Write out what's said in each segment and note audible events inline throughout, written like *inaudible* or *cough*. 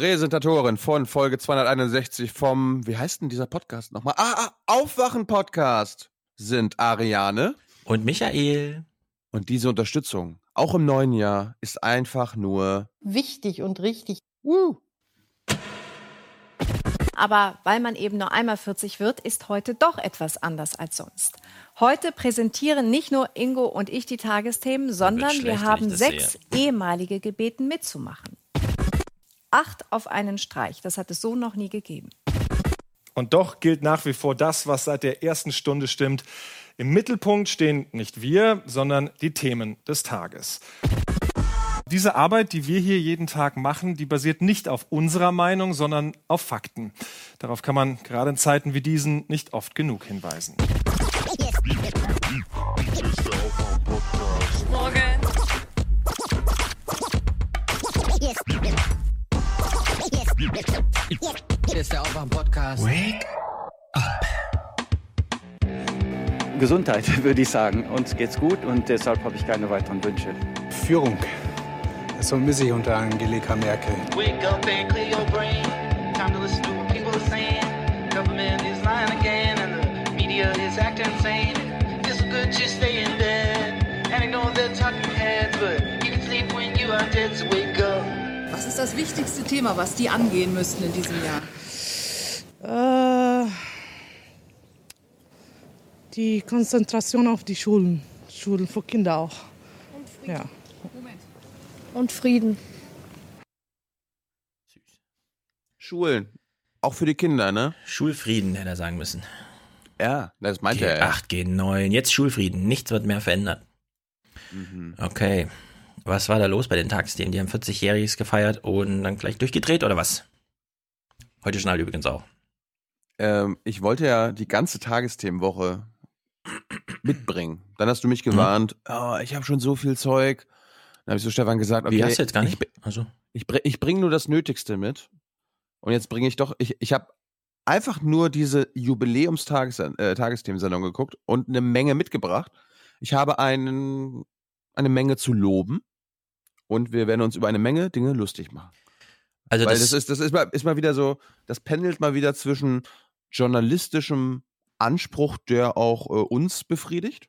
Präsentatorin von Folge 261 vom, wie heißt denn dieser Podcast nochmal? Ah, ah Aufwachen-Podcast sind Ariane und Michael. Und diese Unterstützung, auch im neuen Jahr, ist einfach nur wichtig und richtig. Uh. Aber weil man eben nur einmal 40 wird, ist heute doch etwas anders als sonst. Heute präsentieren nicht nur Ingo und ich die Tagesthemen, sondern wir haben sechs sehe. ehemalige gebeten mitzumachen. Acht auf einen Streich, das hat es so noch nie gegeben. Und doch gilt nach wie vor das, was seit der ersten Stunde stimmt. Im Mittelpunkt stehen nicht wir, sondern die Themen des Tages. Diese Arbeit, die wir hier jeden Tag machen, die basiert nicht auf unserer Meinung, sondern auf Fakten. Darauf kann man gerade in Zeiten wie diesen nicht oft genug hinweisen. Hier ist der Aufwach-Podcast. Wake up. Gesundheit, *laughs* würde ich sagen. Uns geht's gut und deshalb habe ich keine weiteren Wünsche. Führung. Das vermisse ich unter Angelika Merkel. Wake up and clear your brain. Time to listen to what people are saying. Government is lying again and the media is acting insane. It's good to stay in bed and ignore the talking heads, but you can sleep when you are dead, so wake up. Was ist das wichtigste Thema, was die angehen müssten in diesem Jahr? Äh die Konzentration auf die Schulen, Schulen für Kinder auch. Und Frieden. Ja. Moment. Und Frieden. Schulen, auch für die Kinder, ne? Schulfrieden hätte er sagen müssen. Ja, das meinte G8, er. G8, G9, jetzt Schulfrieden, nichts wird mehr verändert. Mhm. Okay. Was war da los bei den Tagesthemen? Die haben 40-Jähriges gefeiert und dann gleich durchgedreht oder was? Heute schnell übrigens auch. Ähm, ich wollte ja die ganze Tagesthemenwoche mitbringen. Dann hast du mich gewarnt, mhm. oh, ich habe schon so viel Zeug. Dann habe ich so Stefan gesagt, okay, Wie hast du jetzt gar nicht? Ich, also. ich, ich bringe nur das Nötigste mit. Und jetzt bringe ich doch, ich, ich habe einfach nur diese Jubiläumstagesthemensendung äh, geguckt und eine Menge mitgebracht. Ich habe einen, eine Menge zu loben und wir werden uns über eine Menge Dinge lustig machen. Also Weil das, das ist, das ist mal, ist mal wieder so, das pendelt mal wieder zwischen journalistischem Anspruch, der auch äh, uns befriedigt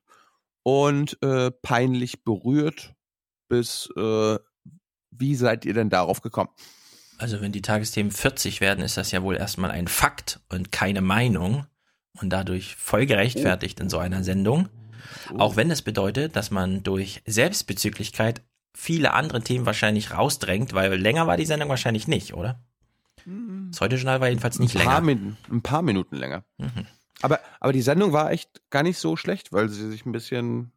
und äh, peinlich berührt bis äh, wie seid ihr denn darauf gekommen? Also wenn die Tagesthemen 40 werden, ist das ja wohl erstmal ein Fakt und keine Meinung und dadurch voll gerechtfertigt oh. in so einer Sendung. Oh. Auch wenn es bedeutet, dass man durch Selbstbezüglichkeit viele andere Themen wahrscheinlich rausdrängt, weil länger war die Sendung wahrscheinlich nicht, oder? Mhm. Das heute Journal war jedenfalls nicht ein länger. Min ein paar Minuten länger. Mhm. Aber, aber die Sendung war echt gar nicht so schlecht, weil sie sich ein bisschen.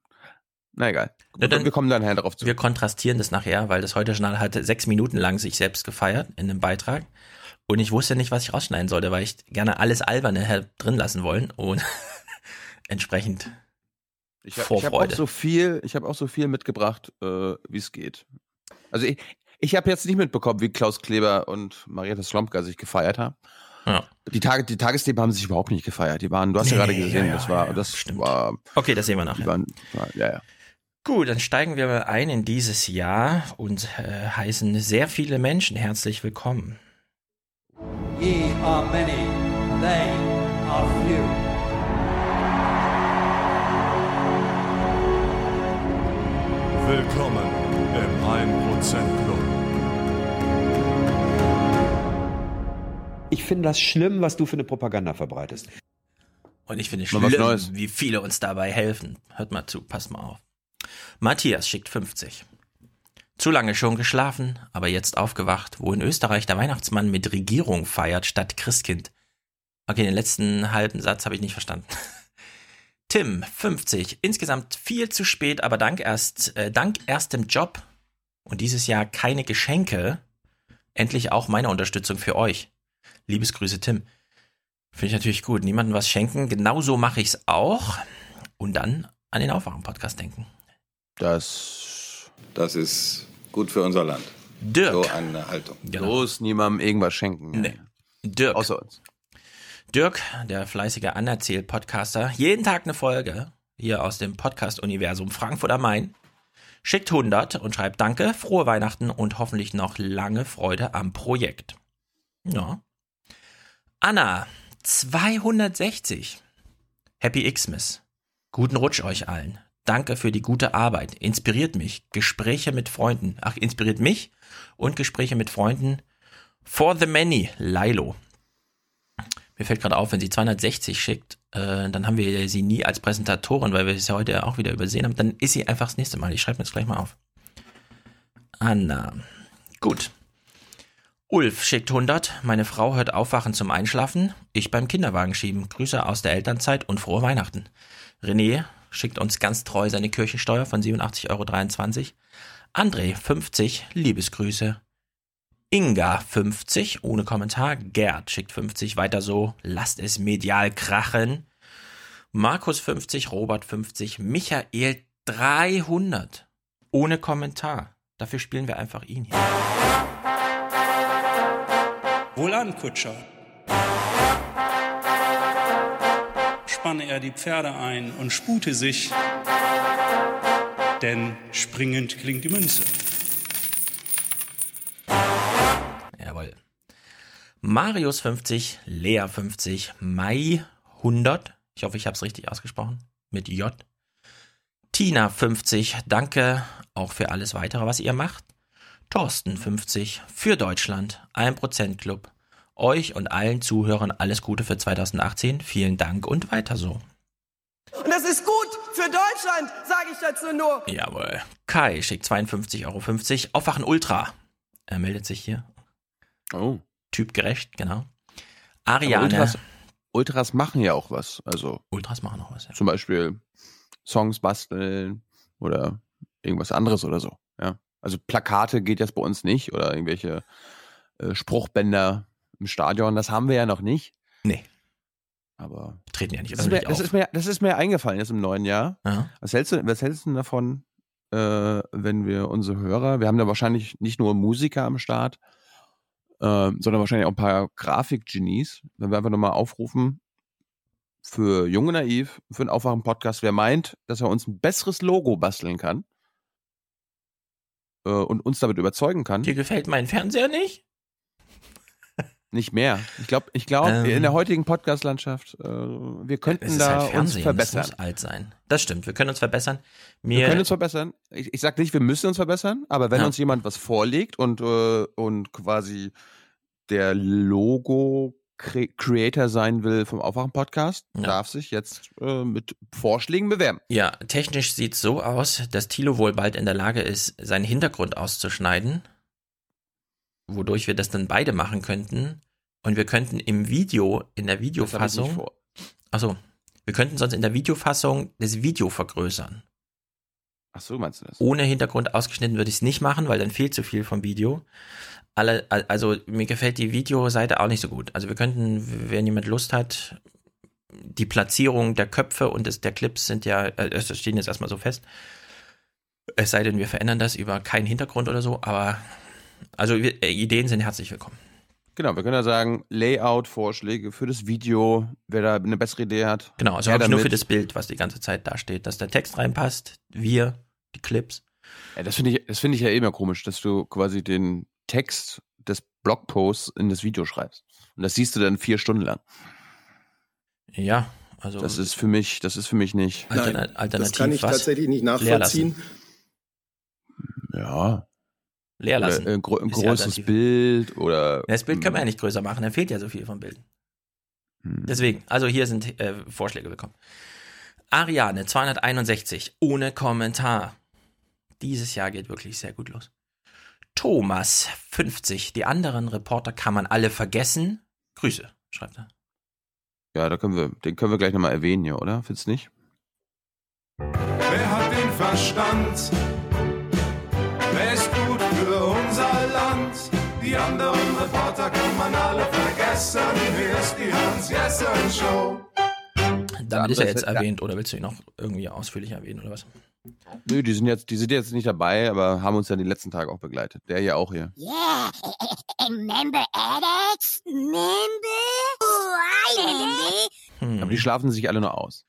Na egal. Ja, dann, wir kommen dann nachher darauf zu. Wir kontrastieren das nachher, weil das heute Journal hatte sechs Minuten lang sich selbst gefeiert in einem Beitrag. Und ich wusste nicht, was ich rausschneiden sollte, weil ich gerne alles Alberne drin lassen wollen und *laughs* entsprechend ich, ich habe auch so viel, ich habe auch so viel mitgebracht, äh, wie es geht. Also ich, ich habe jetzt nicht mitbekommen, wie Klaus Kleber und Marietta Slomka sich gefeiert haben. Ja. Die, Tage, die Tagesthemen haben sich überhaupt nicht gefeiert. Die waren, du hast nee, ja gerade gesehen, ja, das war, das stimmt. war. Okay, das sehen wir nachher. Waren, ja, ja. Gut, dann steigen wir mal ein in dieses Jahr und äh, heißen sehr viele Menschen herzlich willkommen. Ye are many, they are few. Willkommen im 1% Club. Ich finde das schlimm, was du für eine Propaganda verbreitest. Und ich finde es schlimm, wie viele uns dabei helfen. Hört mal zu, passt mal auf. Matthias schickt 50. Zu lange schon geschlafen, aber jetzt aufgewacht, wo in Österreich der Weihnachtsmann mit Regierung feiert statt Christkind. Okay, den letzten halben Satz habe ich nicht verstanden. *laughs* Tim, 50. Insgesamt viel zu spät, aber dank erst, äh, dank erstem Job und dieses Jahr keine Geschenke. Endlich auch meine Unterstützung für euch. Liebesgrüße, Tim. Finde ich natürlich gut. Niemandem was schenken. Genauso mache ich es auch. Und dann an den Aufwachen-Podcast denken. Das, das ist gut für unser Land. Dirk. So eine Haltung. Genau. Bloß niemandem irgendwas schenken. Nee. Dirk. Außer uns. Dirk, der fleißige Anerzähl-Podcaster, jeden Tag eine Folge hier aus dem Podcast-Universum Frankfurt am Main. Schickt 100 und schreibt Danke, frohe Weihnachten und hoffentlich noch lange Freude am Projekt. Ja. Anna, 260. Happy Xmas. Guten Rutsch euch allen. Danke für die gute Arbeit. Inspiriert mich. Gespräche mit Freunden. Ach, inspiriert mich und Gespräche mit Freunden. For the many, Lilo. Mir fällt gerade auf, wenn sie 260 schickt, äh, dann haben wir sie nie als Präsentatorin, weil wir es ja heute auch wieder übersehen haben. Dann ist sie einfach das nächste Mal. Ich schreibe mir das gleich mal auf. Anna. Gut. Ulf schickt 100. Meine Frau hört Aufwachen zum Einschlafen. Ich beim Kinderwagen schieben. Grüße aus der Elternzeit und frohe Weihnachten. René schickt uns ganz treu seine Kirchensteuer von 87,23 Euro. André 50. Liebesgrüße. Inga 50 ohne Kommentar. Gerd schickt 50 weiter so. Lasst es medial krachen. Markus 50, Robert 50, Michael 300 ohne Kommentar. Dafür spielen wir einfach ihn hier. Wohlan, Kutscher. Spanne er die Pferde ein und spute sich, denn springend klingt die Münze. Marius 50, Lea 50, Mai 100. Ich hoffe, ich habe es richtig ausgesprochen. Mit J. Tina 50, danke auch für alles weitere, was ihr macht. Thorsten 50, für Deutschland, 1% Club. Euch und allen Zuhörern alles Gute für 2018. Vielen Dank und weiter so. Und das ist gut für Deutschland, sage ich dazu nur. Jawohl. Kai schickt 52,50 Euro. Aufwachen Ultra. Er meldet sich hier. Oh typgerecht, genau. Ariane. Ultras, Ultras, machen ja auch was. Also Ultras machen auch was, ja. Zum Beispiel Songs basteln oder irgendwas anderes oder so. Ja. Also Plakate geht jetzt bei uns nicht oder irgendwelche äh, Spruchbänder im Stadion, das haben wir ja noch nicht. Nee. Aber treten ja nicht das ist, mir, das, ist mir, das ist mir eingefallen jetzt im neuen Jahr. Ja. Was, hältst du, was hältst du davon, äh, wenn wir unsere Hörer, wir haben da wahrscheinlich nicht nur Musiker am Start, ähm, sondern wahrscheinlich auch ein paar Grafikgenies. Wenn wir einfach nochmal aufrufen für Junge Naiv, für einen Aufwachen-Podcast, wer meint, dass er uns ein besseres Logo basteln kann äh, und uns damit überzeugen kann. Dir gefällt mein Fernseher nicht? Nicht mehr. Ich glaube, ich glaube, ähm, in der heutigen Podcast-Landschaft, äh, wir könnten da halt uns verbessern. Das muss alt sein. Das stimmt. Wir können uns verbessern. Mir wir können uns verbessern. Ich, ich sage nicht, wir müssen uns verbessern, aber wenn ja. uns jemand was vorlegt und äh, und quasi der Logo Creator sein will vom Aufwachen-Podcast, ja. darf sich jetzt äh, mit Vorschlägen bewerben. Ja, technisch sieht es so aus, dass Tilo wohl bald in der Lage ist, seinen Hintergrund auszuschneiden, wodurch wir das dann beide machen könnten. Und wir könnten im Video, in der Videofassung. Achso, wir könnten sonst in der Videofassung das Video vergrößern. Ach so, meinst du das? Ohne Hintergrund ausgeschnitten würde ich es nicht machen, weil dann fehlt zu viel vom Video. Alle, also mir gefällt die Videoseite auch nicht so gut. Also wir könnten, wenn jemand Lust hat, die Platzierung der Köpfe und des, der Clips sind ja, äh, stehen jetzt erstmal so fest. Es sei denn, wir verändern das über keinen Hintergrund oder so, aber also wir, äh, Ideen sind herzlich willkommen. Genau, wir können ja sagen, Layout-Vorschläge für das Video, wer da eine bessere Idee hat. Genau, also wirklich nur für das Bild, was die ganze Zeit da steht, dass der Text reinpasst, wir, die Clips. Ja, das finde ich, das finde ich ja eh immer komisch, dass du quasi den Text des Blogposts in das Video schreibst. Und das siehst du dann vier Stunden lang. Ja, also. Das ist für mich, das ist für mich nicht. Nein, Alternativ das kann ich was? tatsächlich nicht nachvollziehen. Ja, leer lassen. Oder ein, gro ein großes Bild oder. Das Bild können wir ja nicht größer machen, da fehlt ja so viel vom Bild. Hm. Deswegen, also hier sind äh, Vorschläge bekommen. Ariane 261 ohne Kommentar. Dieses Jahr geht wirklich sehr gut los. Thomas 50. Die anderen Reporter kann man alle vergessen. Grüße, schreibt er. Ja, da können wir, den können wir gleich nochmal erwähnen hier, oder? Findest du nicht? Wer hat den Verstand? Wer ist gut für unser Land? Die anderen Reporter kann man alle vergessen. Hier ist die Hans-Jessen-Show. Damit ist er jetzt erwähnt, oder willst du ihn noch irgendwie ausführlich erwähnen, oder was? Nö, die sind jetzt, die sind jetzt nicht dabei, aber haben uns ja die letzten Tage auch begleitet. Der hier auch hier. Yeah, *laughs* remember Alex? Remember? Hm. Aber die schlafen sich alle nur aus.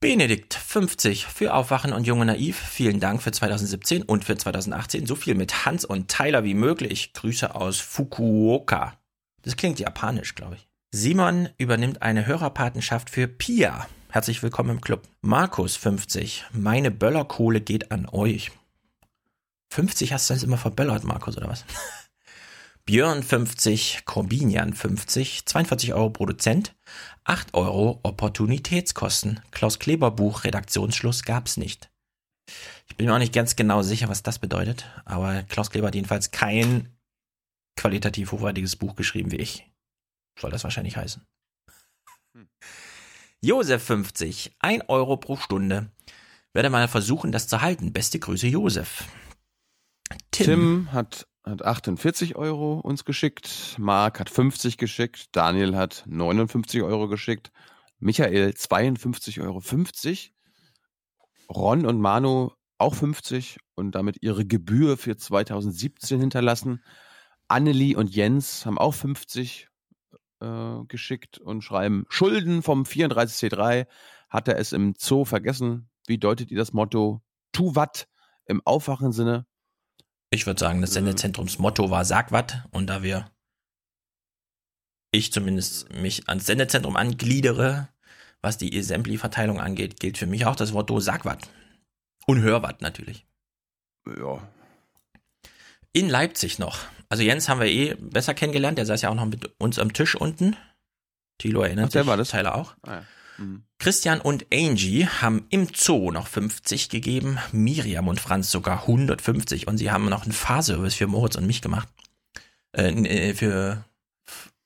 Benedikt 50 für Aufwachen und Junge Naiv. Vielen Dank für 2017 und für 2018. So viel mit Hans und Tyler wie möglich. Grüße aus Fukuoka. Das klingt japanisch, glaube ich. Simon übernimmt eine Hörerpatenschaft für Pia. Herzlich willkommen im Club. Markus 50. Meine Böllerkohle geht an euch. 50 hast du jetzt immer verböllert, Markus, oder was? *laughs* Björn 50, Corbinian 50, 42 Euro Produzent, 8 Euro Opportunitätskosten. Klaus Kleber Buch Redaktionsschluss gab's nicht. Ich bin mir auch nicht ganz genau sicher, was das bedeutet, aber Klaus Kleber hat jedenfalls kein qualitativ hochwertiges Buch geschrieben wie ich. Soll das wahrscheinlich heißen. Hm. Josef 50, 1 Euro pro Stunde. Werde mal versuchen, das zu halten. Beste Grüße, Josef. Tim, Tim hat, hat 48 Euro uns geschickt. Marc hat 50 geschickt. Daniel hat 59 Euro geschickt. Michael 52 Euro 50. Ron und Manu auch 50 und damit ihre Gebühr für 2017 hinterlassen. Annelie und Jens haben auch 50 äh, geschickt und schreiben, Schulden vom 34C3 hat er es im Zoo vergessen. Wie deutet ihr das Motto? Tu wat im aufwachen Sinne? Ich würde sagen, das äh. Sendezentrumsmotto war Sag wat und da wir ich zumindest mich ans Sendezentrum angliedere, was die Assembly-Verteilung angeht, gilt für mich auch das Motto Sag wat. Und hör wat natürlich. Ja. In Leipzig noch also Jens haben wir eh besser kennengelernt, der saß ja auch noch mit uns am Tisch unten. Tilo erinnert Ach, sich, war das? Tyler auch. Ah, ja. mhm. Christian und Angie haben im Zoo noch 50 gegeben, Miriam und Franz sogar 150 und sie haben noch einen Fahrservice für Moritz und mich gemacht. Äh, äh, für,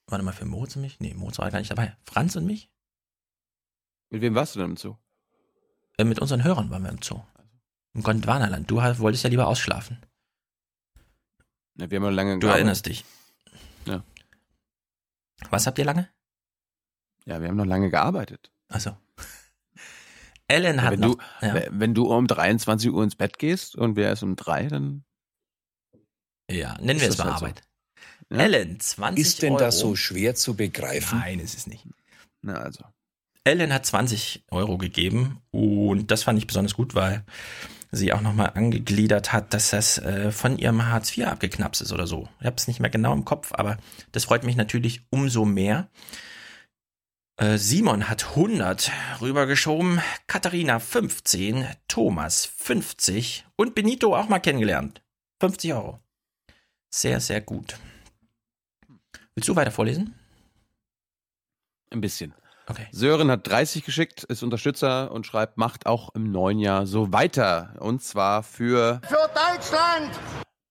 warte mal, für Moritz und mich? Nee, Moritz war gar nicht dabei. Franz und mich? Mit wem warst du denn im Zoo? Äh, mit unseren Hörern waren wir im Zoo. Im Gondwanaland. Du wolltest ja lieber ausschlafen. Ja, wir haben ja lange Du gearbeitet. erinnerst dich. Ja. Was habt ihr lange? Ja, wir haben noch lange gearbeitet. Achso. *laughs* Ellen hat wenn noch, du, ja. Wenn du um 23 Uhr ins Bett gehst und wir erst um drei, dann. Ja, nennen wir es mal halt Arbeit. So. Ja? Ellen, 20 Ist denn Euro. das so schwer zu begreifen? Nein, ist es nicht. Na also. Ellen hat 20 Euro gegeben und das fand ich besonders gut, weil sie auch nochmal angegliedert hat, dass das äh, von ihrem Hartz IV abgeknapst ist oder so. Ich habe es nicht mehr genau im Kopf, aber das freut mich natürlich umso mehr. Äh, Simon hat 100 rübergeschoben, Katharina 15, Thomas 50 und Benito auch mal kennengelernt. 50 Euro. Sehr, sehr gut. Willst du weiter vorlesen? Ein bisschen. Okay. Sören hat 30 geschickt, ist Unterstützer und schreibt, macht auch im neuen Jahr so weiter. Und zwar für. Für Deutschland!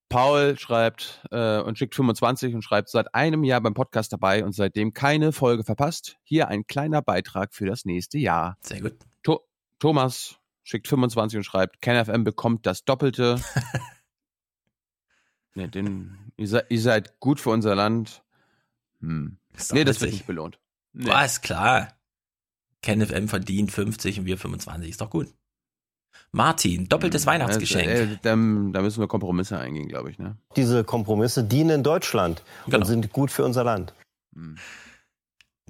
Paul schreibt äh, und schickt 25 und schreibt seit einem Jahr beim Podcast dabei und seitdem keine Folge verpasst. Hier ein kleiner Beitrag für das nächste Jahr. Sehr gut. To Thomas schickt 25 und schreibt, KenFM bekommt das Doppelte. *laughs* nee, den, ihr, seid, ihr seid gut für unser Land. Hm. Nee, das wird nicht belohnt. Nee. War ist klar. KenFM verdient 50 und wir 25, ist doch gut. Martin, doppeltes hm, Weihnachtsgeschenk. Also, äh, da, da, müssen wir Kompromisse eingehen, glaube ich. Ne? Diese Kompromisse dienen Deutschland genau. und sind gut für unser Land. Hm.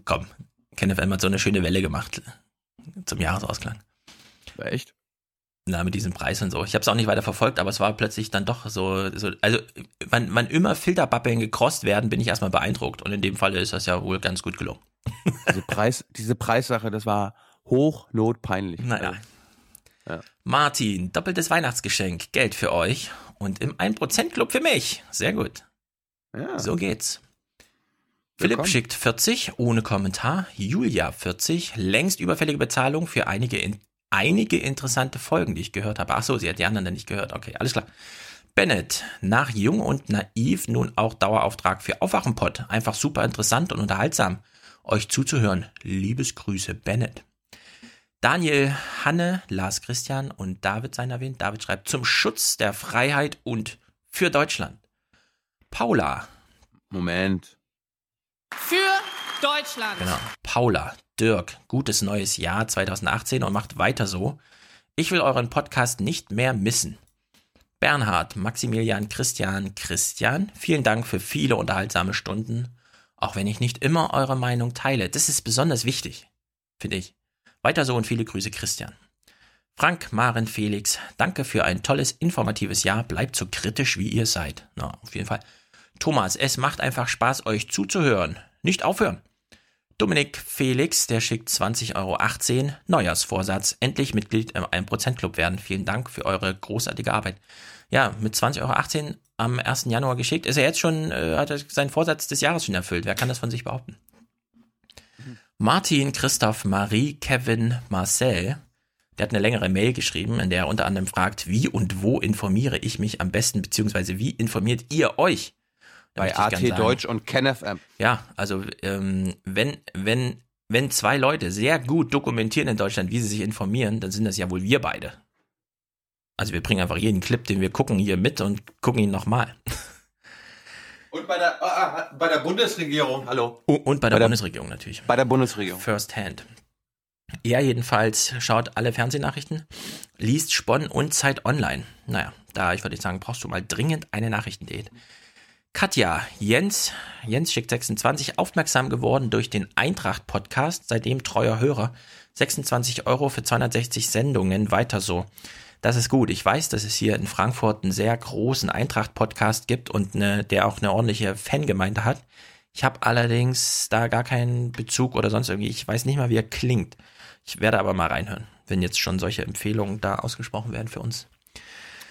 Komm, KenFM hat so eine schöne Welle gemacht zum Jahresausklang. War echt? Na, mit diesem Preis und so. Ich habe es auch nicht weiter verfolgt, aber es war plötzlich dann doch so, so also wann, wann immer Filterbappeln gekrost werden, bin ich erstmal beeindruckt. Und in dem Fall ist das ja wohl ganz gut gelungen. Diese, Preis, diese Preissache, das war hochnotpeinlich. Naja. Ja. Martin, doppeltes Weihnachtsgeschenk, Geld für euch und im 1%-Club für mich. Sehr gut. Ja. So geht's. Philipp Willkommen. schickt 40 ohne Kommentar. Julia 40, längst überfällige Bezahlung für einige, in, einige interessante Folgen, die ich gehört habe. Ach so, sie hat die anderen dann nicht gehört. Okay, alles klar. Bennett, nach Jung und Naiv nun auch Dauerauftrag für Aufwachenpott. Einfach super interessant und unterhaltsam euch zuzuhören. Liebesgrüße, Bennett. Daniel, Hanne, Lars Christian und David sein erwähnt. David schreibt zum Schutz der Freiheit und für Deutschland. Paula. Moment. Für Deutschland. Genau. Paula, Dirk, gutes neues Jahr 2018 und macht weiter so. Ich will euren Podcast nicht mehr missen. Bernhard, Maximilian, Christian, Christian, vielen Dank für viele unterhaltsame Stunden auch wenn ich nicht immer eure Meinung teile. Das ist besonders wichtig, finde ich. Weiter so und viele Grüße, Christian. Frank, Maren, Felix, danke für ein tolles, informatives Jahr. Bleibt so kritisch, wie ihr seid. Na, auf jeden Fall. Thomas, es macht einfach Spaß, euch zuzuhören. Nicht aufhören. Dominik Felix, der schickt 20,18 Euro. Neujahrsvorsatz. Endlich Mitglied im 1% Club werden. Vielen Dank für eure großartige Arbeit. Ja, mit 20,18 Euro am 1. Januar geschickt. Ist er jetzt schon, äh, hat er seinen Vorsatz des Jahres schon erfüllt. Wer kann das von sich behaupten? Martin, Christoph, Marie, Kevin, Marcel, der hat eine längere Mail geschrieben, in der er unter anderem fragt, wie und wo informiere ich mich am besten, beziehungsweise wie informiert ihr euch? Bei AT Deutsch und KenFM. Ja, also ähm, wenn, wenn, wenn zwei Leute sehr gut dokumentieren in Deutschland, wie sie sich informieren, dann sind das ja wohl wir beide. Also wir bringen einfach jeden Clip, den wir gucken, hier mit und gucken ihn nochmal. Und bei der, ah, bei der Bundesregierung, hallo. Und bei der, bei der Bundesregierung natürlich. Bei der Bundesregierung. First hand. Er jedenfalls schaut alle Fernsehnachrichten, liest Spon und Zeit online. Naja, da ich würde sagen, brauchst du mal dringend eine Nachrichtendiät. Katja, Jens, Jens schickt 26, aufmerksam geworden durch den Eintracht-Podcast, seitdem treuer Hörer. 26 Euro für 260 Sendungen, weiter so. Das ist gut. Ich weiß, dass es hier in Frankfurt einen sehr großen Eintracht-Podcast gibt und eine, der auch eine ordentliche Fangemeinde hat. Ich habe allerdings da gar keinen Bezug oder sonst irgendwie. Ich weiß nicht mal, wie er klingt. Ich werde aber mal reinhören, wenn jetzt schon solche Empfehlungen da ausgesprochen werden für uns.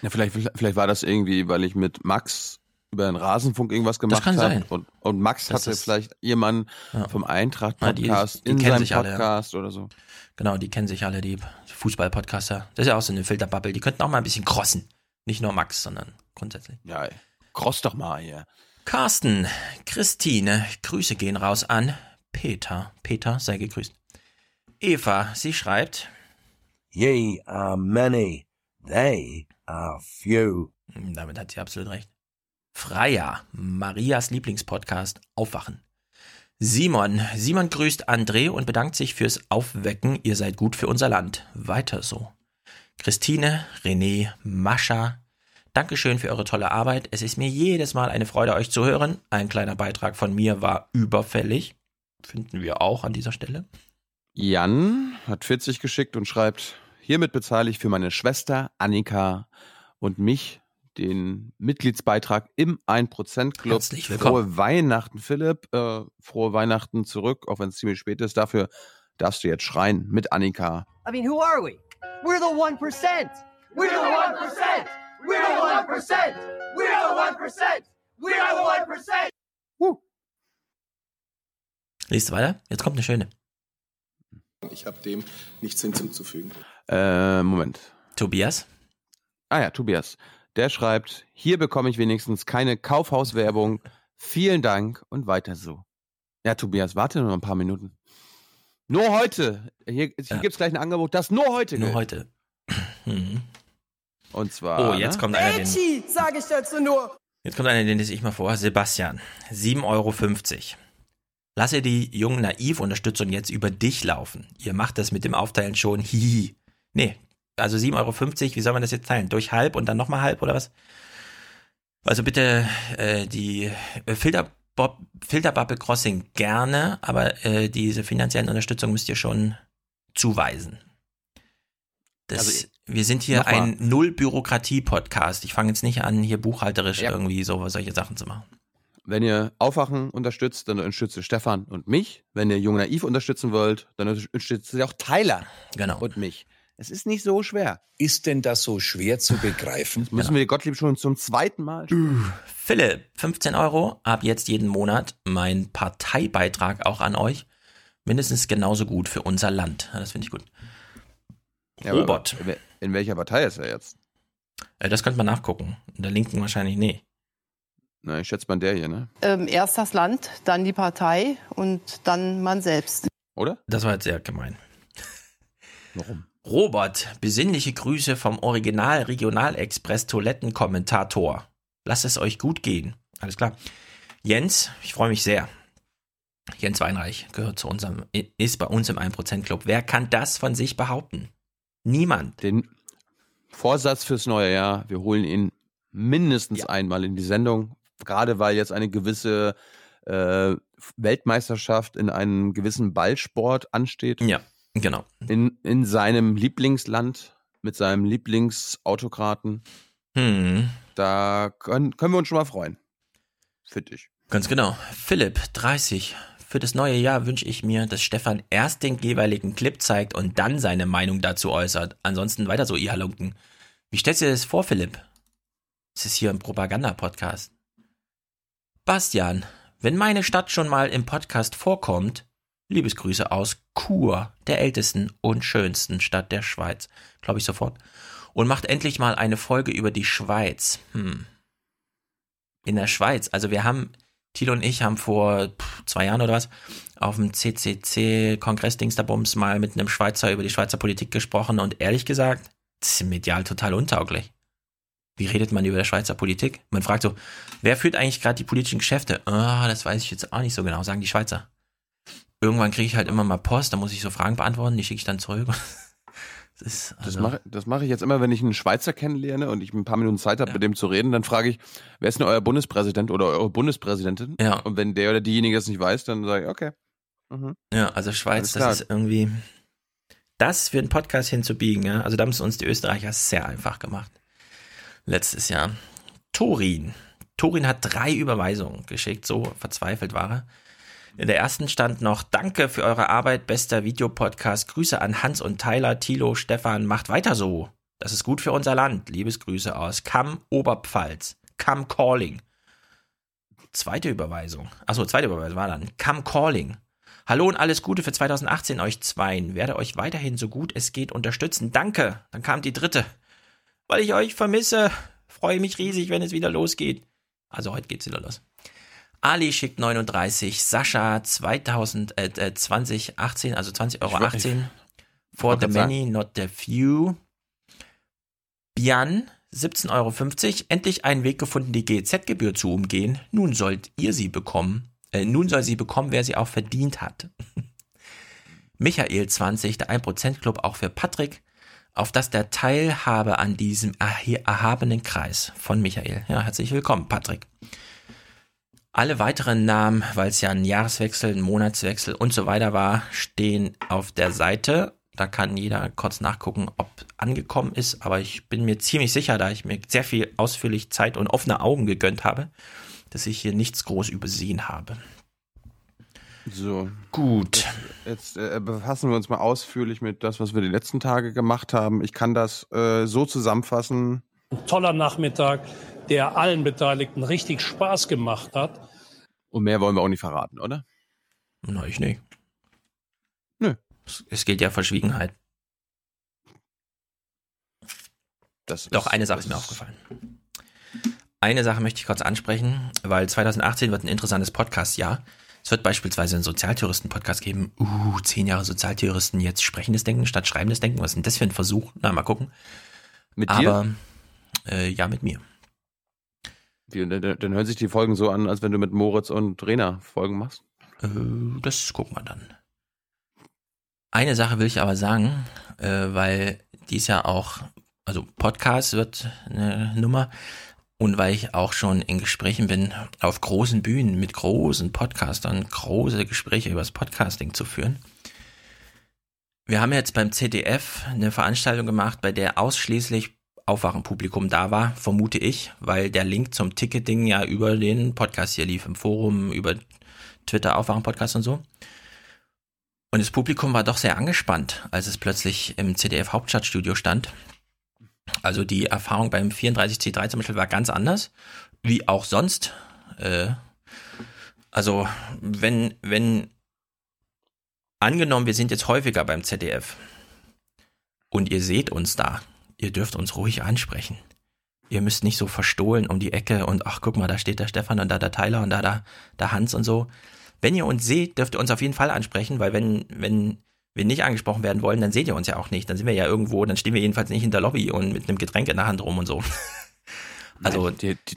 Ja, vielleicht, vielleicht war das irgendwie, weil ich mit Max über den Rasenfunk irgendwas gemacht das kann. Und, und Max das hatte vielleicht jemanden ja. vom Eintracht-Podcast ja, in seinem Podcast alle, ja. oder so. Genau, die kennen sich alle, die Fußball-Podcaster. Das ist ja auch so eine Filterbubble. Die könnten auch mal ein bisschen crossen. Nicht nur Max, sondern grundsätzlich. Ja, cross doch mal hier. Carsten, Christine, Grüße gehen raus an Peter. Peter, sei gegrüßt. Eva, sie schreibt. Ye are many, they are few. Damit hat sie absolut recht. Freier, Marias Lieblingspodcast, Aufwachen. Simon, Simon grüßt André und bedankt sich fürs Aufwecken. Ihr seid gut für unser Land. Weiter so. Christine, René, Mascha, Dankeschön für eure tolle Arbeit. Es ist mir jedes Mal eine Freude, euch zu hören. Ein kleiner Beitrag von mir war überfällig. Finden wir auch an dieser Stelle. Jan hat 40 geschickt und schreibt, hiermit bezahle ich für meine Schwester Annika und mich den Mitgliedsbeitrag im 1% Club. Herzlich willkommen. Frohe Weihnachten, Philipp. Äh, frohe Weihnachten zurück, auch wenn es ziemlich spät ist. Dafür darfst du jetzt schreien mit Annika. I mean, who are we? We're the 1%. We're the 1%. We're the 1%. We're the 1%. We're the 1%. Uh. Liest weiter? Jetzt kommt eine schöne. Ich habe dem nichts hinzuzufügen. Äh, Moment. Tobias? Ah ja, Tobias. Der schreibt, hier bekomme ich wenigstens keine Kaufhauswerbung. Vielen Dank und weiter so. Ja, Tobias, warte nur ein paar Minuten. Nur heute. Hier, hier ja. gibt es gleich ein Angebot, das nur heute Nur gilt. heute. *clears throat* Hm. Und zwar. Oh, jetzt ne? kommt einer, den. sag ich dazu nur. Jetzt kommt einer, den lese ich mal vor. Sebastian. 7,50 Euro. Lasse die jungen Naiv-Unterstützung jetzt über dich laufen. Ihr macht das mit dem Aufteilen schon. Hihi. Nee, also 7,50 Euro, wie soll man das jetzt teilen? Durch halb und dann nochmal halb oder was? Also bitte äh, die äh, Filterbob, Filterbubble Crossing gerne, aber äh, diese finanziellen Unterstützung müsst ihr schon zuweisen. Das, also, wir sind hier ein Null-Bürokratie-Podcast. Ich fange jetzt nicht an, hier buchhalterisch ja. irgendwie so solche Sachen zu machen. Wenn ihr Aufwachen unterstützt, dann unterstützt ihr Stefan und mich. Wenn ihr Jung Naiv unterstützen wollt, dann unterstützt ihr auch Tyler genau. und mich. Es ist nicht so schwer. Ist denn das so schwer zu begreifen? Das müssen ja. wir Gottlieb schon zum zweiten Mal. Philipp, 15 Euro, ab jetzt jeden Monat mein Parteibeitrag auch an euch. Mindestens genauso gut für unser Land. Das finde ich gut. Ja, Robert. In welcher Partei ist er jetzt? Äh, das könnte man nachgucken. In der Linken wahrscheinlich nee. Na, ich schätze mal der hier, ne? Ähm, erst das Land, dann die Partei und dann man selbst. Oder? Das war jetzt sehr gemein. Warum? Robert, besinnliche Grüße vom Original Regionalexpress Toilettenkommentator. Lasst es euch gut gehen. Alles klar. Jens, ich freue mich sehr. Jens Weinreich gehört zu unserem, ist bei uns im 1% Club. Wer kann das von sich behaupten? Niemand. Den Vorsatz fürs neue Jahr, wir holen ihn mindestens ja. einmal in die Sendung. Gerade weil jetzt eine gewisse äh, Weltmeisterschaft in einem gewissen Ballsport ansteht. Ja. Genau. In, in seinem Lieblingsland mit seinem Lieblingsautokraten. Hm. Da können, können wir uns schon mal freuen. Finde ich. Ganz genau. Philipp, 30. Für das neue Jahr wünsche ich mir, dass Stefan erst den jeweiligen Clip zeigt und dann seine Meinung dazu äußert. Ansonsten weiter so, ihr Halunken. Wie stellst du dir das vor, Philipp? Es ist hier ein Propaganda-Podcast. Bastian, wenn meine Stadt schon mal im Podcast vorkommt, Liebesgrüße aus Chur, der ältesten und schönsten Stadt der Schweiz. Glaube ich sofort. Und macht endlich mal eine Folge über die Schweiz. Hm. In der Schweiz. Also wir haben, Thilo und ich haben vor zwei Jahren oder was auf dem CCC Kongress mal mit einem Schweizer über die Schweizer Politik gesprochen und ehrlich gesagt, das ist medial total untauglich. Wie redet man über die Schweizer Politik? Man fragt so, wer führt eigentlich gerade die politischen Geschäfte? Oh, das weiß ich jetzt auch nicht so genau, sagen die Schweizer irgendwann kriege ich halt immer mal Post, da muss ich so Fragen beantworten, die schicke ich dann zurück. *laughs* Das, ist, also das mache mach ich jetzt immer, wenn ich einen Schweizer kennenlerne und ich ein paar Minuten Zeit habe, ja. mit dem zu reden, dann frage ich, wer ist denn euer Bundespräsident oder eure Bundespräsidentin? Ja. Und wenn der oder diejenige das nicht weiß, dann sage ich, okay. Mhm. Ja, also Schweiz, das ist irgendwie, das für einen Podcast hinzubiegen, ja. Also da haben es uns die Österreicher sehr einfach gemacht. Letztes Jahr. Torin. Torin hat drei Überweisungen geschickt, so verzweifelt war er. In der ersten stand noch Danke für eure Arbeit, bester Videopodcast. Grüße an Hans und Tyler, Thilo, Stefan. Macht weiter so. Das ist gut für unser Land. Liebesgrüße aus Kamm, Oberpfalz. Kamm Calling. Zweite Überweisung. Achso, zweite Überweisung war dann. Kamm Calling. Hallo und alles Gute für 2018 euch zweien. Werde euch weiterhin so gut es geht unterstützen. Danke. Dann kam die dritte. Weil ich euch vermisse. Freue mich riesig, wenn es wieder losgeht. Also heute geht's wieder los. Ali schickt 39, Sascha 2000, äh, 2018, also 20,18 Euro 18. For the many, sagen. not the few. Bian 17,50 Euro. Endlich einen Weg gefunden, die GZ-Gebühr zu umgehen. Nun sollt ihr sie bekommen. Äh, nun soll sie bekommen, wer sie auch verdient hat. *laughs* Michael 20, der 1% Club auch für Patrick. Auf dass der Teilhabe an diesem erhabenen Kreis von Michael. Ja, herzlich willkommen, Patrick. Alle weiteren Namen, weil es ja ein Jahreswechsel, ein Monatswechsel und so weiter war, stehen auf der Seite. Da kann jeder kurz nachgucken, ob angekommen ist. Aber ich bin mir ziemlich sicher, da ich mir sehr viel ausführlich Zeit und offene Augen gegönnt habe, dass ich hier nichts groß übersehen habe. So. Gut. Jetzt, jetzt äh, befassen wir uns mal ausführlich mit das, was wir die letzten Tage gemacht haben. Ich kann das äh, so zusammenfassen. Ein toller Nachmittag der allen Beteiligten richtig Spaß gemacht hat. Und mehr wollen wir auch nicht verraten, oder? Na, ich nicht. Nö. Es geht ja Verschwiegenheit. Das Doch, ist, eine Sache ist mir aufgefallen. Eine Sache möchte ich kurz ansprechen, weil 2018 wird ein interessantes Podcast-Jahr. Es wird beispielsweise einen Sozialtouristen-Podcast geben. Uh, zehn Jahre Sozialtouristen, jetzt sprechendes Denken statt schreibendes Denken. Was ist denn das für ein Versuch? Na, mal gucken. Mit dir? Aber, äh, ja, mit mir. Wie, dann, dann hören sich die Folgen so an, als wenn du mit Moritz und Rena Folgen machst? Äh, das gucken wir dann. Eine Sache will ich aber sagen, äh, weil dies ja auch, also Podcast wird eine Nummer und weil ich auch schon in Gesprächen bin, auf großen Bühnen mit großen Podcastern große Gespräche über das Podcasting zu führen. Wir haben jetzt beim ZDF eine Veranstaltung gemacht, bei der ausschließlich Aufwachenpublikum da war, vermute ich, weil der Link zum Ticketing ja über den Podcast hier lief, im Forum, über Twitter, Aufwachen-Podcast und so. Und das Publikum war doch sehr angespannt, als es plötzlich im CDF Hauptstadtstudio stand. Also die Erfahrung beim 34C3 zum Beispiel war ganz anders, wie auch sonst. Äh, also wenn, wenn angenommen, wir sind jetzt häufiger beim ZDF und ihr seht uns da, ihr dürft uns ruhig ansprechen. Ihr müsst nicht so verstohlen um die Ecke und ach, guck mal, da steht der Stefan und da der Tyler und da der, der Hans und so. Wenn ihr uns seht, dürft ihr uns auf jeden Fall ansprechen, weil wenn, wenn wir nicht angesprochen werden wollen, dann seht ihr uns ja auch nicht. Dann sind wir ja irgendwo, dann stehen wir jedenfalls nicht in der Lobby und mit einem Getränk in der Hand rum und so. *laughs* Also, Nein, die, die,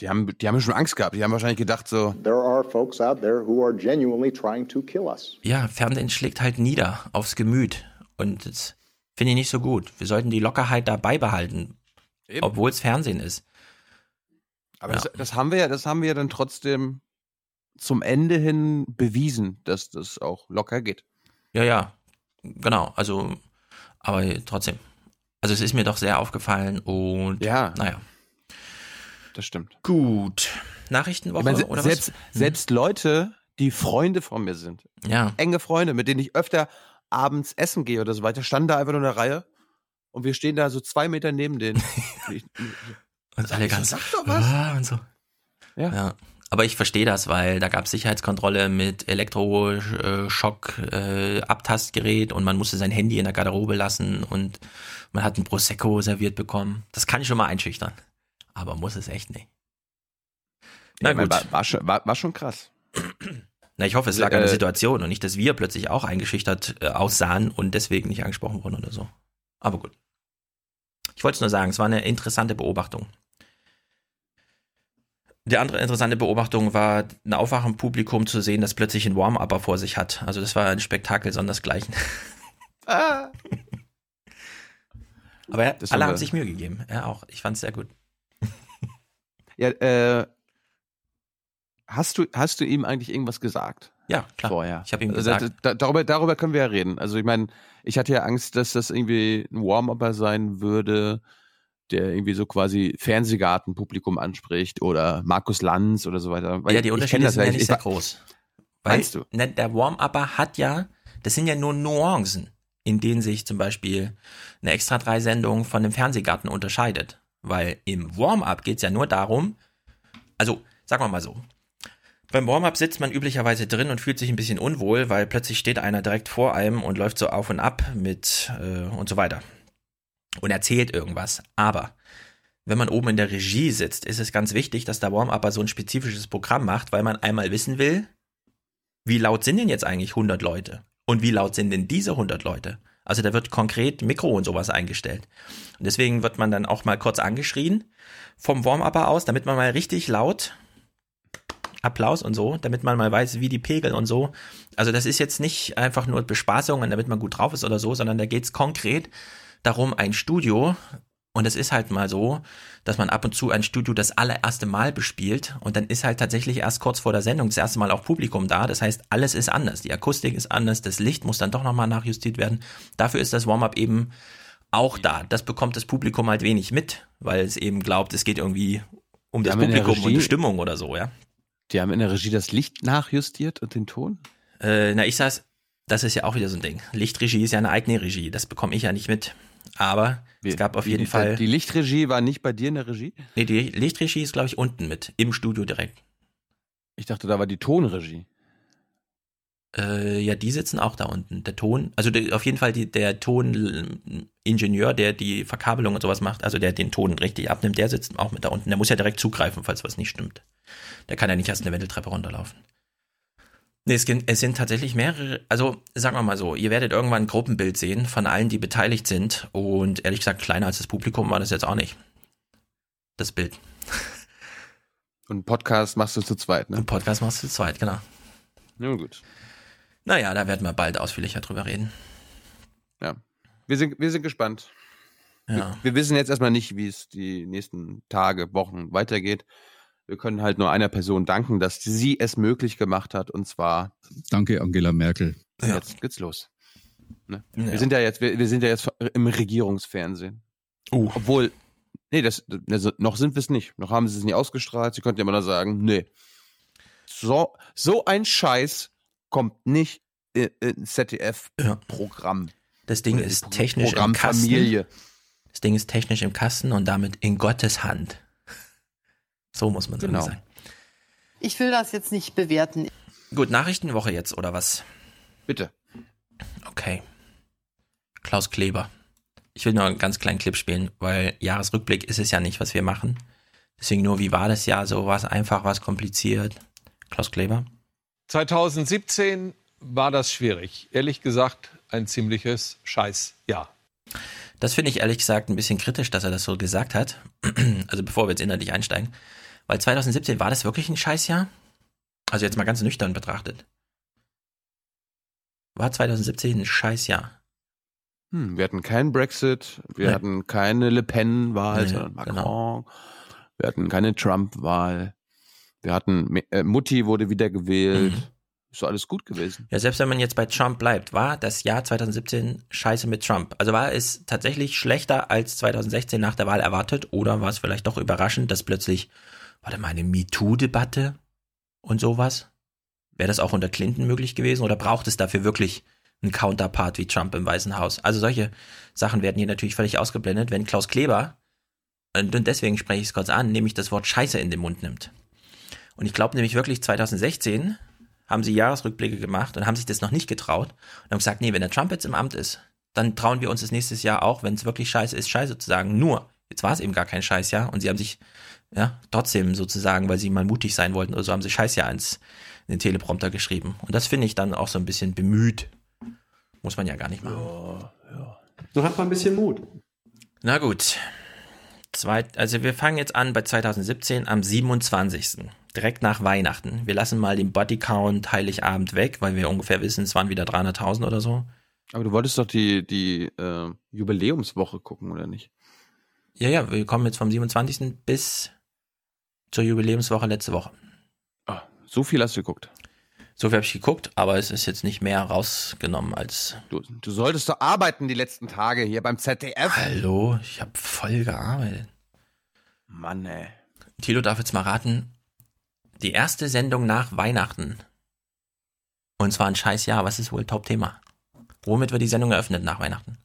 die, haben, die haben schon Angst gehabt. Die haben wahrscheinlich gedacht so. There are folks out there who are genuinely trying to kill us. Ja, Fernsehen schlägt halt nieder aufs Gemüt. Und das, Finde ich nicht so gut. Wir sollten die Lockerheit da beibehalten, obwohl es Fernsehen ist. Aber ja. das, das, haben wir ja, das haben wir ja dann trotzdem zum Ende hin bewiesen, dass das auch locker geht. Ja, ja, genau. Also, aber trotzdem. Also es ist mir doch sehr aufgefallen und ja, naja. Das stimmt. Gut. Nachrichtenwoche ich oder selbst, was? Mhm. Selbst Leute, die Freunde von mir sind. Ja. Enge Freunde, mit denen ich öfter abends essen gehe oder so weiter, standen da einfach nur in der Reihe und wir stehen da so zwei Meter neben denen. *laughs* und alle ganz, sag doch was. Ah, und so. Ja. ja. Aber ich verstehe das, weil da gab es Sicherheitskontrolle mit Elektroschock-Abtastgerät äh, und man musste sein Handy in der Garderobe lassen und man hat ein Prosecco serviert bekommen. Das kann ich schon mal einschüchtern. Aber muss es echt nicht. Na ja, gut. War, war, schon, war, war schon krass. *clears throat* Na, ich hoffe, es lag äh, an der Situation und nicht, dass wir plötzlich auch eingeschüchtert äh, aussahen und deswegen nicht angesprochen wurden oder so. Aber gut. Ich wollte es nur sagen, es war eine interessante Beobachtung. Die andere interessante Beobachtung war, ein Aufwachenpublikum zu sehen, das plötzlich einen Warm-Upper vor sich hat. Also das war ein Spektakel sondersgleichen. *laughs* Ah. Aber ja, alle haben sich Mühe gegeben. Ja, auch. Ich fand es sehr gut. Ja, äh, hast du, hast du ihm eigentlich irgendwas gesagt? Ja, klar. Vorher. Ich habe ihm also gesagt. Da, darüber, darüber können wir ja reden. Also ich meine, ich hatte ja Angst, dass das irgendwie ein Warm-Upper sein würde, der irgendwie so quasi Fernsehgartenpublikum anspricht oder Markus Lanz oder so weiter. Weil ja, die Unterschiede sind ja nicht sehr groß. Weil, meinst du? Ne, der Warm-Upper hat ja, das sind ja nur Nuancen, in denen sich zum Beispiel eine extra drei Sendung von dem Fernsehgarten unterscheidet. Weil im Warm-up geht es ja nur darum, also sagen wir mal so, beim Warm-up sitzt man üblicherweise drin und fühlt sich ein bisschen unwohl, weil plötzlich steht einer direkt vor einem und läuft so auf und ab mit äh, und so weiter und erzählt irgendwas. Aber wenn man oben in der Regie sitzt, ist es ganz wichtig, dass der Warm-Upper so ein spezifisches Programm macht, weil man einmal wissen will, wie laut sind denn jetzt eigentlich 100 Leute? Und wie laut sind denn diese 100 Leute? Also da wird konkret Mikro und sowas eingestellt. Und deswegen wird man dann auch mal kurz angeschrien vom Warm-Upper aus, damit man mal richtig laut Applaus und so, damit man mal weiß, wie die Pegel und so. Also das ist jetzt nicht einfach nur Bespaßung, damit man gut drauf ist oder so, sondern da geht es konkret darum, ein Studio, und es ist halt mal so, dass man ab und zu ein Studio das allererste Mal bespielt und dann ist halt tatsächlich erst kurz vor der Sendung das erste Mal auch Publikum da. Das heißt, alles ist anders. Die Akustik ist anders, das Licht muss dann doch nochmal nachjustiert werden. Dafür ist das Warm-up eben auch da. Das bekommt das Publikum halt wenig mit, weil es eben glaubt, es geht irgendwie um das Publikum und die Stimmung oder so, ja. Die haben in der Regie das Licht nachjustiert und den Ton? Äh, na, ich saß, das ist ja auch wieder so ein Ding. Lichtregie ist ja eine eigene Regie, das bekomme ich ja nicht mit. Aber wie, es gab auf jeden die, Fall. Die Lichtregie war nicht bei dir in der Regie? Nee, die Lichtregie ist, glaube ich, unten mit, im Studio direkt. Ich dachte, da war die Tonregie. Äh, ja, die sitzen auch da unten. Der Ton, also der, auf jeden Fall die, der Toningenieur, der die Verkabelung und sowas macht, also der den Ton richtig abnimmt, der sitzt auch mit da unten. Der muss ja direkt zugreifen, falls was nicht stimmt. Der kann ja nicht erst eine Wendeltreppe runterlaufen. Nee, es, es sind tatsächlich mehrere, also sagen wir mal so, ihr werdet irgendwann ein Gruppenbild sehen von allen, die beteiligt sind. Und ehrlich gesagt, kleiner als das Publikum war das jetzt auch nicht. Das Bild. Und Podcast machst du zu zweit, ne? Und Podcast machst du zu zweit, genau. Ja, gut. Naja, da werden wir bald ausführlicher drüber reden. Ja. Wir sind, wir sind gespannt. Ja. Wir, wir wissen jetzt erstmal nicht, wie es die nächsten Tage, Wochen weitergeht. Wir können halt nur einer Person danken, dass sie es möglich gemacht hat, und zwar. Danke, Angela Merkel. Ja. Jetzt geht's los. Ne? Ja. Wir sind ja jetzt, wir, wir, sind ja jetzt im Regierungsfernsehen. Uh. Obwohl, nee, das, also noch sind wir es nicht. Noch haben sie es nicht ausgestrahlt. Sie könnten ja immer noch sagen, nee. So, so ein Scheiß kommt nicht ins ZDF-Programm. Das Ding ist technisch Programm im Kasten. Familie. Das Ding ist technisch im Kasten und damit in Gottes Hand. So muss man genau. sagen. Ich will das jetzt nicht bewerten. Gut, Nachrichtenwoche jetzt, oder was? Bitte. Okay. Klaus Kleber. Ich will nur einen ganz kleinen Clip spielen, weil Jahresrückblick ist es ja nicht, was wir machen. Deswegen nur, wie war das Jahr so? War es einfach, war es kompliziert? Klaus Kleber. 2017 war das schwierig. Ehrlich gesagt, ein ziemliches Scheißjahr. Das finde ich ehrlich gesagt ein bisschen kritisch, dass er das so gesagt hat. *clears throat* Also bevor wir jetzt inhaltlich einsteigen. Weil 2017 war das wirklich ein Scheißjahr? Also jetzt mal ganz nüchtern betrachtet. War 2017 ein Scheißjahr? Hm, wir hatten keinen Brexit, wir nee. hatten keine Le Pen-Wahl, nee, sondern Macron. Genau. Wir hatten keine Trump-Wahl. Wir hatten, äh, Mutti wurde wiedergewählt. Mhm. Ist doch alles gut gewesen. Ja, selbst wenn man jetzt bei Trump bleibt, war das Jahr 2017 scheiße mit Trump. Also war es tatsächlich schlechter als 2016 nach der Wahl erwartet oder war es vielleicht doch überraschend, dass plötzlich warte mal, eine MeToo-Debatte und sowas? Wäre das auch unter Clinton möglich gewesen oder braucht es dafür wirklich einen Counterpart wie Trump im Weißen Haus? Also solche Sachen werden hier natürlich völlig ausgeblendet, wenn Klaus Kleber, und deswegen spreche ich es kurz an, nämlich das Wort Scheiße in den Mund nimmt. Und ich glaube nämlich wirklich 2016 haben sie Jahresrückblicke gemacht und haben sich das noch nicht getraut und haben gesagt, nee, wenn der Trump jetzt im Amt ist, dann trauen wir uns das nächstes Jahr auch, wenn es wirklich scheiße ist, scheiße zu sagen. Nur, jetzt war es eben gar kein Scheißjahr und sie haben sich, ja, trotzdem sozusagen, weil sie mal mutig sein wollten oder so, haben sie Scheißjahr ins, in den Teleprompter geschrieben. Und das finde ich dann auch so ein bisschen bemüht. Muss man ja gar nicht machen. Ja, ja. So hat man ein bisschen Mut. Na gut. Zweit, also wir fangen jetzt an bei 2017 am 27. Direkt nach Weihnachten. Wir lassen mal den Bodycount Heiligabend weg, weil wir ungefähr wissen, es waren wieder 300.000 oder so. Aber du wolltest doch die, die äh, Jubiläumswoche gucken, oder nicht? Ja, ja, wir kommen jetzt vom 27. bis zur Jubiläumswoche letzte Woche. Ah, so viel hast du geguckt. So viel habe ich geguckt, aber es ist jetzt nicht mehr rausgenommen als. Du, du solltest doch arbeiten die letzten Tage hier beim ZDF. Hallo, ich habe voll gearbeitet. Mann, ey. Thilo darf jetzt mal raten. Die erste Sendung nach Weihnachten. Und zwar ein scheiß Jahr. Was ist wohl Top-Thema? Womit wird die Sendung eröffnet nach Weihnachten?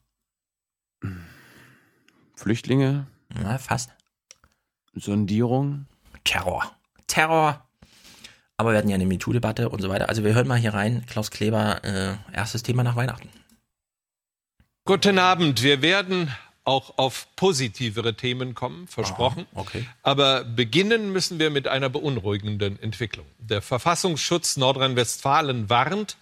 Flüchtlinge? Na, fast. Sondierung? Terror. Terror. Aber wir hatten ja eine MeToo-Debatte und so weiter. Also wir hören mal hier rein. Klaus Kleber, äh, erstes Thema nach Weihnachten. Guten Abend. Wir werden auch auf positivere Themen kommen, versprochen. Aha, okay. Aber beginnen müssen wir mit einer beunruhigenden Entwicklung. Der Verfassungsschutz Nordrhein-Westfalen warnt,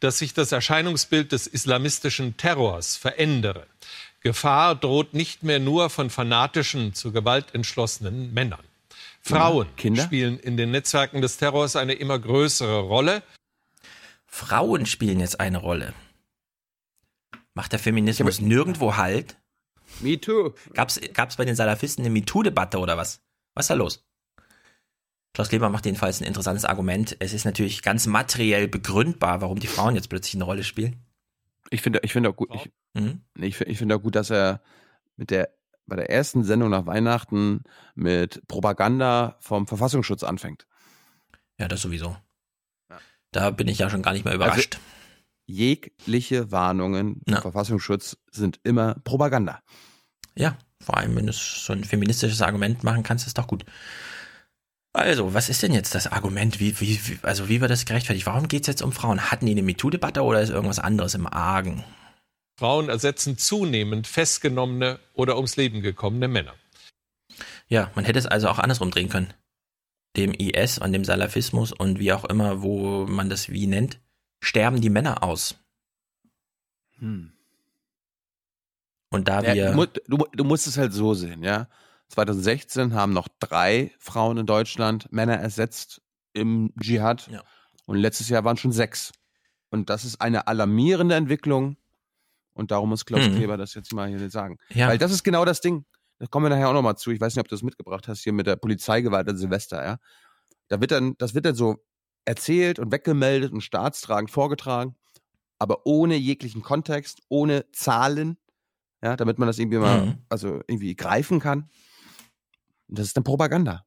dass sich das Erscheinungsbild des islamistischen Terrors verändere. Gefahr droht nicht mehr nur von fanatischen, zu Gewalt entschlossenen Männern. Frauen Kinder? spielen in den Netzwerken des Terrors eine immer größere Rolle. Frauen spielen jetzt eine Rolle. Macht der Feminismus nirgendwo Halt? Me too. Gab's, gab's bei den Salafisten eine MeToo-Debatte oder was? Was ist da los? Klaus Kleber macht jedenfalls ein interessantes Argument. Es ist natürlich ganz materiell begründbar, warum die Frauen jetzt plötzlich eine Rolle spielen. Ich finde, ich finde auch gut, ich, mhm. ich, ich finde auch gut, dass er mit der bei der ersten Sendung nach Weihnachten mit Propaganda vom Verfassungsschutz anfängt. Ja, das sowieso. Ja. Da bin ich ja schon gar nicht mehr überrascht. Also, jegliche Warnungen vom ja. Verfassungsschutz sind immer Propaganda. Ja, vor allem, wenn du so ein feministisches Argument machen kannst, ist doch gut. Also, was ist denn jetzt das Argument? Wie, wie, wie also wie wird das gerechtfertigt? Warum geht es jetzt um Frauen? Hatten die eine MeToo-Debatte oder ist irgendwas anderes im Argen? Frauen ersetzen zunehmend festgenommene oder ums Leben gekommene Männer. Ja, man hätte es also auch andersrum drehen können. Dem IS und dem Salafismus und wie auch immer, wo man das wie nennt, sterben die Männer aus. Hm. Und da ja, wir. Du, du, du musst es halt so sehen, ja. 2016 haben noch drei Frauen in Deutschland Männer ersetzt im Dschihad. Ja. Und letztes Jahr waren schon sechs. Und das ist eine alarmierende Entwicklung. Und darum muss Klaus mhm. Kleber das jetzt mal hier sagen. Ja. Weil das ist genau das Ding. Da kommen wir nachher auch nochmal zu. Ich weiß nicht, ob du das mitgebracht hast hier mit der Polizeigewalt an Silvester, ja. Da wird dann, das wird dann so erzählt und weggemeldet und staatstragend vorgetragen, aber ohne jeglichen Kontext, ohne Zahlen, ja, damit man das irgendwie mal, mhm. also irgendwie greifen kann. Das ist dann Propaganda.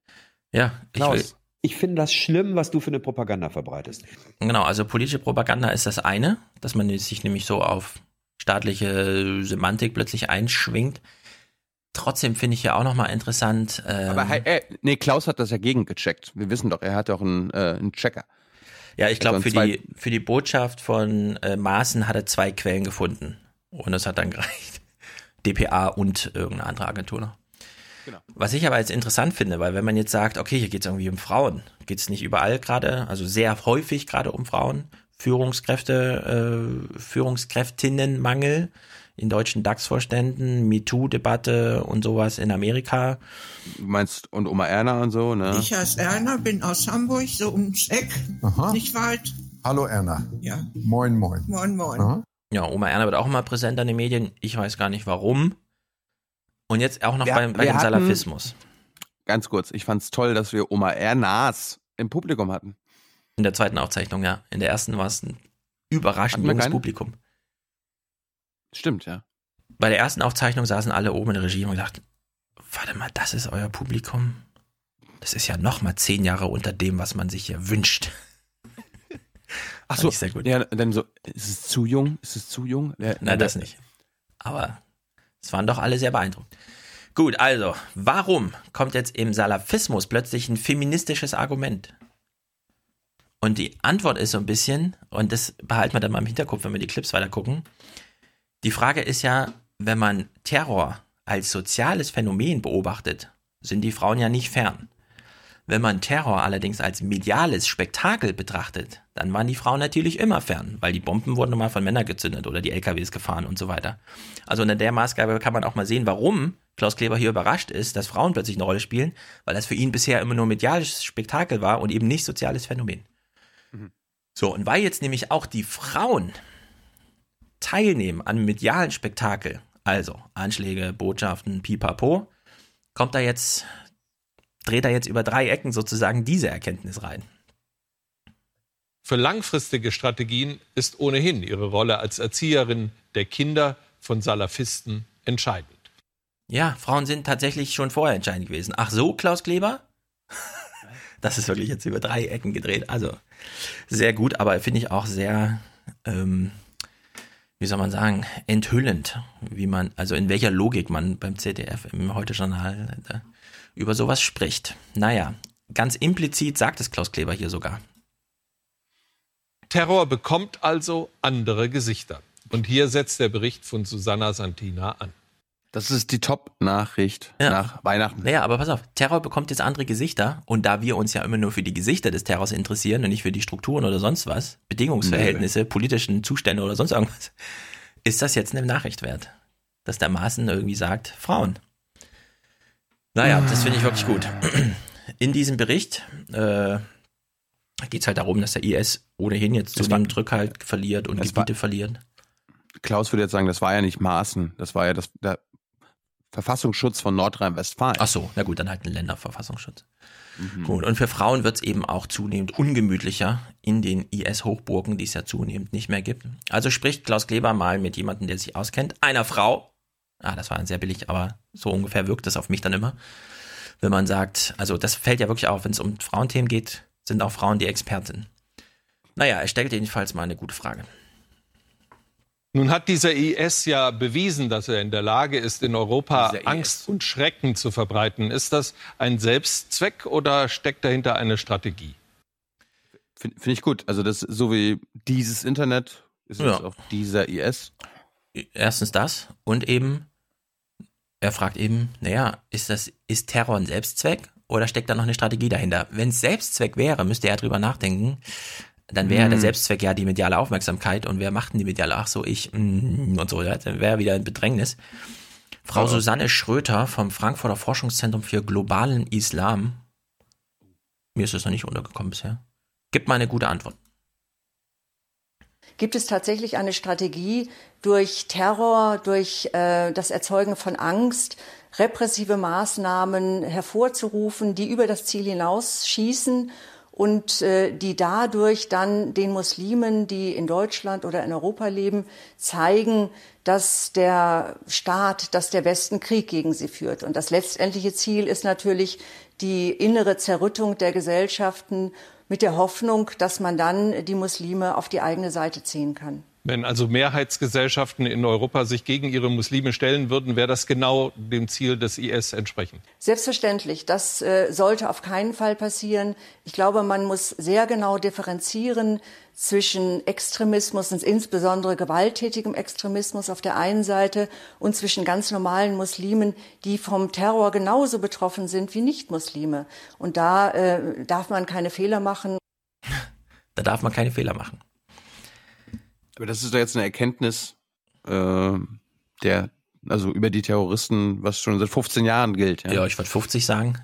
Ja, ich, Klaus, ich finde das schlimm, was du für eine Propaganda verbreitest. Genau, also politische Propaganda ist das eine, dass man sich nämlich so auf staatliche Semantik plötzlich einschwingt. Trotzdem finde ich ja auch nochmal interessant. Ähm, Aber hey, nee, Klaus hat das ja gegengecheckt. Wir wissen doch, er hat auch einen, äh, einen Checker. Ja, ich glaube, für die, für die Botschaft von äh, Maaßen hat er zwei Quellen gefunden. Und das hat dann gereicht. DPA und irgendeine andere Agentur noch. Genau. Was ich aber jetzt interessant finde, weil wenn man jetzt sagt, okay, hier geht es irgendwie um Frauen, geht es nicht überall gerade, also sehr häufig gerade um Frauen, Führungskräfte, äh, Führungskräftinnenmangel in deutschen DAX-Vorständen, MeToo-Debatte und sowas in Amerika. Du meinst und Oma Erna und so, ne? Ich heiße Erna, bin aus Hamburg, so ums Eck, Aha. nicht weit. Hallo Erna. Ja. Moin, moin. Moin, moin. Aha. Ja, Oma Erna wird auch immer präsent an den Medien. Ich weiß gar nicht warum. Und jetzt auch noch wir, bei, bei dem hatten, Salafismus. Ganz kurz, ich fand es toll, dass wir Oma Ernas im Publikum hatten. In der zweiten Aufzeichnung, ja. In der ersten war es ein überraschend junges? Publikum. Stimmt, ja. Bei der ersten Aufzeichnung saßen alle oben in der Regie und gedacht, warte mal, das ist euer Publikum? Das ist ja noch mal zehn Jahre unter dem, was man sich hier wünscht. Ach so, sehr gut. ja, dann so, ist es zu jung? Ist es zu jung? Ja, Nein, das nicht. Aber es waren doch alle sehr beeindruckt. Gut, also, warum kommt jetzt im Salafismus plötzlich ein feministisches Argument? Und die Antwort ist so ein bisschen, und das behalten wir dann mal im Hinterkopf, wenn wir die Clips weiter gucken. Die Frage ist ja, wenn man Terror als soziales Phänomen beobachtet, sind die Frauen ja nicht fern. Wenn man Terror allerdings als mediales Spektakel betrachtet, dann waren die Frauen natürlich immer fern, weil die Bomben wurden mal von Männern gezündet oder die LKWs gefahren und so weiter. Also unter der Maßgabe kann man auch mal sehen, warum Klaus Kleber hier überrascht ist, dass Frauen plötzlich eine Rolle spielen, weil das für ihn bisher immer nur mediales Spektakel war und eben nicht soziales Phänomen. Mhm. So, und weil jetzt nämlich auch die Frauen teilnehmen an medialen Spektakel, also Anschläge, Botschaften, pipapo, kommt da jetzt dreht er jetzt über drei Ecken sozusagen diese Erkenntnis rein. Für langfristige Strategien ist ohnehin ihre Rolle als Erzieherin der Kinder von Salafisten entscheidend. Ja, Frauen sind tatsächlich schon vorher entscheidend gewesen. Ach so, Klaus Kleber? *laughs* Das ist wirklich jetzt über drei Ecken gedreht. Also sehr gut, aber finde ich auch sehr, ähm, wie soll man sagen, enthüllend, wie man, also in welcher Logik man beim ZDF im Heute-Journal äh, über sowas spricht. Naja, ganz implizit sagt es Klaus Kleber hier sogar. Terror bekommt also andere Gesichter. Und hier setzt der Bericht von Susanna Santina an. Das ist die Top-Nachricht ja. nach Weihnachten. Naja, aber pass auf, Terror bekommt jetzt andere Gesichter und da wir uns ja immer nur für die Gesichter des Terrors interessieren und nicht für die Strukturen oder sonst was, Bedingungsverhältnisse, nee. politischen Zustände oder sonst irgendwas, ist das jetzt eine Nachricht wert, dass der Maßen irgendwie sagt, Frauen. Naja, das finde ich wirklich gut. In diesem Bericht äh, geht es halt darum, dass der IS ohnehin jetzt zunehmend Rückhalt verliert und Gebiete war, verlieren. Klaus würde jetzt sagen, das war ja nicht Maßen, das war ja das, der Verfassungsschutz von Nordrhein-Westfalen. Ach so, na gut, dann halt ein Länderverfassungsschutz. Mhm. Gut, und für Frauen wird es eben auch zunehmend ungemütlicher in den IS-Hochburgen, die es ja zunehmend nicht mehr gibt. Also spricht Klaus Kleber mal mit jemandem, der sich auskennt, einer Frau, ah, das war sehr billig, aber so ungefähr wirkt das auf mich dann immer. Wenn man sagt, also das fällt ja wirklich auf, wenn es um Frauenthemen geht, sind auch Frauen die Expertin. Naja, er stellt jedenfalls mal eine gute Frage. Nun hat dieser IS ja bewiesen, dass er in der Lage ist, in Europa Angst und Schrecken zu verbreiten. Ist das ein Selbstzweck oder steckt dahinter eine Strategie? Finde find ich gut. Also das so wie dieses Internet ist ja. auch dieser IS. Erstens das und eben er fragt eben, naja, ist das, ist Terror ein Selbstzweck oder steckt da noch eine Strategie dahinter? Wenn es Selbstzweck wäre, müsste er drüber nachdenken. Dann wäre mm. der Selbstzweck ja die mediale Aufmerksamkeit und wer macht denn die mediale, ach so, ich mm, und so, dann wäre wieder ein Bedrängnis. Frau oh. Susanne Schröter vom Frankfurter Forschungszentrum für globalen Islam, mir ist das noch nicht untergekommen bisher, gibt mal eine gute Antwort. Gibt es tatsächlich eine Strategie, durch Terror, durch äh, das Erzeugen von Angst, repressive Maßnahmen hervorzurufen, die über das Ziel hinausschießen und äh, die dadurch dann den Muslimen, die in Deutschland oder in Europa leben, zeigen, dass der Staat, dass der Westen Krieg gegen sie führt. Und das letztendliche Ziel ist natürlich die innere Zerrüttung der Gesellschaften mit der Hoffnung, dass man dann die Muslime auf die eigene Seite ziehen kann. Wenn also Mehrheitsgesellschaften in Europa sich gegen ihre Muslime stellen würden, wäre das genau dem Ziel des IS entsprechend? Selbstverständlich. Das äh, sollte auf keinen Fall passieren. Ich glaube, man muss sehr genau differenzieren zwischen Extremismus und insbesondere gewalttätigem Extremismus auf der einen Seite und zwischen ganz normalen Muslimen, die vom Terror genauso betroffen sind wie Nichtmuslime. Und da äh, darf man keine Fehler machen. *laughs* Da darf man keine Fehler machen. Aber das ist doch jetzt eine Erkenntnis äh, der, also über die Terroristen, was schon seit 15 Jahren gilt. Ja, ja ich würde 50 sagen,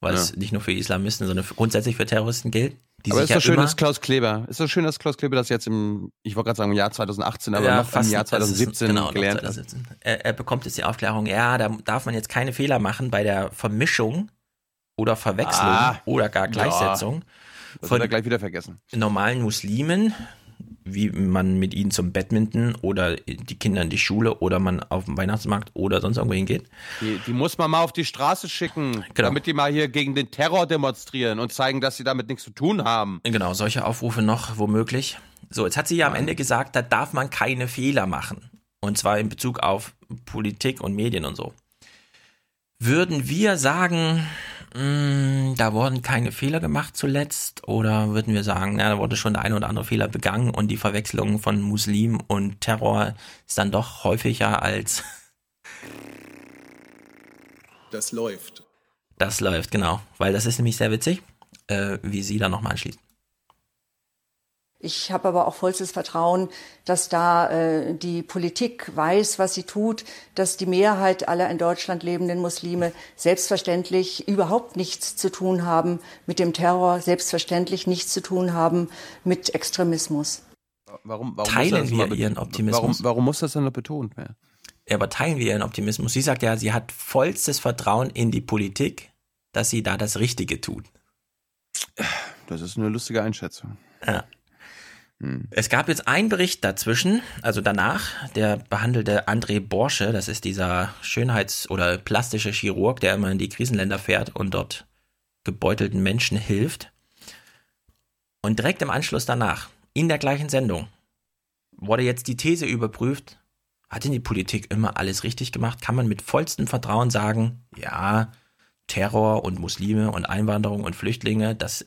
weil ja. es nicht nur für Islamisten, sondern grundsätzlich für Terroristen gilt. aber ist doch schön, dass Klaus Kleber, ist doch schön, dass Klaus Kleber das jetzt im, ich wollte gerade sagen im Jahr 2018, aber ja, noch im Jahr 2017 genau, gelernt 2017. hat. Er, er bekommt jetzt die Aufklärung, ja, da darf man jetzt keine Fehler machen bei der Vermischung oder Verwechslung ah, oder gar Gleichsetzung. Ja, das von gleich wieder vergessen. normalen Muslimen wie man mit ihnen zum Badminton oder die Kinder in die Schule oder man auf den Weihnachtsmarkt oder sonst irgendwo hingeht. Die, die muss man mal auf die Straße schicken, genau. damit die mal hier gegen den Terror demonstrieren und zeigen, dass sie damit nichts zu tun haben. Genau, solche Aufrufe noch womöglich. So, jetzt hat sie ja am Ende gesagt, da darf man keine Fehler machen. Und zwar in Bezug auf Politik und Medien und so. Würden wir sagen, mh, mm, da wurden keine Fehler gemacht zuletzt? Oder würden wir sagen, na, da wurde schon der eine oder andere Fehler begangen und die Verwechslung von Muslim und Terror ist dann doch häufiger als. *laughs* Das läuft. Das läuft, genau. Weil das ist nämlich sehr witzig, äh, wie sie da nochmal anschließt. Ich habe aber auch vollstes Vertrauen, dass da äh, die Politik weiß, was sie tut, dass die Mehrheit aller in Deutschland lebenden Muslime selbstverständlich überhaupt nichts zu tun haben mit dem Terror, selbstverständlich nichts zu tun haben mit Extremismus. Warum, warum teilen wir ihren Optimismus? Warum, warum, muss das dann noch betont werden? Ja, aber teilen wir ihren Optimismus? Sie sagt ja, sie hat vollstes Vertrauen in die Politik, dass sie da das Richtige tut. Das ist eine lustige Einschätzung. Ja. Hm. Es gab jetzt einen Bericht dazwischen, also danach, der behandelte André Borsche, das ist dieser Schönheits- oder plastische Chirurg, der immer in die Krisenländer fährt und dort gebeutelten Menschen hilft. Und direkt im Anschluss danach, in der gleichen Sendung, wurde jetzt die These überprüft, hat denn die Politik immer alles richtig gemacht? Kann man mit vollstem Vertrauen sagen, ja, Terror und Muslime und Einwanderung und Flüchtlinge, das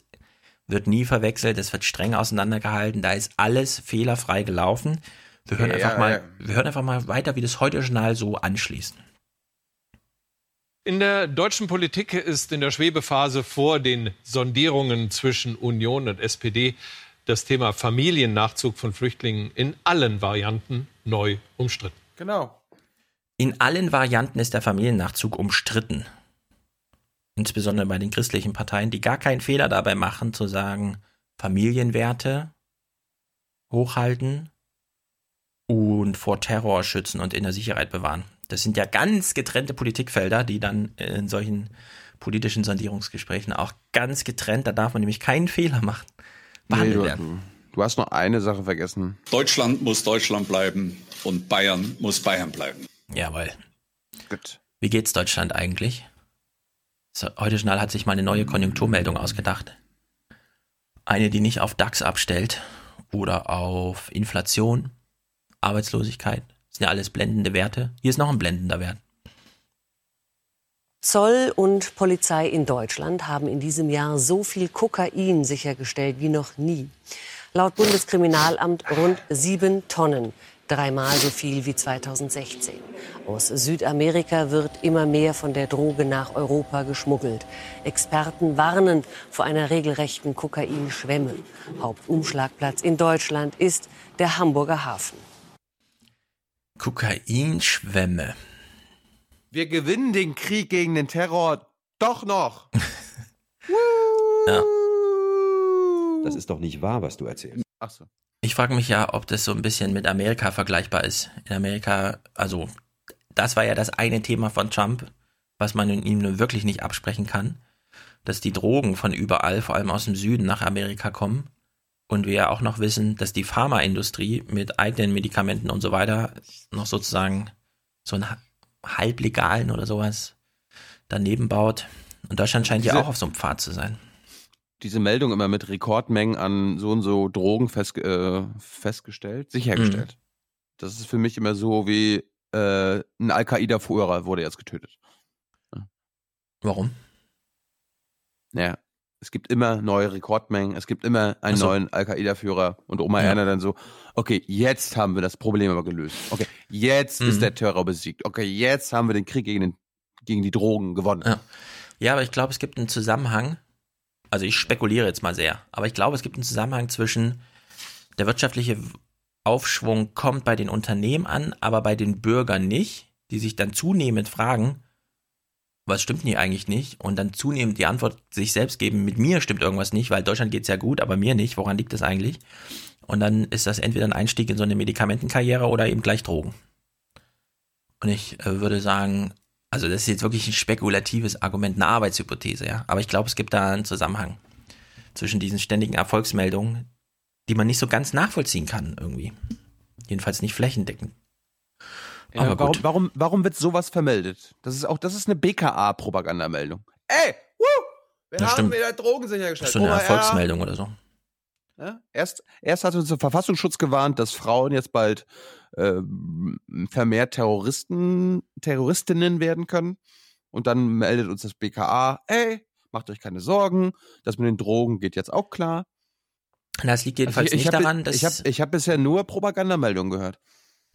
wird nie verwechselt, es wird streng auseinandergehalten, da ist alles fehlerfrei gelaufen. Wir hören, ja, einfach, mal, ja. wir hören einfach mal weiter, wie das heute Journal so anschließt. In der deutschen Politik ist in der Schwebephase vor den Sondierungen zwischen Union und SPD das Thema Familiennachzug von Flüchtlingen in allen Varianten neu umstritten. Genau. In allen Varianten ist der Familiennachzug umstritten insbesondere bei den christlichen Parteien, die gar keinen Fehler dabei machen, zu sagen, Familienwerte hochhalten und vor Terror schützen und in der Sicherheit bewahren. Das sind ja ganz getrennte Politikfelder, die dann in solchen politischen Sondierungsgesprächen auch ganz getrennt, da darf man nämlich keinen Fehler machen, behandelt nee, du, werden. Du hast noch eine Sache vergessen. Deutschland muss Deutschland bleiben und Bayern muss Bayern bleiben. Jawohl. Gut. Wie geht's Deutschland eigentlich? Heute Journal hat sich mal eine neue Konjunkturmeldung ausgedacht. Eine, die nicht auf DAX abstellt oder auf Inflation, Arbeitslosigkeit. Das sind ja alles blendende Werte. Hier ist noch ein blendender Wert. Zoll und Polizei in Deutschland haben in diesem Jahr so viel Kokain sichergestellt wie noch nie. Laut Bundeskriminalamt rund sieben Tonnen dreimal so viel wie 2016. Aus Südamerika wird immer mehr von der Droge nach Europa geschmuggelt. Experten warnen vor einer regelrechten Kokainschwemme. Hauptumschlagplatz in Deutschland ist der Hamburger Hafen. Kokainschwemme. Wir gewinnen den Krieg gegen den Terror doch noch. *laughs* ja. Das ist doch nicht wahr, was du erzählst. Ach so. Ich frage mich ja, ob das so ein bisschen mit Amerika vergleichbar ist. In Amerika, also das war ja das eine Thema von Trump, was man ihm nun wirklich nicht absprechen kann, dass die Drogen von überall, vor allem aus dem Süden, nach Amerika kommen. Und wir ja auch noch wissen, dass die Pharmaindustrie mit eigenen Medikamenten und so weiter noch sozusagen so einen halblegalen oder sowas daneben baut. Und Deutschland scheint ja auch auf so einem Pfad zu sein diese Meldung immer mit Rekordmengen an so und so Drogen fest, äh, festgestellt, sichergestellt. Mhm. Das ist für mich immer so wie äh, ein Al-Qaida-Führer wurde jetzt getötet. Ja. Warum? Naja, es gibt immer neue Rekordmengen, es gibt immer einen so. neuen Al-Qaida-Führer und Oma ja. Erna dann so, okay, jetzt haben wir das Problem aber gelöst. Okay, jetzt mhm. ist der Terror besiegt. Okay, jetzt haben wir den Krieg gegen, den, gegen die Drogen gewonnen. Ja, ja aber ich glaube, es gibt einen Zusammenhang also ich spekuliere jetzt mal sehr, aber ich glaube, es gibt einen Zusammenhang zwischen der wirtschaftliche Aufschwung kommt bei den Unternehmen an, aber bei den Bürgern nicht, die sich dann zunehmend fragen, was stimmt hier eigentlich nicht? Und dann zunehmend die Antwort sich selbst geben, mit mir stimmt irgendwas nicht, weil Deutschland geht es ja gut, aber mir nicht. Woran liegt das eigentlich? Und dann ist das entweder ein Einstieg in so eine Medikamentenkarriere oder eben gleich Drogen. Und ich äh, würde sagen, also das ist jetzt wirklich ein spekulatives Argument, eine Arbeitshypothese, ja. Aber ich glaube, es gibt da einen Zusammenhang zwischen diesen ständigen Erfolgsmeldungen, die man nicht so ganz nachvollziehen kann irgendwie. Jedenfalls nicht flächendeckend. Ja, Aber warum, warum, warum wird sowas vermeldet? Das ist auch, das ist eine BKA-Propagandameldung. Ey, woo, wir das haben stimmt. wieder Drogen sichergestellt. Das ist so eine Erfolgsmeldung oder so. Ja, erst, erst hat uns der Verfassungsschutz gewarnt, dass Frauen jetzt bald äh, vermehrt Terroristen, Terroristinnen werden können. Und dann meldet uns das BKA, ey, macht euch keine Sorgen, das mit den Drogen geht jetzt auch klar. Das liegt jedenfalls also ich, ich nicht hab, daran, dass. Ich habe ich hab bisher nur Propagandameldungen gehört.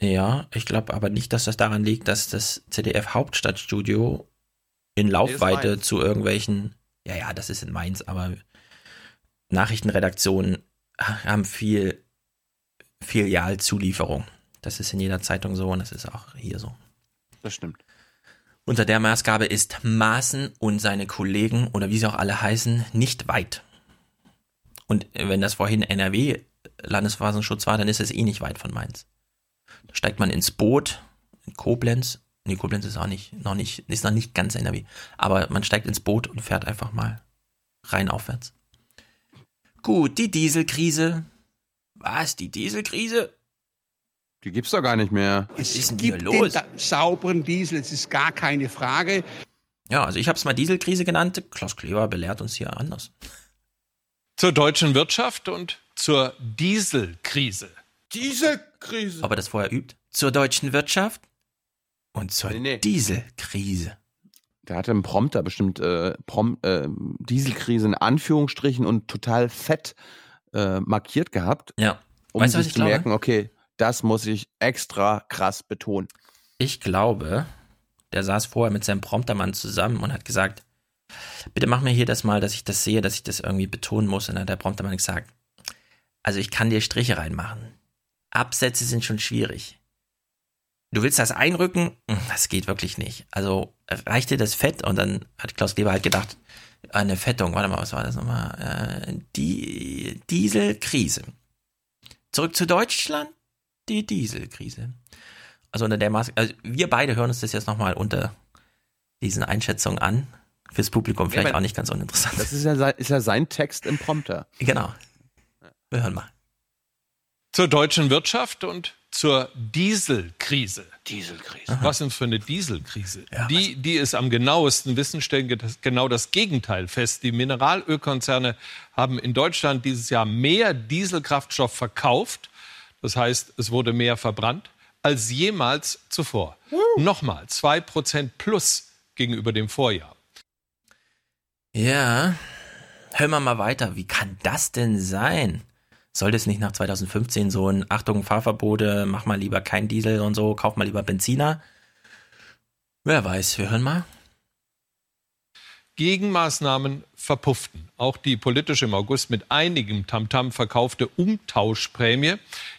Ja, ich glaube aber nicht, dass das daran liegt, dass das ZDF Hauptstadtstudio in Laufweite zu irgendwelchen, ja, ja, das ist in Mainz, aber Nachrichtenredaktionen haben viel Filialzulieferung. Das ist in jeder Zeitung so und das ist auch hier so. Das stimmt. Unter der Maßgabe ist Maaßen und seine Kollegen oder wie sie auch alle heißen, nicht weit. Und wenn das vorhin NRW Landesverfassungsschutz war, dann ist es eh nicht weit von Mainz. Da steigt man ins Boot in Koblenz. Nee, Koblenz ist auch nicht, noch nicht, ist noch nicht ganz NRW. Aber man steigt ins Boot und fährt einfach mal rein aufwärts. Gut, die Dieselkrise. Was, die Dieselkrise? Die gibt's doch gar nicht mehr. Es ist gibt los? den sauberen Diesel, es ist gar keine Frage. Ja, also ich habe es mal Dieselkrise genannt. Klaus Kleber belehrt uns hier anders. Zur deutschen Wirtschaft und zur Dieselkrise. Dieselkrise. Ob er das vorher übt? Zur deutschen Wirtschaft und zur nee, nee. Dieselkrise. Der hatte im Prompter bestimmt äh, Prom äh, Dieselkrise in Anführungsstrichen und total fett äh, markiert gehabt. Ja. Um weißt, sich zu glaube? merken, okay, das muss ich extra krass betonen. Ich glaube, der saß vorher mit seinem Promptermann zusammen und hat gesagt, bitte mach mir hier das mal, dass ich das sehe, dass ich das irgendwie betonen muss. Und dann hat der Promptermann gesagt, also ich kann dir Striche reinmachen. Absätze sind schon schwierig. Du willst das einrücken? Hm, das geht wirklich nicht. Also reicht dir das Fett? Und dann hat Klaus Kleber halt gedacht, eine Fettung, warte mal, was war das nochmal? Äh, die Dieselkrise. Zurück zu Deutschland? Die Dieselkrise. Also unter der Maske, also wir beide hören uns das jetzt nochmal unter diesen Einschätzungen an. Fürs Publikum vielleicht ja, auch nicht ganz uninteressant. Das ist ja, ist ja sein Text im Prompter. Genau. Wir hören mal. Zur deutschen Wirtschaft und zur Dieselkrise. Dieselkrise. Was denn für eine Dieselkrise? Ja, die, die es am genauesten wissen, stellen genau das Gegenteil fest. Die Mineralölkonzerne haben in Deutschland dieses Jahr mehr Dieselkraftstoff verkauft, das heißt, es wurde mehr verbrannt, als jemals zuvor. Uh. Nochmal, 2% plus gegenüber dem Vorjahr. Ja, hören wir mal weiter. Wie kann das denn sein? Sollte es nicht nach 2015 so ein Achtung, Fahrverbote, mach mal lieber kein Diesel und so, kauf mal lieber Benziner? Wer weiß, wir hören mal. Gegenmaßnahmen verpufften. Auch die politisch im August mit einigem Tamtam verkaufte Umtauschprämie,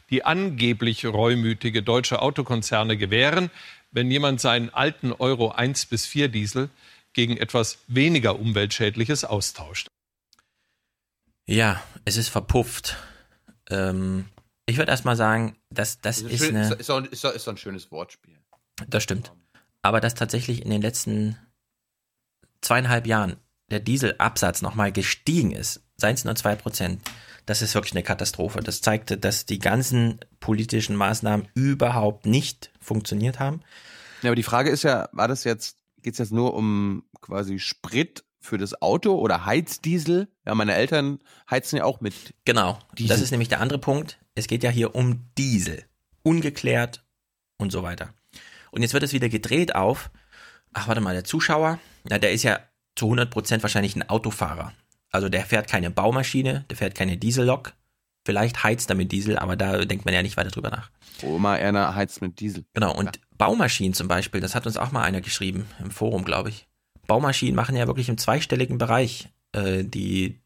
die angeblich reumütige deutsche Autokonzerne gewähren, wenn jemand seinen alten Euro 1 bis 4 Diesel gegen etwas weniger umweltschädliches austauscht. Ja, es ist verpufft. Ähm, ich würde erstmal sagen, dass das ist, ist, eine. Ist, doch, ist, ist ein schönes Wortspiel. Das stimmt. Aber dass tatsächlich in den letzten zweieinhalb Jahren der Dieselabsatz nochmal gestiegen ist, seien es nur zwei Prozent, das ist wirklich eine Katastrophe. Das zeigte, dass die ganzen politischen Maßnahmen überhaupt nicht funktioniert haben. Ja, aber die Frage ist ja, war das jetzt, geht es jetzt nur um quasi Sprit für das Auto oder Heizdiesel. Ja, meine Eltern heizen ja auch mit. Genau. Diesel. Das ist nämlich der andere Punkt. Es geht ja hier um Diesel. Ungeklärt und so weiter. Und jetzt wird es wieder gedreht auf. Ach, warte mal, der Zuschauer, na, der ist ja zu 100 Prozent wahrscheinlich ein Autofahrer. Also der fährt keine Baumaschine, der fährt keine Diesellok. Vielleicht heizt er mit Diesel, aber da denkt man ja nicht weiter drüber nach. Oma Erna heizt mit Diesel. Genau, und ja. Baumaschinen zum Beispiel, das hat uns auch mal einer geschrieben, im Forum, glaube ich. Baumaschinen machen ja wirklich im zweistelligen Bereich äh, die,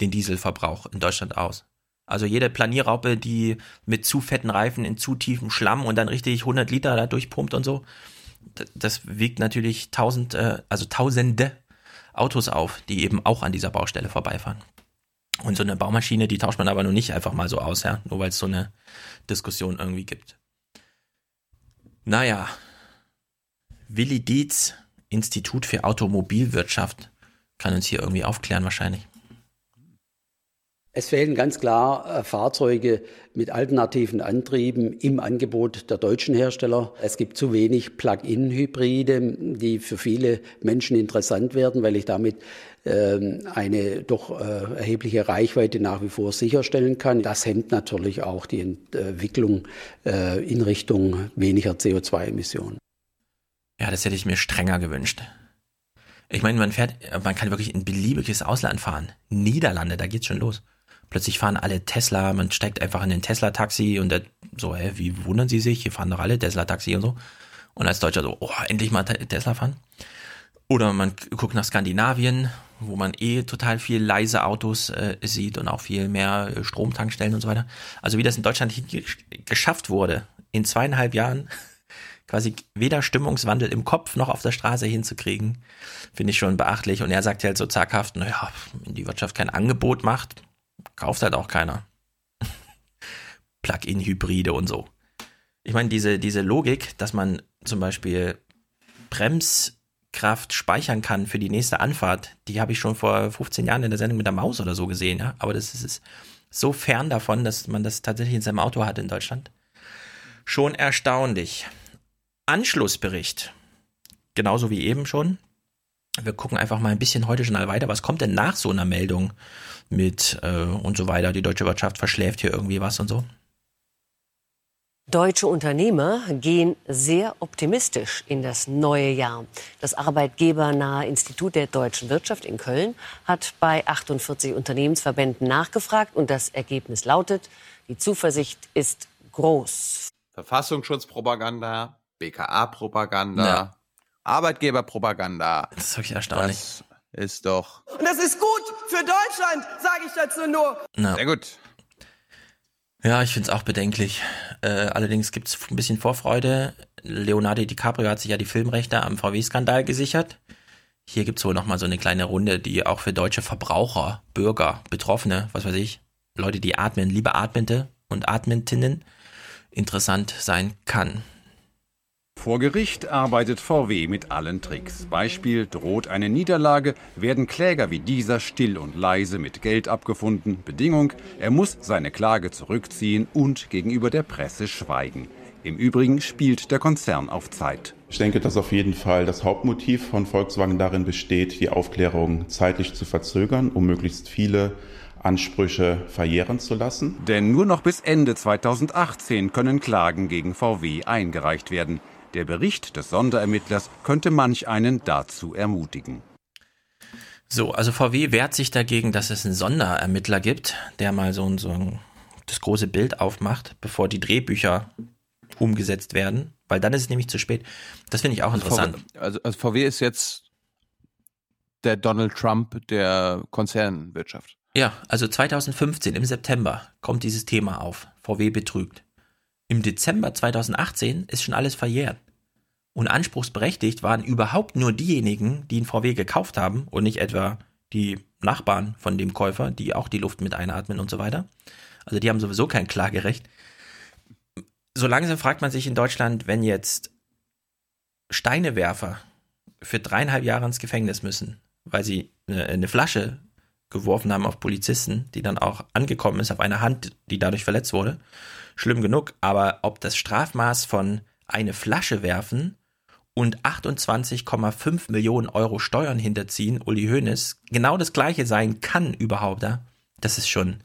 den Dieselverbrauch in Deutschland aus. Also jede Planierraupe, die mit zu fetten Reifen in zu tiefem Schlamm und dann richtig 100 Liter da durchpumpt und so, das wiegt natürlich tausend, äh, also tausende Autos auf, die eben auch an dieser Baustelle vorbeifahren. Und so eine Baumaschine, die tauscht man aber nur nicht einfach mal so aus, ja, nur weil es so eine Diskussion irgendwie gibt. Naja, Willi Dietz Institut für Automobilwirtschaft kann uns hier irgendwie aufklären wahrscheinlich. Es fehlen ganz klar äh, Fahrzeuge mit alternativen Antrieben im Angebot der deutschen Hersteller. Es gibt zu wenig Plug-in-Hybride, die für viele Menschen interessant werden, weil ich damit ähm, eine doch äh, erhebliche Reichweite nach wie vor sicherstellen kann. Das hemmt natürlich auch die Entwicklung äh, in Richtung weniger CO2-Emissionen. Ja, das hätte ich mir strenger gewünscht. Ich meine, man fährt, man kann wirklich in beliebiges Ausland fahren. Niederlande, da geht's schon los. Plötzlich fahren alle Tesla, man steigt einfach in den Tesla-Taxi und so, hä, wie wundern sie sich? Hier fahren doch alle Tesla-Taxi und so. Und als Deutscher so, oh, endlich mal Tesla fahren. Oder man guckt nach Skandinavien, wo man eh total viel leise Autos äh, sieht und auch viel mehr äh, Stromtankstellen und so weiter. Also wie das in Deutschland geschafft wurde, in zweieinhalb Jahren quasi weder Stimmungswandel im Kopf noch auf der Straße hinzukriegen, finde ich schon beachtlich. Und er sagt halt so zaghaft, naja, wenn die Wirtschaft kein Angebot macht, kauft halt auch keiner. *laughs* Plug-in-Hybride und so. Ich meine, diese, diese Logik, dass man zum Beispiel Bremskraft speichern kann für die nächste Anfahrt, die habe ich schon vor 15 Jahren in der Sendung mit der Maus oder so gesehen, ja. Aber das ist so fern davon, dass man das tatsächlich in seinem Auto hat in Deutschland. Schon erstaunlich. Anschlussbericht. Genauso wie eben schon. Wir gucken einfach mal ein bisschen heute schon weiter. Was kommt denn nach so einer Meldung? mit äh, und so weiter. Die deutsche Wirtschaft verschläft hier irgendwie was und so. Deutsche Unternehmer gehen sehr optimistisch in das neue Jahr. Das arbeitgebernahe Institut der deutschen Wirtschaft in Köln hat bei 48 Unternehmensverbänden nachgefragt und das Ergebnis lautet, die Zuversicht ist groß. Verfassungsschutzpropaganda, BKA-Propaganda, ja. Arbeitgeberpropaganda. Das ist wirklich erstaunlich. Das ist doch. Und das ist gut für Deutschland, sage ich dazu nur. Na. Sehr gut. Ja, ich finde es auch bedenklich. Äh, allerdings gibt es ein bisschen Vorfreude. Leonardo DiCaprio hat sich ja die Filmrechte am VW-Skandal gesichert. Hier gibt es wohl nochmal so eine kleine Runde, die auch für deutsche Verbraucher, Bürger, Betroffene, was weiß ich, Leute, die atmen, liebe Atmende und Atmentinnen, interessant sein kann. Vor Gericht arbeitet VW mit allen Tricks. Beispiel droht eine Niederlage, werden Kläger wie dieser still und leise mit Geld abgefunden. Bedingung, er muss seine Klage zurückziehen und gegenüber der Presse schweigen. Im Übrigen spielt der Konzern auf Zeit. Ich denke, dass auf jeden Fall das Hauptmotiv von Volkswagen darin besteht, die Aufklärung zeitlich zu verzögern, um möglichst viele Ansprüche verjähren zu lassen. Denn nur noch bis Ende 2018 können Klagen gegen VW eingereicht werden. Der Bericht des Sonderermittlers könnte manch einen dazu ermutigen. So, also VW wehrt sich dagegen, dass es einen Sonderermittler gibt, der mal so, ein, so ein, das große Bild aufmacht, bevor die Drehbücher umgesetzt werden, weil dann ist es nämlich zu spät. Das finde ich auch also interessant. VW, also, also VW ist jetzt der Donald Trump der Konzernwirtschaft. Ja, also 2015 im September kommt dieses Thema auf. VW betrügt. Im Dezember 2018 ist schon alles verjährt. Und anspruchsberechtigt waren überhaupt nur diejenigen, die einen VW gekauft haben und nicht etwa die Nachbarn von dem Käufer, die auch die Luft mit einatmen und so weiter. Also die haben sowieso kein Klagerecht. So langsam fragt man sich in Deutschland, wenn jetzt Steinewerfer für dreieinhalb Jahre ins Gefängnis müssen, weil sie eine Flasche geworfen haben auf Polizisten, die dann auch angekommen ist auf eine Hand, die dadurch verletzt wurde. Schlimm genug, aber ob das Strafmaß von eine Flasche werfen und 28,5 Millionen Euro Steuern hinterziehen, Uli Hoeneß, genau das gleiche sein kann überhaupt, das ist schon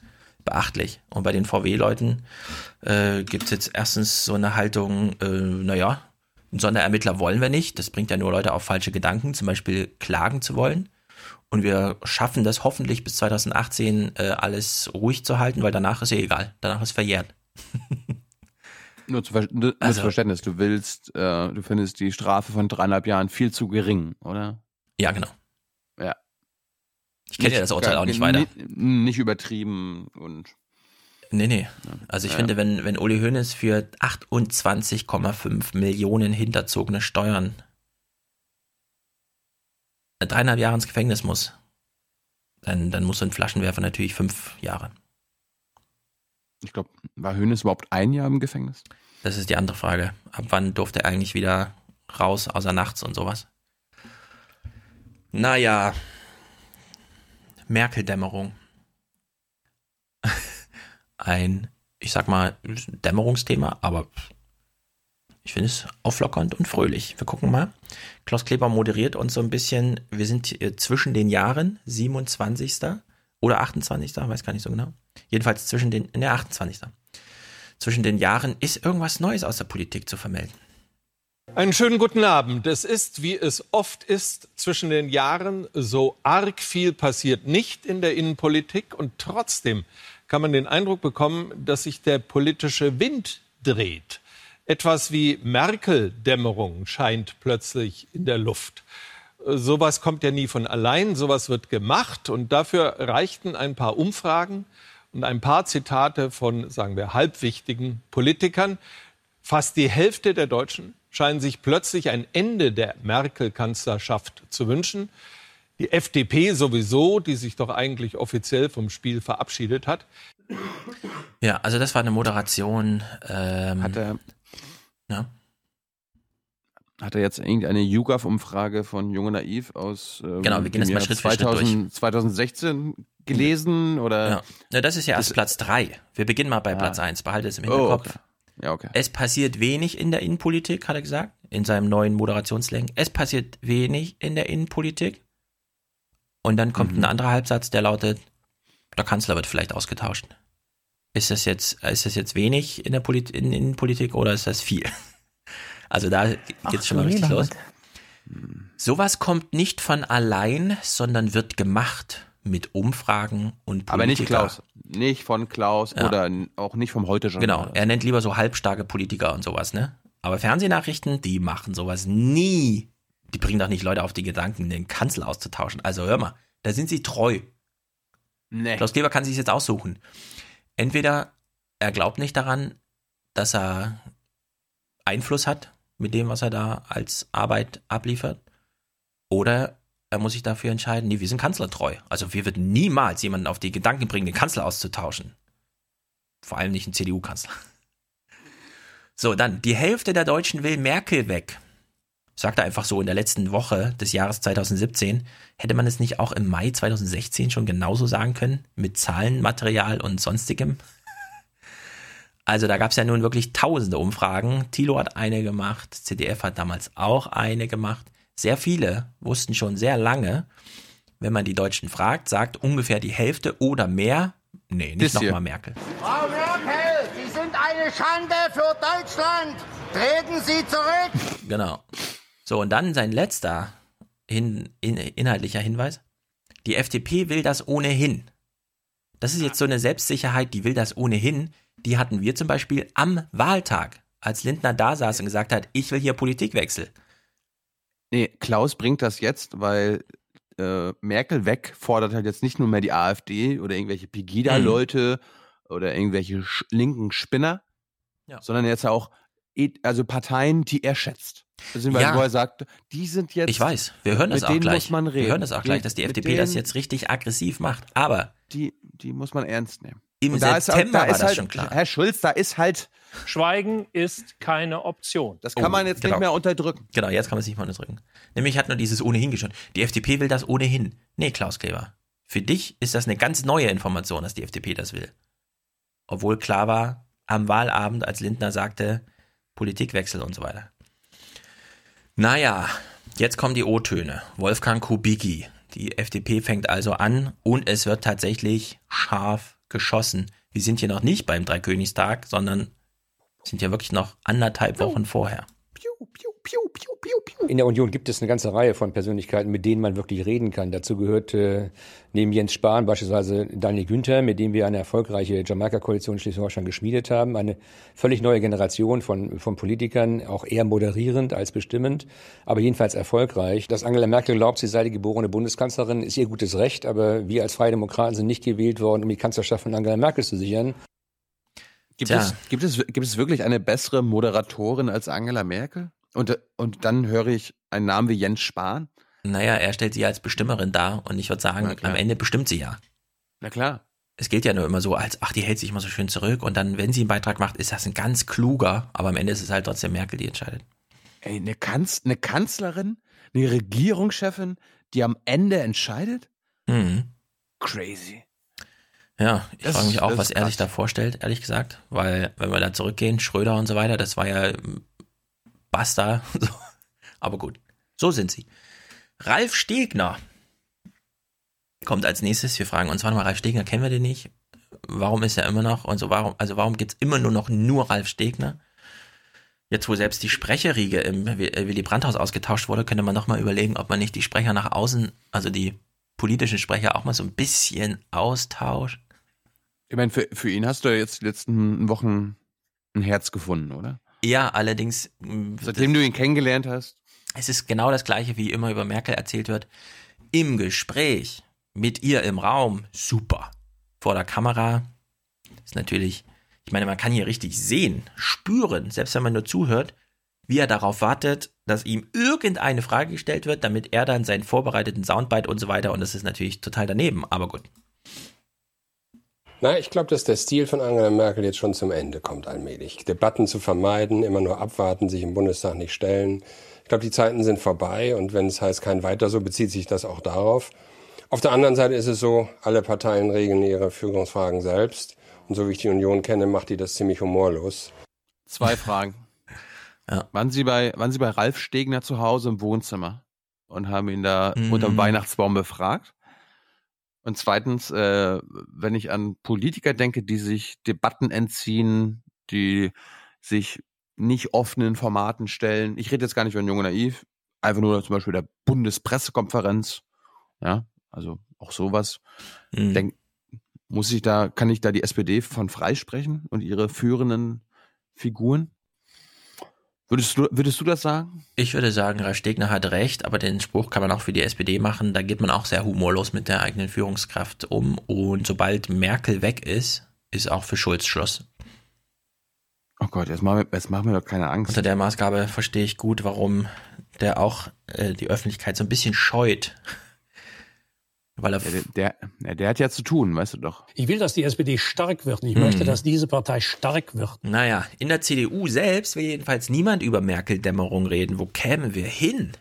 beachtlich. Und bei den VW-Leuten äh, gibt es jetzt erstens so eine Haltung, äh, naja, einen Sonderermittler wollen wir nicht, das bringt ja nur Leute auf falsche Gedanken, zum Beispiel klagen zu wollen. Und wir schaffen das hoffentlich bis 2018 äh, alles ruhig zu halten, weil danach ist ja egal, danach ist verjährt. *laughs* Nur, zu, nur also, zu Verständnis, du willst, äh, du findest die Strafe von dreieinhalb Jahren viel zu gering, oder? Ja, genau. Ja. Ich kenne ja das Urteil auch nicht weiter. Nicht übertrieben und. Nee, nee. Also ich ja. finde, wenn, wenn Uli Hoeneß für 28,5 Millionen hinterzogene Steuern dreieinhalb Jahre ins Gefängnis muss, dann, dann muss so ein Flaschenwerfer natürlich fünf Jahre. Ich glaube, war Hönes überhaupt ein Jahr im Gefängnis? Das ist die andere Frage. Ab wann durfte er eigentlich wieder raus, außer nachts und sowas? Naja, Merkel-Dämmerung. *laughs* ein, ich sag mal, Dämmerungsthema, aber ich finde es auflockernd und fröhlich. Wir gucken mal. Klaus Kleber moderiert uns so ein bisschen. Wir sind zwischen den Jahren, 27. oder 28. weiß gar nicht so genau. Jedenfalls zwischen den, in der 28. Zwischen den Jahren ist irgendwas Neues aus der Politik zu vermelden. Einen schönen guten Abend. Es ist, wie es oft ist, zwischen den Jahren so arg viel passiert nicht in der Innenpolitik und trotzdem kann man den Eindruck bekommen, dass sich der politische Wind dreht. Etwas wie Merkel-Dämmerung scheint plötzlich in der Luft. Sowas kommt ja nie von allein, sowas wird gemacht und dafür reichten ein paar Umfragen und ein paar Zitate von, sagen wir, halbwichtigen Politikern. Fast die Hälfte der Deutschen scheinen sich plötzlich ein Ende der Merkel-Kanzlerschaft zu wünschen. Die FDP sowieso, die sich doch eigentlich offiziell vom Spiel verabschiedet hat. Ja, also das war eine Moderation. Ähm, hat er, ja. Hat er jetzt irgendeine YouGov-Umfrage von Junge Naiv aus ähm, genau, wir gehen das mal Schritt 2000, für Schritt durch. 2016 gelesen? Oder? Ja. ja das ist ja erst Platz 3. Wir beginnen mal bei ah. Platz 1. Behalte es im Hinterkopf. Oh, okay. Ja, okay. Es passiert wenig in der Innenpolitik, hat er gesagt, in seinem neuen Moderationslängen. Es passiert wenig in der Innenpolitik. Und dann kommt mhm. ein anderer Halbsatz, der lautet, der Kanzler wird vielleicht ausgetauscht. Ist das jetzt, ist das jetzt wenig in der Polit in, Innenpolitik oder ist das viel? Also da geht es schon mal richtig los. Sowas kommt nicht von allein, sondern wird gemacht mit Umfragen und Politiker. Aber nicht Klaus. Nicht von Klaus ja. oder auch nicht vom heute schon. Genau, er nennt lieber so halbstarke Politiker und sowas, ne? Aber Fernsehnachrichten, die machen sowas nie. Die bringen doch nicht Leute auf die Gedanken, den Kanzler auszutauschen. Also hör mal, da sind sie treu. Nee. Klaus Kleber kann sich jetzt aussuchen. Entweder er glaubt nicht daran, dass er Einfluss hat mit dem, was er da als Arbeit abliefert, oder er muss sich dafür entscheiden, nee, wir sind kanzlertreu. Also wir würden niemals jemanden auf die Gedanken bringen, den Kanzler auszutauschen. Vor allem nicht einen CDU-Kanzler. So, dann, die Hälfte der Deutschen will Merkel weg. Sagt er einfach so in der letzten Woche des Jahres 2017. Hätte man es nicht auch im Mai 2016 schon genauso sagen können? Mit Zahlenmaterial und sonstigem? Also da gab es ja nun wirklich tausende Umfragen. Thilo hat eine gemacht, CDF hat damals auch eine gemacht. Sehr viele wussten schon sehr lange, wenn man die Deutschen fragt, sagt ungefähr die Hälfte oder mehr, nee, nicht nochmal Merkel. Frau Merkel, Sie sind eine Schande für Deutschland. Treten Sie zurück. Genau. So, und dann sein letzter hin, in, inhaltlicher Hinweis. Die FDP will das ohnehin. Das ist jetzt so eine Selbstsicherheit, die will das ohnehin. Die hatten wir zum Beispiel am Wahltag, als Lindner da saß und gesagt hat, ich will hier Politikwechsel. Nee, Klaus bringt das jetzt, weil äh, Merkel weg fordert halt jetzt nicht nur mehr die AfD oder irgendwelche Pegida-Leute mhm. oder irgendwelche linken Spinner, ja. sondern jetzt auch also Parteien, die er schätzt. Beziehungsweise ja. wo er sagt, die sind jetzt. Ich weiß, wir hören das auch gleich. Wir hören das auch gleich, dass die FDP denen, das jetzt richtig aggressiv macht. Aber die, die muss man ernst nehmen. Im September ist, da war das halt, schon klar. Herr Schulz, da ist halt Schweigen ist keine Option. Das kann oh, man jetzt genau. nicht mehr unterdrücken. Genau, jetzt kann man es nicht mehr unterdrücken. Nämlich hat nur dieses ohnehin geschaut. Die FDP will das ohnehin. Nee, Klaus Kleber. Für dich ist das eine ganz neue Information, dass die FDP das will. Obwohl klar war, am Wahlabend, als Lindner sagte, Politikwechsel und so weiter. Naja, jetzt kommen die O-Töne. Wolfgang Kubicki. Die FDP fängt also an und es wird tatsächlich scharf geschossen. Wir sind hier noch nicht beim Dreikönigstag, sondern sind ja wirklich noch anderthalb Wochen vorher. In der Union gibt es eine ganze Reihe von Persönlichkeiten, mit denen man wirklich reden kann. Dazu gehört äh, neben Jens Spahn beispielsweise Daniel Günther, mit dem wir eine erfolgreiche Jamaika-Koalition in Schleswig-Holstein geschmiedet haben. Eine völlig neue Generation von, von Politikern, auch eher moderierend als bestimmend, aber jedenfalls erfolgreich. Dass Angela Merkel glaubt, sie sei die geborene Bundeskanzlerin, ist ihr gutes Recht, aber wir als Freie Demokraten sind nicht gewählt worden, um die Kanzlerschaft von Angela Merkel zu sichern. Gibt es, gibt, es, gibt es wirklich eine bessere Moderatorin als Angela Merkel? Und, und dann höre ich einen Namen wie Jens Spahn? Naja, er stellt sie als Bestimmerin dar und ich würde sagen, am Ende bestimmt sie ja. Na klar. Es gilt ja nur immer so, als, ach, die hält sich immer so schön zurück und dann, wenn sie einen Beitrag macht, ist das ein ganz kluger, aber am Ende ist es halt trotzdem Merkel, die entscheidet. Ey, eine, Kanz eine Kanzlerin, eine Regierungschefin, die am Ende entscheidet? Mhm. Crazy. Ja, ich frage mich auch, was er sich da vorstellt, ehrlich gesagt. Weil, wenn wir da zurückgehen, Schröder und so weiter, das war ja Basta. *laughs* Aber gut, so sind sie. Ralf Stegner kommt als nächstes. Wir fragen uns, warte mal, Ralf Stegner kennen wir den nicht? Warum ist er immer noch? Und so, warum, also warum gibt's immer nur noch nur Ralf Stegner? Jetzt, wo selbst die Sprecherriege im Willy Brandt-Haus ausgetauscht wurde, könnte man noch mal überlegen, ob man nicht die Sprecher nach außen, also die politischen Sprecher auch mal so ein bisschen austauscht. Ich meine, für, für ihn hast du ja jetzt die letzten Wochen ein Herz gefunden, oder? Ja, allerdings. Seitdem du ihn kennengelernt hast. Es ist genau das gleiche, wie immer über Merkel erzählt wird. Im Gespräch, mit ihr im Raum, super. Vor der Kamera ist natürlich, ich meine, man kann hier richtig sehen, spüren, selbst wenn man nur zuhört, wie er darauf wartet, dass ihm irgendeine Frage gestellt wird, damit er dann seinen vorbereiteten Soundbite und so weiter, und das ist natürlich total daneben, aber gut. Nein, ich glaube, dass der Stil von Angela Merkel jetzt schon zum Ende kommt allmählich. Debatten zu vermeiden, immer nur abwarten, sich im Bundestag nicht stellen. Ich glaube, die Zeiten sind vorbei und wenn es heißt kein weiter so, bezieht sich das auch darauf. Auf der anderen Seite ist es so, alle Parteien regeln ihre Führungsfragen selbst. Und so wie ich die Union kenne, macht die das ziemlich humorlos. Zwei Fragen. ja. Waren Sie bei, waren Sie bei Ralf Stegner zu Hause im Wohnzimmer und haben ihn da mm. unter dem Weihnachtsbaum befragt? Und zweitens, äh, wenn ich an Politiker denke, die sich Debatten entziehen, die sich nicht offenen Formaten stellen. Ich rede jetzt gar nicht von Junge Naiv, einfach nur zum Beispiel der Bundespressekonferenz. Ja, also auch sowas. Mhm. Denk, muss ich da, kann ich da die SPD von freisprechen und ihre führenden Figuren? Würdest du, würdest du das sagen? Ich würde sagen, Ralf Stegner hat recht, aber den Spruch kann man auch für die SPD machen. Da geht man auch sehr humorlos mit der eigenen Führungskraft um. Und sobald Merkel weg ist, ist auch für Schulz Schluss. Oh Gott, jetzt machen wir, jetzt machen wir doch keine Angst. Unter der Maßgabe verstehe ich gut, warum der auch äh, die Öffentlichkeit so ein bisschen scheut. Weil er der, der, der, hat ja zu tun, weißt du doch. Ich will, dass die SPD stark wird. Ich hm. möchte, dass diese Partei stark wird. Naja, in der CDU selbst will jedenfalls niemand über Merkel-Dämmerung reden. Wo kämen wir hin?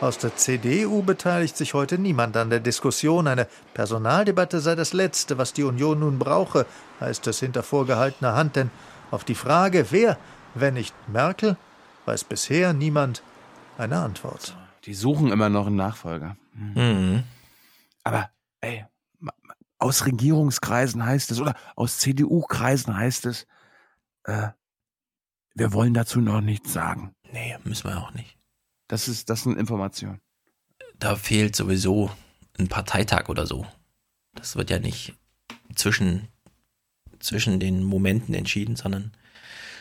Aus der CDU beteiligt sich heute niemand an der Diskussion. Eine Personaldebatte sei das Letzte, was die Union nun brauche, heißt es hinter vorgehaltener Hand. Denn auf die Frage, wer, wenn nicht Merkel, weiß bisher niemand eine Antwort. Die suchen immer noch einen Nachfolger. Mhm. Aber, ey, aus Regierungskreisen heißt es oder aus CDU-Kreisen heißt es, äh, wir wollen dazu noch nichts sagen. Nee, müssen wir auch nicht. Das ist, das sind Informationen. Da fehlt sowieso ein Parteitag oder so. Das wird ja nicht zwischen, zwischen den Momenten entschieden, sondern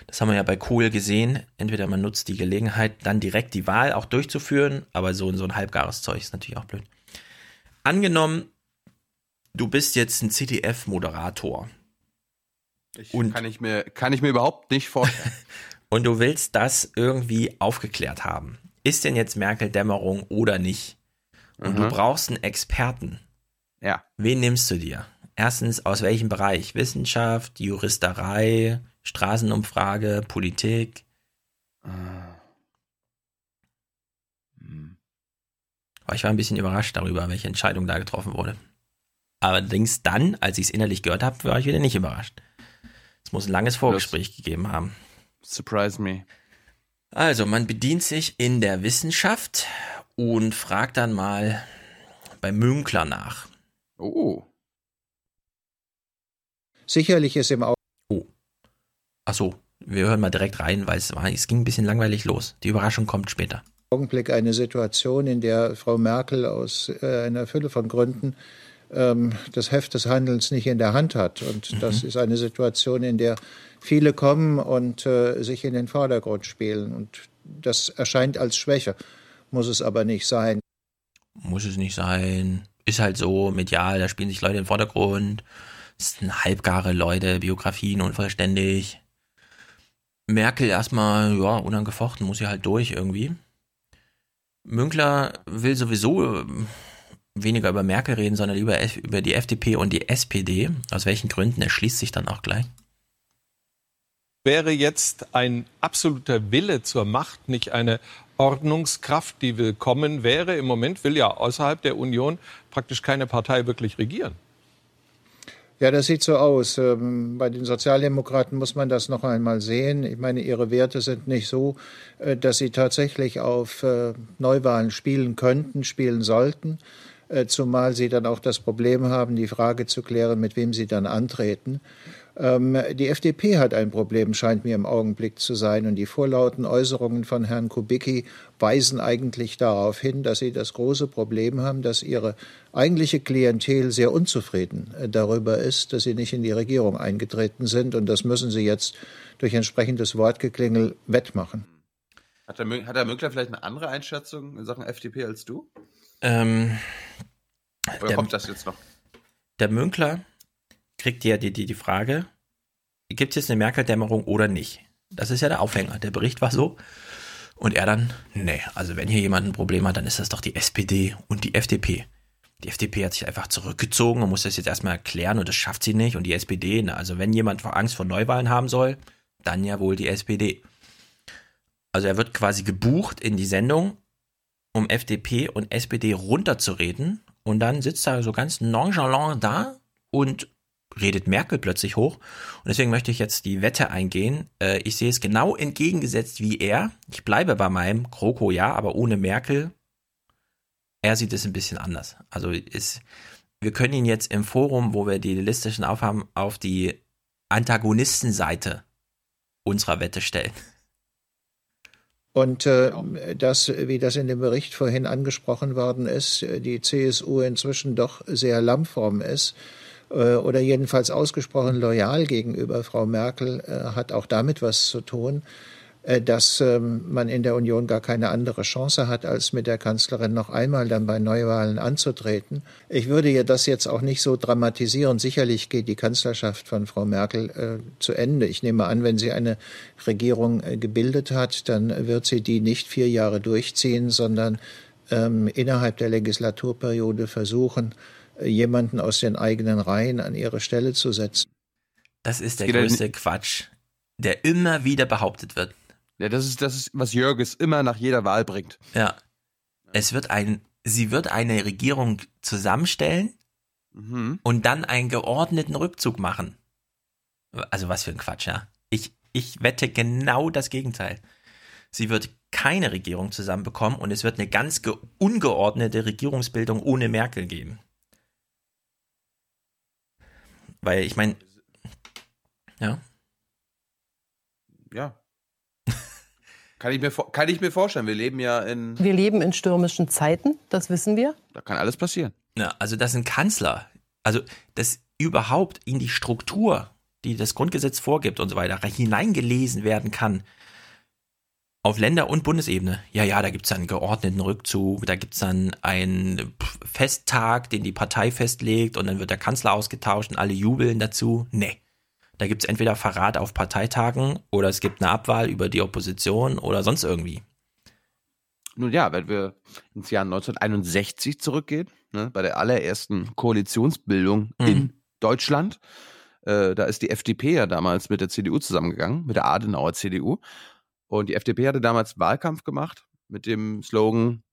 das haben wir ja bei Kohl gesehen. Entweder man nutzt die Gelegenheit, dann direkt die Wahl auch durchzuführen, aber so, so ein halbgares Zeug ist natürlich auch blöd. Angenommen, du bist jetzt ein CTF-Moderator. kann, ich mir, kann ich mir überhaupt nicht vorstellen. *laughs* und du willst das irgendwie aufgeklärt haben. Ist denn jetzt Merkel Dämmerung oder nicht? Und mhm. du brauchst einen Experten. Ja. Wen nimmst du dir? Erstens, aus welchem Bereich? Wissenschaft, Juristerei, Straßenumfrage, Politik. Ah. Hm. Ich war ein bisschen überrascht darüber, welche Entscheidung da getroffen wurde. Allerdings dann, als ich es innerlich gehört habe, war ich wieder nicht überrascht. Es muss ein langes Vorgespräch gegeben haben. Surprise me. Also, man bedient sich in der Wissenschaft und fragt dann mal bei Münkler nach. Oh. Sicherlich ist im Ach so, wir hören mal direkt rein, weil es, war, es ging ein bisschen langweilig los. Die Überraschung kommt später. Augenblick eine Situation, in der Frau Merkel aus äh, einer Fülle von Gründen ähm, das Heft des Handelns nicht in der Hand hat. Und mhm. das ist eine Situation, in der viele kommen und äh, sich in den Vordergrund spielen. Und das erscheint als Schwäche, muss es aber nicht sein. Muss es nicht sein. Ist halt so medial, da spielen sich Leute in den Vordergrund. Es sind halbgare Leute, Biografien unvollständig. Merkel erstmal, ja, unangefochten, muss sie halt durch irgendwie. Münkler will sowieso ähm, weniger über Merkel reden, sondern lieber über die FDP und die SPD. Aus welchen Gründen erschließt sich dann auch gleich. Wäre jetzt ein absoluter Wille zur Macht nicht eine Ordnungskraft, die willkommen wäre? Im Moment will ja außerhalb der Union praktisch keine Partei wirklich regieren. Ja, das sieht so aus. Ähm, bei den Sozialdemokraten muss man das noch einmal sehen. Ich meine, ihre Werte sind nicht so, äh, dass sie tatsächlich auf äh, Neuwahlen spielen könnten, spielen sollten, äh, zumal sie dann auch das Problem haben, die Frage zu klären, mit wem sie dann antreten. Ähm, die FDP hat ein Problem, scheint mir im Augenblick zu sein. Und die vorlauten Äußerungen von Herrn Kubicki weisen eigentlich darauf hin, dass sie das große Problem haben, dass ihre eigentliche Klientel sehr unzufrieden äh, darüber ist, dass sie nicht in die Regierung eingetreten sind. Und das müssen sie jetzt durch entsprechendes Wortgeklingel wettmachen. Hat der, hat der Mönkler vielleicht eine andere Einschätzung in Sachen FDP als du? Ähm, Oder der, kommt das jetzt noch? Der Münkler kriegt ja die, die, die Frage, gibt es jetzt eine Merkel-Dämmerung oder nicht? Das ist ja der Aufhänger. Der Bericht war so. Und er dann, nee, also wenn hier jemand ein Problem hat, dann ist das doch die SPD und die FDP. Die FDP hat sich einfach zurückgezogen und muss das jetzt erstmal erklären und das schafft sie nicht. Und die SPD, na, also wenn jemand Angst vor Neuwahlen haben soll, dann ja wohl die SPD. Also er wird quasi gebucht in die Sendung, um FDP und SPD runterzureden. Und dann sitzt er so ganz nonchalant da und redet Merkel plötzlich hoch. Und deswegen möchte ich jetzt die Wette eingehen. Äh, ich sehe es genau entgegengesetzt wie er. Ich bleibe bei meinem Kroko ja, aber ohne Merkel. Er sieht es ein bisschen anders. Also ist, wir können ihn jetzt im Forum, wo wir die listischen aufhaben, auf die Antagonistenseite unserer Wette stellen. Und äh, das, wie das in dem Bericht vorhin angesprochen worden ist, die CSU inzwischen doch sehr lammform ist, äh, oder jedenfalls ausgesprochen loyal gegenüber Frau Merkel, äh, hat auch damit was zu tun, äh, dass ähm, man in der Union gar keine andere Chance hat, als mit der Kanzlerin noch einmal dann bei Neuwahlen anzutreten. Ich würde ja das jetzt auch nicht so dramatisieren. Sicherlich geht die Kanzlerschaft von Frau Merkel zu Ende. Ich nehme an, wenn sie eine Regierung gebildet hat, dann wird sie die nicht vier Jahre durchziehen, sondern ähm, innerhalb der Legislaturperiode versuchen, jemanden aus den eigenen Reihen an ihre Stelle zu setzen. Das ist der größte Quatsch, der immer wieder behauptet wird. Ja, das ist das, ist, was Jörges immer nach jeder Wahl bringt. Ja. Es wird ein, sie wird eine Regierung zusammenstellen mhm. und dann einen geordneten Rückzug machen. Also was für ein Quatsch, ja. Ich, ich wette genau das Gegenteil. Sie wird keine Regierung zusammenbekommen und es wird eine ganz ungeordnete Regierungsbildung ohne Merkel geben. Weil ich meine, ja. Ja. kann, ich mir, kann ich mir vorstellen. Wir leben ja in. Wir leben in stürmischen Zeiten, das wissen wir. Da kann alles passieren. Ja, also dass ein Kanzler, also dass überhaupt in die Struktur, die das Grundgesetz vorgibt und so weiter, hineingelesen werden kann, auf Länder- und Bundesebene. Ja, ja, da gibt's dann einen geordneten Rückzug, da gibt's dann einen Festtag, den die Partei festlegt und dann wird der Kanzler ausgetauscht und alle jubeln dazu. Nee. Da gibt's entweder Verrat auf Parteitagen oder es gibt eine Abwahl über die Opposition oder sonst irgendwie. Nun ja, wenn wir ins Jahr 1961 zurückgehen, ne, bei der allerersten Koalitionsbildung mhm. in Deutschland, äh, da ist die FDP ja damals mit der CDU zusammengegangen, mit der Adenauer CDU. Und die FDP hatte damals Wahlkampf gemacht mit dem Slogan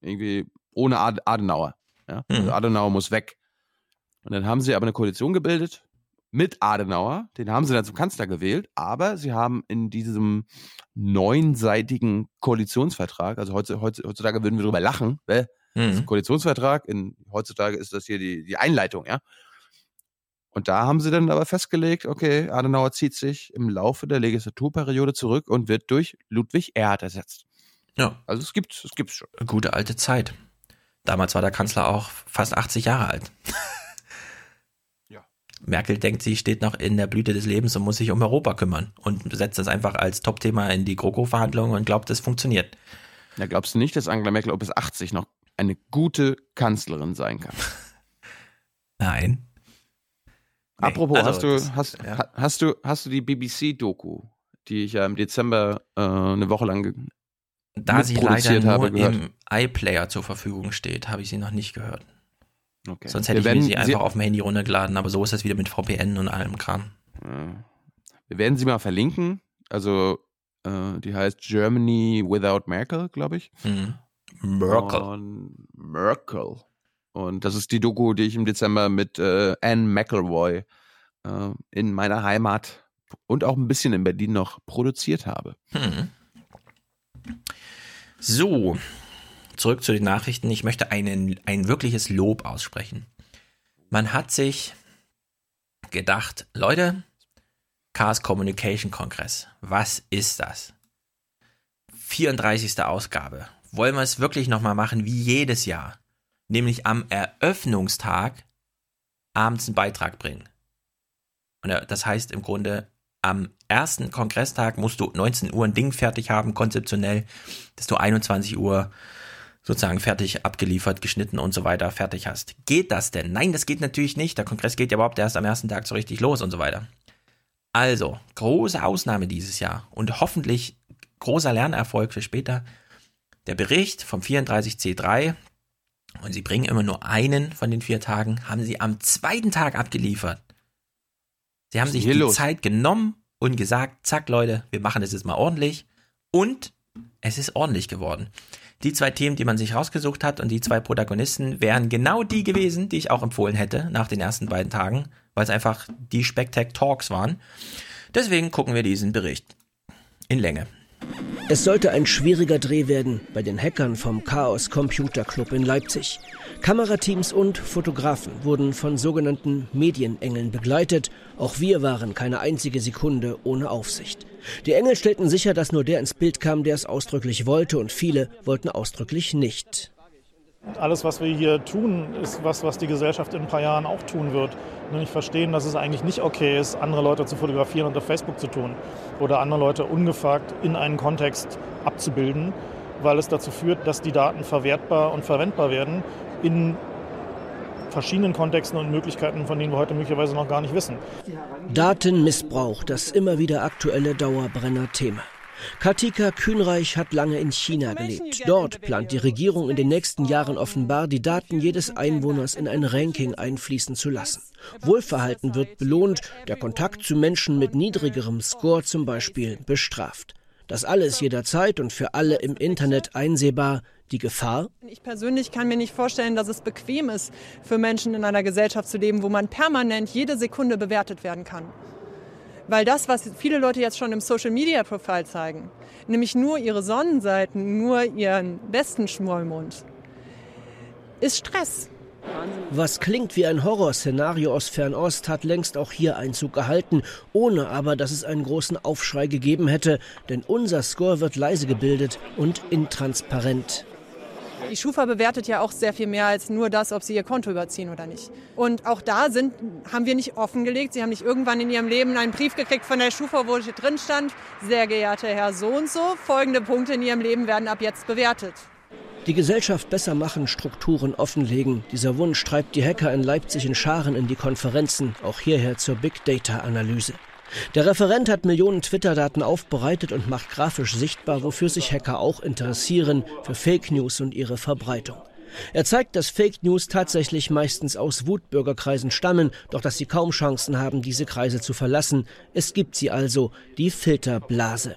irgendwie ohne Adenauer. Ja? Also mhm. Adenauer muss weg. Und dann haben sie aber eine Koalition gebildet mit Adenauer. Den haben sie dann zum Kanzler gewählt. Aber sie haben in diesem neunseitigen Koalitionsvertrag, also heutzutage würden wir darüber lachen, äh, mhm. Koalitionsvertrag, in, heutzutage ist das hier die, die Einleitung, ja. Und da haben sie dann aber festgelegt, okay, Adenauer zieht sich im Laufe der Legislaturperiode zurück und wird durch Ludwig Erhard ersetzt. Ja. Also es gibt es gibt's schon. Gute alte Zeit. Damals war der Kanzler auch fast 80 Jahre alt. *laughs* ja. Merkel denkt, sie steht noch in der Blüte des Lebens und muss sich um Europa kümmern und setzt das einfach als Topthema in die GroKo-Verhandlungen und glaubt, es funktioniert. Ja, glaubst du nicht, dass Angela Merkel bis 80 noch eine gute Kanzlerin sein kann? *laughs* Nein. Nee, Apropos, also hast, du, das, hast, ja. hast, du, hast du die BBC-Doku, die ich ja im Dezember äh, eine Woche lang Da sie leider nur gehört. im iPlayer zur Verfügung steht, habe ich sie noch nicht gehört. Okay. Sonst hätte Wir ich mir sie einfach auf dem Handy runtergeladen, aber so ist das wieder mit VPN und allem Kram. Ja. Wir werden sie mal verlinken. Also, äh, die heißt Germany Without Merkel, glaube ich. Mhm. Merkel. Und Merkel. Und das ist die Doku, die ich im Dezember mit äh, Anne McElroy äh, in meiner Heimat und auch ein bisschen in Berlin noch produziert habe. Hm. So, zurück zu den Nachrichten. Ich möchte einen, ein wirkliches Lob aussprechen. Man hat sich gedacht, Leute, Chaos Communication Kongress, was ist das? 34. Ausgabe. Wollen wir es wirklich nochmal machen wie jedes Jahr? Nämlich am Eröffnungstag abends einen Beitrag bringen. Und das heißt im Grunde, am ersten Kongresstag musst du 19 Uhr ein Ding fertig haben, konzeptionell, dass du 21 Uhr sozusagen fertig abgeliefert, geschnitten und so weiter fertig hast. Geht das denn? Nein, das geht natürlich nicht. Der Kongress geht ja überhaupt erst am ersten Tag so richtig los und so weiter. Also, große Ausnahme dieses Jahr und hoffentlich großer Lernerfolg für später. Der Bericht vom 34C3 und sie bringen immer nur einen von den vier Tagen, haben sie am zweiten Tag abgeliefert. Sie haben sich die los? Zeit genommen und gesagt, zack Leute, wir machen das jetzt mal ordentlich. Und es ist ordentlich geworden. Die zwei Themen, die man sich rausgesucht hat und die zwei Protagonisten wären genau die gewesen, die ich auch empfohlen hätte nach den ersten beiden Tagen, weil es einfach die Spectac Talks waren. Deswegen gucken wir diesen Bericht in Länge. Es sollte ein schwieriger Dreh werden bei den Hackern vom Chaos Computer Club in Leipzig. Kamerateams und Fotografen wurden von sogenannten Medienengeln begleitet. Auch wir waren keine einzige Sekunde ohne Aufsicht. Die Engel stellten sicher, dass nur der ins Bild kam, der es ausdrücklich wollte, und viele wollten ausdrücklich nicht. Alles, was wir hier tun, ist was, was die Gesellschaft in ein paar Jahren auch tun wird. Nämlich verstehen, dass es eigentlich nicht okay ist, andere Leute zu fotografieren und auf Facebook zu tun. Oder andere Leute ungefragt in einen Kontext abzubilden, weil es dazu führt, dass die Daten verwertbar und verwendbar werden in verschiedenen Kontexten und Möglichkeiten, von denen wir heute möglicherweise noch gar nicht wissen. Datenmissbrauch, das immer wieder aktuelle Dauerbrenner-Thema. Katika Kühnreich hat lange in China gelebt. Dort plant die Regierung in den nächsten Jahren offenbar, die Daten jedes Einwohners in ein Ranking einfließen zu lassen. Wohlverhalten wird belohnt, der Kontakt zu Menschen mit niedrigerem Score zum Beispiel bestraft. Das alles jederzeit und für alle im Internet einsehbar. Die Gefahr? Ich persönlich kann mir nicht vorstellen, dass es bequem ist, für Menschen in einer Gesellschaft zu leben, wo man permanent jede Sekunde bewertet werden kann. Weil das, was viele Leute jetzt schon im Social Media Profile zeigen, nämlich nur ihre Sonnenseiten, nur ihren besten Schmollmund, ist Stress. Was klingt wie ein Horrorszenario aus Fernost, hat längst auch hier Einzug gehalten, ohne aber, dass es einen großen Aufschrei gegeben hätte, denn unser Score wird leise gebildet und intransparent. Die Schufa bewertet ja auch sehr viel mehr als nur das, ob sie ihr Konto überziehen oder nicht. Und auch da sind, haben wir nicht offengelegt. Sie haben nicht irgendwann in ihrem Leben einen Brief gekriegt von der Schufa, wo drin stand, sehr geehrter Herr so und so, folgende Punkte in Ihrem Leben werden ab jetzt bewertet. Die Gesellschaft besser machen, Strukturen offenlegen. Dieser Wunsch treibt die Hacker in Leipzig in Scharen in die Konferenzen, auch hierher zur Big Data Analyse. Der Referent hat Millionen Twitter-Daten aufbereitet und macht grafisch sichtbar, wofür sich Hacker auch interessieren, für Fake News und ihre Verbreitung. Er zeigt, dass Fake News tatsächlich meistens aus Wutbürgerkreisen stammen, doch dass sie kaum Chancen haben, diese Kreise zu verlassen. Es gibt sie also, die Filterblase.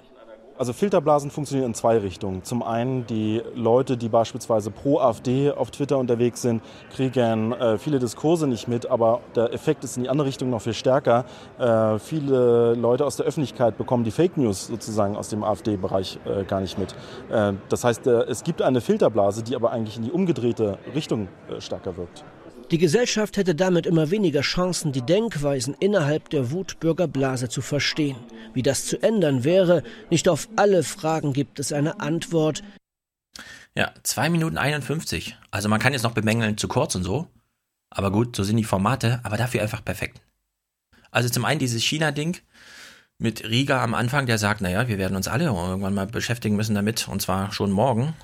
Also Filterblasen funktionieren in zwei Richtungen. Zum einen die Leute, die beispielsweise pro AfD auf Twitter unterwegs sind, kriegen äh, viele Diskurse nicht mit, aber der Effekt ist in die andere Richtung noch viel stärker. Äh, viele Leute aus der Öffentlichkeit bekommen die Fake News sozusagen aus dem AfD-Bereich äh, gar nicht mit. Äh, das heißt, äh, es gibt eine Filterblase, die aber eigentlich in die umgedrehte Richtung äh, stärker wirkt. Die Gesellschaft hätte damit immer weniger Chancen, die Denkweisen innerhalb der Wutbürgerblase zu verstehen. Wie das zu ändern wäre, nicht auf alle Fragen gibt es eine Antwort. Ja, 2 Minuten 51. Also man kann jetzt noch bemängeln, zu kurz und so. Aber gut, so sind die Formate, aber dafür einfach perfekt. Also zum einen dieses China-Ding mit Riga am Anfang, der sagt, naja, wir werden uns alle irgendwann mal beschäftigen müssen damit, und zwar schon morgen.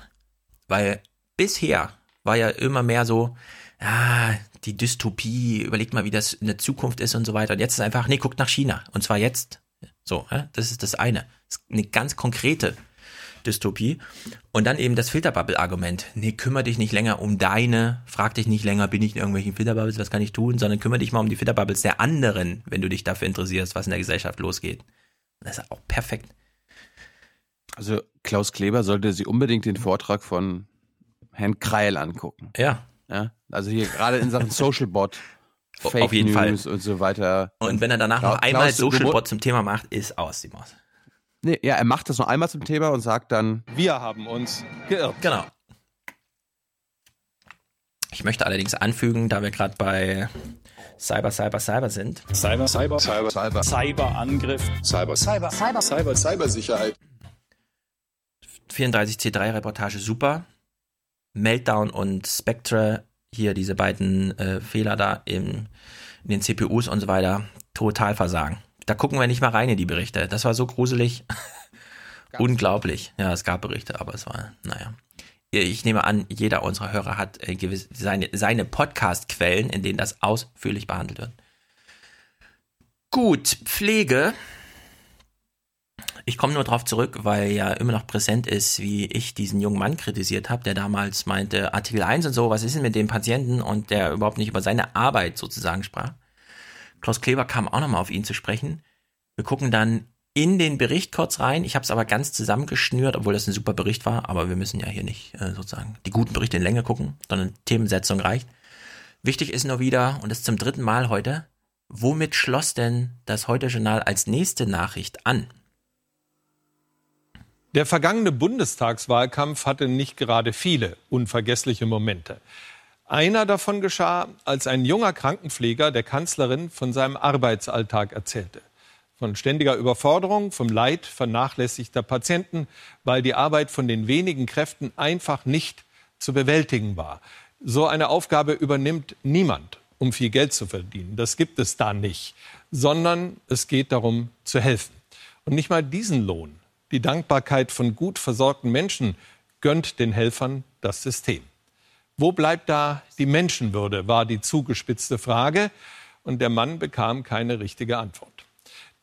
Weil bisher war ja immer mehr so, ja, die Dystopie, überlegt mal, wie das in der Zukunft ist und so weiter. Und jetzt ist einfach, nee, guckt nach China. Und zwar jetzt. So, das ist das eine. Das ist eine ganz konkrete Dystopie. Und dann eben das Filterbubble-Argument. Nee, kümmere dich nicht länger um deine, frag dich nicht länger, bin ich in irgendwelchen Filterbubbles, was kann ich tun, sondern kümmere dich mal um die Filterbubbles der anderen, wenn du dich dafür interessierst, was in der Gesellschaft losgeht. Das ist auch perfekt. Also Klaus Kleber sollte sich unbedingt den Vortrag von Herrn Kreil angucken. Ja. Ja, also hier gerade in Sachen Social Bot. *laughs* Fake auf jeden News Fall. und so weiter. Und wenn er danach noch einmal Socialbot zum Thema macht, ist aus die Maus. Nee, ja, er macht das noch einmal zum Thema und sagt dann: Wir haben uns geirrt. Genau. Ich möchte allerdings anfügen, da wir gerade bei Cyber, Cyber, Cyber sind. Cyber, Cyber, Cyber, Cyber, Cyberangriff, Cyber, Cyber, Cyber, Cyber, Cybersicherheit. 34C3-Reportage super. Meltdown und Spectre, hier diese beiden äh, Fehler da im, in den CPUs und so weiter, total versagen. Da gucken wir nicht mal rein in die Berichte. Das war so gruselig. *laughs* Unglaublich. Ja, es gab Berichte, aber es war, naja. Ich nehme an, jeder unserer Hörer hat äh, gewiss, seine, seine Podcast-Quellen, in denen das ausführlich behandelt wird. Gut, Pflege. Ich komme nur darauf zurück, weil ja immer noch präsent ist, wie ich diesen jungen Mann kritisiert habe, der damals meinte, Artikel 1 und so, was ist denn mit dem Patienten und der überhaupt nicht über seine Arbeit sozusagen sprach. Klaus Kleber kam auch nochmal auf ihn zu sprechen. Wir gucken dann in den Bericht kurz rein. Ich habe es aber ganz zusammengeschnürt, obwohl das ein super Bericht war. Aber wir müssen ja hier nicht äh, sozusagen die guten Berichte in Länge gucken, sondern Themensetzung reicht. Wichtig ist nur wieder, und das zum dritten Mal heute, womit schloss denn das Heute-Journal als nächste Nachricht an? Der vergangene Bundestagswahlkampf hatte nicht gerade viele unvergessliche Momente. Einer davon geschah, als ein junger Krankenpfleger der Kanzlerin von seinem Arbeitsalltag erzählte. Von ständiger Überforderung, vom Leid vernachlässigter Patienten, weil die Arbeit von den wenigen Kräften einfach nicht zu bewältigen war. So eine Aufgabe übernimmt niemand, um viel Geld zu verdienen. Das gibt es da nicht, sondern es geht darum zu helfen. Und nicht mal diesen Lohn, die Dankbarkeit von gut versorgten Menschen, gönnt den Helfern das System. Wo bleibt da die Menschenwürde, war die zugespitzte Frage. Und der Mann bekam keine richtige Antwort.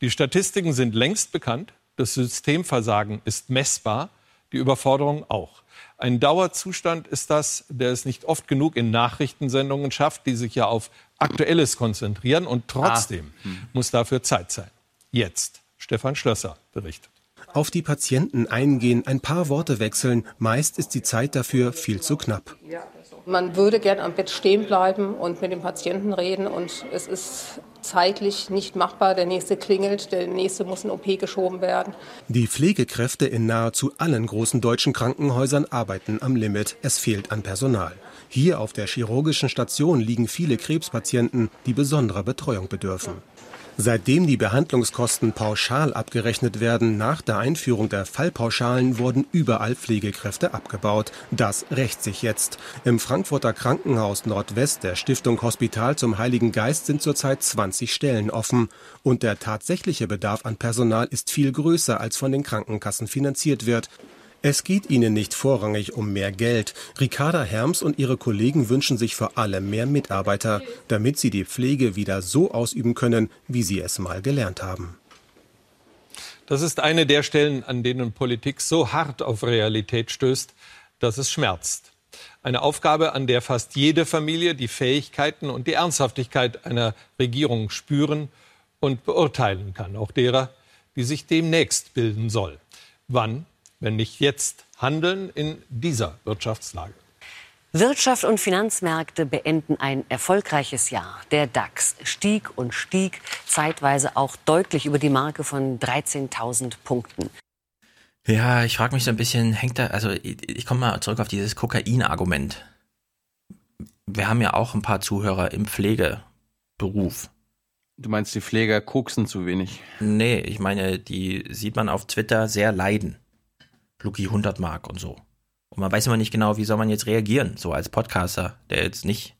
Die Statistiken sind längst bekannt. Das Systemversagen ist messbar, die Überforderung auch. Ein Dauerzustand ist das, der es nicht oft genug in Nachrichtensendungen schafft, die sich ja auf Aktuelles konzentrieren. Und trotzdem ah. muss dafür Zeit sein. Jetzt. Stefan Schlösser berichtet. Auf die Patienten eingehen, ein paar Worte wechseln. Meist ist die Zeit dafür viel zu knapp. Man würde gern am Bett stehen bleiben und mit dem Patienten reden und es ist zeitlich nicht machbar. Der nächste klingelt, der nächste muss in OP geschoben werden. Die Pflegekräfte in nahezu allen großen deutschen Krankenhäusern arbeiten am Limit. Es fehlt an Personal. Hier auf der chirurgischen Station liegen viele Krebspatienten, die besonderer Betreuung bedürfen. Seitdem die Behandlungskosten pauschal abgerechnet werden, nach der Einführung der Fallpauschalen wurden überall Pflegekräfte abgebaut. Das rächt sich jetzt. Im Frankfurter Krankenhaus Nordwest der Stiftung Hospital zum Heiligen Geist sind zurzeit 20 Stellen offen. Und der tatsächliche Bedarf an Personal ist viel größer, als von den Krankenkassen finanziert wird. Es geht ihnen nicht vorrangig um mehr Geld. Ricarda Herms und ihre Kollegen wünschen sich vor allem mehr Mitarbeiter, damit sie die Pflege wieder so ausüben können, wie sie es mal gelernt haben. Das ist eine der Stellen, an denen Politik so hart auf Realität stößt, dass es schmerzt. Eine Aufgabe, an der fast jede Familie die Fähigkeiten und die Ernsthaftigkeit einer Regierung spüren und beurteilen kann, auch derer, die sich demnächst bilden soll. Wann wenn nicht jetzt handeln in dieser Wirtschaftslage. Wirtschaft und Finanzmärkte beenden ein erfolgreiches Jahr. Der DAX stieg und stieg, zeitweise auch deutlich über die Marke von 13.000 Punkten. Ja, ich frage mich so ein bisschen, hängt da, also ich, ich komme mal zurück auf dieses Kokain-Argument. Wir haben ja auch ein paar Zuhörer im Pflegeberuf. Du meinst, die Pfleger koksen zu wenig? Nee, ich meine, die sieht man auf Twitter sehr leiden. Luki 100 Mark und so. Und man weiß immer nicht genau, wie soll man jetzt reagieren, so als Podcaster, der jetzt nicht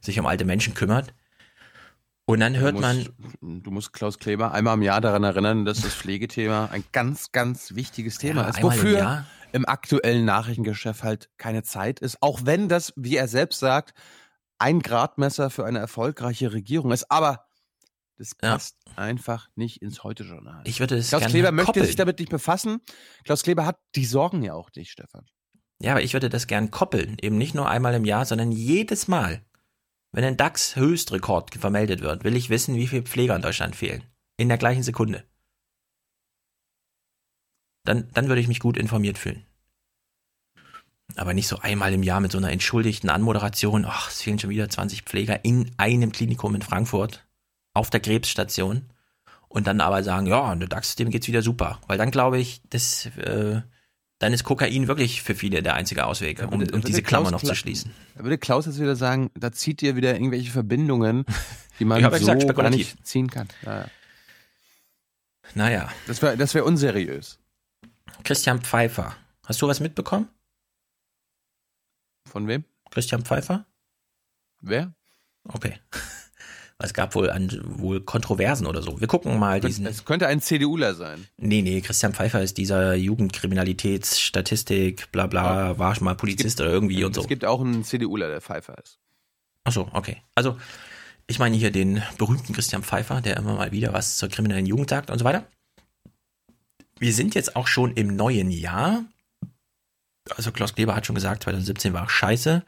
sich um alte Menschen kümmert. Und dann hört du musst, man. Du musst Klaus Kleber einmal im Jahr daran erinnern, dass das Pflegethema ein ganz, ganz wichtiges Thema ja, ist. Wofür im, im aktuellen Nachrichtengeschäft halt keine Zeit ist. Auch wenn das, wie er selbst sagt, ein Gradmesser für eine erfolgreiche Regierung ist. Aber das passt ja. einfach nicht ins Heute-Journal. Ich würde es Klaus Kleber möchte koppeln. sich damit nicht befassen. Klaus Kleber hat die Sorgen ja auch nicht, Stefan. Ja, aber ich würde das gern koppeln. Eben nicht nur einmal im Jahr, sondern jedes Mal. Wenn ein DAX-Höchstrekord vermeldet wird, will ich wissen, wie viele Pfleger in Deutschland fehlen. In der gleichen Sekunde. Dann, dann würde ich mich gut informiert fühlen. Aber nicht so einmal im Jahr mit so einer entschuldigten Anmoderation. Ach, es fehlen schon wieder 20 Pfleger in einem Klinikum in Frankfurt auf der Krebsstation. Und dann aber sagen, ja, der DAX-System geht's wieder super. Weil dann glaube ich, das, äh, dann ist Kokain wirklich für viele der einzige Ausweg, um, um diese Klammer noch zu schließen. Da würde Klaus jetzt wieder sagen, da zieht ihr wieder irgendwelche Verbindungen, *laughs* die man so gesagt, gar nicht ziehen kann. Naja. naja. Das wäre das wär unseriös. Christian Pfeiffer. Hast du was mitbekommen? Von wem? Christian Pfeiffer? Wer? Okay. Es gab wohl, an, wohl Kontroversen oder so. Wir gucken mal diesen. Es könnte ein CDUler sein. Nee, nee, Christian Pfeiffer ist dieser Jugendkriminalitätsstatistik, bla bla, ja. war schon mal Polizist gibt, oder irgendwie und so. Es gibt auch einen CDUler, der Pfeiffer ist. Ach so, okay. Also, ich meine hier den berühmten Christian Pfeiffer, der immer mal wieder was zur kriminellen Jugend sagt und so weiter. Wir sind jetzt auch schon im neuen Jahr. Also Klaus Kleber hat schon gesagt, 2017 war scheiße.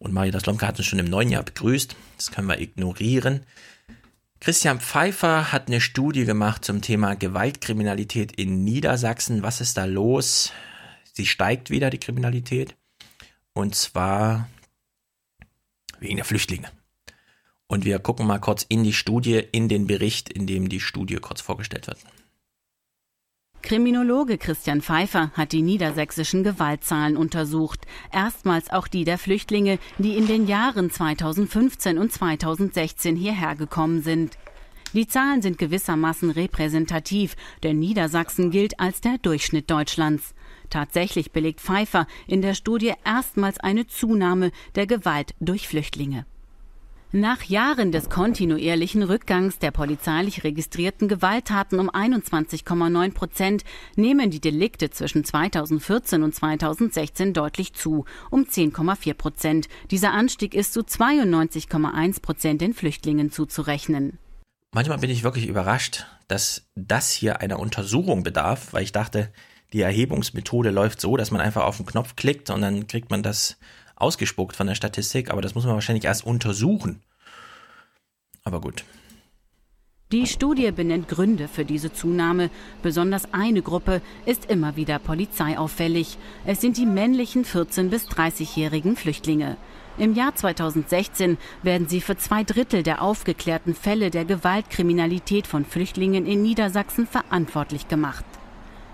Und Maria Slomka hat uns schon im neuen Jahr begrüßt. Das können wir ignorieren. Christian Pfeiffer hat eine Studie gemacht zum Thema Gewaltkriminalität in Niedersachsen. Was ist da los? Sie steigt wieder, die Kriminalität. Und zwar wegen der Flüchtlinge. Und wir gucken mal kurz in die Studie, in den Bericht, in dem die Studie kurz vorgestellt wird. Kriminologe Christian Pfeiffer hat die niedersächsischen Gewaltzahlen untersucht, erstmals auch die der Flüchtlinge, die in den Jahren 2015 und 2016 hierher gekommen sind. Die Zahlen sind gewissermaßen repräsentativ, denn Niedersachsen gilt als der Durchschnitt Deutschlands. Tatsächlich belegt Pfeiffer in der Studie erstmals eine Zunahme der Gewalt durch Flüchtlinge. Nach Jahren des kontinuierlichen Rückgangs der polizeilich registrierten Gewalttaten um 21,9 Prozent nehmen die Delikte zwischen 2014 und 2016 deutlich zu, um 10,4 Prozent. Dieser Anstieg ist zu 92,1 Prozent den Flüchtlingen zuzurechnen. Manchmal bin ich wirklich überrascht, dass das hier einer Untersuchung bedarf, weil ich dachte, die Erhebungsmethode läuft so, dass man einfach auf den Knopf klickt und dann kriegt man das ausgespuckt von der Statistik, aber das muss man wahrscheinlich erst untersuchen. Aber gut. Die Studie benennt Gründe für diese Zunahme. Besonders eine Gruppe ist immer wieder polizeiauffällig. Es sind die männlichen 14- bis 30-jährigen Flüchtlinge. Im Jahr 2016 werden sie für zwei Drittel der aufgeklärten Fälle der Gewaltkriminalität von Flüchtlingen in Niedersachsen verantwortlich gemacht.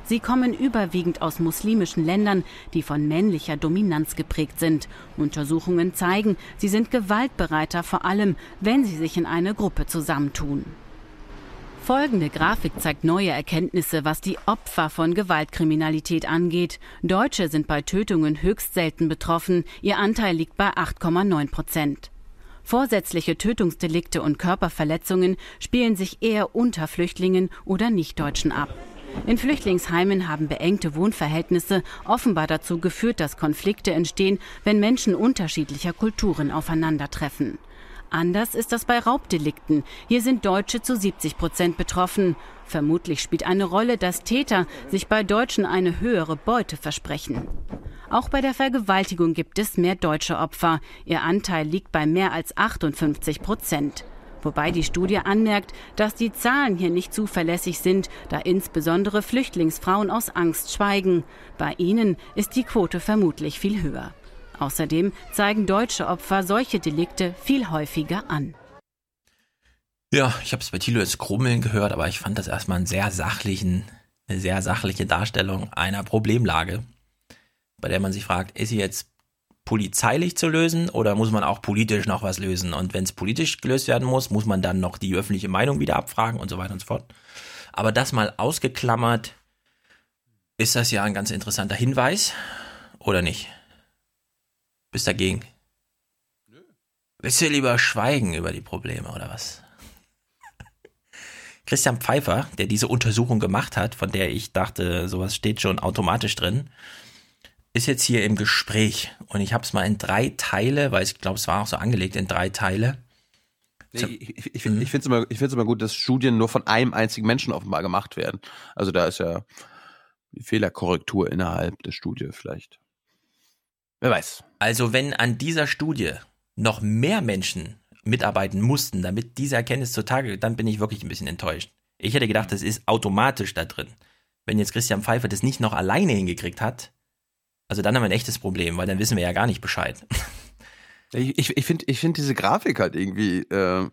Sie kommen überwiegend aus muslimischen Ländern, die von männlicher Dominanz geprägt sind. Untersuchungen zeigen, sie sind gewaltbereiter, vor allem wenn sie sich in eine Gruppe zusammentun. Folgende Grafik zeigt neue Erkenntnisse, was die Opfer von Gewaltkriminalität angeht. Deutsche sind bei Tötungen höchst selten betroffen. Ihr Anteil liegt bei 8,9 Prozent. Vorsätzliche Tötungsdelikte und Körperverletzungen spielen sich eher unter Flüchtlingen oder Nichtdeutschen ab. In Flüchtlingsheimen haben beengte Wohnverhältnisse offenbar dazu geführt, dass Konflikte entstehen, wenn Menschen unterschiedlicher Kulturen aufeinandertreffen. Anders ist das bei Raubdelikten. Hier sind Deutsche zu 70 Prozent betroffen. Vermutlich spielt eine Rolle, dass Täter sich bei Deutschen eine höhere Beute versprechen. Auch bei der Vergewaltigung gibt es mehr deutsche Opfer. Ihr Anteil liegt bei mehr als 58 Prozent wobei die Studie anmerkt, dass die Zahlen hier nicht zuverlässig sind, da insbesondere Flüchtlingsfrauen aus Angst schweigen. Bei ihnen ist die Quote vermutlich viel höher. Außerdem zeigen deutsche Opfer solche Delikte viel häufiger an. Ja, ich habe es bei Thilo jetzt krummeln gehört, aber ich fand das erstmal einen sehr sachlichen, eine sehr sachliche Darstellung einer Problemlage, bei der man sich fragt, ist sie jetzt polizeilich zu lösen oder muss man auch politisch noch was lösen? Und wenn es politisch gelöst werden muss, muss man dann noch die öffentliche Meinung wieder abfragen und so weiter und so fort. Aber das mal ausgeklammert, ist das ja ein ganz interessanter Hinweis oder nicht? Bist dagegen? Nö. Willst du lieber schweigen über die Probleme oder was? *laughs* Christian Pfeiffer, der diese Untersuchung gemacht hat, von der ich dachte, sowas steht schon automatisch drin, ist jetzt hier im Gespräch und ich habe es mal in drei Teile, weil ich glaube, es war auch so angelegt in drei Teile. ich, ich, ich finde es immer, immer gut, dass Studien nur von einem einzigen Menschen offenbar gemacht werden. Also da ist ja die Fehlerkorrektur innerhalb der Studie vielleicht. Wer weiß. Also wenn an dieser Studie noch mehr Menschen mitarbeiten mussten, damit diese Erkenntnis zutage, dann bin ich wirklich ein bisschen enttäuscht. Ich hätte gedacht, das ist automatisch da drin. Wenn jetzt Christian Pfeiffer das nicht noch alleine hingekriegt hat, Also dann haben wir ein echtes Problem, weil dann wissen wir ja gar nicht Bescheid. Ich, ich, ich finde ich find diese Grafik halt irgendwie. Äh,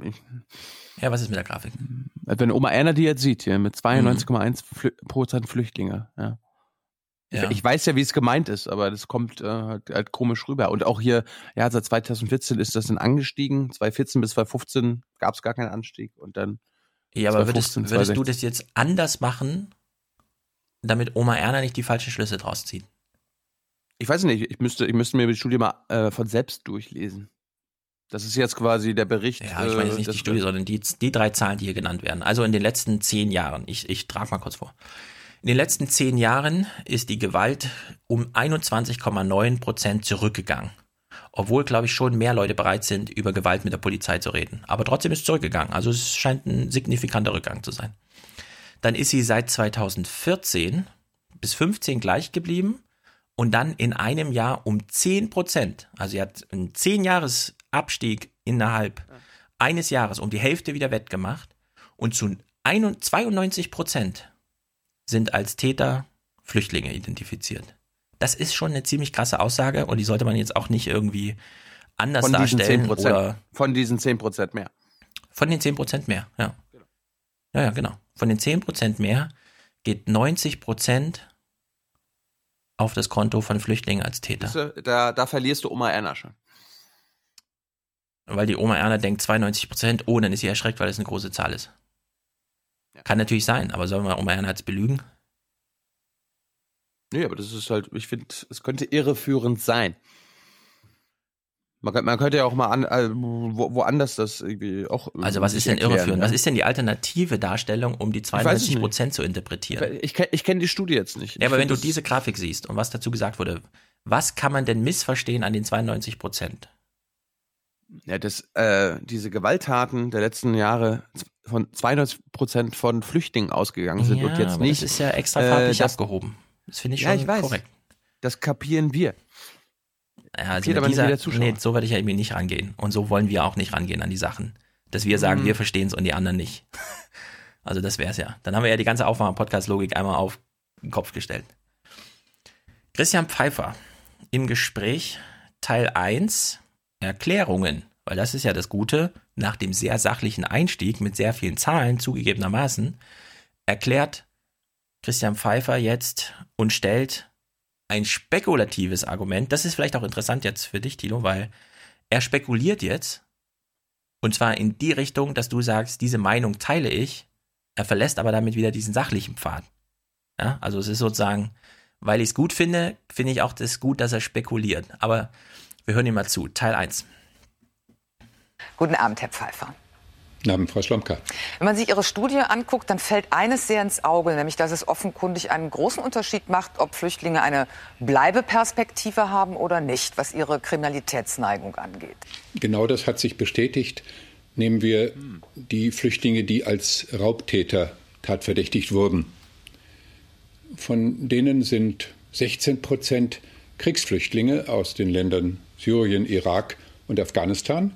ja, was ist mit der Grafik? Wenn Oma Erna die jetzt sieht, hier mit 92,1 mhm. Prozent Flüchtlinge, ja. Ja. Ich, ich, weiß ja, wie es gemeint ist, aber das kommt äh, halt, halt, komisch rüber. Und auch hier, ja, seit 2014 ist das dann angestiegen. 2014 bis 2015 gab es gar keinen Anstieg und dann. Ja, aber würdest, würdest du das jetzt anders machen, damit Oma Erna nicht die falschen Schlüsse draus zieht? Ich weiß nicht, ich müsste, ich müsste mir die Studie mal äh, von selbst durchlesen. Das ist jetzt quasi der Bericht. Ja, ich meine jetzt nicht die Studie, sondern die, die drei Zahlen, die hier genannt werden. Also in den letzten zehn Jahren, ich, ich trage mal kurz vor. In den letzten zehn Jahren ist die Gewalt um 21,9 Prozent zurückgegangen. Obwohl, glaube ich, schon mehr Leute bereit sind, über Gewalt mit der Polizei zu reden. Aber trotzdem ist es zurückgegangen. Also es scheint ein signifikanter Rückgang zu sein. Dann ist sie seit 2014 bis 15 gleich geblieben und dann in einem Jahr um 10 Prozent. Also sie hat einen 10 Jahres Abstieg innerhalb eines Jahres um die Hälfte wieder wettgemacht und zu 92 Prozent sind als Täter Flüchtlinge identifiziert. Das ist schon eine ziemlich krasse Aussage und die sollte man jetzt auch nicht irgendwie anders von darstellen. Oder von diesen 10 Prozent mehr. Von den 10 Prozent mehr, ja. Ja, ja, genau. Von den 10 Prozent mehr geht 90 Prozent auf das Konto von Flüchtlingen als Täter. Da, da verlierst du Oma Erna schon. Weil die Oma Erna denkt 92 Prozent, oh, dann ist sie erschreckt, weil es eine große Zahl ist. Ja. Kann natürlich sein, aber sollen wir Oma Erna jetzt belügen? Nee, aber das ist halt, ich finde, es könnte irreführend sein. Man, man könnte ja auch mal an, äh, wo, woanders das irgendwie auch. Also was ist denn irreführend? Ja? Was ist denn die alternative Darstellung, um die 92 Prozent zu interpretieren? Ich, ich, ich kenne die Studie jetzt nicht. Ja, aber wenn du diese Grafik siehst und was dazu gesagt wurde, was kann man denn missverstehen an den 92 Prozent? Ja, das, äh, diese Gewalttaten der letzten Jahre von 92 Prozent von Flüchtlingen ausgegangen sind ja, und jetzt nicht. Das ist ja extra farblich äh, abgehoben. Das finde ich schon ja, ich korrekt. Das kapieren wir. Ja, also aber dieser, nee, so werde ich ja irgendwie nicht rangehen. Und so wollen wir auch nicht rangehen an die Sachen. Dass wir sagen, mhm. wir verstehen es und die anderen nicht. *laughs* also das wäre es ja. Dann haben wir ja die ganze Aufwärmer-Podcast-Logik einmal auf den Kopf gestellt. Christian Pfeiffer im Gespräch Teil 1 Erklärungen, weil das ist ja das Gute, nach dem sehr sachlichen Einstieg mit sehr vielen Zahlen zugegebenermaßen, erklärt Christian Pfeiffer jetzt und stellt ein spekulatives Argument. Das ist vielleicht auch interessant jetzt für dich, Tilo, weil er spekuliert jetzt und zwar in die Richtung, dass du sagst, diese Meinung teile ich. Er verlässt aber damit wieder diesen sachlichen Pfad. Ja, also es ist sozusagen, weil ich es gut finde, finde ich auch das gut, dass er spekuliert. Aber wir hören ihm mal zu. Teil 1. Guten Abend, Herr Pfeiffer. Guten Abend, Frau Schlomka. Wenn man sich Ihre Studie anguckt, dann fällt eines sehr ins Auge, nämlich dass es offenkundig einen großen Unterschied macht, ob Flüchtlinge eine Bleibeperspektive haben oder nicht, was ihre Kriminalitätsneigung angeht. Genau das hat sich bestätigt. Nehmen wir die Flüchtlinge, die als Raubtäter tatverdächtigt wurden. Von denen sind 16 Prozent Kriegsflüchtlinge aus den Ländern Syrien, Irak und Afghanistan.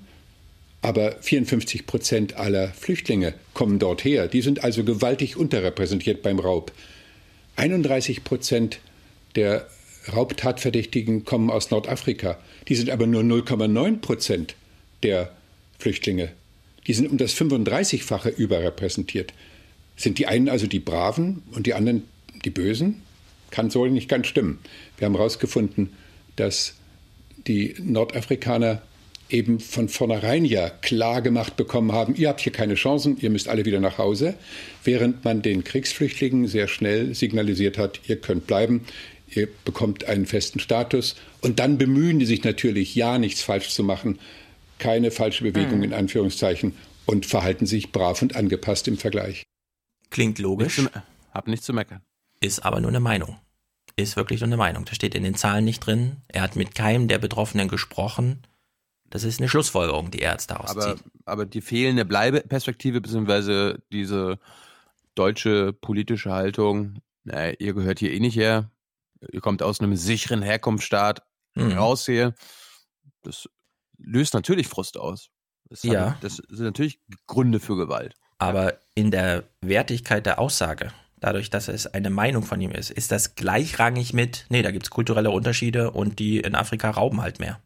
Aber 54 Prozent aller Flüchtlinge kommen dort her. Die sind also gewaltig unterrepräsentiert beim Raub. 31 Prozent der Raubtatverdächtigen kommen aus Nordafrika. Die sind aber nur 0,9 Prozent der Flüchtlinge. Die sind um das 35-fache überrepräsentiert. Sind die einen also die Braven und die anderen die Bösen? Kann so nicht ganz stimmen. Wir haben herausgefunden, dass die Nordafrikaner eben von vornherein ja klar gemacht bekommen haben, ihr habt hier keine Chancen, ihr müsst alle wieder nach Hause, während man den Kriegsflüchtlingen sehr schnell signalisiert hat, ihr könnt bleiben, ihr bekommt einen festen Status und dann bemühen die sich natürlich, ja nichts falsch zu machen, keine falsche Bewegung mhm. in Anführungszeichen und verhalten sich brav und angepasst im Vergleich. Klingt logisch. Nicht zu, hab nichts zu meckern. Ist aber nur eine Meinung ist wirklich nur eine Meinung. Das steht in den Zahlen nicht drin. Er hat mit keinem der Betroffenen gesprochen. Das ist eine Schlussfolgerung, die er jetzt daraus aber, zieht. Aber die fehlende Bleibeperspektive, beziehungsweise diese deutsche politische Haltung, naja, ihr gehört hier eh nicht her, ihr kommt aus einem sicheren Herkunftsstaat mhm. raus hier, das löst natürlich Frust aus. Das, ja. Hat, das sind natürlich Gründe für Gewalt. Aber in der Wertigkeit der Aussage dadurch, dass es eine Meinung von ihm ist, ist das gleichrangig mit, nee, da gibt es kulturelle Unterschiede und die in Afrika rauben halt mehr.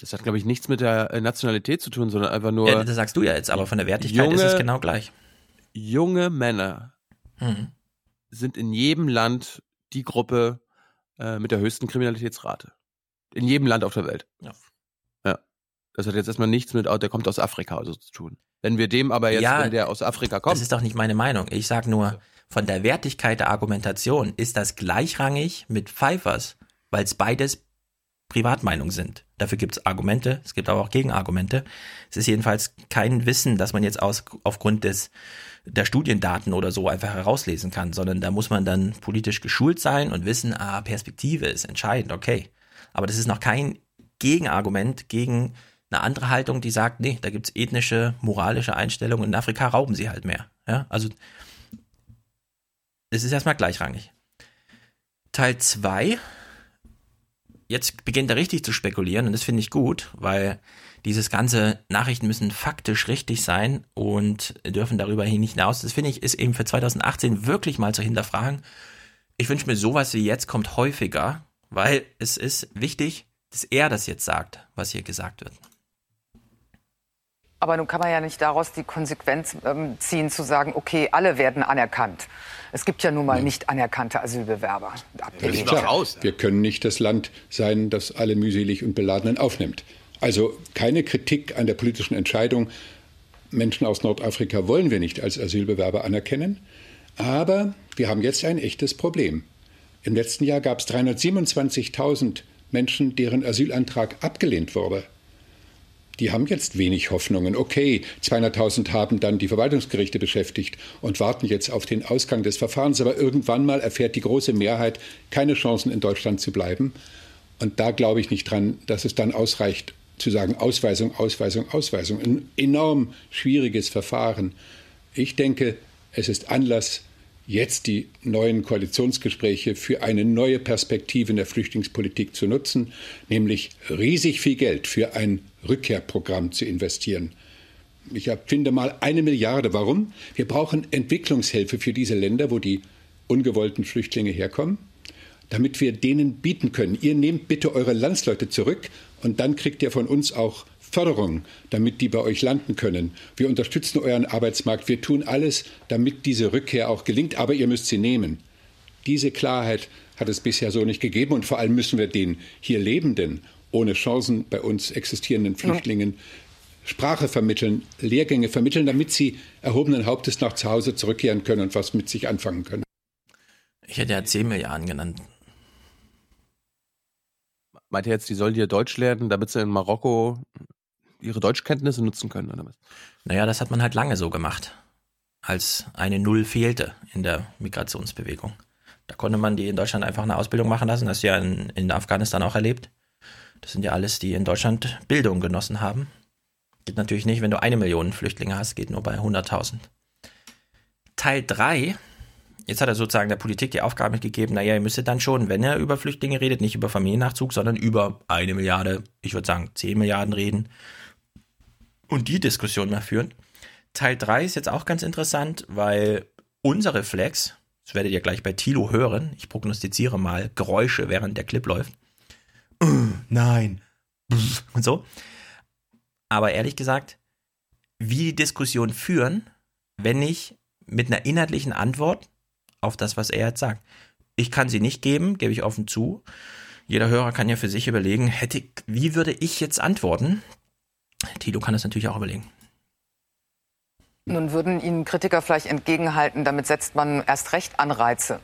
Das hat, glaube ich, nichts mit der äh, Nationalität zu tun, sondern einfach nur. Ja, das sagst du ja jetzt, aber von der Wertigkeit junge, ist es genau gleich. Junge Männer mhm. sind in jedem Land die Gruppe äh, mit der höchsten Kriminalitätsrate. In jedem Land auf der Welt. Ja. Ja. Das hat jetzt erstmal nichts mit, der kommt aus Afrika also zu tun. Wenn wir dem aber jetzt, ja, wenn der aus Afrika kommt. Das ist doch nicht meine Meinung. Ich sag nur, von der Wertigkeit der Argumentation ist das gleichrangig mit Pfeifers, weil es beides Privatmeinung sind. Dafür gibt es Argumente, es gibt aber auch Gegenargumente. Es ist jedenfalls kein Wissen, das man jetzt aus, aufgrund des, der Studiendaten oder so einfach herauslesen kann, sondern da muss man dann politisch geschult sein und wissen, ah, Perspektive ist entscheidend, okay. Aber das ist noch kein Gegenargument gegen eine andere Haltung, die sagt, nee, da gibt es ethnische, moralische Einstellungen und in Afrika rauben sie halt mehr. Ja, also es ist erstmal gleichrangig. Teil 2 jetzt beginnt er richtig zu spekulieren und das finde ich gut, weil dieses ganze Nachrichten müssen faktisch richtig sein und dürfen darüber hinaus. Das finde ich ist eben für 2018 wirklich mal zu hinterfragen. Ich wünsche mir sowas wie jetzt kommt häufiger, weil es ist wichtig, dass er das jetzt sagt, was hier gesagt wird. Aber nun kann man ja nicht daraus die Konsequenz ähm, ziehen, zu sagen, okay, alle werden anerkannt. Es gibt ja nun mal nicht anerkannte Asylbewerber. Ja, klar. Wir können nicht das Land sein, das alle mühselig und Beladenen aufnimmt. Also keine Kritik an der politischen Entscheidung. Menschen aus Nordafrika wollen wir nicht als Asylbewerber anerkennen. Aber wir haben jetzt ein echtes Problem. Im letzten Jahr gab es 327.000 Menschen, deren Asylantrag abgelehnt wurde die haben jetzt wenig Hoffnungen. Okay, 200.000 haben dann die Verwaltungsgerichte beschäftigt und warten jetzt auf den Ausgang des Verfahrens. Aber irgendwann mal erfährt die große Mehrheit keine Chancen, in Deutschland zu bleiben. Und da glaube ich nicht dran, dass es dann ausreicht, zu sagen, Ausweisung, Ausweisung, Ausweisung. Ein enorm schwieriges Verfahren. Ich denke, es ist Anlass, jetzt die neuen Koalitionsgespräche für eine neue Perspektive in der Flüchtlingspolitik zu nutzen, nämlich riesig viel Geld für ein Rückkehrprogramm zu investieren. Ich finde mal eine Milliarde. Warum? Wir brauchen Entwicklungshilfe für diese Länder, wo die ungewollten Flüchtlinge herkommen, damit wir denen bieten können. Ihr nehmt bitte eure Landsleute zurück und dann kriegt ihr von uns auch Förderung, damit die bei euch landen können. Wir unterstützen euren Arbeitsmarkt. Wir tun alles, damit diese Rückkehr auch gelingt, aber ihr müsst sie nehmen. Diese Klarheit hat es bisher so nicht gegeben und vor allem müssen wir den hier Lebenden ohne Chancen bei uns existierenden Flüchtlingen Sprache vermitteln, Lehrgänge vermitteln, damit sie erhobenen Hauptes nach zu Hause zurückkehren können und was mit sich anfangen können. Ich hätte ja 10 Milliarden genannt. Meint ihr jetzt, die sollen hier Deutsch lernen, damit sie in Marokko ihre Deutschkenntnisse nutzen können, oder was? Naja, das hat man halt lange so gemacht, als eine Null fehlte in der Migrationsbewegung. Da konnte man die in Deutschland einfach eine Ausbildung machen lassen, das du ja in, in Afghanistan auch erlebt. Das sind ja alles, die in Deutschland Bildung genossen haben. Geht natürlich nicht, wenn du eine Million Flüchtlinge hast, geht nur bei 100.000. Teil 3, jetzt hat er sozusagen der Politik die Aufgabe mitgegeben, naja, ihr müsstet dann schon, wenn er über Flüchtlinge redet, nicht über Familiennachzug, sondern über eine Milliarde, ich würde sagen 10 Milliarden reden und die Diskussion mal führen. Teil 3 ist jetzt auch ganz interessant, weil unser Reflex, das werdet ihr gleich bei Tilo hören, ich prognostiziere mal Geräusche, während der Clip läuft, *clears throat* nein, *clears throat* und so. Aber ehrlich gesagt, wie die Diskussion führen, wenn ich mit einer inhaltlichen Antwort auf das, was er jetzt sagt. Ich kann sie nicht geben, gebe ich offen zu. Jeder Hörer kann ja für sich überlegen, hätte, wie würde ich jetzt antworten? Tilo kann das natürlich auch überlegen. Nun würden Ihnen Kritiker vielleicht entgegenhalten, damit setzt man erst recht Anreize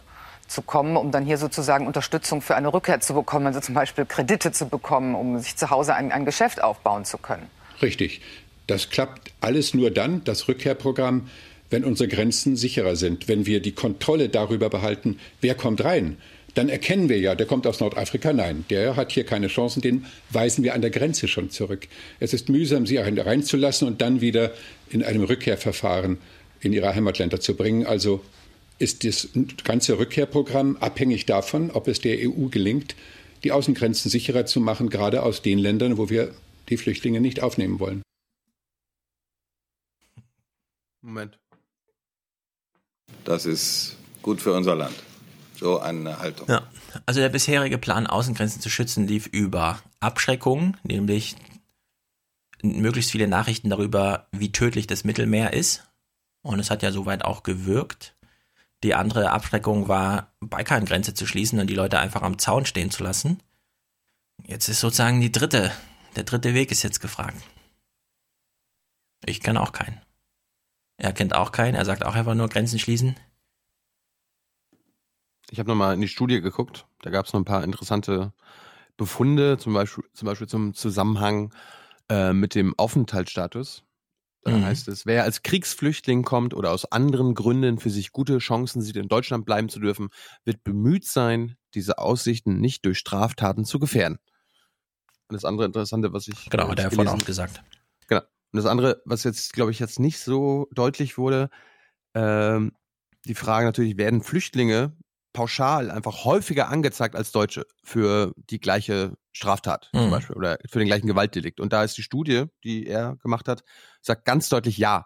zu kommen, um dann hier sozusagen Unterstützung für eine Rückkehr zu bekommen, also zum Beispiel Kredite zu bekommen, um sich zu Hause ein, ein Geschäft aufbauen zu können. Richtig. Das klappt alles nur dann, das Rückkehrprogramm, wenn unsere Grenzen sicherer sind, wenn wir die Kontrolle darüber behalten, wer kommt rein. Dann erkennen wir ja, der kommt aus Nordafrika. Nein, der hat hier keine Chancen, den weisen wir an der Grenze schon zurück. Es ist mühsam, sie reinzulassen und dann wieder in einem Rückkehrverfahren in ihre Heimatländer zu bringen. Also ist das ganze Rückkehrprogramm abhängig davon, ob es der EU gelingt, die Außengrenzen sicherer zu machen, gerade aus den Ländern, wo wir die Flüchtlinge nicht aufnehmen wollen. Moment. das ist gut für unser Land. So eine Haltung. Ja. Also der bisherige Plan, Außengrenzen zu schützen, lief über Abschreckung, nämlich möglichst viele Nachrichten darüber, wie tödlich das Mittelmeer ist. Und es hat ja soweit auch gewirkt. Die andere Abschreckung war, Balkangrenze zu schließen und die Leute einfach am Zaun stehen zu lassen. Jetzt ist sozusagen die dritte, der dritte Weg ist jetzt gefragt. Ich kenne auch keinen. Er kennt auch keinen, er sagt auch einfach nur Grenzen schließen. Ich habe nochmal in die Studie geguckt. Da gab es noch ein paar interessante Befunde, zum Beispiel, zum, Beispiel zum Zusammenhang äh, mit dem Aufenthaltsstatus. Da mhm. heißt es, wer als Kriegsflüchtling kommt oder aus anderen Gründen für sich gute Chancen sieht, in Deutschland bleiben zu dürfen, wird bemüht sein, diese Aussichten nicht durch Straftaten zu gefährden. Und das andere Interessante, was ich. Genau, hat er vorhin auch gesagt. Genau. Und das andere, was jetzt, glaube ich, jetzt nicht so deutlich wurde, ähm, die Frage natürlich, werden Flüchtlinge pauschal einfach häufiger angezeigt als Deutsche für die gleiche Straftat mhm. zum Beispiel oder für den gleichen Gewaltdelikt. Und da ist die Studie, die er gemacht hat, sagt ganz deutlich ja.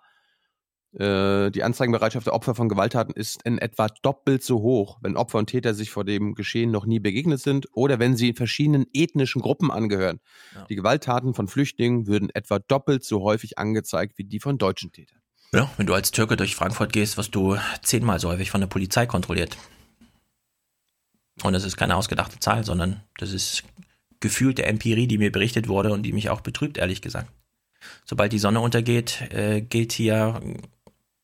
Äh, die Anzeigenbereitschaft der Opfer von Gewalttaten ist in etwa doppelt so hoch, wenn Opfer und Täter sich vor dem Geschehen noch nie begegnet sind oder wenn sie in verschiedenen ethnischen Gruppen angehören. Ja. Die Gewalttaten von Flüchtlingen würden etwa doppelt so häufig angezeigt wie die von deutschen Tätern. Ja, wenn du als Türke durch Frankfurt gehst, wirst du zehnmal so häufig von der Polizei kontrolliert. Und das ist keine ausgedachte Zahl, sondern das ist gefühlte Empirie, die mir berichtet wurde und die mich auch betrübt, ehrlich gesagt. Sobald die Sonne untergeht, äh, gilt hier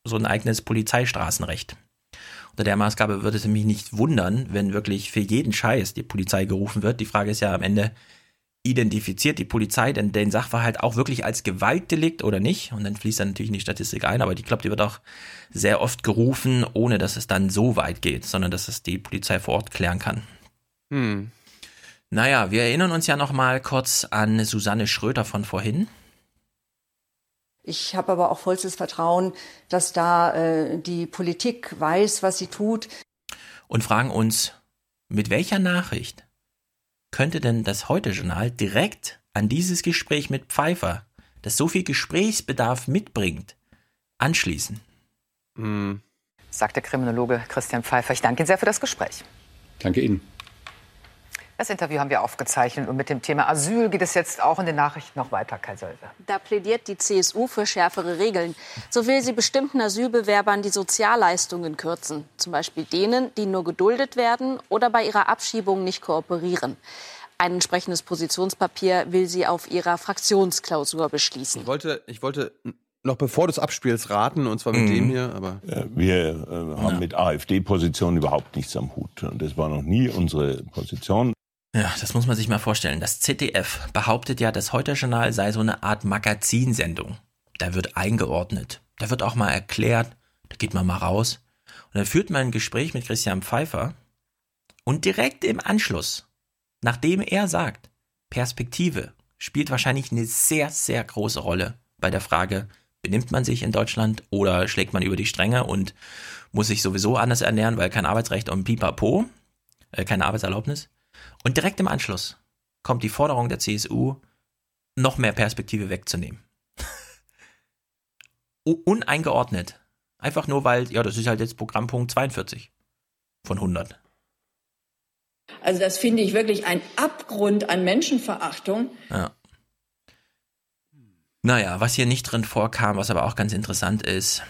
so ein eigenes Polizeistraßenrecht. Unter der Maßgabe würde es mich nicht wundern, wenn wirklich für jeden Scheiß die Polizei gerufen wird. Die Frage ist ja am Ende, identifiziert die Polizei denn den Sachverhalt auch wirklich als Gewaltdelikt oder nicht? Und dann fließt dann natürlich in die Statistik ein, aber ich glaube, die wird auch sehr oft gerufen, ohne dass es dann so weit geht, sondern dass es die Polizei vor Ort klären kann. Hm. Naja, wir erinnern uns ja noch mal kurz an Susanne Schröter von vorhin. Ich habe aber auch vollstes Vertrauen, dass da äh, die Politik weiß, was sie tut. Und fragen uns, mit welcher Nachricht könnte denn das Heute-Journal direkt an dieses Gespräch mit Pfeiffer, das so viel Gesprächsbedarf mitbringt, anschließen? Mhm. Sagt der Kriminologe Christian Pfeiffer. Ich danke Ihnen sehr für das Gespräch. Danke Ihnen. Das Interview haben wir aufgezeichnet und mit dem Thema Asyl geht es jetzt auch in den Nachrichten noch weiter, Kai. Da plädiert die CSU für schärfere Regeln. So will sie bestimmten Asylbewerbern die Sozialleistungen kürzen, zum Beispiel denen, die nur geduldet werden oder bei ihrer Abschiebung nicht kooperieren. Ein entsprechendes Positionspapier will sie auf ihrer Fraktionsklausur beschließen. Ich wollte, ich wollte noch bevor du es abspielst raten, und zwar mit mhm. dem hier. Aber wir äh, haben ja. mit AfD-Positionen überhaupt nichts am Hut. Und das war noch nie unsere Position. Ja, das muss man sich mal vorstellen. Das ZDF behauptet ja, das Heute-Journal sei so eine Art Magazinsendung. Da wird eingeordnet. Da wird auch mal erklärt. Da geht man mal raus. Und dann führt man ein Gespräch mit Christian Pfeiffer. Und direkt im Anschluss, nachdem er sagt, Perspektive spielt wahrscheinlich eine sehr, sehr große Rolle bei der Frage, benimmt man sich in Deutschland oder schlägt man über die Stränge und muss sich sowieso anders ernähren, weil kein Arbeitsrecht und pipapo, äh, keine Arbeitserlaubnis. Und direkt im Anschluss kommt die Forderung der CSU, noch mehr Perspektive wegzunehmen. *laughs* Uneingeordnet. Einfach nur, weil, ja, das ist halt jetzt Programmpunkt 42 von 100. Also das finde ich wirklich ein Abgrund an Menschenverachtung. Ja. Naja, was hier nicht drin vorkam, was aber auch ganz interessant ist,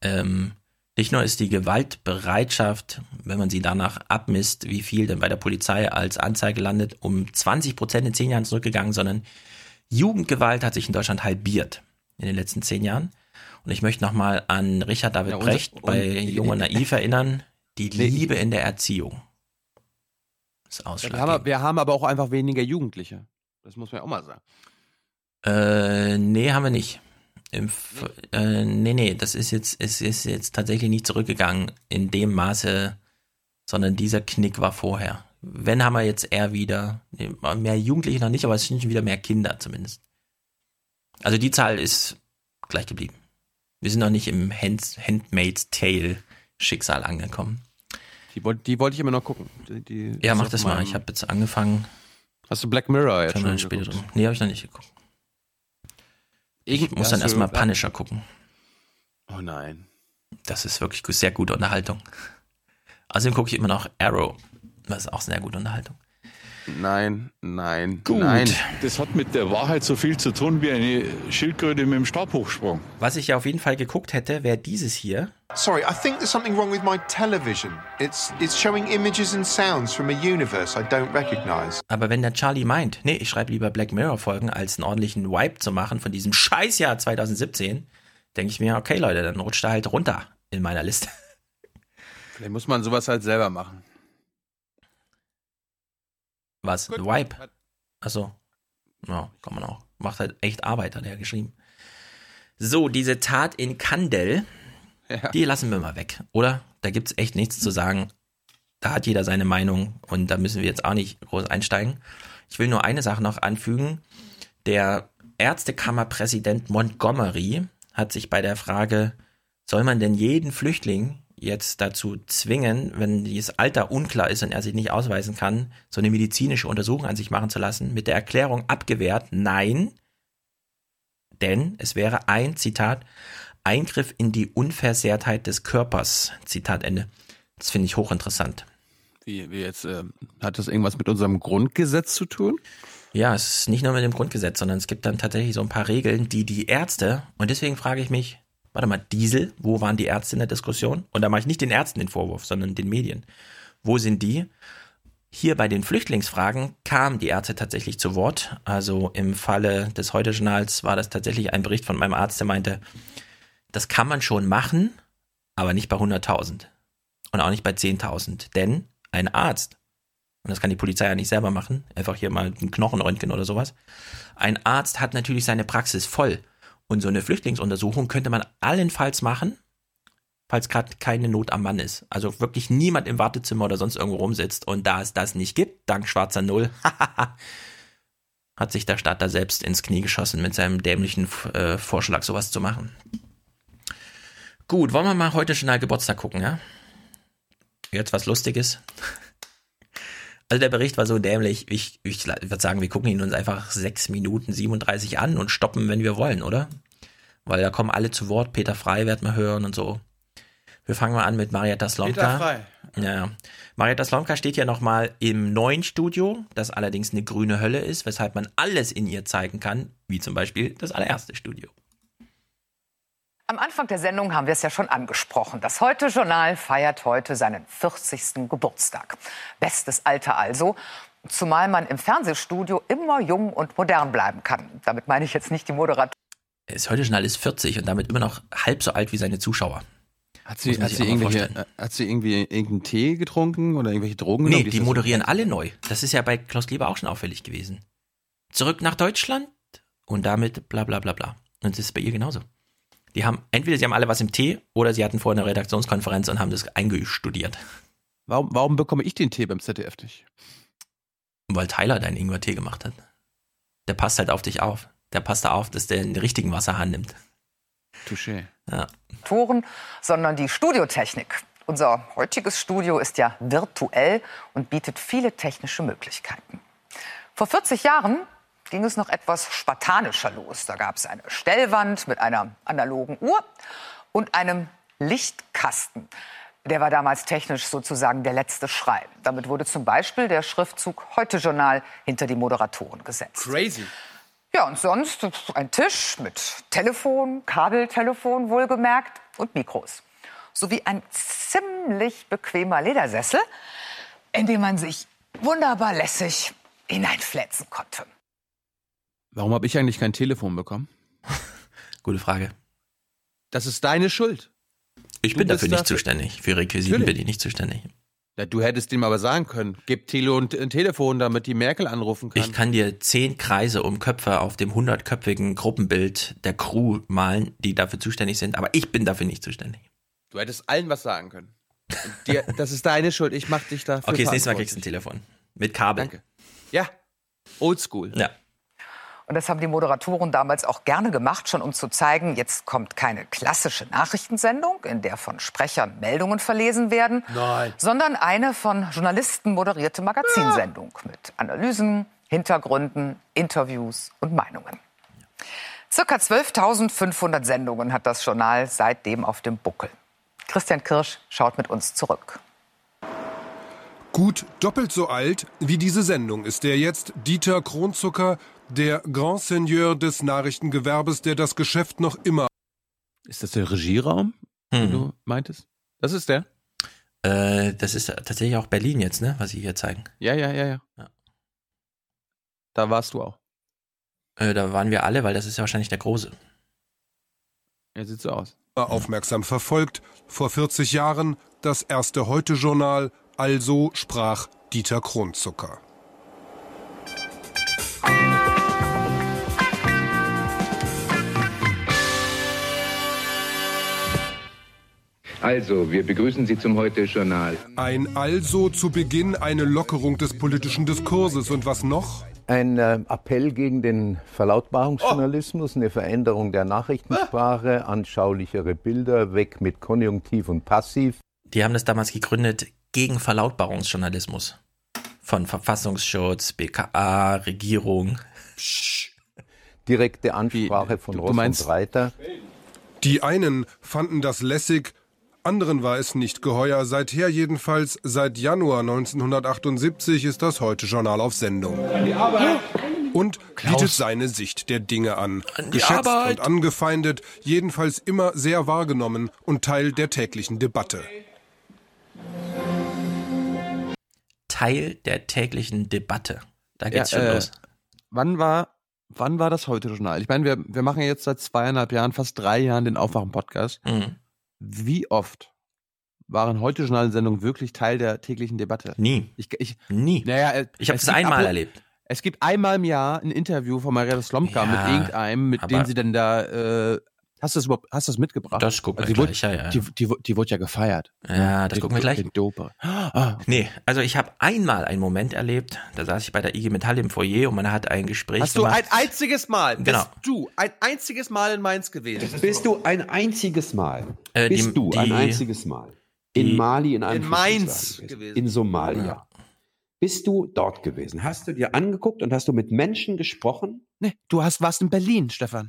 ähm, nicht nur ist die Gewaltbereitschaft, wenn man sie danach abmisst, wie viel denn bei der Polizei als Anzeige landet, um 20 Prozent in zehn Jahren zurückgegangen, sondern Jugendgewalt hat sich in Deutschland halbiert in den letzten zehn Jahren. Und ich möchte nochmal an Richard David ja, Brecht bei Jung und Naiv erinnern, die Liebe in der Erziehung. Ist wir, haben, wir haben aber auch einfach weniger Jugendliche. Das muss man ja auch mal sagen. Äh, nee, haben wir nicht. Im, äh, nee, nee, das ist jetzt, es ist jetzt tatsächlich nicht zurückgegangen in dem Maße, sondern dieser Knick war vorher. Wenn haben wir jetzt eher wieder, mehr Jugendliche noch nicht, aber es sind schon wieder mehr Kinder zumindest. Also die Zahl ist gleich geblieben. Wir sind noch nicht im Hand, Handmaid's Tale Schicksal angekommen. Die, die wollte ich immer noch gucken. Die, die ja, mach das mal. Ich habe jetzt angefangen. Hast du Black Mirror jetzt schon später drin? Nee, habe ich noch nicht geguckt. Ich muss dann erstmal Punisher gucken. Oh nein. Das ist wirklich sehr gute Unterhaltung. Außerdem gucke ich immer noch Arrow. Das ist auch sehr gute Unterhaltung. Nein, nein, Gut. nein. Das hat mit der Wahrheit so viel zu tun wie eine Schildkröte mit dem Stabhochsprung. Was ich ja auf jeden Fall geguckt hätte, wäre dieses hier. Sorry, I think there's something wrong with my television. It's it's showing images and sounds from a universe I don't recognize. Aber wenn der Charlie meint, nee, ich schreibe lieber Black Mirror Folgen, als einen ordentlichen Wipe zu machen von diesem Scheißjahr 2017, denke ich mir, okay Leute, dann rutscht er halt runter in meiner Liste. *laughs* Vielleicht muss man sowas halt selber machen. Was? Gut. Wipe? Achso. Ja, kann man auch. Macht halt echt Arbeit, hat er geschrieben. So, diese Tat in Kandel, ja. die lassen wir mal weg, oder? Da gibt es echt nichts zu sagen. Da hat jeder seine Meinung und da müssen wir jetzt auch nicht groß einsteigen. Ich will nur eine Sache noch anfügen. Der Ärztekammerpräsident Montgomery hat sich bei der Frage, soll man denn jeden Flüchtling jetzt dazu zwingen, wenn dieses Alter unklar ist und er sich nicht ausweisen kann, so eine medizinische Untersuchung an sich machen zu lassen, mit der Erklärung abgewehrt, nein, denn es wäre ein, Zitat, Eingriff in die Unversehrtheit des Körpers, Zitat Ende. Das finde ich hochinteressant. Wie, wie jetzt, äh, hat das irgendwas mit unserem Grundgesetz zu tun? Ja, es ist nicht nur mit dem Grundgesetz, sondern es gibt dann tatsächlich so ein paar Regeln, die die Ärzte, und deswegen frage ich mich, warte mal, Diesel, wo waren die Ärzte in der Diskussion? Und da mache ich nicht den Ärzten den Vorwurf, sondern den Medien. Wo sind die? Hier bei den Flüchtlingsfragen kamen die Ärzte tatsächlich zu Wort. Also im Falle des Heute-Journals war das tatsächlich ein Bericht von meinem Arzt, der meinte, das kann man schon machen, aber nicht bei 100.000 und auch nicht bei 10.000. Denn ein Arzt, und das kann die Polizei ja nicht selber machen, einfach hier mal ein Knochenröntgen oder sowas, ein Arzt hat natürlich seine Praxis voll. Und so eine Flüchtlingsuntersuchung könnte man allenfalls machen, falls gerade keine Not am Mann ist. Also wirklich niemand im Wartezimmer oder sonst irgendwo rumsitzt. Und da es das nicht gibt, dank schwarzer Null, *laughs* hat sich der Staat da selbst ins Knie geschossen mit seinem dämlichen äh, Vorschlag, sowas zu machen. Gut, wollen wir mal heute schon mal Geburtstag gucken, ja? Jetzt was Lustiges. *laughs* Also der Bericht war so dämlich, ich, ich würde sagen, wir gucken ihn uns einfach 6 Minuten 37 an und stoppen, wenn wir wollen, oder? Weil da kommen alle zu Wort, Peter Frei werden wir hören und so. Wir fangen mal an mit Marietta Slomka. Peter Frei. Ja. Marietta Slomka steht ja nochmal im neuen Studio, das allerdings eine grüne Hölle ist, weshalb man alles in ihr zeigen kann, wie zum Beispiel das allererste Studio. Am Anfang der Sendung haben wir es ja schon angesprochen. Das Heute-Journal feiert heute seinen 40. Geburtstag. Bestes Alter also. Zumal man im Fernsehstudio immer jung und modern bleiben kann. Damit meine ich jetzt nicht die Moderatoren. Das Heute-Journal ist 40 und damit immer noch halb so alt wie seine Zuschauer. Hat sie, hat sie, äh, hat sie irgendwie irgendeinen Tee getrunken oder irgendwelche Drogen genommen? Nee, die moderieren so? alle neu. Das ist ja bei Klaus Kleber auch schon auffällig gewesen. Zurück nach Deutschland und damit bla bla bla bla. Und das ist bei ihr genauso. Die haben, entweder sie haben alle was im Tee oder sie hatten vorher eine Redaktionskonferenz und haben das eingestudiert. Warum, warum bekomme ich den Tee beim ZDF nicht? Weil Tyler deinen Ingwer-Tee gemacht hat. Der passt halt auf dich auf. Der passt da auf, dass der den richtigen Wasserhahn nimmt. Touché. Ja. Toren, sondern die Studiotechnik. Unser heutiges Studio ist ja virtuell und bietet viele technische Möglichkeiten. Vor 40 Jahren ging es noch etwas spartanischer los. Da gab es eine Stellwand mit einer analogen Uhr und einem Lichtkasten. Der war damals technisch sozusagen der letzte Schrei. Damit wurde zum Beispiel der Schriftzug Heute Journal hinter die Moderatoren gesetzt. Crazy. Ja, und sonst ein Tisch mit Telefon, Kabeltelefon wohlgemerkt und Mikros. Sowie ein ziemlich bequemer Ledersessel, in dem man sich wunderbar lässig hineinfläzen konnte. Warum habe ich eigentlich kein Telefon bekommen? *laughs* Gute Frage. Das ist deine Schuld. Ich du bin dafür nicht dafür zuständig. Für Requisiten bin ich nicht zuständig. Ja, du hättest ihm aber sagen können, gib Tele und ein Telefon, damit die Merkel anrufen kann. Ich kann dir zehn Kreise um Köpfe auf dem hundertköpfigen Gruppenbild der Crew malen, die dafür zuständig sind, aber ich bin dafür nicht zuständig. Du hättest allen was sagen können. Dir, *laughs* das ist deine Schuld, ich mach dich dafür Okay, das nächste Mal kriegst du ein Telefon. Mit Kabel. Danke. Ja, oldschool. Ja. Und das haben die Moderatoren damals auch gerne gemacht, schon um zu zeigen, jetzt kommt keine klassische Nachrichtensendung, in der von Sprechern Meldungen verlesen werden, Nein. sondern eine von Journalisten moderierte Magazinsendung ja. mit Analysen, Hintergründen, Interviews und Meinungen. Circa 12.500 Sendungen hat das Journal seitdem auf dem Buckel. Christian Kirsch schaut mit uns zurück. Gut doppelt so alt wie diese Sendung ist der jetzt Dieter Kronzucker, der Grand Seigneur des Nachrichtengewerbes, der das Geschäft noch immer. Ist das der Regieraum, hm. den du meintest? Das ist der? Äh, das ist tatsächlich auch Berlin jetzt, ne, was Sie hier zeigen. Ja, ja, ja, ja. ja. Da warst du auch. Äh, da waren wir alle, weil das ist ja wahrscheinlich der Große. Er sieht so aus. Aufmerksam verfolgt. Vor 40 Jahren das erste Heute-Journal also sprach Dieter Kronzucker. Also, wir begrüßen Sie zum Heute-Journal. Ein Also zu Beginn eine Lockerung des politischen Diskurses. Und was noch? Ein äh, Appell gegen den Verlautbarungsjournalismus, oh. eine Veränderung der Nachrichtensprache, anschaulichere Bilder, weg mit Konjunktiv und Passiv. Die haben das damals gegründet gegen Verlautbarungsjournalismus. Von Verfassungsschutz, BKA, Regierung. Psch. Direkte Ansprache Wie, von Ross und Reiter. Die einen fanden das lässig, anderen war es nicht geheuer. Seither jedenfalls, seit Januar 1978 ist das Heute-Journal auf Sendung. Und Klaus. bietet seine Sicht der Dinge an. an Geschätzt Arbeit. und angefeindet, jedenfalls immer sehr wahrgenommen und Teil der täglichen Debatte. Teil der täglichen Debatte. Da geht's ja, schon äh, los. Wann war, wann war das heute Journal? Ich meine, wir, wir machen ja jetzt seit zweieinhalb Jahren, fast drei Jahren den Aufwachen-Podcast. Mhm. Wie oft waren heute Journal-Sendungen wirklich Teil der täglichen Debatte? Nie. Ich, ich, Nie. Naja, äh, ich habe es einmal ab, erlebt. Es gibt einmal im Jahr ein Interview von Maria Slomka ja, mit irgendeinem, mit dem sie dann da äh, Hast du das überhaupt, hast du das mitgebracht? Das gucken also wir gleich, wurde, ja, ja. Die, die, die wurde ja gefeiert. Ja, das den, gucken wir gleich. Den Doper. *gasps* Ah, okay. Nee, also ich habe einmal einen Moment erlebt, da saß ich bei der IG Metall im Foyer und man hat ein Gespräch Hast gemacht. du ein einziges Mal, genau. bist du ein einziges Mal in Mainz gewesen? Bist du ein einziges Mal? Äh, bist die, du ein einziges Mal? In die, Mali, in einem In Mainz gewesen. In Somalia. Ja. Bist du dort gewesen? Hast du dir angeguckt und hast du mit Menschen gesprochen? Nee, du hast, warst in Berlin, Stefan.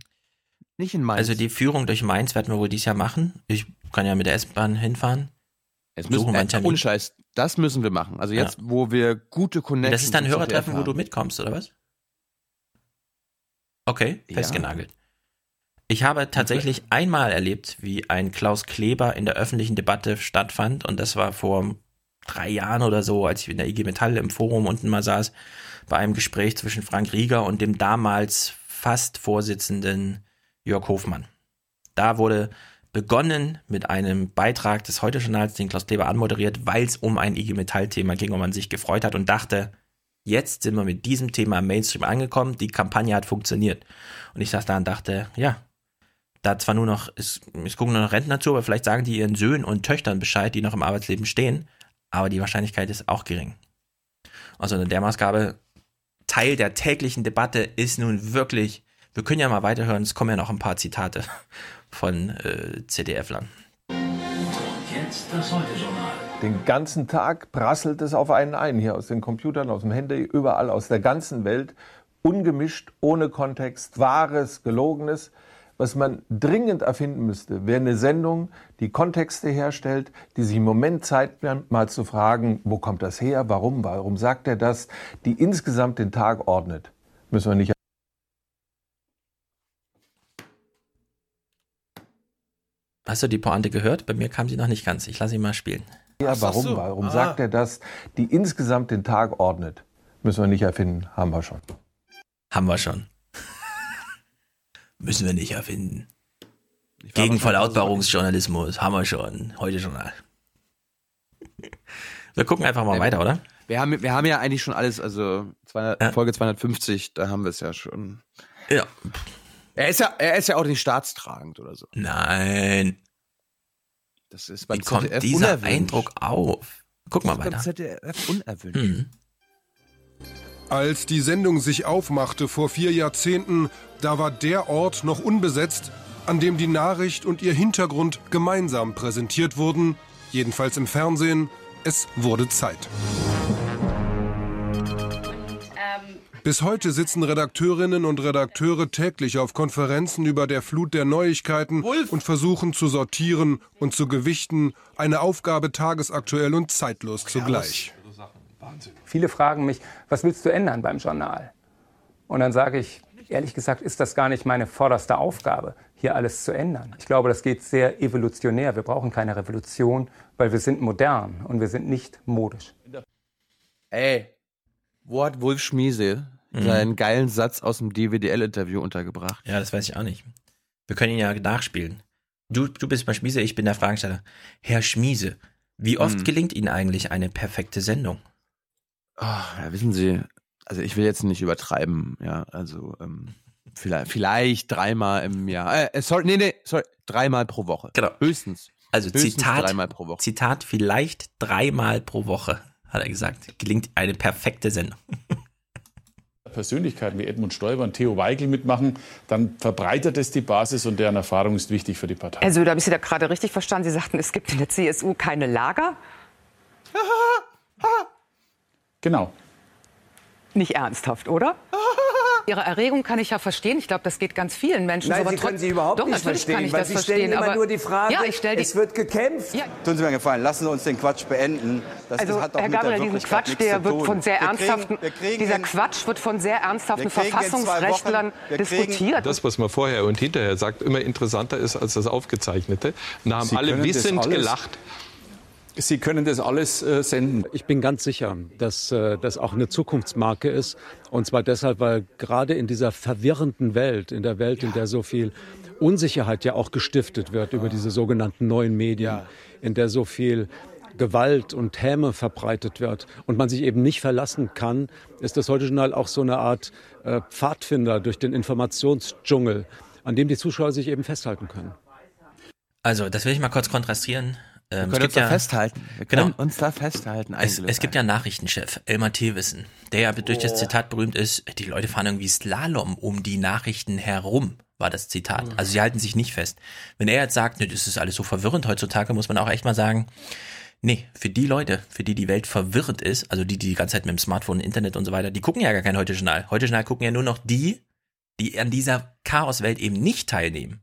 Nicht in Mainz. Also die Führung durch Mainz werden wir wohl dieses Jahr machen. Ich kann ja mit der S-Bahn hinfahren. Es müssen wir äh, ohne Scheiß, das müssen wir machen. Also jetzt, ja. wo wir gute Connections Das ist dann Hörertreffen, wo du mitkommst, oder was? Okay, festgenagelt. Ja. Ich habe tatsächlich okay. *laughs* einmal erlebt, wie ein Klaus Kleber in der öffentlichen Debatte stattfand und das war vor drei Jahren oder so, als ich in der IG Metall im Forum unten mal saß, bei einem Gespräch zwischen Frank Rieger und dem damals fast Vorsitzenden Jörg Hofmann. Da wurde begonnen mit einem Beitrag des Heute-Journals, den Klaus Kleber anmoderiert, weil es um ein IG Metall-Thema ging und man sich gefreut hat und dachte, jetzt sind wir mit diesem Thema im Mainstream angekommen, die Kampagne hat funktioniert. Und ich saß da und dachte, ja, da zwar nur noch, es, es gucken nur noch Rentner zu, aber vielleicht sagen die ihren Söhnen und Töchtern Bescheid, die noch im Arbeitsleben stehen, aber die Wahrscheinlichkeit ist auch gering. Also in der Maßgabe, Teil der täglichen Debatte ist nun wirklich wir können ja mal weiterhören, es kommen ja noch ein paar Zitate von äh, CDF-Lern. Jetzt das Heute-Journal. Den ganzen Tag prasselt es auf einen ein, hier aus den Computern, aus dem Handy, überall aus der ganzen Welt. Ungemischt, ohne Kontext, wahres, gelogenes. Was man dringend erfinden müsste, wäre eine Sendung, die Kontexte herstellt, die sich im Moment Zeit nimmt, mal zu fragen, wo kommt das her, warum, warum sagt er das, die insgesamt den Tag ordnet. Müssen wir nicht Hast du die Pointe gehört? Bei mir kam sie noch nicht ganz. Ich lasse sie mal spielen. Ja, warum? So. Warum ah. sagt er das? Die insgesamt den Tag ordnet. Müssen wir nicht erfinden. Haben wir schon. Haben wir schon. *laughs* Müssen wir nicht erfinden. Gegen Verlautbarungsjournalismus. Haben wir schon. Heute schon. Wir gucken einfach mal ja, weiter, oder? Wir haben, wir haben ja eigentlich schon alles, also 200, ja. Folge 250, da haben wir es ja schon. Ja. Er ist ja, er ist ja auch nicht staatstragend oder so. Nein. Das ist beim Wie kommt ZDF dieser unerwünscht. Eindruck auf? Guck mal weiter. Beim ZDF unerwünscht. Mhm. Als die Sendung sich aufmachte vor vier Jahrzehnten, da war der Ort noch unbesetzt, an dem die Nachricht und ihr Hintergrund gemeinsam präsentiert wurden, jedenfalls im Fernsehen. Es wurde Zeit. Bis heute sitzen Redakteurinnen und Redakteure täglich auf Konferenzen über der Flut der Neuigkeiten Wolf. und versuchen zu sortieren und zu gewichten. Eine Aufgabe tagesaktuell und zeitlos zugleich. Viele fragen mich, was willst du ändern beim Journal? Und dann sage ich, ehrlich gesagt, ist das gar nicht meine vorderste Aufgabe, hier alles zu ändern. Ich glaube, das geht sehr evolutionär. Wir brauchen keine Revolution, weil wir sind modern und wir sind nicht modisch. Ey, wo hat Wolf Schmiese mhm. seinen geilen Satz aus dem DWDL-Interview untergebracht? Ja, das weiß ich auch nicht. Wir können ihn ja nachspielen. Du, du bist bei Schmiese, ich bin der Fragesteller. Herr Schmiese, wie oft mhm. gelingt Ihnen eigentlich eine perfekte Sendung? Oh, ja, wissen Sie, also ich will jetzt nicht übertreiben, ja, also ähm, vielleicht, vielleicht dreimal im Jahr. Äh, äh, sorry, nee, nee, sorry, dreimal pro Woche. Genau. Höchstens. Also Höchstens Zitat, dreimal pro Woche. Zitat, vielleicht dreimal pro Woche, hat er gesagt. Gelingt eine perfekte Sendung. *laughs* Persönlichkeiten wie Edmund Stoiber und Theo Weigel mitmachen, dann verbreitert es die Basis und deren Erfahrung ist wichtig für die Partei. Also, da habe ich Sie da gerade richtig verstanden. Sie sagten, es gibt in der CSU keine Lager? genau. Nicht ernsthaft, oder? Ihre Erregung kann ich ja verstehen. Ich glaube, das geht ganz vielen Menschen Nein, so. Sie können sie überhaupt Doch, nicht verstehen. Kann ich weil das Sie verstehen, stellen immer nur die Frage, ja, ich die, es wird gekämpft. Ja. Tun Sie mir einen Gefallen, lassen Sie uns den Quatsch beenden. Das also, hat Herr Gabriel, diesen Quatsch, der wird von sehr ernsthaften, dieser Quatsch wird von sehr ernsthaften Verfassungsrechtlern diskutiert. Das, was man vorher und hinterher sagt, immer interessanter ist als das Aufgezeichnete. Da haben Sie alle wissend gelacht. Sie können das alles äh, senden. Ich bin ganz sicher, dass äh, das auch eine Zukunftsmarke ist. Und zwar deshalb, weil gerade in dieser verwirrenden Welt, in der Welt, ja. in der so viel Unsicherheit ja auch gestiftet wird über diese sogenannten neuen Medien, ja. in der so viel Gewalt und Häme verbreitet wird und man sich eben nicht verlassen kann, ist das Heute-Journal auch so eine Art äh, Pfadfinder durch den Informationsdschungel, an dem die Zuschauer sich eben festhalten können. Also, das will ich mal kurz kontrastieren. Ähm, wir können uns da festhalten. Wir können genau, uns da festhalten. Es, es gibt ja einen Nachrichtenchef, Elmar Thewissen, der ja durch oh. das Zitat berühmt ist, die Leute fahren irgendwie Slalom um die Nachrichten herum, war das Zitat. Mhm. Also sie halten sich nicht fest. Wenn er jetzt sagt, ne, das ist alles so verwirrend heutzutage, muss man auch echt mal sagen, nee, für die Leute, für die die Welt verwirrend ist, also die, die die ganze Zeit mit dem Smartphone, Internet und so weiter, die gucken ja gar kein Heute-Journal. Heute-Journal gucken ja nur noch die, die an dieser Chaoswelt eben nicht teilnehmen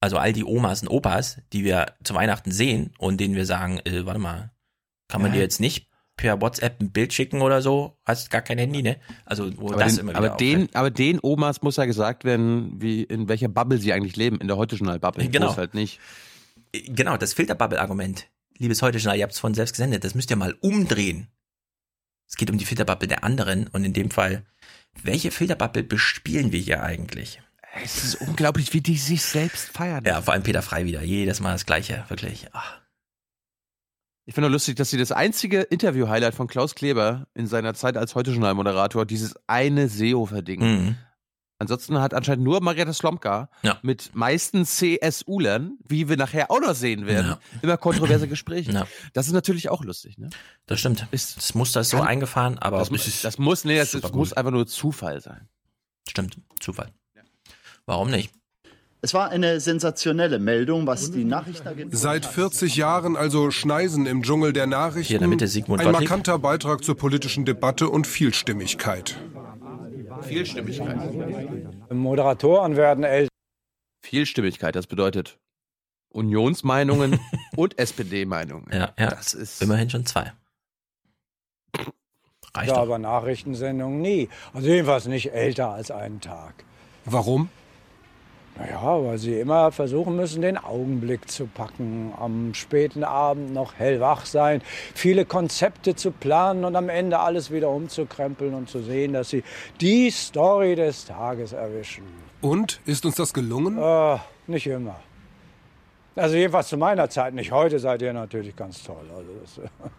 also all die Omas und Opas, die wir zu Weihnachten sehen und denen wir sagen, äh, warte mal, kann man ja. dir jetzt nicht per WhatsApp ein Bild schicken oder so? Hast gar kein Handy, ne? Also wo aber das den, immer wieder aber den, aber den Omas muss ja gesagt werden, wie in welcher Bubble sie eigentlich leben, in der heute Journal Bubble. Genau. halt nicht. Genau, das Filterbubble-Argument. Liebes heute Journal, ihr habt es von selbst gesendet, das müsst ihr mal umdrehen. Es geht um die Filterbubble der anderen und in dem Fall, welche Filterbubble bespielen wir hier eigentlich? Es ist unglaublich, wie die sich selbst feiern. Ja, vor allem Peter Frei wieder. Jedes Mal das Gleiche, wirklich. Ach. Ich finde nur lustig, dass sie das einzige Interview-Highlight von Klaus Kleber in seiner Zeit als Heute-Journal-Moderator dieses eine Seehofer-Ding. Mhm. Ansonsten hat anscheinend nur Marietta Slomka ja. mit meisten CSU-Lern, wie wir nachher auch noch sehen werden, ja. immer kontroverse Gespräche. Ja. Das ist natürlich auch lustig, ne? Das stimmt. Ist, das Muster ist so eingefahren, aber das, das muss, nee, das, das muss einfach nur Zufall sein. Stimmt, Zufall. Warum nicht? Es war eine sensationelle Meldung, was die Nachrichtenagentur. Seit 40 Jahren also Schneisen im Dschungel der Nachrichten. Hier in der Mitte Sigmund Ein markanter Beitrag zur politischen Debatte und Vielstimmigkeit. Vielstimmigkeit. Moderatoren werden älter. Vielstimmigkeit, das bedeutet Unionsmeinungen *laughs* und SPD-Meinungen. Ja, ja. Das ist immerhin schon zwei. Reicht ja, aber Nachrichtensendungen nie. Also jedenfalls nicht älter als einen Tag. Warum? Naja, weil sie immer versuchen müssen, den Augenblick zu packen, am späten Abend noch hellwach sein, viele Konzepte zu planen und am Ende alles wieder umzukrempeln und zu sehen, dass sie die Story des Tages erwischen. Und? Ist uns das gelungen? Äh, nicht immer. Also jedenfalls zu meiner Zeit nicht. Heute seid ihr natürlich ganz toll. Also das, *laughs*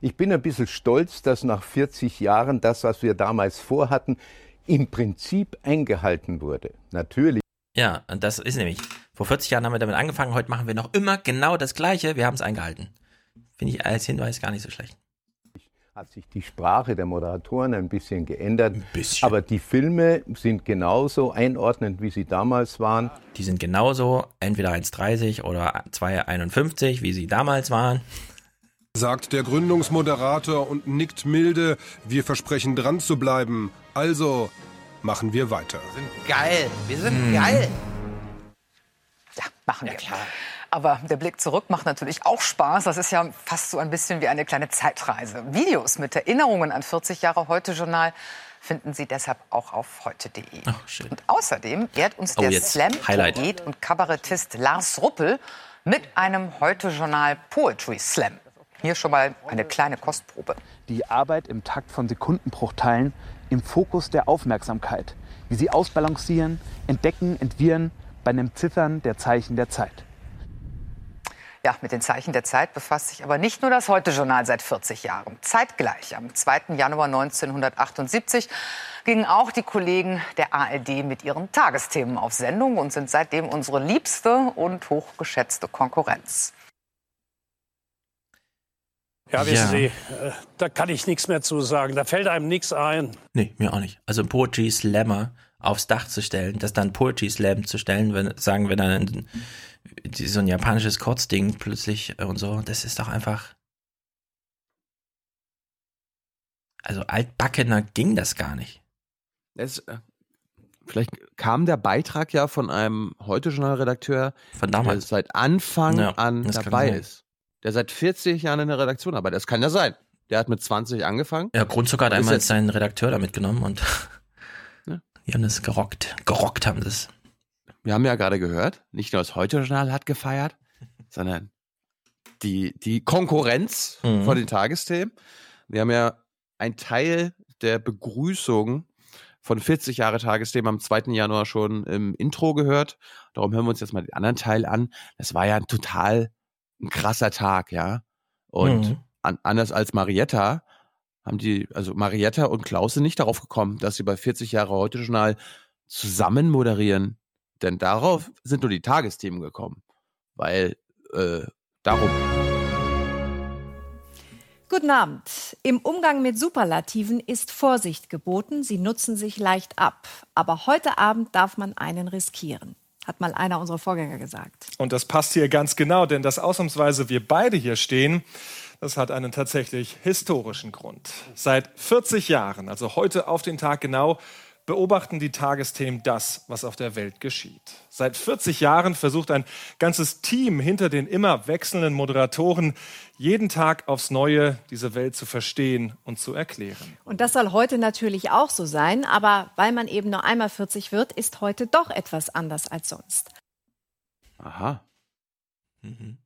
ich bin ein bisschen stolz, dass nach 40 Jahren das, was wir damals vorhatten, im Prinzip eingehalten wurde. Natürlich. Ja, und das ist nämlich, vor 40 Jahren haben wir damit angefangen, heute machen wir noch immer genau das Gleiche, wir haben es eingehalten. Finde ich als Hinweis gar nicht so schlecht. Hat sich die Sprache der Moderatoren ein bisschen geändert. Ein bisschen. Aber die Filme sind genauso einordnend, wie sie damals waren. Die sind genauso, entweder 1,30 oder 2,51, wie sie damals waren. sagt der Gründungsmoderator und nickt milde. Wir versprechen dran zu bleiben. Also machen wir weiter. Wir sind geil. Wir sind hm. geil. Ja, machen wir. Ja, klar. Aber der Blick zurück macht natürlich auch Spaß. Das ist ja fast so ein bisschen wie eine kleine Zeitreise. Videos mit Erinnerungen an 40 Jahre Heute-Journal finden Sie deshalb auch auf heute.de. Und außerdem ehrt uns oh, der Slam-Poet und Kabarettist Lars Ruppel mit einem Heute-Journal Poetry Slam. Hier schon mal eine kleine Kostprobe. Die Arbeit im Takt von Sekundenbruchteilen im Fokus der Aufmerksamkeit. Wie sie ausbalancieren, entdecken, entwirren bei einem Ziffern der Zeichen der Zeit. Ja, mit den Zeichen der Zeit befasst sich aber nicht nur das Heute-Journal seit 40 Jahren. Zeitgleich, am 2. Januar 1978, gingen auch die Kollegen der ARD mit ihren Tagesthemen auf Sendung und sind seitdem unsere liebste und hochgeschätzte Konkurrenz. Ja, wissen ja. Sie, äh, da kann ich nichts mehr zu sagen. Da fällt einem nichts ein. Nee, mir auch nicht. Also Poetry Slammer aufs Dach zu stellen, das dann Poetry Slam zu stellen, wenn, sagen wir dann so ein japanisches Kurzding plötzlich und so, das ist doch einfach. Also altbackener ging das gar nicht. Es, äh, vielleicht kam der Beitrag ja von einem Heute-Journal-Redakteur, von damals. der seit Anfang ja, an dabei ist. Der seit 40 Jahren in der Redaktion arbeitet. Das kann ja sein. Der hat mit 20 angefangen. Ja, Grundzucker hat einmal seinen Redakteur da mitgenommen und *laughs* ja. die haben das gerockt. Gerockt haben das wir haben ja gerade gehört, nicht nur das Heute-Journal hat gefeiert, *laughs* sondern die, die Konkurrenz mhm. von den Tagesthemen. Wir haben ja ein Teil der Begrüßung von 40 Jahre Tagesthemen am 2. Januar schon im Intro gehört. Darum hören wir uns jetzt mal den anderen Teil an. Das war ja ein total ein krasser Tag, ja. Und mhm. an, anders als Marietta haben die, also Marietta und Klaus sind nicht darauf gekommen, dass sie bei 40 Jahre Heute-Journal zusammen moderieren. Denn darauf sind nur die Tagesthemen gekommen. Weil, äh, darum. Guten Abend. Im Umgang mit Superlativen ist Vorsicht geboten. Sie nutzen sich leicht ab. Aber heute Abend darf man einen riskieren. Hat mal einer unserer Vorgänger gesagt. Und das passt hier ganz genau, denn dass ausnahmsweise wir beide hier stehen, das hat einen tatsächlich historischen Grund. Seit 40 Jahren, also heute auf den Tag genau, beobachten die Tagesthemen das, was auf der Welt geschieht. Seit 40 Jahren versucht ein ganzes Team hinter den immer wechselnden Moderatoren jeden Tag aufs Neue diese Welt zu verstehen und zu erklären. Und das soll heute natürlich auch so sein, aber weil man eben nur einmal 40 wird, ist heute doch etwas anders als sonst. Aha. Mhm.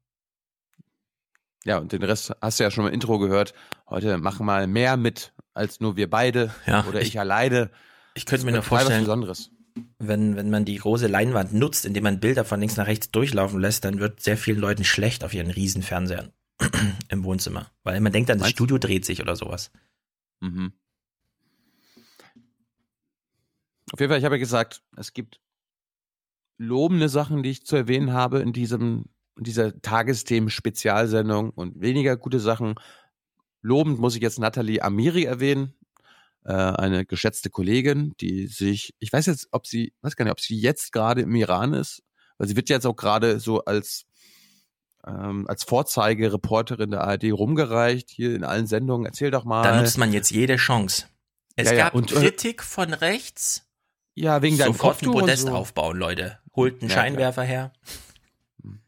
Ja, und den Rest hast du ja schon im Intro gehört. Heute machen mal mehr mit als nur wir beide ja, oder ich, ich alleine. Ich könnte mir nur vorstellen, wenn, wenn man die große Leinwand nutzt, indem man Bilder von links nach rechts durchlaufen lässt, dann wird sehr vielen Leuten schlecht auf ihren Riesenfernsehern *clears throat* im Wohnzimmer. Weil man denkt dann, das Studio dreht sich oder sowas. Mhm. Auf jeden Fall, ich habe ja gesagt, es gibt lobende Sachen, die ich zu erwähnen habe in diesem, in dieser Tagesthemen-Spezialsendung und weniger gute Sachen. Lobend muss ich jetzt Nathalie Amiri erwähnen, äh, eine geschätzte Kollegin, die sich, ich weiß jetzt, ob sie, weiß gar nicht, ob sie jetzt gerade im Iran ist, weil sie wird jetzt auch gerade so als ähm, als Vorzeigereporterin der ARD rumgereicht, hier in allen Sendungen. Erzähl doch mal. Da nutzt man jetzt jede Chance. Es ja, gab ja. Und, äh, Kritik von rechts. Ja, wegen deinem Sofort ein Podest so. aufbauen, Leute. Holt einen ja, Scheinwerfer her.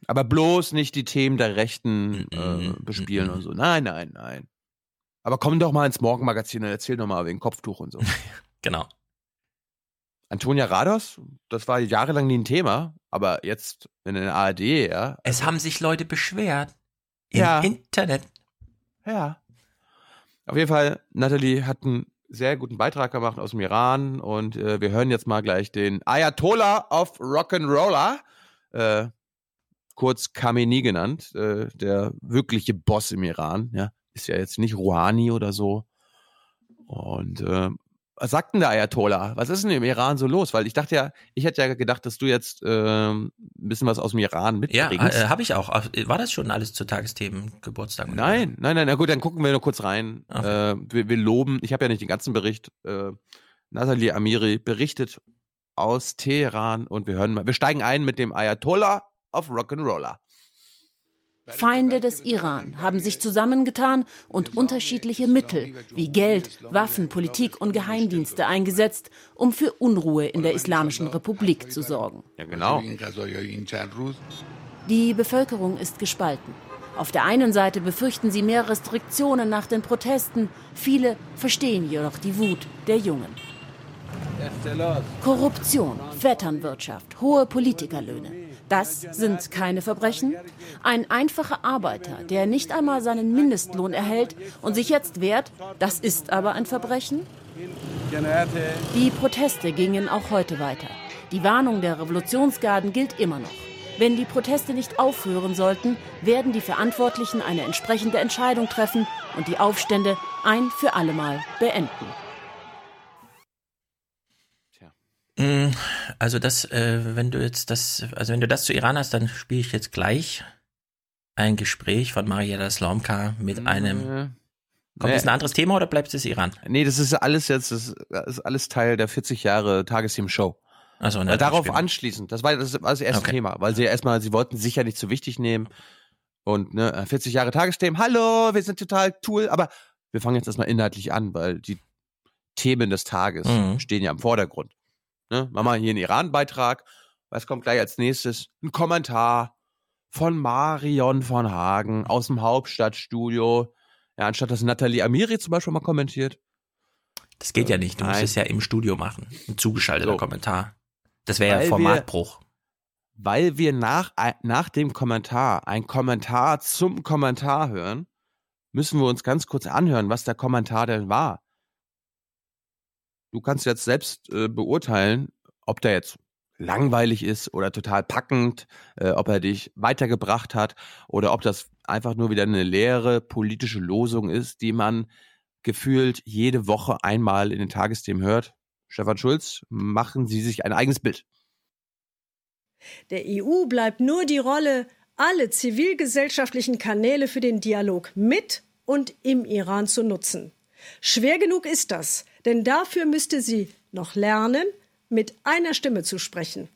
Aber bloß nicht die Themen der Rechten äh, bespielen und so. Nein, nein, nein. Aber komm doch mal ins Morgenmagazin und erzähl doch mal wegen Kopftuch und so. *laughs* genau. Antonia Rados, das war jahrelang nie ein Thema, aber jetzt in der ARD, ja. Es haben sich Leute beschwert. Im ja. Internet. Ja. Auf jeden Fall, Natalie hat einen sehr guten Beitrag gemacht aus dem Iran und äh, wir hören jetzt mal gleich den Ayatollah of Rock'n'Roller, äh, kurz Khamenei genannt, äh, der wirkliche Boss im Iran, ja ist ja jetzt nicht Rouhani oder so. Und äh, was sagt denn der Ayatollah? Was ist denn im Iran so los? Weil ich dachte ja, ich hätte ja gedacht, dass du jetzt äh, ein bisschen was aus dem Iran mitbringst. Ja, äh, habe ich auch. War das schon alles zu Tagesthemen Geburtstag? Nein, nein, nein. Na gut, dann gucken wir nur kurz rein. Okay. Äh, wir, wir, loben. Ich habe ja nicht den ganzen Bericht. Äh, Nathalie Amiri berichtet aus Teheran und wir hören mal. Wir steigen ein mit dem Ayatollah of Rock'n'Roller. Feinde des Iran haben sich zusammengetan und unterschiedliche Mittel wie Geld, Waffen, Politik und Geheimdienste eingesetzt, um für Unruhe in der Islamischen Republik zu sorgen. Ja, genau. Die Bevölkerung ist gespalten. Auf der einen Seite befürchten sie mehr Restriktionen nach den Protesten, viele verstehen jedoch die Wut der Jungen. Korruption, Vetternwirtschaft, hohe Politikerlöhne. Das sind keine Verbrechen. Ein einfacher Arbeiter, der nicht einmal seinen Mindestlohn erhält und sich jetzt wehrt, das ist aber ein Verbrechen? Die Proteste gingen auch heute weiter. Die Warnung der Revolutionsgarden gilt immer noch. Wenn die Proteste nicht aufhören sollten, werden die Verantwortlichen eine entsprechende Entscheidung treffen und die Aufstände ein für allemal beenden. Also das, äh, wenn du jetzt das, also wenn du das zu Iran hast, dann spiele ich jetzt gleich ein Gespräch von Mariella Slomka mit mhm. einem. Kommt nee. das ein anderes Thema oder bleibt es Iran? Nee, das ist alles jetzt, das ist alles Teil der 40 Jahre Tagesthemen-Show. Also und darauf Spiel. anschließend, das war das, war das erste okay. Thema, weil sie erstmal, sie wollten sich ja nicht so wichtig nehmen und ne, 40 Jahre Tagesthemen, hallo, wir sind total cool, aber wir fangen jetzt erstmal inhaltlich an, weil die Themen des Tages mhm. stehen ja im Vordergrund. Ne? Machen wir hier einen Iran-Beitrag. Was kommt gleich als nächstes? Ein Kommentar von Marion von Hagen aus dem Hauptstadtstudio. Ja, anstatt dass Nathalie Amiri zum Beispiel mal kommentiert. Das geht ja nicht. Du musst es ja im Studio machen. Ein zugeschalteter so. Kommentar. Das wäre ja Formatbruch. Wir, weil wir nach, nach dem Kommentar ein Kommentar zum Kommentar hören, müssen wir uns ganz kurz anhören, was der Kommentar denn war du kannst jetzt selbst äh, beurteilen, ob der jetzt langweilig ist oder total packend, äh, ob er dich weitergebracht hat oder ob das einfach nur wieder eine leere politische Losung ist, die man gefühlt jede Woche einmal in den Tagesthemen hört. Stefan Schulz, machen Sie sich ein eigenes Bild. Der EU bleibt nur die Rolle, alle zivilgesellschaftlichen Kanäle für den Dialog mit und im Iran zu nutzen. Schwer genug ist das, denn dafür müsste sie noch lernen, mit einer Stimme zu sprechen.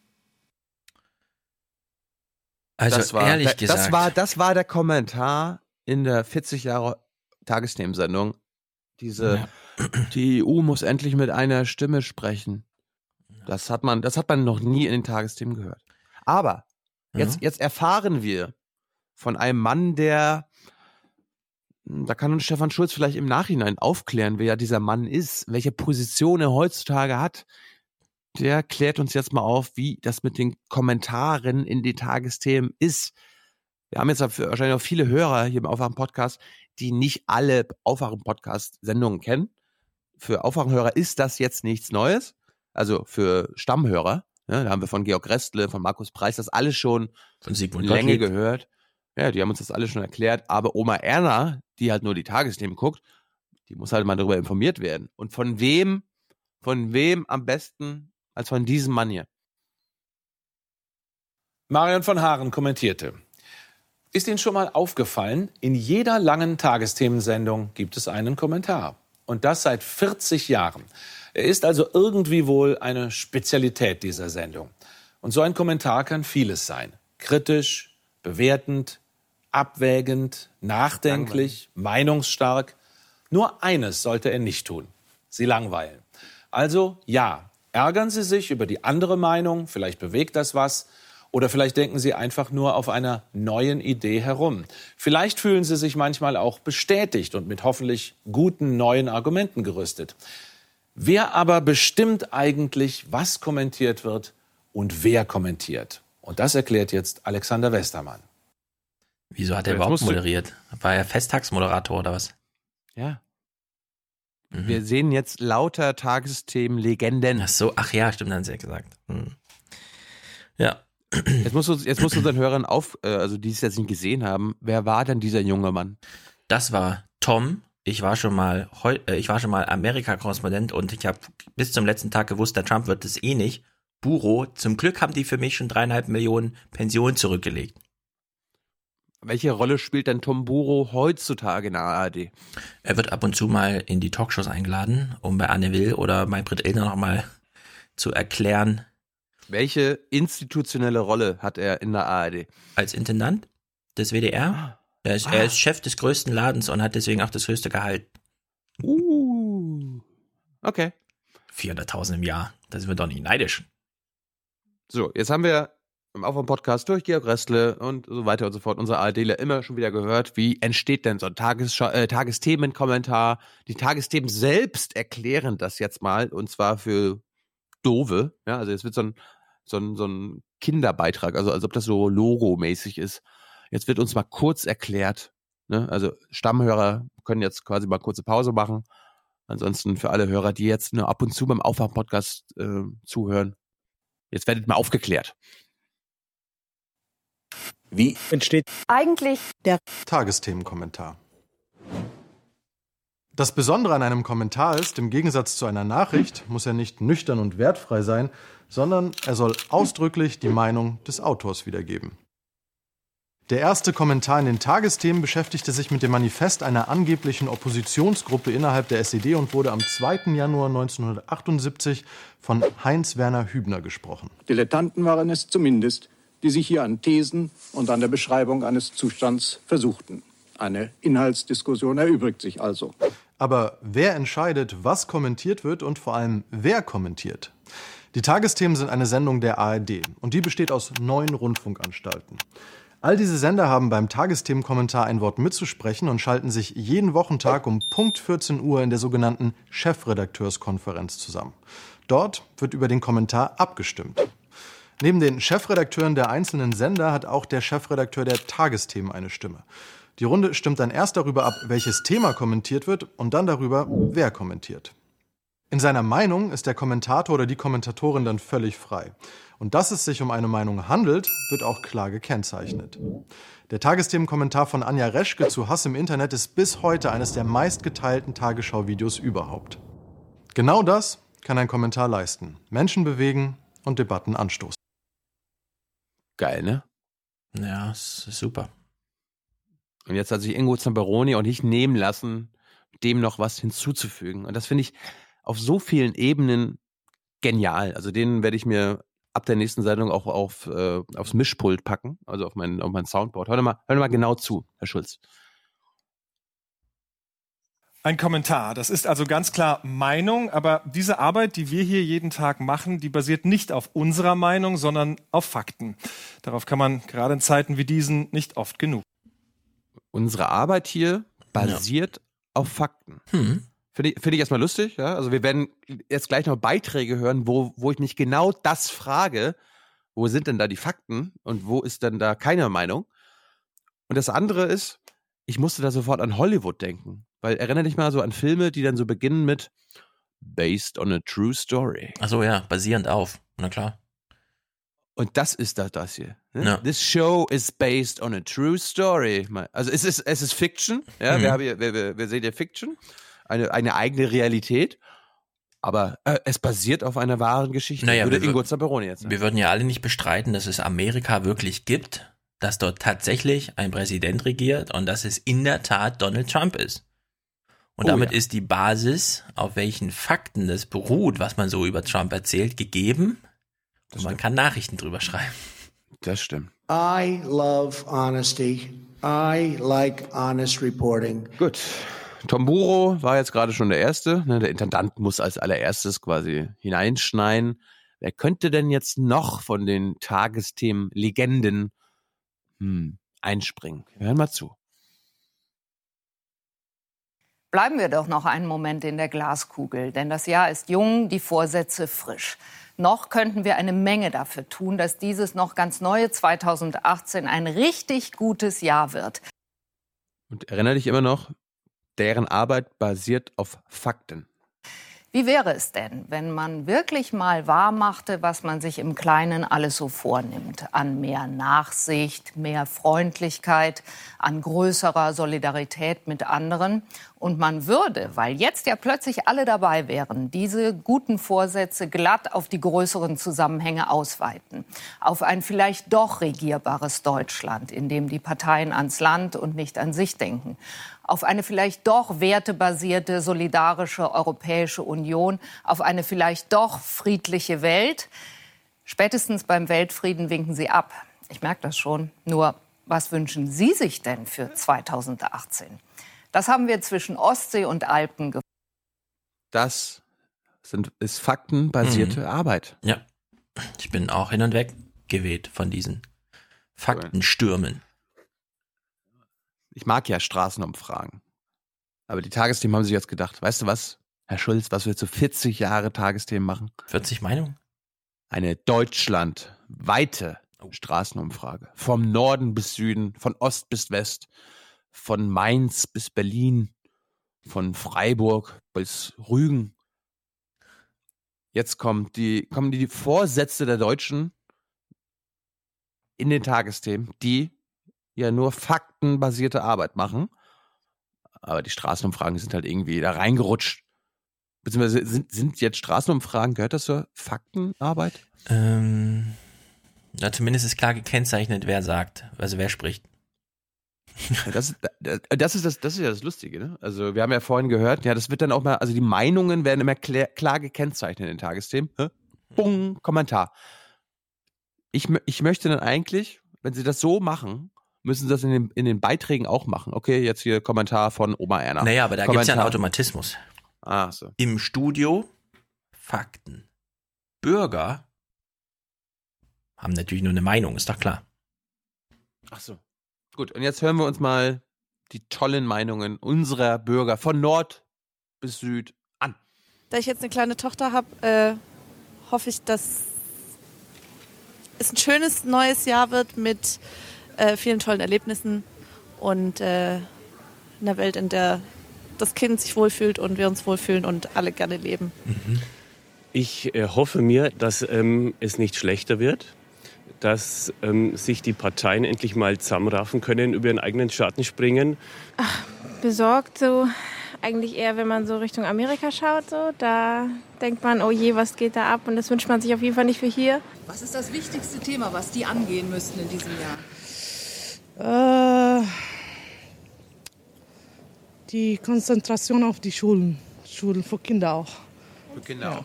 Also das war, ehrlich gesagt, das war, das war der Kommentar in der 40 Jahre Tagesthemensendung. Diese, ja. *clears throat* die EU muss endlich mit einer Stimme sprechen. Das hat man, das hat man noch nie in den Tagesthemen gehört. Aber jetzt, ja. jetzt erfahren wir von einem Mann, der da kann uns Stefan Schulz vielleicht im Nachhinein aufklären, wer dieser Mann ist, welche Position er heutzutage hat. Der klärt uns jetzt mal auf, wie das mit den Kommentaren in die Tagesthemen ist. Wir haben jetzt wahrscheinlich auch viele Hörer hier im Aufwachen-Podcast, die nicht alle Aufwachen-Podcast-Sendungen kennen. Für Aufwachenhörer ist das jetzt nichts Neues. Also für Stammhörer. Ja, da haben wir von Georg Restle, von Markus Preis das alles schon von Sigmund Länge gehört. Ja, die haben uns das alles schon erklärt. Aber Oma Erna, die halt nur die Tagesthemen guckt, die muss halt mal darüber informiert werden. Und von wem, von wem am besten als von diesem Mann hier? Marion von Haaren kommentierte. Ist Ihnen schon mal aufgefallen, in jeder langen Tagesthemensendung gibt es einen Kommentar. Und das seit 40 Jahren. Er ist also irgendwie wohl eine Spezialität dieser Sendung. Und so ein Kommentar kann vieles sein. Kritisch, bewertend, abwägend, nachdenklich, langweilen. meinungsstark. Nur eines sollte er nicht tun, sie langweilen. Also ja, ärgern Sie sich über die andere Meinung, vielleicht bewegt das was, oder vielleicht denken Sie einfach nur auf einer neuen Idee herum. Vielleicht fühlen Sie sich manchmal auch bestätigt und mit hoffentlich guten neuen Argumenten gerüstet. Wer aber bestimmt eigentlich, was kommentiert wird und wer kommentiert? Und das erklärt jetzt Alexander Westermann. Wieso hat er überhaupt moderiert? War er Festtagsmoderator oder was? Ja. Mhm. Wir sehen jetzt lauter Tagesthemen, Legenden. Ach so, ach ja, stimmt, dann sehr gesagt. Mhm. Ja. Jetzt musst du, jetzt musst du unseren Hörern auf, äh, also die es jetzt nicht gesehen haben, wer war denn dieser junge Mann? Das war Tom. Ich war schon mal, äh, ich war schon mal Amerika-Korrespondent und ich habe bis zum letzten Tag gewusst, der Trump wird es eh nicht. Buro, zum Glück haben die für mich schon dreieinhalb Millionen Pensionen zurückgelegt. Welche Rolle spielt denn Tom Buro heutzutage in der ARD? Er wird ab und zu mal in die Talkshows eingeladen, um bei Anne Will oder bei Britt Illner nochmal zu erklären. Welche institutionelle Rolle hat er in der ARD? Als Intendant? des WDR. Er ist, ah. er ist Chef des größten Ladens und hat deswegen auch das höchste Gehalt. Uh. Okay. 400.000 im Jahr. Da sind wir doch nicht neidisch. So, jetzt haben wir im Aufwand-Podcast durch Georg Restle und so weiter und so fort, unsere ARDler immer schon wieder gehört, wie entsteht denn so ein Tages äh, Tagesthemenkommentar. Die Tagesthemen selbst erklären das jetzt mal und zwar für Dove. Ja, also es wird so ein, so ein, so ein Kinderbeitrag, also als ob das so logomäßig ist. Jetzt wird uns mal kurz erklärt, ne? also Stammhörer können jetzt quasi mal kurze Pause machen. Ansonsten für alle Hörer, die jetzt nur ab und zu beim Aufwach-Podcast äh, zuhören, jetzt werdet mal aufgeklärt. Wie entsteht eigentlich der Tagesthemenkommentar? Das Besondere an einem Kommentar ist, im Gegensatz zu einer Nachricht muss er nicht nüchtern und wertfrei sein, sondern er soll ausdrücklich die Meinung des Autors wiedergeben. Der erste Kommentar in den Tagesthemen beschäftigte sich mit dem Manifest einer angeblichen Oppositionsgruppe innerhalb der SED und wurde am 2. Januar 1978 von Heinz-Werner Hübner gesprochen. Dilettanten waren es zumindest, die sich hier an Thesen und an der Beschreibung eines Zustands versuchten. Eine Inhaltsdiskussion erübrigt sich also. Aber wer entscheidet, was kommentiert wird und vor allem wer kommentiert? Die Tagesthemen sind eine Sendung der ARD und die besteht aus neun Rundfunkanstalten. All diese Sender haben beim Tagesthemenkommentar ein Wort mitzusprechen und schalten sich jeden Wochentag um Punkt 14 Uhr in der sogenannten Chefredakteurskonferenz zusammen. Dort wird über den Kommentar abgestimmt. Neben den Chefredakteuren der einzelnen Sender hat auch der Chefredakteur der Tagesthemen eine Stimme. Die Runde stimmt dann erst darüber ab, welches Thema kommentiert wird und dann darüber, wer kommentiert. In seiner Meinung ist der Kommentator oder die Kommentatorin dann völlig frei. Und dass es sich um eine Meinung handelt, wird auch klar gekennzeichnet. Der Tagesthemenkommentar von Anja Reschke zu Hass im Internet ist bis heute eines der meistgeteilten Tagesschau-Videos überhaupt. Genau das kann ein Kommentar leisten. Menschen bewegen und Debatten anstoßen. Geil, ne? Ja, ist super. Und jetzt hat sich Ingo Zamperoni auch nicht nehmen lassen, dem noch was hinzuzufügen. Und das finde ich auf so vielen Ebenen genial. Also den werde ich mir ab der nächsten Sendung auch auf, äh, aufs Mischpult packen, also auf mein, auf mein Soundboard. Hör mal, hör mal genau zu, Herr Schulz. Ein Kommentar. Das ist also ganz klar Meinung, aber diese Arbeit, die wir hier jeden Tag machen, die basiert nicht auf unserer Meinung, sondern auf Fakten. Darauf kann man gerade in Zeiten wie diesen nicht oft genug. Unsere Arbeit hier basiert ja. auf Fakten. Hm. Finde ich, find ich erstmal lustig, ja. Also wir werden jetzt gleich noch Beiträge hören, wo, wo ich mich genau das frage. Wo sind denn da die Fakten und wo ist denn da keine Meinung? Und das andere ist, ich musste da sofort an Hollywood denken. Weil erinnere dich mal so an Filme, die dann so beginnen mit Based on a True Story. Achso, ja, basierend auf. Na klar. Und das ist das, das hier. Ne? Ja. This show is based on a true story. Also es ist, es ist Fiction. Ja, mhm. wir, haben hier, wir, wir, sehen hier Fiction. Eine, eine eigene Realität. Aber äh, es basiert auf einer wahren Geschichte. Naja, würde Ingo Zamperoni jetzt sagen. Wir würden ja alle nicht bestreiten, dass es Amerika wirklich gibt, dass dort tatsächlich ein Präsident regiert und dass es in der Tat Donald Trump ist. Und oh, damit ja. ist die Basis, auf welchen Fakten das beruht, was man so über Trump erzählt, gegeben. Und man kann Nachrichten drüber schreiben. Das stimmt. I love honesty. I like honest reporting. Gut. Tomburo war jetzt gerade schon der Erste. Ne? Der Intendant muss als allererstes quasi hineinschneien. Wer könnte denn jetzt noch von den Tagesthemen Legenden hm, einspringen? Wir hören mal zu. Bleiben wir doch noch einen Moment in der Glaskugel, denn das Jahr ist jung, die Vorsätze frisch. Noch könnten wir eine Menge dafür tun, dass dieses noch ganz neue 2018 ein richtig gutes Jahr wird. Und erinnere dich immer noch, deren Arbeit basiert auf Fakten. Wie wäre es denn, wenn man wirklich mal wahr machte, was man sich im Kleinen alles so vornimmt? An mehr Nachsicht, mehr Freundlichkeit, an größerer Solidarität mit anderen. Und man würde, weil jetzt ja plötzlich alle dabei wären, diese guten Vorsätze glatt auf die größeren Zusammenhänge ausweiten. Auf ein vielleicht doch regierbares Deutschland, in dem die Parteien ans Land und nicht an sich denken auf eine vielleicht doch wertebasierte, solidarische Europäische Union, auf eine vielleicht doch friedliche Welt. Spätestens beim Weltfrieden winken Sie ab. Ich merke das schon. Nur Was wünschen Sie sich denn für 2018? Das haben wir zwischen Ostsee und Alpen gefunden. Das sind, ist faktenbasierte mhm. Arbeit. Ja. Ich bin auch hin und weg geweht von diesen Faktenstürmen. Ich mag ja Straßenumfragen. Aber die Tagesthemen haben sich jetzt gedacht, weißt du was, Herr Schulz, was wir zu 40 Jahre Tagesthemen machen? 40 Meinungen? Eine deutschlandweite oh. Straßenumfrage. Vom Norden bis Süden, von Ost bis West, von Mainz bis Berlin, von Freiburg bis Rügen. Jetzt kommt die, kommen die Vorsätze der Deutschen in den Tagesthemen, die ja nur faktenbasierte Arbeit machen. Aber die Straßenumfragen sind halt irgendwie da reingerutscht. Beziehungsweise sind, sind jetzt Straßenumfragen, gehört das zur Faktenarbeit? Ähm, na, zumindest ist klar gekennzeichnet, wer sagt, also wer spricht. Das, das, ist das, das ist ja das Lustige, ne? Also, wir haben ja vorhin gehört, ja, das wird dann auch mal, also die Meinungen werden immer klar, klar gekennzeichnet in den Tagesthemen. Hä? Bung, Kommentar. Ich, ich möchte dann eigentlich, wenn sie das so machen, müssen sie das in den, in den Beiträgen auch machen. Okay, jetzt hier Kommentar von Oma Erna. Naja, aber da gibt es ja einen Automatismus. Ah, so. Im Studio Fakten. Bürger haben natürlich nur eine Meinung, ist doch klar. Ach so. Gut, und jetzt hören wir uns mal die tollen Meinungen unserer Bürger von Nord bis Süd an. Da ich jetzt eine kleine Tochter habe, äh, hoffe ich, dass es ein schönes neues Jahr wird mit äh, vielen tollen Erlebnissen und äh, einer Welt, in der das Kind sich wohlfühlt und wir uns wohlfühlen und alle gerne leben. Mhm. Ich äh, hoffe mir, dass ähm, es nicht schlechter wird, dass ähm, sich die Parteien endlich mal zusammenraffen können, über ihren eigenen Schatten springen. Ach, besorgt so eigentlich eher, wenn man so Richtung Amerika schaut. So. Da denkt man, oh je, was geht da ab? Und das wünscht man sich auf jeden Fall nicht für hier. Was ist das wichtigste Thema, was die angehen müssten in diesem Jahr? Äh, die Konzentration auf die Schulen. Schulen für Kinder auch. Für Kinder auch.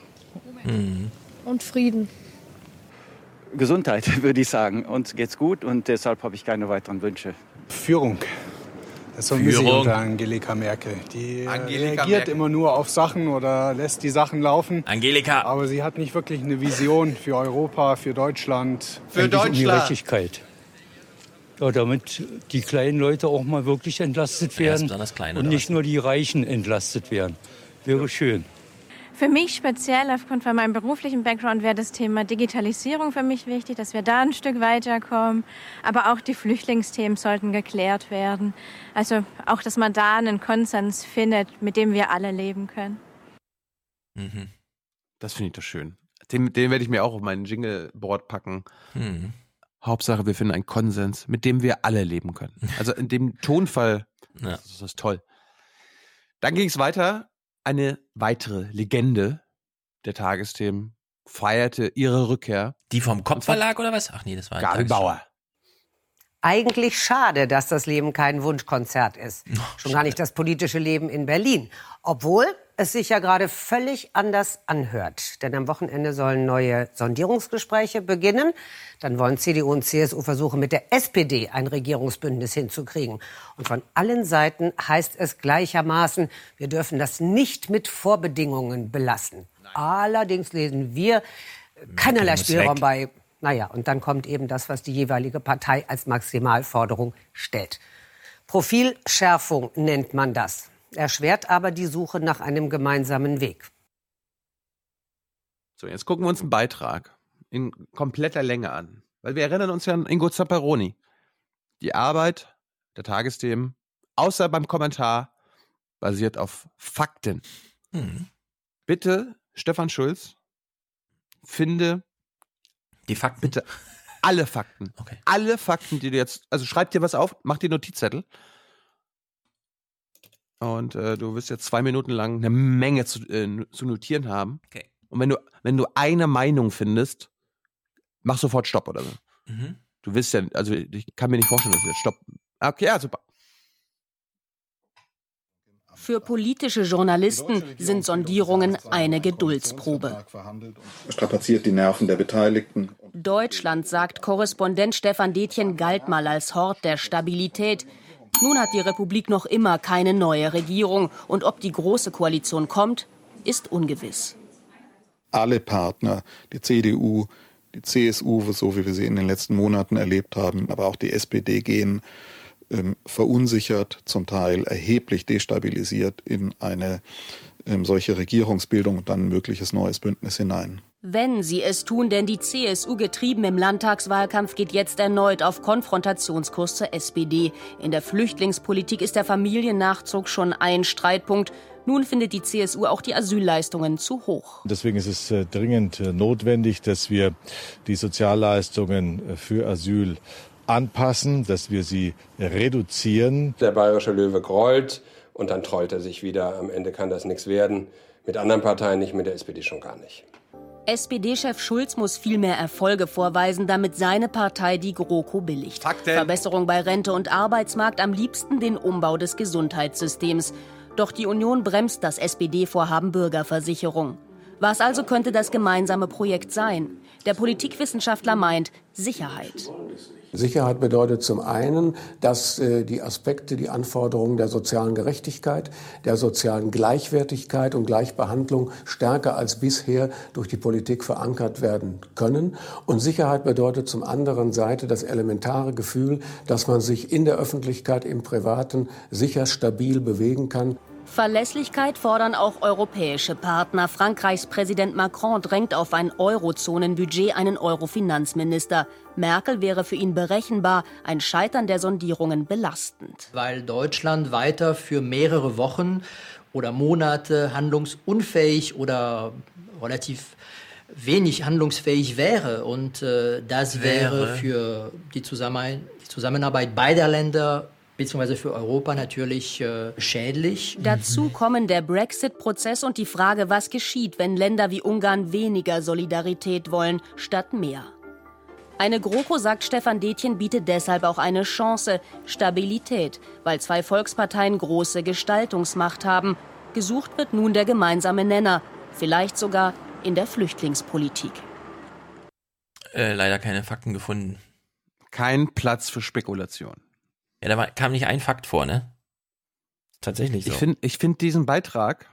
Mhm. Und Frieden. Gesundheit, *laughs* würde ich sagen. Uns geht's gut und deshalb habe ich keine weiteren Wünsche. Führung. Das vermisse ich unter Angelika Merkel. Die Angelika reagiert Merkel. immer nur auf Sachen oder lässt die Sachen laufen. Angelika. Aber sie hat nicht wirklich eine Vision für Europa, für Deutschland. Für Deutschland. Um die Gerechtigkeit. Ja, damit die kleinen Leute auch mal wirklich entlastet werden. Ja, und nicht nur die Reichen entlastet werden. Wäre schön. Für mich speziell aufgrund von meinem beruflichen Background wäre das Thema Digitalisierung für mich wichtig, dass wir da ein Stück weiterkommen. Aber auch die Flüchtlingsthemen sollten geklärt werden. Also auch, dass man da einen Konsens findet, mit dem wir alle leben können. Mhm. Das finde ich doch schön. Den, den werde ich mir auch auf mein Jingleboard packen. Mhm. Hauptsache, wir finden einen Konsens, mit dem wir alle leben können. *laughs* Also in dem Tonfall, ja. das ist toll. Dann ging es weiter eine weitere Legende der Tagesthemen feierte ihre Rückkehr. Die vom Kopfverlag oder was? Ach nee, das war Gabi Bauer. Eigentlich schade, dass das Leben kein Wunschkonzert ist. Oh, *laughs* Schon gar nicht das politische Leben in Berlin. Obwohl es sich ja gerade völlig anders anhört. Denn am Wochenende sollen neue Sondierungsgespräche beginnen. Dann wollen CDU und CSU versuchen, mit der SPD ein Regierungsbündnis hinzukriegen. Und von allen Seiten heißt es gleichermaßen, wir dürfen das nicht mit Vorbedingungen belassen. Nein. Allerdings lesen wir keinerlei Spielraum bei. Naja, und dann kommt eben das, was die jeweilige Partei als Maximalforderung stellt. Profilschärfung nennt man das erschwert aber die Suche nach einem gemeinsamen Weg. So, jetzt gucken wir uns einen Beitrag in kompletter Länge an. Weil wir erinnern uns ja an Ingo Zapparoni. Die Arbeit der Tagesthemen, außer beim Kommentar, basiert auf Fakten. Mhm. Bitte, Stefan Schulz, finde die Fakten. Bitte alle Fakten. Okay. Alle Fakten, die du jetzt, also schreib dir was auf, mach dir Notizzettel und äh, du wirst jetzt zwei Minuten lang eine Menge zu, äh, zu notieren haben. Okay. Und wenn du, wenn du eine Meinung findest, mach sofort Stopp oder so. Mhm. Du wirst ja, also ich kann mir nicht vorstellen, dass wir Stopp. Okay, ja, super. Für politische Journalisten sind Sondierungen eine Geduldsprobe. Strapaziert die Nerven der Beteiligten. Deutschland, sagt Korrespondent Stefan Detjen, galt mal als Hort der Stabilität. Nun hat die Republik noch immer keine neue Regierung. Und ob die Große Koalition kommt, ist ungewiss. Alle Partner, die CDU, die CSU, so wie wir sie in den letzten Monaten erlebt haben, aber auch die SPD gehen ähm, verunsichert, zum Teil erheblich destabilisiert in eine ähm, solche Regierungsbildung und dann ein mögliches neues Bündnis hinein. Wenn sie es tun, denn die CSU getrieben im Landtagswahlkampf geht jetzt erneut auf Konfrontationskurs zur SPD. In der Flüchtlingspolitik ist der Familiennachzug schon ein Streitpunkt. Nun findet die CSU auch die Asylleistungen zu hoch. Deswegen ist es äh, dringend äh, notwendig, dass wir die Sozialleistungen äh, für Asyl anpassen, dass wir sie reduzieren. Der bayerische Löwe grollt und dann trollt er sich wieder. Am Ende kann das nichts werden. Mit anderen Parteien nicht, mit der SPD schon gar nicht. SPD-Chef Schulz muss viel mehr Erfolge vorweisen, damit seine Partei die GroKo billigt. Fakten. Verbesserung bei Rente und Arbeitsmarkt, am liebsten den Umbau des Gesundheitssystems. Doch die Union bremst das SPD-Vorhaben Bürgerversicherung. Was also könnte das gemeinsame Projekt sein? Der Politikwissenschaftler meint Sicherheit. Sicherheit bedeutet zum einen, dass äh, die Aspekte, die Anforderungen der sozialen Gerechtigkeit, der sozialen Gleichwertigkeit und Gleichbehandlung stärker als bisher durch die Politik verankert werden können. Und Sicherheit bedeutet zum anderen Seite das elementare Gefühl, dass man sich in der Öffentlichkeit, im Privaten sicher stabil bewegen kann. Verlässlichkeit fordern auch europäische Partner. Frankreichs Präsident Macron drängt auf ein Eurozonenbudget, einen Euro-Finanzminister. Merkel wäre für ihn berechenbar, ein Scheitern der Sondierungen belastend. Weil Deutschland weiter für mehrere Wochen oder Monate handlungsunfähig oder relativ wenig handlungsfähig wäre. Und äh, das wäre, wäre für die, Zusammen die Zusammenarbeit beider Länder beziehungsweise für Europa natürlich äh, schädlich. Dazu kommen der Brexit-Prozess und die Frage, was geschieht, wenn Länder wie Ungarn weniger Solidarität wollen statt mehr. Eine GroKo, sagt Stefan Detjen, bietet deshalb auch eine Chance, Stabilität, weil zwei Volksparteien große Gestaltungsmacht haben. Gesucht wird nun der gemeinsame Nenner, vielleicht sogar in der Flüchtlingspolitik. Äh, leider keine Fakten gefunden. Kein Platz für Spekulation. Ja, da war, kam nicht ein Fakt vor, ne? Tatsächlich so. Ich finde ich find diesen Beitrag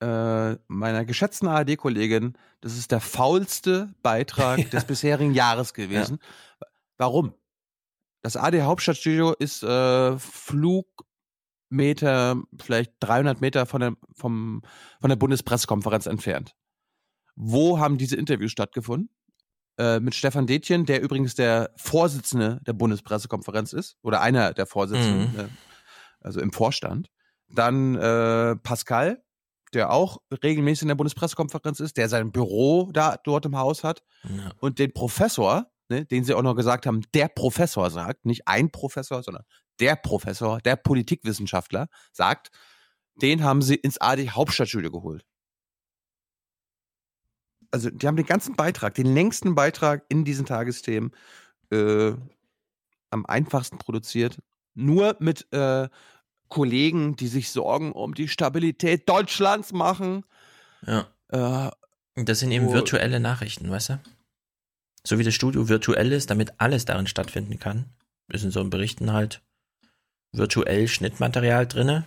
äh, meiner geschätzten ARD-Kollegin, das ist der faulste Beitrag *laughs* ja. des bisherigen Jahres gewesen. Ja. Warum? Das AD Hauptstadtstudio ist äh, Flugmeter, vielleicht 300 Meter von der, vom, von der Bundespressekonferenz entfernt. Wo haben diese Interviews stattgefunden? Äh, mit Stefan Detjen, der übrigens der Vorsitzende der Bundespressekonferenz ist, oder einer der Vorsitzenden, mhm. äh, also im Vorstand. Dann äh, Pascal, der auch regelmäßig in der Bundespressekonferenz ist, der sein Büro da dort im Haus hat. Ja. Und den Professor, ne, den sie auch noch gesagt haben, der Professor sagt, nicht ein Professor, sondern der Professor, der Politikwissenschaftler sagt, den haben sie ins AD Hauptstadtstudio geholt also die haben den ganzen Beitrag, den längsten Beitrag in diesen Tagesthemen äh, am einfachsten produziert. Nur mit äh, Kollegen, die sich Sorgen um die Stabilität Deutschlands machen. Ja. Äh, das sind eben virtuelle Nachrichten, weißt du? So wie das Studio virtuell ist, damit alles darin stattfinden kann, ist in so einem Berichten halt virtuell Schnittmaterial drinne.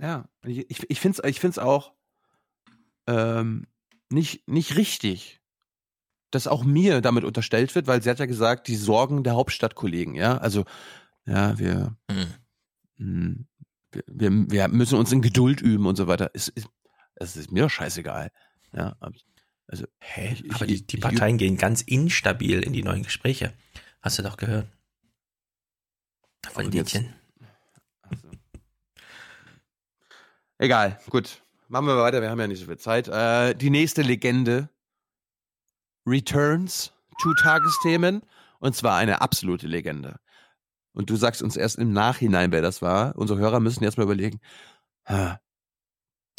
Ja, ich, ich finde es ich find's auch ähm, nicht, nicht richtig, dass auch mir damit unterstellt wird, weil sie hat ja gesagt, die Sorgen der Hauptstadtkollegen, ja, also, ja, wir, mhm. wir, wir, wir, müssen uns in Geduld üben und so weiter. Es, es, es ist mir doch scheißegal, ja, also, hä, ich, aber die, die Parteien ich, gehen ganz instabil in die neuen Gespräche. Hast du doch gehört. Von Liedchen. Also. Egal, gut. Machen wir weiter, wir haben ja nicht so viel Zeit. Äh, die nächste Legende Returns to Tagesthemen. Und zwar eine absolute Legende. Und du sagst uns erst im Nachhinein, wer das war. Unsere Hörer müssen jetzt mal überlegen,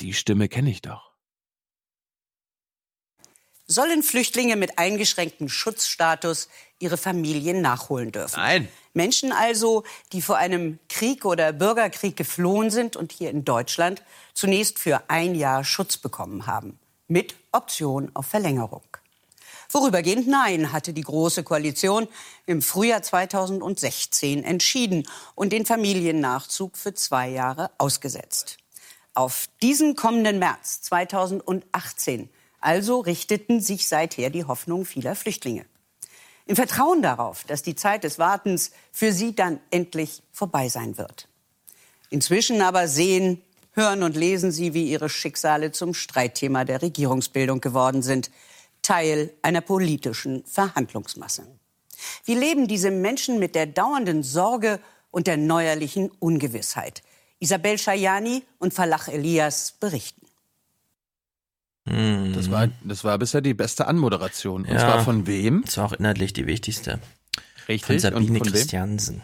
die Stimme kenne ich doch. Sollen Flüchtlinge mit eingeschränktem Schutzstatus ihre Familien nachholen dürfen. Nein. Menschen also, die vor einem Krieg oder Bürgerkrieg geflohen sind und hier in Deutschland zunächst für ein Jahr Schutz bekommen haben, mit Option auf Verlängerung. Vorübergehend nein, hatte die Große Koalition im Frühjahr 2016 entschieden und den Familiennachzug für zwei Jahre ausgesetzt. Auf diesen kommenden März 2018 also richteten sich seither die Hoffnungen vieler Flüchtlinge. Im Vertrauen darauf, dass die Zeit des Wartens für sie dann endlich vorbei sein wird. Inzwischen aber sehen, hören und lesen sie, wie ihre Schicksale zum Streitthema der Regierungsbildung geworden sind. Teil einer politischen Verhandlungsmasse. Wie leben diese Menschen mit der dauernden Sorge und der neuerlichen Ungewissheit? Isabel Schajani und Falach Elias berichten. Das war, das war bisher die beste Anmoderation. Und ja, zwar von wem? Das war auch inhaltlich die wichtigste. Richtig. Von Sabine von Christiansen.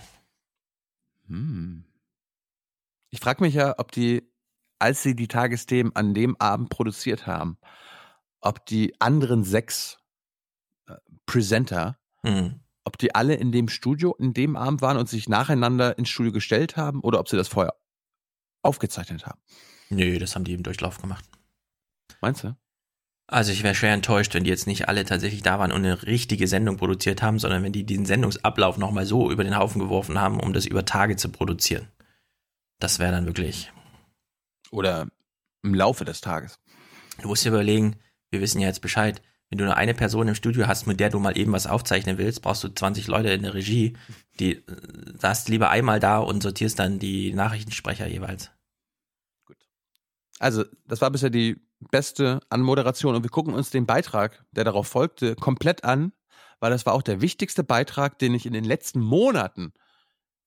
Hm. Ich frage mich ja, ob die, als sie die Tagesthemen an dem Abend produziert haben, ob die anderen sechs äh, Presenter, mhm. ob die alle in dem Studio in dem Abend waren und sich nacheinander ins Studio gestellt haben oder ob sie das vorher aufgezeichnet haben. Nö, das haben die im Durchlauf gemacht. Meinst du? Also ich wäre schwer enttäuscht, wenn die jetzt nicht alle tatsächlich da waren und eine richtige Sendung produziert haben, sondern wenn die diesen Sendungsablauf nochmal so über den Haufen geworfen haben, um das über Tage zu produzieren. Das wäre dann wirklich. Oder im Laufe des Tages. Du musst dir überlegen, wir wissen ja jetzt Bescheid. Wenn du nur eine Person im Studio hast, mit der du mal eben was aufzeichnen willst, brauchst du 20 Leute in der Regie. Die äh, saßt lieber einmal da und sortierst dann die Nachrichtensprecher jeweils. Also, das war bisher die beste Anmoderation und wir gucken uns den Beitrag, der darauf folgte, komplett an, weil das war auch der wichtigste Beitrag, den ich in den letzten Monaten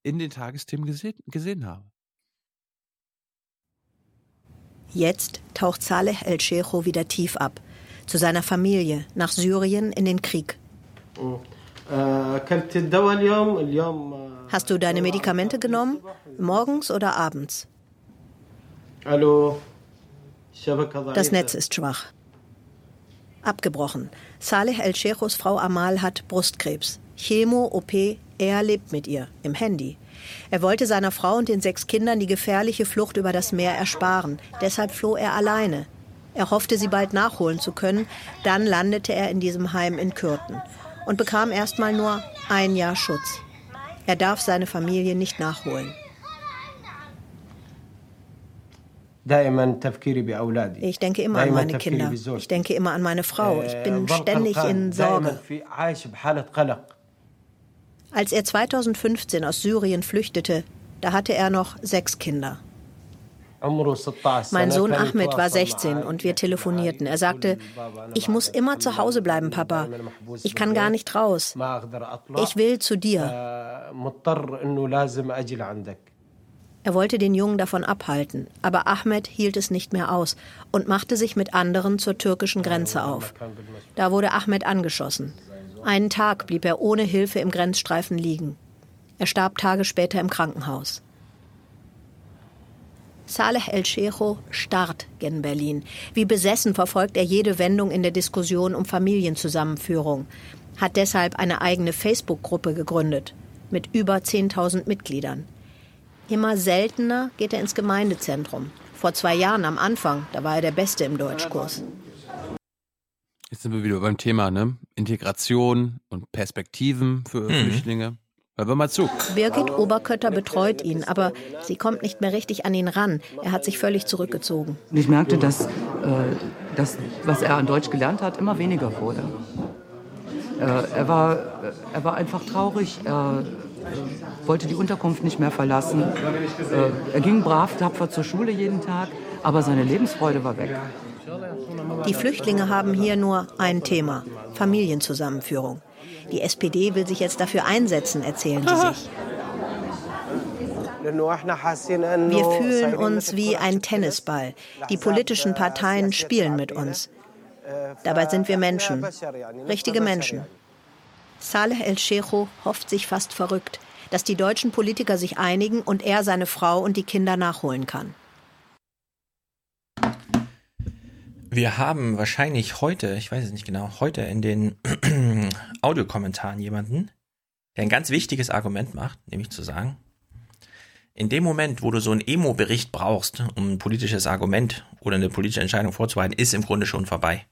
in den Tagesthemen gesehen, gesehen habe. Jetzt taucht Saleh El-Shecho wieder tief ab. Zu seiner Familie, nach Syrien in den Krieg. Hast du deine Medikamente genommen? Morgens oder abends? Das Netz ist schwach. Abgebrochen. Saleh El-Shechos Frau Amal hat Brustkrebs. Chemo, OP, er lebt mit ihr, im Handy. Er wollte seiner Frau und den sechs Kindern die gefährliche Flucht über das Meer ersparen. Deshalb floh er alleine. Er hoffte, sie bald nachholen zu können. Dann landete er in diesem Heim in Kürten und bekam erst mal nur ein Jahr Schutz. Er darf seine Familie nicht nachholen. Ich denke immer an meine Kinder. Ich denke immer an meine Frau. Ich bin ständig in Sorge. Als er 2015 aus Syrien flüchtete, da hatte er noch sechs Kinder. Mein Sohn Ahmed war 16 und wir telefonierten. Er sagte, ich muss immer zu Hause bleiben, Papa. Ich kann gar nicht raus. Ich will zu dir. Er wollte den Jungen davon abhalten, aber Ahmed hielt es nicht mehr aus und machte sich mit anderen zur türkischen Grenze auf. Da wurde Ahmed angeschossen. Einen Tag blieb er ohne Hilfe im Grenzstreifen liegen. Er starb Tage später im Krankenhaus. Saleh El-Shecho starrt gen Berlin. Wie besessen verfolgt er jede Wendung in der Diskussion um Familienzusammenführung, hat deshalb eine eigene Facebook-Gruppe gegründet mit über 10.000 Mitgliedern. Immer seltener geht er ins Gemeindezentrum. Vor zwei Jahren am Anfang, da war er der Beste im Deutschkurs. Jetzt sind wir wieder beim Thema, ne? Integration und Perspektiven für mhm. Flüchtlinge. Hören wir mal zu. Birgit Oberkötter betreut ihn, aber sie kommt nicht mehr richtig an ihn ran. Er hat sich völlig zurückgezogen. Und ich merkte, dass äh, das, was er an Deutsch gelernt hat, immer weniger wurde. Äh, er, war, äh, er war einfach traurig. Er wollte die Unterkunft nicht mehr verlassen. Äh, er ging brav, tapfer zur Schule jeden Tag, aber seine Lebensfreude war weg. Die Flüchtlinge haben hier nur ein Thema, Familienzusammenführung. Die SPD will sich jetzt dafür einsetzen, erzählen sie sich. Wir fühlen uns wie ein Tennisball. Die politischen Parteien spielen mit uns. Dabei sind wir Menschen, richtige Menschen. Saleh El-Shecho hofft sich fast verrückt, dass die deutschen Politiker sich einigen und er seine Frau und die Kinder nachholen kann. Wir haben wahrscheinlich heute, ich weiß es nicht genau, heute in den *clears throat* Audiokommentaren jemanden, der ein ganz wichtiges Argument macht, nämlich zu sagen, in dem Moment, wo du so einen Emo-Bericht brauchst, um ein politisches Argument oder eine politische Entscheidung vorzubereiten, ist im Grunde schon vorbei.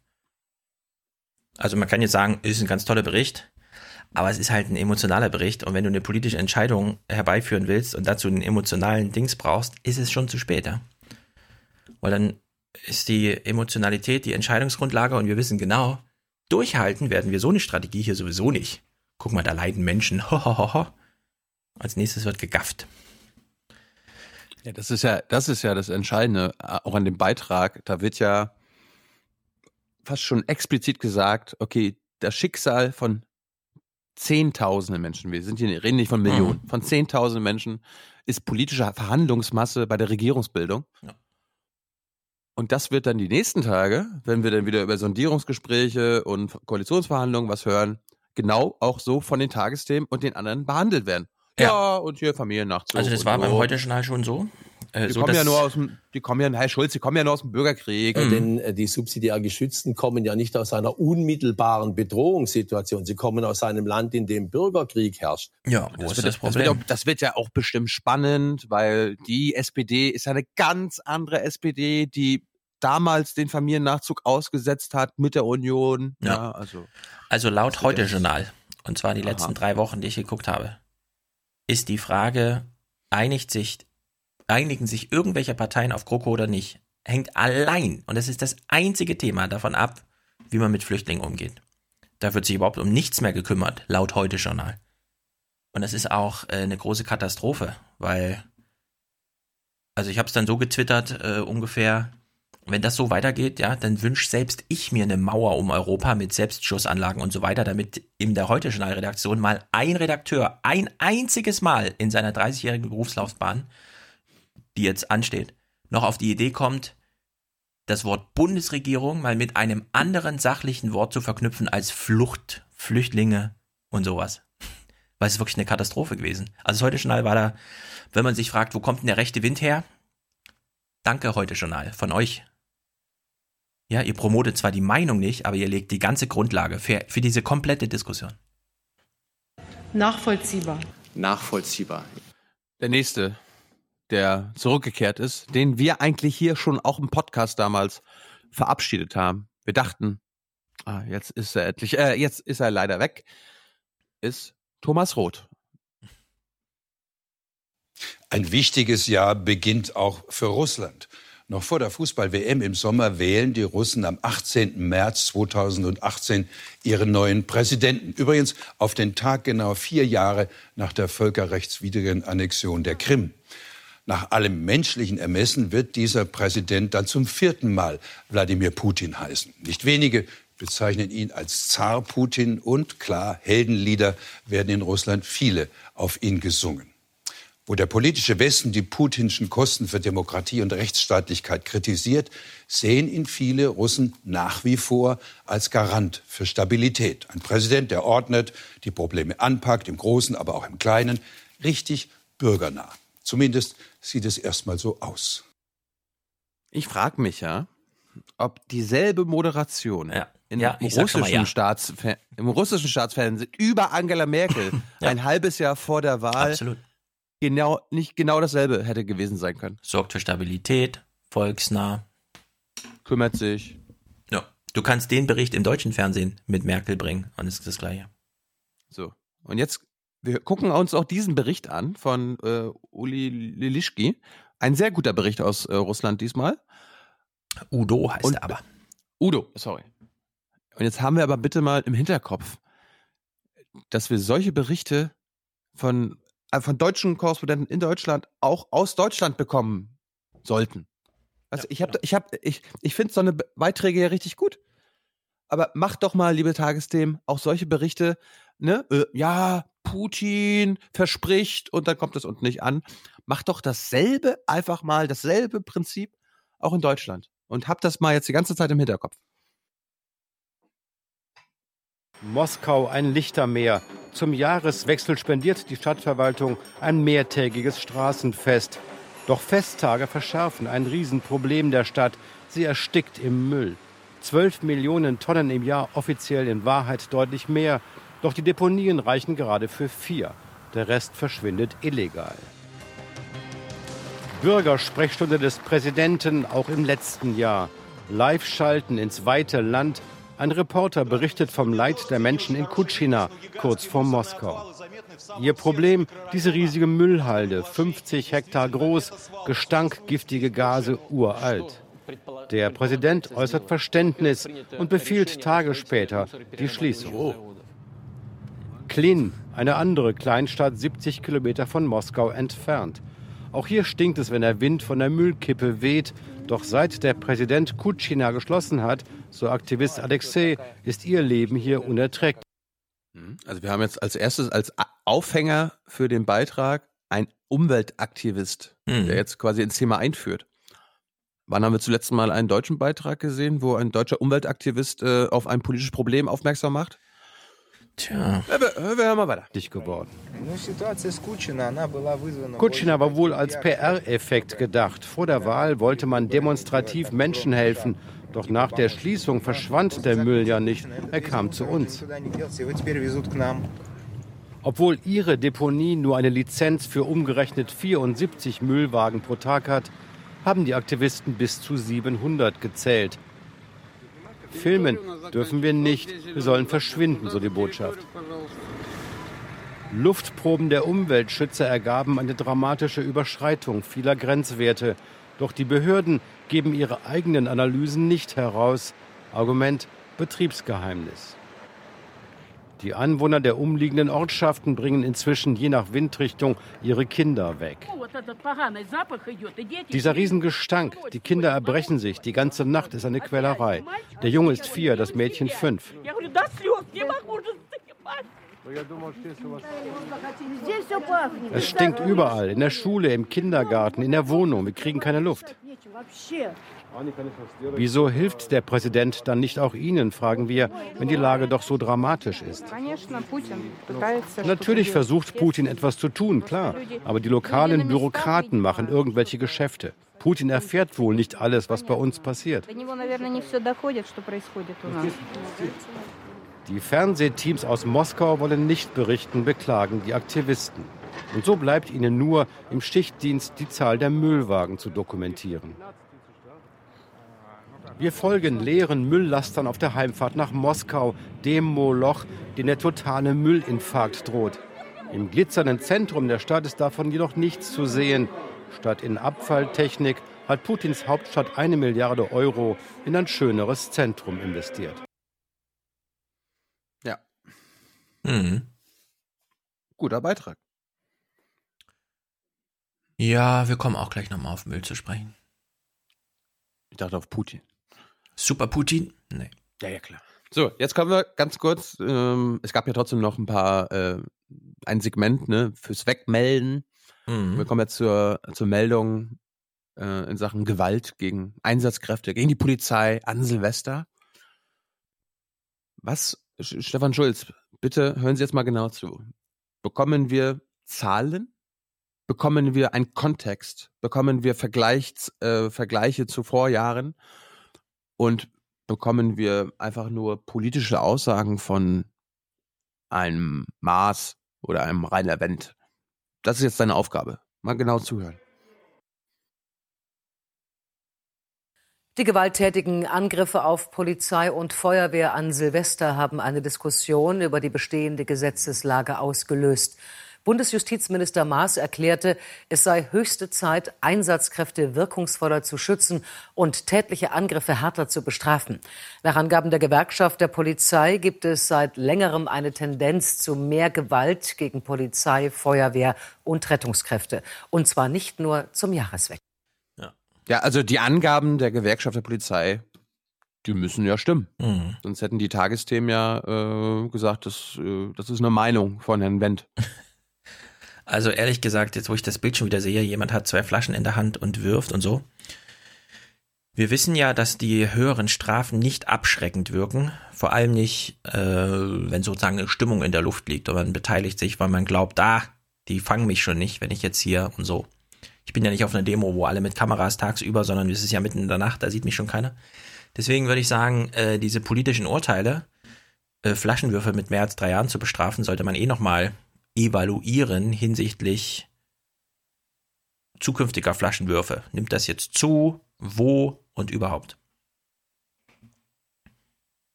Also man kann jetzt sagen, ist ein ganz toller Bericht, aber es ist halt ein emotionaler Bericht und wenn du eine politische Entscheidung herbeiführen willst und dazu einen emotionalen Dings brauchst, ist es schon zu spät. Ja? Weil dann ist die Emotionalität die Entscheidungsgrundlage und wir wissen genau, durchhalten werden wir so eine Strategie hier sowieso nicht. Guck mal, da leiden Menschen. *laughs* Als nächstes wird gegafft. Ja, das ist ja, das ist ja das Entscheidende, auch an dem Beitrag. Da wird ja fast schon explizit gesagt, okay, das Schicksal von Zehntausenden Menschen, wir sind hier, reden nicht von Millionen, mhm. von Zehntausenden Menschen ist politische Verhandlungsmasse bei der Regierungsbildung. Ja. Und das wird dann die nächsten Tage, wenn wir dann wieder über Sondierungsgespräche und Koalitionsverhandlungen was hören, genau auch so von den Tagesthemen und den anderen behandelt werden. Ja, ja und hier Familiennachzug. Also das war so. beim Heute-Journal schon so? Äh, die so kommen ja nur aus dem, die kommen ja, Herr Schulz, die kommen ja nur aus dem Bürgerkrieg. Mhm. Denn äh, die subsidiär Geschützten kommen ja nicht aus einer unmittelbaren Bedrohungssituation. Sie kommen aus einem Land, in dem Bürgerkrieg herrscht. Ja, wo das ist wird, das Problem? Das wird, auch, das wird ja auch bestimmt spannend, weil die SPD ist eine ganz andere SPD, die damals den Familiennachzug ausgesetzt hat mit der Union. Ja, ja also. Also laut Heute-Journal, und zwar die Aha. letzten drei Wochen, die ich geguckt habe, ist die Frage, einigt sich, einigen sich irgendwelche Parteien auf GroKo oder nicht, hängt allein, und das ist das einzige Thema, davon ab, wie man mit Flüchtlingen umgeht. Da wird sich überhaupt um nichts mehr gekümmert, laut Heute-Journal. Und das ist auch äh, eine große Katastrophe, weil, also ich habe es dann so getwittert, äh, ungefähr, wenn das so weitergeht, ja, dann wünsche selbst ich mir eine Mauer um Europa mit Selbstschussanlagen und so weiter, damit in der heute Journal-Redaktion mal ein Redakteur ein einziges Mal in seiner 30-jährigen Berufslaufbahn, die jetzt ansteht, noch auf die Idee kommt, das Wort Bundesregierung mal mit einem anderen sachlichen Wort zu verknüpfen als Flucht, Flüchtlinge und sowas. Weil es ist wirklich eine Katastrophe gewesen. Also heute Journal war da, wenn man sich fragt, wo kommt denn der rechte Wind her? Danke heute Journal von euch ja, ihr promotet zwar die Meinung nicht, aber ihr legt die ganze Grundlage für, für diese komplette Diskussion. Nachvollziehbar. Nachvollziehbar. Der nächste, der zurückgekehrt ist, den wir eigentlich hier schon auch im Podcast damals verabschiedet haben. Wir dachten, ah, jetzt ist er endlich, äh, jetzt ist er leider weg, ist Thomas Roth. Ein wichtiges Jahr beginnt auch für Russland. Noch vor der Fußball-WM im Sommer wählen die Russen am 18. März 2018 ihren neuen Präsidenten. Übrigens auf den Tag genau vier Jahre nach der völkerrechtswidrigen Annexion der Krim. Nach allem menschlichen Ermessen wird dieser Präsident dann zum vierten Mal Wladimir Putin heißen. Nicht wenige bezeichnen ihn als Zar Putin und klar, Heldenlieder werden in Russland viele auf ihn gesungen wo der politische Westen die putinschen Kosten für Demokratie und Rechtsstaatlichkeit kritisiert, sehen ihn viele Russen nach wie vor als Garant für Stabilität. Ein Präsident, der ordnet, die Probleme anpackt, im Großen, aber auch im Kleinen, richtig bürgernah. Zumindest sieht es erstmal so aus. Ich frage mich ja, ob dieselbe Moderation ja. in ja, russischen ja. Staatsfer im russischen Staatsfernsehen über Angela Merkel *laughs* ein halbes Jahr vor der Wahl Absolut genau, nicht genau dasselbe hätte gewesen sein können. Sorgt für Stabilität, volksnah. Kümmert sich. Ja. Du kannst den Bericht im deutschen Fernsehen mit Merkel bringen und es ist das Gleiche. So. Und jetzt, wir gucken uns auch diesen Bericht an von äh, Uli Lilischki. Ein sehr guter Bericht aus äh, Russland diesmal. Udo heißt und, er aber. Udo, sorry. Und jetzt haben wir aber bitte mal im Hinterkopf, dass wir solche Berichte von äh, von deutschen Korrespondenten in Deutschland auch aus Deutschland bekommen sollten. Also ja, ich habe, ja. ich habe, ich, ich finde so eine Beiträge ja richtig gut. Aber macht doch mal, liebe Tagesthemen, auch solche Berichte, ne? Äh, ja, Putin verspricht und dann kommt es unten nicht an. Macht doch dasselbe, einfach mal dasselbe Prinzip auch in Deutschland. Und habt das mal jetzt die ganze Zeit im Hinterkopf. Moskau ein Lichtermeer. Zum Jahreswechsel spendiert die Stadtverwaltung ein mehrtägiges Straßenfest. Doch Festtage verschärfen ein Riesenproblem der Stadt. Sie erstickt im Müll. 12 Millionen Tonnen im Jahr, offiziell in Wahrheit deutlich mehr. Doch die Deponien reichen gerade für vier. Der Rest verschwindet illegal. Bürgersprechstunde des Präsidenten auch im letzten Jahr. Live-Schalten ins weite Land. Ein Reporter berichtet vom Leid der Menschen in Kutschina, kurz vor Moskau. Ihr Problem, diese riesige Müllhalde, 50 Hektar groß, Gestank, giftige Gase, uralt. Der Präsident äußert Verständnis und befiehlt Tage später die Schließung. Klin, eine andere Kleinstadt 70 Kilometer von Moskau entfernt. Auch hier stinkt es, wenn der Wind von der Müllkippe weht. Doch seit der Präsident Kutschina geschlossen hat, so Aktivist Alexei, ist ihr Leben hier unerträglich. Mhm. Also wir haben jetzt als erstes als Aufhänger für den Beitrag ein Umweltaktivist, mhm. der jetzt quasi ins Thema einführt. Wann haben wir zuletzt mal einen deutschen Beitrag gesehen, wo ein deutscher Umweltaktivist äh, auf ein politisches Problem aufmerksam macht? Tja. Wir, wir hören mal weiter. Dich geworden. Kutschina war wohl als PR-Effekt gedacht. Vor der Wahl wollte man demonstrativ Menschen helfen. Doch nach der Schließung verschwand der Müll ja nicht. Er kam zu uns. Obwohl ihre Deponie nur eine Lizenz für umgerechnet 74 Müllwagen pro Tag hat, haben die Aktivisten bis zu 700 gezählt. Filmen dürfen wir nicht, wir sollen verschwinden, so die Botschaft. Luftproben der Umweltschützer ergaben eine dramatische Überschreitung vieler Grenzwerte. Doch die Behörden geben ihre eigenen Analysen nicht heraus. Argument Betriebsgeheimnis. Die Anwohner der umliegenden Ortschaften bringen inzwischen je nach Windrichtung ihre Kinder weg. Dieser Riesengestank, die Kinder erbrechen sich, die ganze Nacht ist eine Quälerei. Der Junge ist vier, das Mädchen fünf. Es stinkt überall, in der Schule, im Kindergarten, in der Wohnung. Wir kriegen keine Luft. Wieso hilft der Präsident dann nicht auch Ihnen, fragen wir, wenn die Lage doch so dramatisch ist? Natürlich versucht Putin etwas zu tun, klar, aber die lokalen Bürokraten machen irgendwelche Geschäfte. Putin erfährt wohl nicht alles, was bei uns passiert. Die Fernsehteams aus Moskau wollen nicht berichten, beklagen die Aktivisten. Und so bleibt ihnen nur im Schichtdienst die Zahl der Müllwagen zu dokumentieren. Wir folgen leeren Mülllastern auf der Heimfahrt nach Moskau, dem Moloch, den der totale Müllinfarkt droht. Im glitzernden Zentrum der Stadt ist davon jedoch nichts zu sehen. Statt in Abfalltechnik hat Putins Hauptstadt eine Milliarde Euro in ein schöneres Zentrum investiert. Ja. Mhm. Guter Beitrag. Ja, wir kommen auch gleich nochmal auf Müll zu sprechen. Ich dachte auf Putin. Super Putin? Nee. Ja, ja, klar. So, jetzt kommen wir ganz kurz. Ähm, es gab ja trotzdem noch ein paar, äh, ein Segment ne, fürs Wegmelden. Mhm. Wir kommen jetzt zur, zur Meldung äh, in Sachen Gewalt gegen Einsatzkräfte, gegen die Polizei an Silvester. Was, Stefan Schulz, bitte hören Sie jetzt mal genau zu. Bekommen wir Zahlen? Bekommen wir einen Kontext? Bekommen wir Vergleichs, äh, Vergleiche zu Vorjahren? Und bekommen wir einfach nur politische Aussagen von einem Maß oder einem Rainer Wendt. Das ist jetzt deine Aufgabe. Mal genau zuhören. Die gewalttätigen Angriffe auf Polizei und Feuerwehr an Silvester haben eine Diskussion über die bestehende Gesetzeslage ausgelöst. Bundesjustizminister Maas erklärte, es sei höchste Zeit, Einsatzkräfte wirkungsvoller zu schützen und tätliche Angriffe härter zu bestrafen. Nach Angaben der Gewerkschaft der Polizei gibt es seit längerem eine Tendenz zu mehr Gewalt gegen Polizei, Feuerwehr und Rettungskräfte. Und zwar nicht nur zum Jahreswechsel. Ja. ja, also die Angaben der Gewerkschaft der Polizei die müssen ja stimmen. Mhm. Sonst hätten die Tagesthemen ja äh, gesagt, das, äh, das ist eine Meinung von Herrn Wendt. *laughs* Also ehrlich gesagt, jetzt wo ich das Bild schon wieder sehe, jemand hat zwei Flaschen in der Hand und wirft und so. Wir wissen ja, dass die höheren Strafen nicht abschreckend wirken, vor allem nicht, äh, wenn sozusagen eine Stimmung in der Luft liegt und man beteiligt sich, weil man glaubt, ah, die fangen mich schon nicht, wenn ich jetzt hier und so. Ich bin ja nicht auf einer Demo, wo alle mit Kameras tagsüber, sondern es ist ja mitten in der Nacht, da sieht mich schon keiner. Deswegen würde ich sagen, äh, diese politischen Urteile, äh, Flaschenwürfe mit mehr als drei Jahren zu bestrafen, sollte man eh nochmal evaluieren hinsichtlich zukünftiger Flaschenwürfe. Nimmt das jetzt zu? Wo und überhaupt?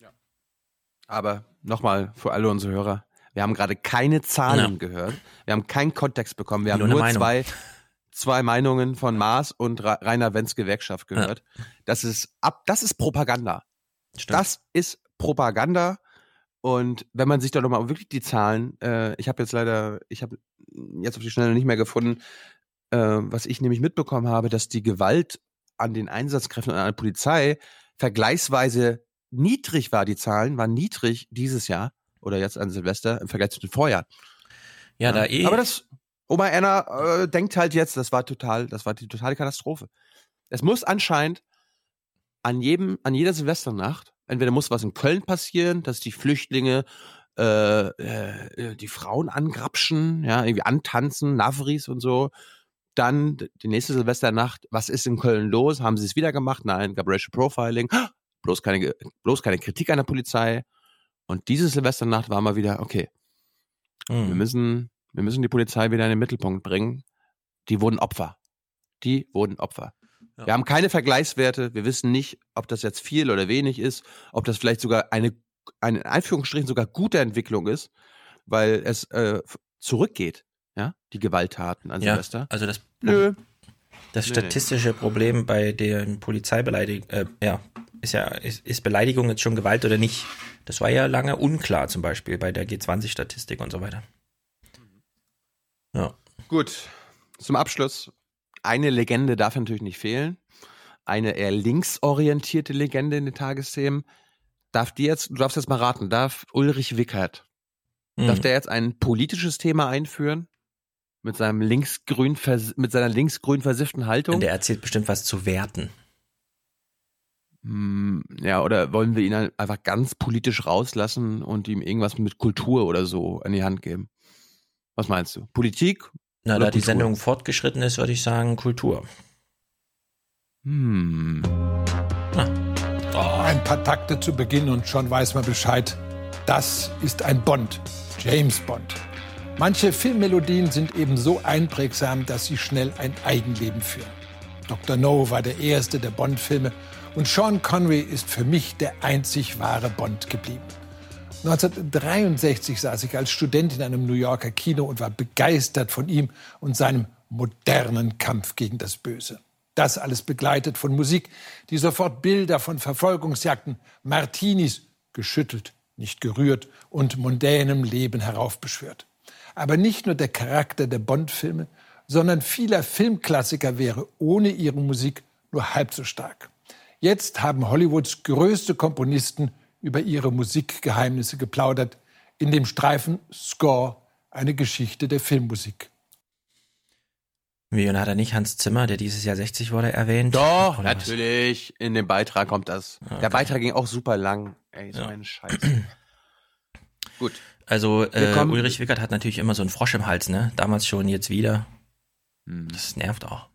Ja. Aber nochmal für alle unsere Hörer, wir haben gerade keine Zahlen ja. gehört. Wir haben keinen Kontext bekommen. Wir haben nur, nur zwei, zwei Meinungen von Maas und Rainer Wenz Gewerkschaft gehört. Ja. Das ist ab, das ist Propaganda. Stimmt. Das ist Propaganda. Und wenn man sich da nochmal wirklich die Zahlen, äh, ich habe jetzt leider, ich habe jetzt auf die Schnelle nicht mehr gefunden, äh, was ich nämlich mitbekommen habe, dass die Gewalt an den Einsatzkräften und an der Polizei vergleichsweise niedrig war, die Zahlen waren niedrig dieses Jahr oder jetzt an Silvester im Vergleich zu den Vorjahren. Ja, ja. da eh. Aber das, Oma Erna äh, denkt halt jetzt, das war total, das war die totale Katastrophe. Es muss anscheinend an jedem, an jeder Silvesternacht, entweder muss was in Köln passieren, dass die Flüchtlinge äh, äh, die Frauen angrapschen, ja, irgendwie antanzen, Navris und so. Dann die nächste Silvesternacht, was ist in Köln los? Haben sie es wieder gemacht? Nein, gab Racial Profiling. Bloß keine, bloß keine Kritik an der Polizei. Und diese Silvesternacht war mal wieder, okay, mhm. wir müssen, wir müssen die Polizei wieder in den Mittelpunkt bringen. Die wurden Opfer. Die wurden Opfer. Ja. Wir haben keine Vergleichswerte. Wir wissen nicht, ob das jetzt viel oder wenig ist, ob das vielleicht sogar eine, eine in Anführungsstrichen sogar gute Entwicklung ist, weil es äh, zurückgeht, ja, die Gewalttaten an ja, Silvester. Also das, Nö. das statistische Problem bei den Polizeibeleidigungen, äh, ja, ist ja, ist, ist Beleidigung jetzt schon Gewalt oder nicht? Das war ja lange unklar, zum Beispiel bei der G20-Statistik und so weiter. Ja. Gut, zum Abschluss. Eine Legende darf natürlich nicht fehlen. Eine eher linksorientierte Legende in den Tagesthemen. Darf die jetzt, du darfst jetzt mal raten, darf Ulrich Wickert, mhm. darf der jetzt ein politisches Thema einführen? Mit seinem linksgrün, mit seiner linksgrün versifften Haltung? Und der erzählt bestimmt was zu Werten. Hm, ja, oder wollen wir ihn einfach ganz politisch rauslassen und ihm irgendwas mit Kultur oder so an die Hand geben? Was meinst du? Politik? Na, da Kultur? die Sendung fortgeschritten ist, würde ich sagen Kultur. Hm. Oh. Ein paar Takte zu Beginn und schon weiß man Bescheid. Das ist ein Bond. James Bond. Manche Filmmelodien sind eben so einprägsam, dass sie schnell ein Eigenleben führen. Dr. No war der erste der Bond-Filme und Sean Connery ist für mich der einzig wahre Bond geblieben. 1963 saß ich als Student in einem New Yorker Kino und war begeistert von ihm und seinem modernen Kampf gegen das Böse. Das alles begleitet von Musik, die sofort Bilder von Verfolgungsjagden, Martinis, geschüttelt, nicht gerührt und mondänem Leben heraufbeschwört. Aber nicht nur der Charakter der Bond-Filme, sondern vieler Filmklassiker wäre ohne ihre Musik nur halb so stark. Jetzt haben Hollywoods größte Komponisten über ihre Musikgeheimnisse geplaudert in dem Streifen Score, eine Geschichte der Filmmusik. Wie, und hat er nicht Hans Zimmer, der dieses Jahr 60 wurde, erwähnt? Doch, Oder natürlich. Was? In dem Beitrag kommt das. Okay. Der Beitrag ging auch super lang. Ey, so ja. ein Scheiß. *clears throat* Gut. Also äh, Ulrich Wickert hat natürlich immer so einen Frosch im Hals, ne? Damals schon, jetzt wieder. Hm. Das nervt auch.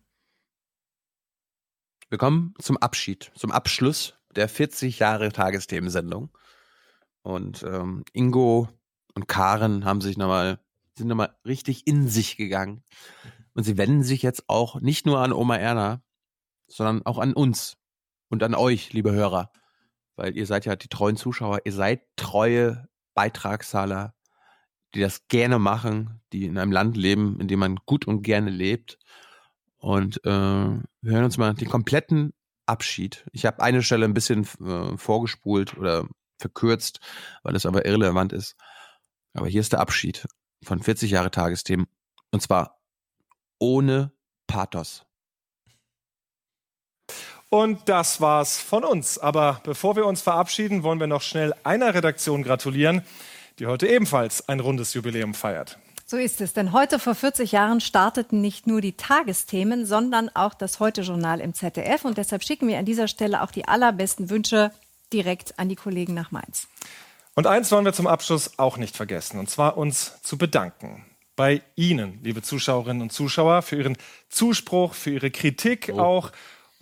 Wir kommen zum Abschied, zum Abschluss der 40 Jahre Tagesthemensendung. Und ähm, Ingo und Karen haben sich nochmal, sind nochmal richtig in sich gegangen. Und sie wenden sich jetzt auch nicht nur an Oma Erna, sondern auch an uns und an euch, liebe Hörer. Weil ihr seid ja die treuen Zuschauer, ihr seid treue Beitragszahler, die das gerne machen, die in einem Land leben, in dem man gut und gerne lebt und äh, wir hören uns mal den kompletten Abschied. Ich habe eine Stelle ein bisschen äh, vorgespult oder verkürzt, weil es aber irrelevant ist. Aber hier ist der Abschied von 40 Jahre Tagesthemen. Und zwar ohne Pathos. Und das war's von uns. Aber bevor wir uns verabschieden, wollen wir noch schnell einer Redaktion gratulieren, die heute ebenfalls ein rundes Jubiläum feiert. So ist es, denn heute vor 40 Jahren starteten nicht nur die Tagesthemen, sondern auch das Heute-Journal im ZDF. Und deshalb schicken wir an dieser Stelle auch die allerbesten Wünsche direkt an die Kollegen nach Mainz. Und eins wollen wir zum Abschluss auch nicht vergessen, und zwar uns zu bedanken. Bei Ihnen, liebe Zuschauerinnen und Zuschauer, für Ihren Zuspruch, für Ihre Kritik oh. auch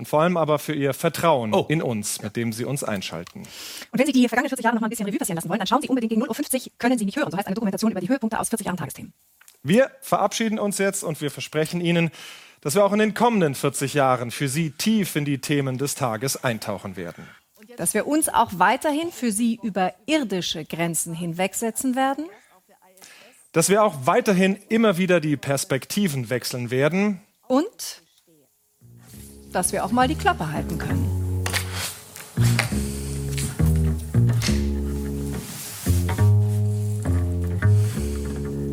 und vor allem aber für Ihr Vertrauen oh. in uns, mit dem Sie uns einschalten. Und wenn Sie die vergangenen 40 Jahre noch mal ein bisschen Revue passieren lassen wollen, dann schauen Sie unbedingt gegen 0.50 Uhr können Sie mich hören. So heißt eine Dokumentation über die Höhepunkte aus 40 Jahren Tagesthemen. Wir verabschieden uns jetzt und wir versprechen Ihnen, dass wir auch in den kommenden 40 Jahren für Sie tief in die Themen des Tages eintauchen werden. Dass wir uns auch weiterhin für Sie über irdische Grenzen hinwegsetzen werden. Dass wir auch weiterhin immer wieder die Perspektiven wechseln werden. Und dass wir auch mal die Klappe halten können.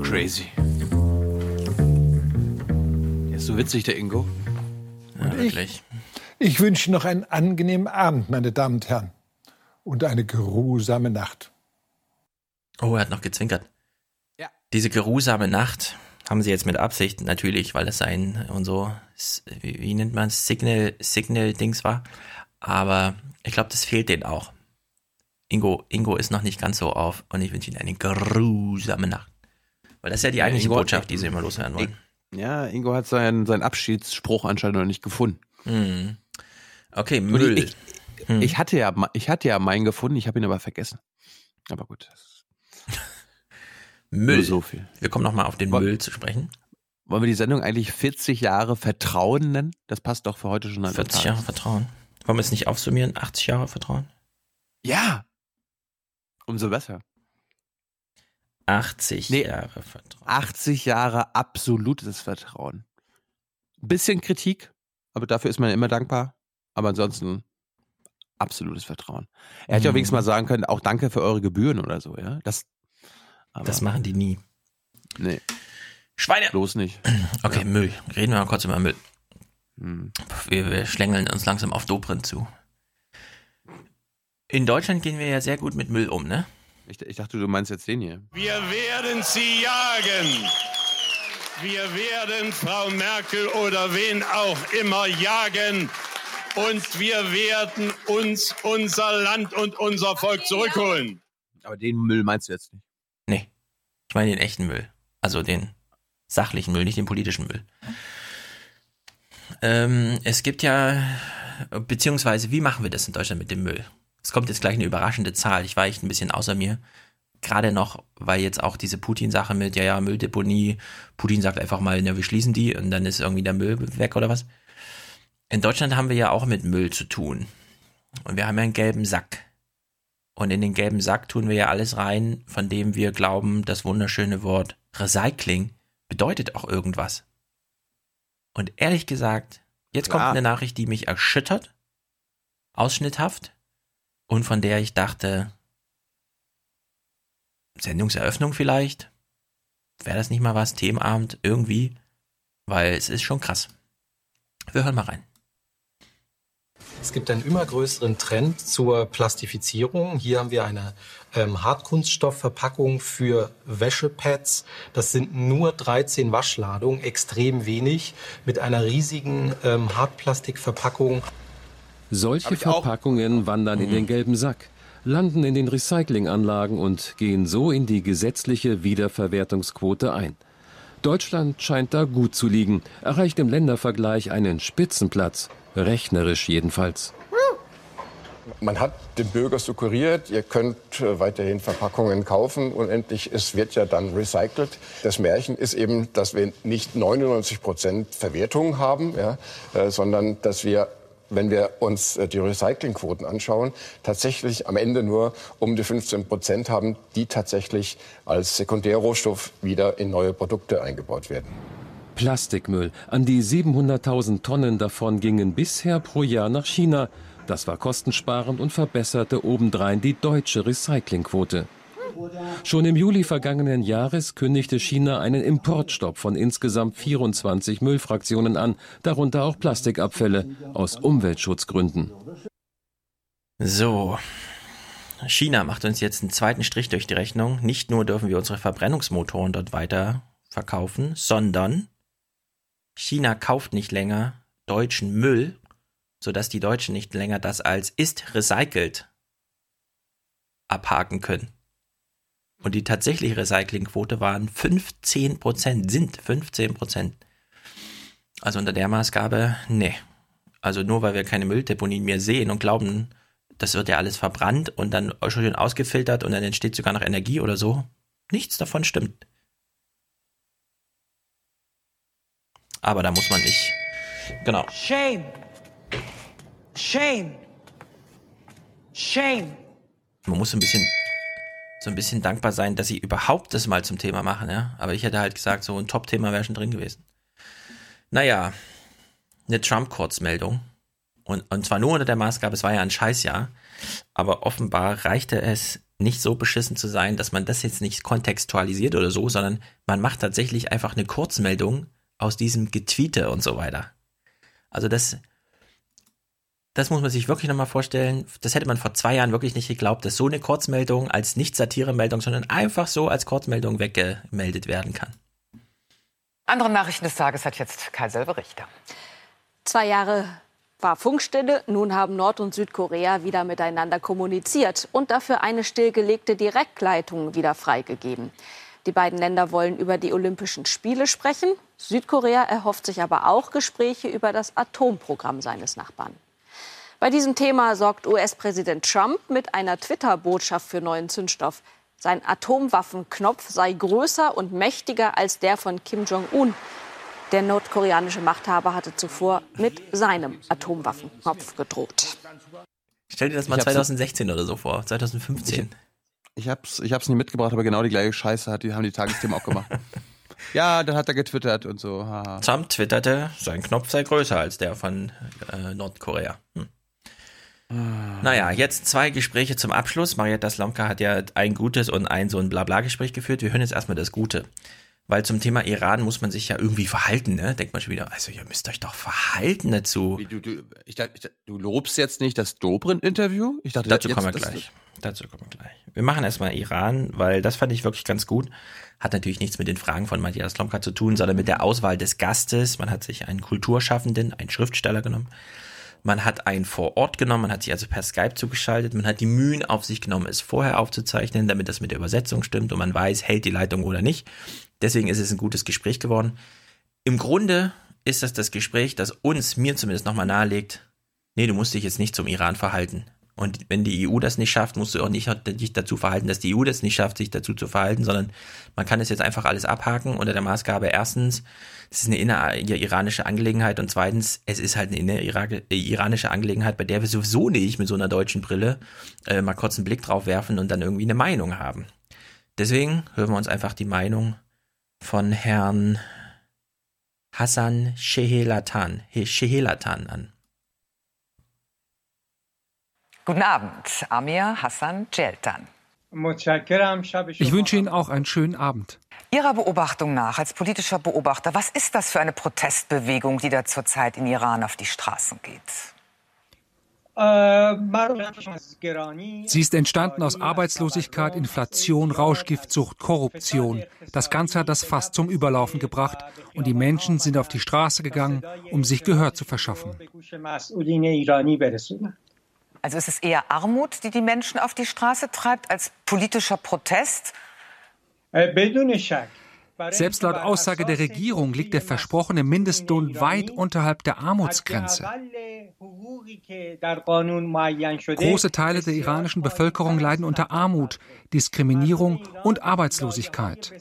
Crazy. Der ist so witzig, der Ingo. Ja, wirklich. Ich, ich wünsche noch einen angenehmen Abend, meine Damen und Herren. Und eine geruhsame Nacht. Oh, er hat noch gezwinkert. Ja. Diese geruhsame Nacht haben sie jetzt mit Absicht, natürlich, weil es sein und so, wie, wie nennt man es, Signal, Signal-Dings war. Aber ich glaube, das fehlt denen auch. Ingo, Ingo ist noch nicht ganz so auf und ich wünsche Ihnen eine geruhsame Nacht. Weil das ist ja die eigentliche Ingo Botschaft, die sie immer loswerden wollen. Ja, Ingo hat seinen, seinen Abschiedsspruch anscheinend noch nicht gefunden. Hm. Okay, Müll. Ich, hm. ich, hatte ja, ich hatte ja meinen gefunden, ich habe ihn aber vergessen. Aber gut. Müll. so viel. Wir kommen nochmal auf den Wollen, Müll zu sprechen. Wollen wir die Sendung eigentlich 40 Jahre Vertrauen nennen? Das passt doch für heute schon an 40 Jahre Vertrauen. Wollen wir es nicht aufsummieren? 80 Jahre Vertrauen? Ja. Umso besser. 80 nee, Jahre Vertrauen. 80 Jahre absolutes Vertrauen. bisschen Kritik, aber dafür ist man immer dankbar. Aber ansonsten absolutes Vertrauen. Er hätte ja wenigstens mal sagen können, auch danke für eure Gebühren oder so, ja. Das, das machen die nie. Nee. Schweine. Bloß nicht. *clears throat* Okay, ja. Müll. Reden wir mal kurz über Müll. Hm. Wir, wir schlängeln uns langsam auf Dobrindt zu. In Deutschland gehen wir ja sehr gut mit Müll um, ne? Ich, ich dachte, du meinst jetzt den hier. Wir werden sie jagen. Wir werden Frau Merkel oder wen auch immer jagen. Und wir werden uns unser Land und unser Volk zurückholen. Aber den Müll meinst du jetzt nicht? Meine den echten Müll. Also den sachlichen Müll, nicht den politischen Müll. Ähm, es gibt ja, beziehungsweise, wie machen wir das in Deutschland mit dem Müll? Es kommt jetzt gleich eine überraschende Zahl. Ich echt ein bisschen außer mir. Gerade noch, weil jetzt auch diese Putin-Sache mit, ja, ja, Mülldeponie, Putin sagt einfach mal, ja, wir schließen die und dann ist irgendwie der Müll weg oder was. In Deutschland haben wir ja auch mit Müll zu tun. Und wir haben ja einen gelben Sack. Und in den gelben Sack tun wir ja alles rein, von dem wir glauben, das wunderschöne Wort Recycling bedeutet auch irgendwas. Und ehrlich gesagt, jetzt kommt ja. eine Nachricht, die mich erschüttert, ausschnitthaft, und von der ich dachte, Sendungseröffnung vielleicht? Wäre das nicht mal was? Themenabend irgendwie? Weil es ist schon krass. Wir hören mal rein. Es gibt einen immer größeren Trend zur Plastifizierung. Hier haben wir eine ähm, Hartkunststoffverpackung für Wäschepads. Das sind nur 13 Waschladungen, extrem wenig, mit einer riesigen ähm, Hartplastikverpackung. Solche Verpackungen wandern in den mhm. gelben Sack, landen in den Recyclinganlagen und gehen so in die gesetzliche Wiederverwertungsquote ein. Deutschland scheint da gut zu liegen, erreicht im Ländervergleich einen Spitzenplatz, rechnerisch jedenfalls. Man hat dem Bürger suggeriert, ihr könnt äh, weiterhin Verpackungen kaufen und endlich es wird ja dann recycelt. Das Märchen ist eben, dass wir nicht 99 Prozent Verwertung haben, ja, äh, sondern dass wir wenn wir uns äh, die Recyclingquoten anschauen, tatsächlich am Ende nur um die 15 Prozent haben, die tatsächlich als Sekundärrohstoff wieder in neue Produkte eingebaut werden. Plastikmüll. An die 700.000 Tonnen davon gingen bisher pro Jahr nach China. Das war kostensparend und verbesserte obendrein die deutsche Recyclingquote. Schon im Juli vergangenen Jahres kündigte China einen Importstopp von insgesamt 24 Müllfraktionen an, darunter auch Plastikabfälle aus Umweltschutzgründen. So. China macht uns jetzt einen zweiten Strich durch die Rechnung. Nicht nur dürfen wir unsere Verbrennungsmotoren dort weiter verkaufen, sondern China kauft nicht länger deutschen Müll, sodass die Deutschen nicht länger das als ist recycelt abhaken können. Und die tatsächliche Recyclingquote waren 15 Prozent, sind 15 Prozent. Also unter der Maßgabe, nee. Also nur weil wir keine Mülldeponien mehr sehen und glauben, das wird ja alles verbrannt und dann schön ausgefiltert und dann entsteht sogar noch Energie oder so. Nichts davon stimmt. Aber da muss man nicht. Genau. Shame. Shame. Shame. Man muss ein bisschen so ein bisschen dankbar sein, dass sie überhaupt das mal zum Thema machen, ja. Aber ich hätte halt gesagt, so ein Top-Thema wäre schon drin gewesen. Naja, eine Trump-Kurzmeldung. Und, und zwar nur unter der Maßgabe, es war ja ein Scheißjahr. Aber offenbar reichte es nicht so beschissen zu sein, dass man das jetzt nicht kontextualisiert oder so, sondern man macht tatsächlich einfach eine Kurzmeldung aus diesem Getweete und so weiter. Also das, das muss man sich wirklich nochmal vorstellen. Das hätte man vor zwei Jahren wirklich nicht geglaubt, dass so eine Kurzmeldung als nicht Satire-Meldung, sondern einfach so als Kurzmeldung weggemeldet werden kann. Andere Nachrichten des Tages hat jetzt Kai Richter. Zwei Jahre war Funkstille. Nun haben Nord- und Südkorea wieder miteinander kommuniziert und dafür eine stillgelegte Direktleitung wieder freigegeben. Die beiden Länder wollen über die Olympischen Spiele sprechen. Südkorea erhofft sich aber auch Gespräche über das Atomprogramm seines Nachbarn. Bei diesem Thema sorgt US-Präsident Trump mit einer Twitter-Botschaft für neuen Zündstoff. Sein Atomwaffenknopf sei größer und mächtiger als der von Kim Jong-un. Der nordkoreanische Machthaber hatte zuvor mit seinem Atomwaffenknopf gedroht. Stell dir das mal 2016 oder so vor, 2015. Ich, hab's, ich hab's nicht mitgebracht, aber genau die gleiche Scheiße hat, die haben die Tagesthemen auch gemacht. *laughs* ja, dann hat er getwittert und so. Haha. Trump twitterte, sein Knopf sei größer als der von äh, Nordkorea. Hm. Ah. Naja, jetzt zwei Gespräche zum Abschluss. Marietta Slomka hat ja ein gutes und ein so ein Blabla-Gespräch geführt. Wir hören jetzt erstmal das Gute. Weil zum Thema Iran muss man sich ja irgendwie verhalten, ne? Denkt man schon wieder, also ihr müsst euch doch verhalten dazu. Du, du, ich ich, du lobst jetzt nicht das Dobrindt-Interview? Ich dachte, dazu kommen wir gleich. Dazu kommen wir gleich. Wir machen erstmal Iran, weil das fand ich wirklich ganz gut. Hat natürlich nichts mit den Fragen von Matthias Slomka zu tun, sondern mit der Auswahl des Gastes. Man hat sich einen Kulturschaffenden, einen Schriftsteller genommen. Man hat einen vor Ort genommen, man hat sich also per Skype zugeschaltet, man hat die Mühen auf sich genommen, es vorher aufzuzeichnen, damit das mit der Übersetzung stimmt und man weiß, hält die Leitung oder nicht. Deswegen ist es ein gutes Gespräch geworden. Im Grunde ist das das Gespräch, das uns, mir zumindest nochmal nahelegt, nee, du musst dich jetzt nicht zum Iran verhalten. Und wenn die EU das nicht schafft, musst du auch nicht dich dazu verhalten, dass die EU das nicht schafft, sich dazu zu verhalten, sondern man kann es jetzt einfach alles abhaken unter der Maßgabe erstens, es ist eine innere-iranische Angelegenheit und zweitens, es ist halt eine innere-iranische Angelegenheit, bei der wir sowieso nicht mit so einer deutschen Brille äh, mal kurz einen Blick drauf werfen und dann irgendwie eine Meinung haben. Deswegen hören wir uns einfach die Meinung von Herrn Hassan Shehelatan, Shehelatan an. Guten Abend, Amir Hassan Jeltan. Ich wünsche Ihnen auch einen schönen Abend. Ihrer Beobachtung nach, als politischer Beobachter, was ist das für eine Protestbewegung, die da zurzeit in Iran auf die Straßen geht? Sie ist entstanden aus Arbeitslosigkeit, Inflation, Rauschgiftsucht, Korruption. Das Ganze hat das Fass zum Überlaufen gebracht und die Menschen sind auf die Straße gegangen, um sich Gehör zu verschaffen. Also ist es eher Armut, die die Menschen auf die Straße treibt, als politischer Protest? Selbst laut Aussage der Regierung liegt der versprochene Mindestlohn weit unterhalb der Armutsgrenze. Große Teile der iranischen Bevölkerung leiden unter Armut, Diskriminierung und Arbeitslosigkeit.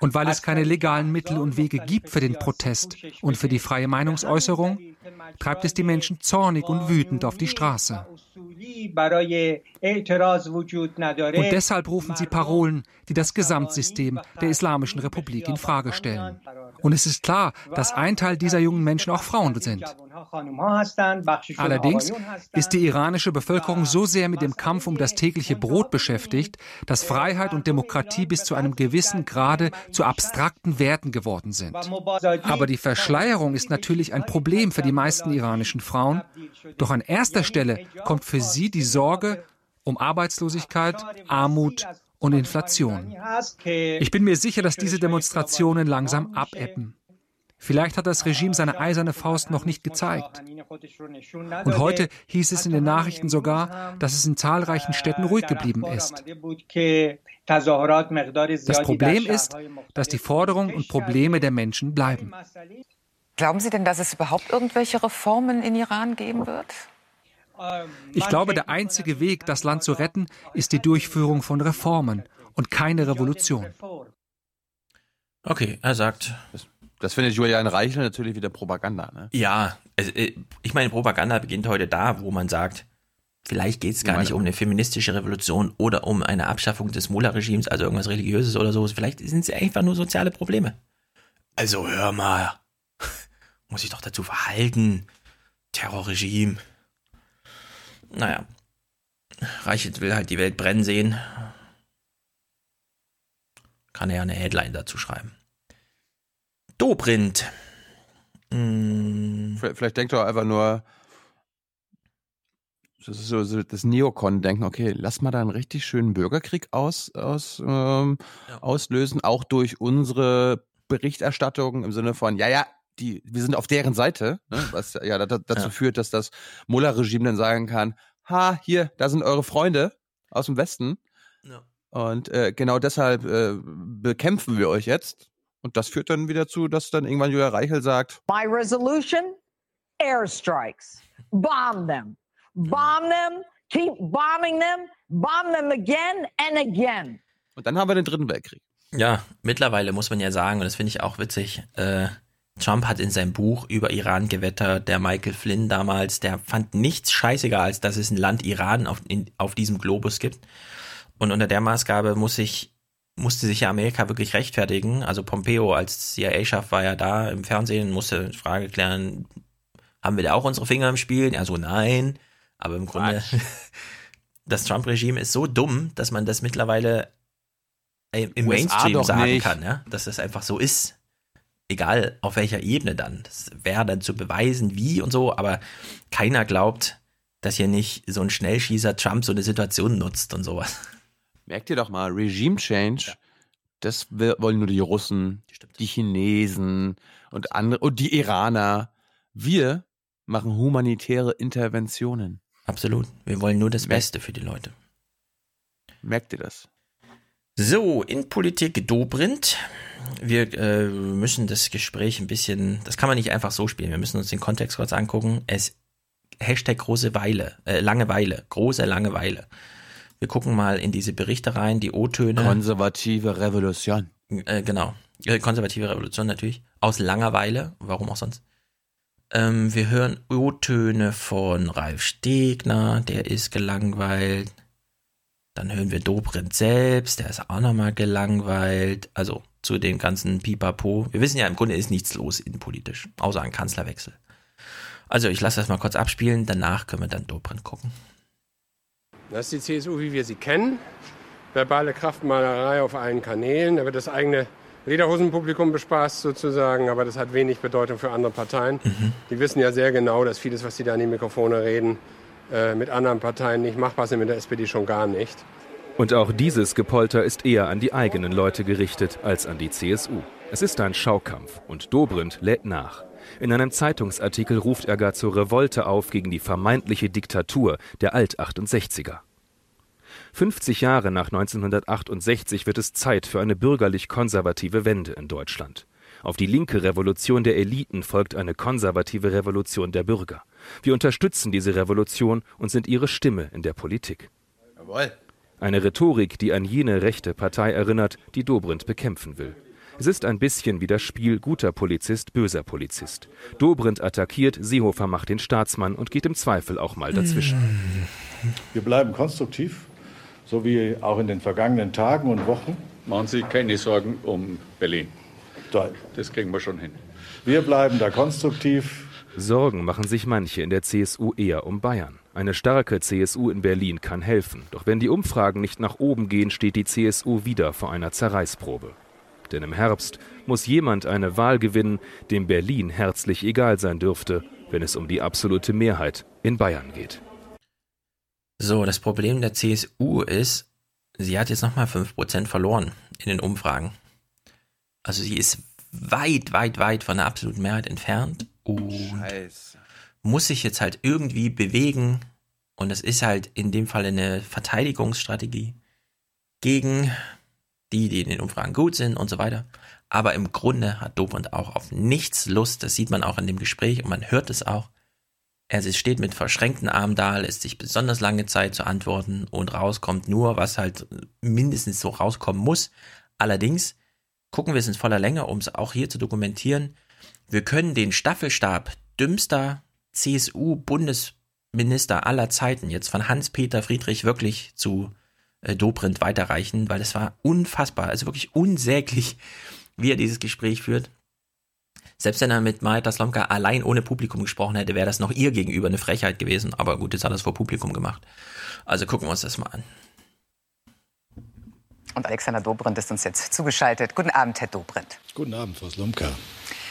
Und weil es keine legalen Mittel und Wege gibt für den Protest und für die freie Meinungsäußerung, treibt es die Menschen zornig und wütend auf die Straße. Und deshalb rufen sie Parolen, die das Gesamtsystem der Islamischen Republik in Frage stellen. Und es ist klar, dass ein Teil dieser jungen Menschen auch Frauen sind. Allerdings ist die iranische Bevölkerung so sehr mit dem Kampf um das tägliche Brot beschäftigt, dass Freiheit und Demokratie bis zu einem gewissen Grade zu abstrakten Werten geworden sind. Aber die Verschleierung ist natürlich ein Problem für die meisten iranischen Frauen. Doch an erster Stelle kommt für sie die Sorge um Arbeitslosigkeit, Armut und Inflation. Ich bin mir sicher, dass diese Demonstrationen langsam abebben. Vielleicht hat das Regime seine eiserne Faust noch nicht gezeigt. Und heute hieß es in den Nachrichten sogar, dass es in zahlreichen Städten ruhig geblieben ist. Das Problem ist, dass die Forderungen und Probleme der Menschen bleiben. Glauben Sie denn, dass es überhaupt irgendwelche Reformen in Iran geben wird? Ich glaube, der einzige Weg, das Land zu retten, ist die Durchführung von Reformen und keine Revolution. Okay, er sagt. Das, das findet Julian Reichel natürlich wieder Propaganda. Ne? Ja, also, ich meine, Propaganda beginnt heute da, wo man sagt, vielleicht geht es gar nicht um eine feministische Revolution oder um eine Abschaffung des Mullah-Regimes, also irgendwas Religiöses oder so. Vielleicht sind es einfach nur soziale Probleme. Also hör mal, *laughs* muss ich doch dazu verhalten. Terrorregime. Naja. Reichelt will halt die Welt brennen sehen. Kann er ja eine Headline dazu schreiben. Dobrindt. Hm. Vielleicht denkt er einfach nur, das ist so, das Neokon-Denken, okay, lass mal da einen richtig schönen Bürgerkrieg aus, aus, ähm, ja. auslösen, auch durch unsere Berichterstattung im Sinne von, ja, ja, die, wir sind auf deren Seite, ne, *laughs* was ja dazu ja. führt, dass das Mullah-Regime dann sagen kann, ha, hier, da sind eure Freunde aus dem Westen. Ja. Und äh, genau deshalb äh, bekämpfen wir euch jetzt. Und das führt dann wieder zu, dass dann irgendwann Julia Reichel sagt: My resolution: airstrikes. Bomb them. Bomb them. Keep bombing them. Bomb them again and again. Und dann haben wir den dritten Weltkrieg. Ja, mittlerweile muss man ja sagen, und das finde ich auch witzig, äh, Trump hat in seinem Buch über Iran gewettert, der Michael Flynn damals, der fand nichts scheißiger, als dass es ein Land Iran auf, in, auf diesem Globus gibt. Und unter der Maßgabe muss ich, musste sich ja Amerika wirklich rechtfertigen. Also Pompeo als CIA-Chef war ja da im Fernsehen, musste die Frage klären, haben wir da auch unsere Finger im Spiel? Also nein. Aber im Grunde, *laughs* das Trump-Regime ist so dumm, dass man das mittlerweile im Mainstream sagen nicht. kann, ja? dass das einfach so ist egal auf welcher Ebene dann. Das wäre dann zu beweisen, wie und so, aber keiner glaubt, dass hier nicht so ein Schnellschießer Trump so eine Situation nutzt und sowas. Merkt ihr doch mal, Regime Change, ja. das wollen nur die Russen, die Chinesen und andere und die Iraner. Wir machen humanitäre Interventionen. Absolut. Wir wollen nur das Merkt, Beste für die Leute. Merkt ihr das? So, in Politik Dobrindt wir äh, müssen das Gespräch ein bisschen, das kann man nicht einfach so spielen. Wir müssen uns den Kontext kurz angucken. Es Hashtag große Weile, äh, Langeweile, große Langeweile. Wir gucken mal in diese Berichte rein, die O-Töne. Konservative Revolution. Äh, genau. Äh, konservative Revolution natürlich. Aus Langeweile, warum auch sonst. Ähm, wir hören O-Töne von Ralf Stegner, der ist gelangweilt. Dann hören wir Dobrindt selbst, der ist auch nochmal gelangweilt. Also zu dem ganzen Pipapo. Wir wissen ja, im Grunde ist nichts los innenpolitisch, außer ein Kanzlerwechsel. Also ich lasse das mal kurz abspielen, danach können wir dann Dobrindt gucken. Das ist die CSU, wie wir sie kennen. Verbale Kraftmalerei auf allen Kanälen. Da wird das eigene Lederhosenpublikum bespaßt sozusagen, aber das hat wenig Bedeutung für andere Parteien. Mhm. Die wissen ja sehr genau, dass vieles, was sie da an die Mikrofone reden, äh, mit anderen Parteien nicht machbar sind, mit der SPD schon gar nicht. Und auch dieses Gepolter ist eher an die eigenen Leute gerichtet als an die CSU. Es ist ein Schaukampf und Dobrindt lädt nach. In einem Zeitungsartikel ruft er gar zur Revolte auf gegen die vermeintliche Diktatur der Alt-68er. 50 Jahre nach 1968 wird es Zeit für eine bürgerlich-konservative Wende in Deutschland. Auf die linke Revolution der Eliten folgt eine konservative Revolution der Bürger. Wir unterstützen diese Revolution und sind ihre Stimme in der Politik. Jawohl. Eine Rhetorik, die an jene rechte Partei erinnert, die Dobrindt bekämpfen will. Es ist ein bisschen wie das Spiel guter Polizist, böser Polizist. Dobrindt attackiert, Seehofer macht den Staatsmann und geht im Zweifel auch mal dazwischen. Wir bleiben konstruktiv, so wie auch in den vergangenen Tagen und Wochen. Machen Sie keine Sorgen um Berlin. Das kriegen wir schon hin. Wir bleiben da konstruktiv. Sorgen machen sich manche in der CSU eher um Bayern. Eine starke CSU in Berlin kann helfen. Doch wenn die Umfragen nicht nach oben gehen, steht die CSU wieder vor einer Zerreißprobe. Denn im Herbst muss jemand eine Wahl gewinnen, dem Berlin herzlich egal sein dürfte, wenn es um die absolute Mehrheit in Bayern geht. So, das Problem der CSU ist, sie hat jetzt nochmal 5% verloren in den Umfragen. Also sie ist weit, weit, weit von der absoluten Mehrheit entfernt. Und Scheiße muss sich jetzt halt irgendwie bewegen. Und es ist halt in dem Fall eine Verteidigungsstrategie gegen die, die in den Umfragen gut sind und so weiter. Aber im Grunde hat Dobrindt auch auf nichts Lust. Das sieht man auch in dem Gespräch und man hört es auch. Er steht mit verschränkten Armen da, lässt sich besonders lange Zeit zu antworten und rauskommt nur, was halt mindestens so rauskommen muss. Allerdings gucken wir es in voller Länge, um es auch hier zu dokumentieren. Wir können den Staffelstab dümmster CSU-Bundesminister aller Zeiten jetzt von Hans-Peter Friedrich wirklich zu äh, Dobrindt weiterreichen, weil es war unfassbar, also wirklich unsäglich, *laughs* wie er dieses Gespräch führt. Selbst wenn er mit Marita Slomka allein ohne Publikum gesprochen hätte, wäre das noch ihr gegenüber eine Frechheit gewesen. Aber gut, jetzt hat er es vor Publikum gemacht. Also gucken wir uns das mal an. Und Alexander Dobrindt ist uns jetzt zugeschaltet. Guten Abend, Herr Dobrindt. Guten Abend, Frau Slomka.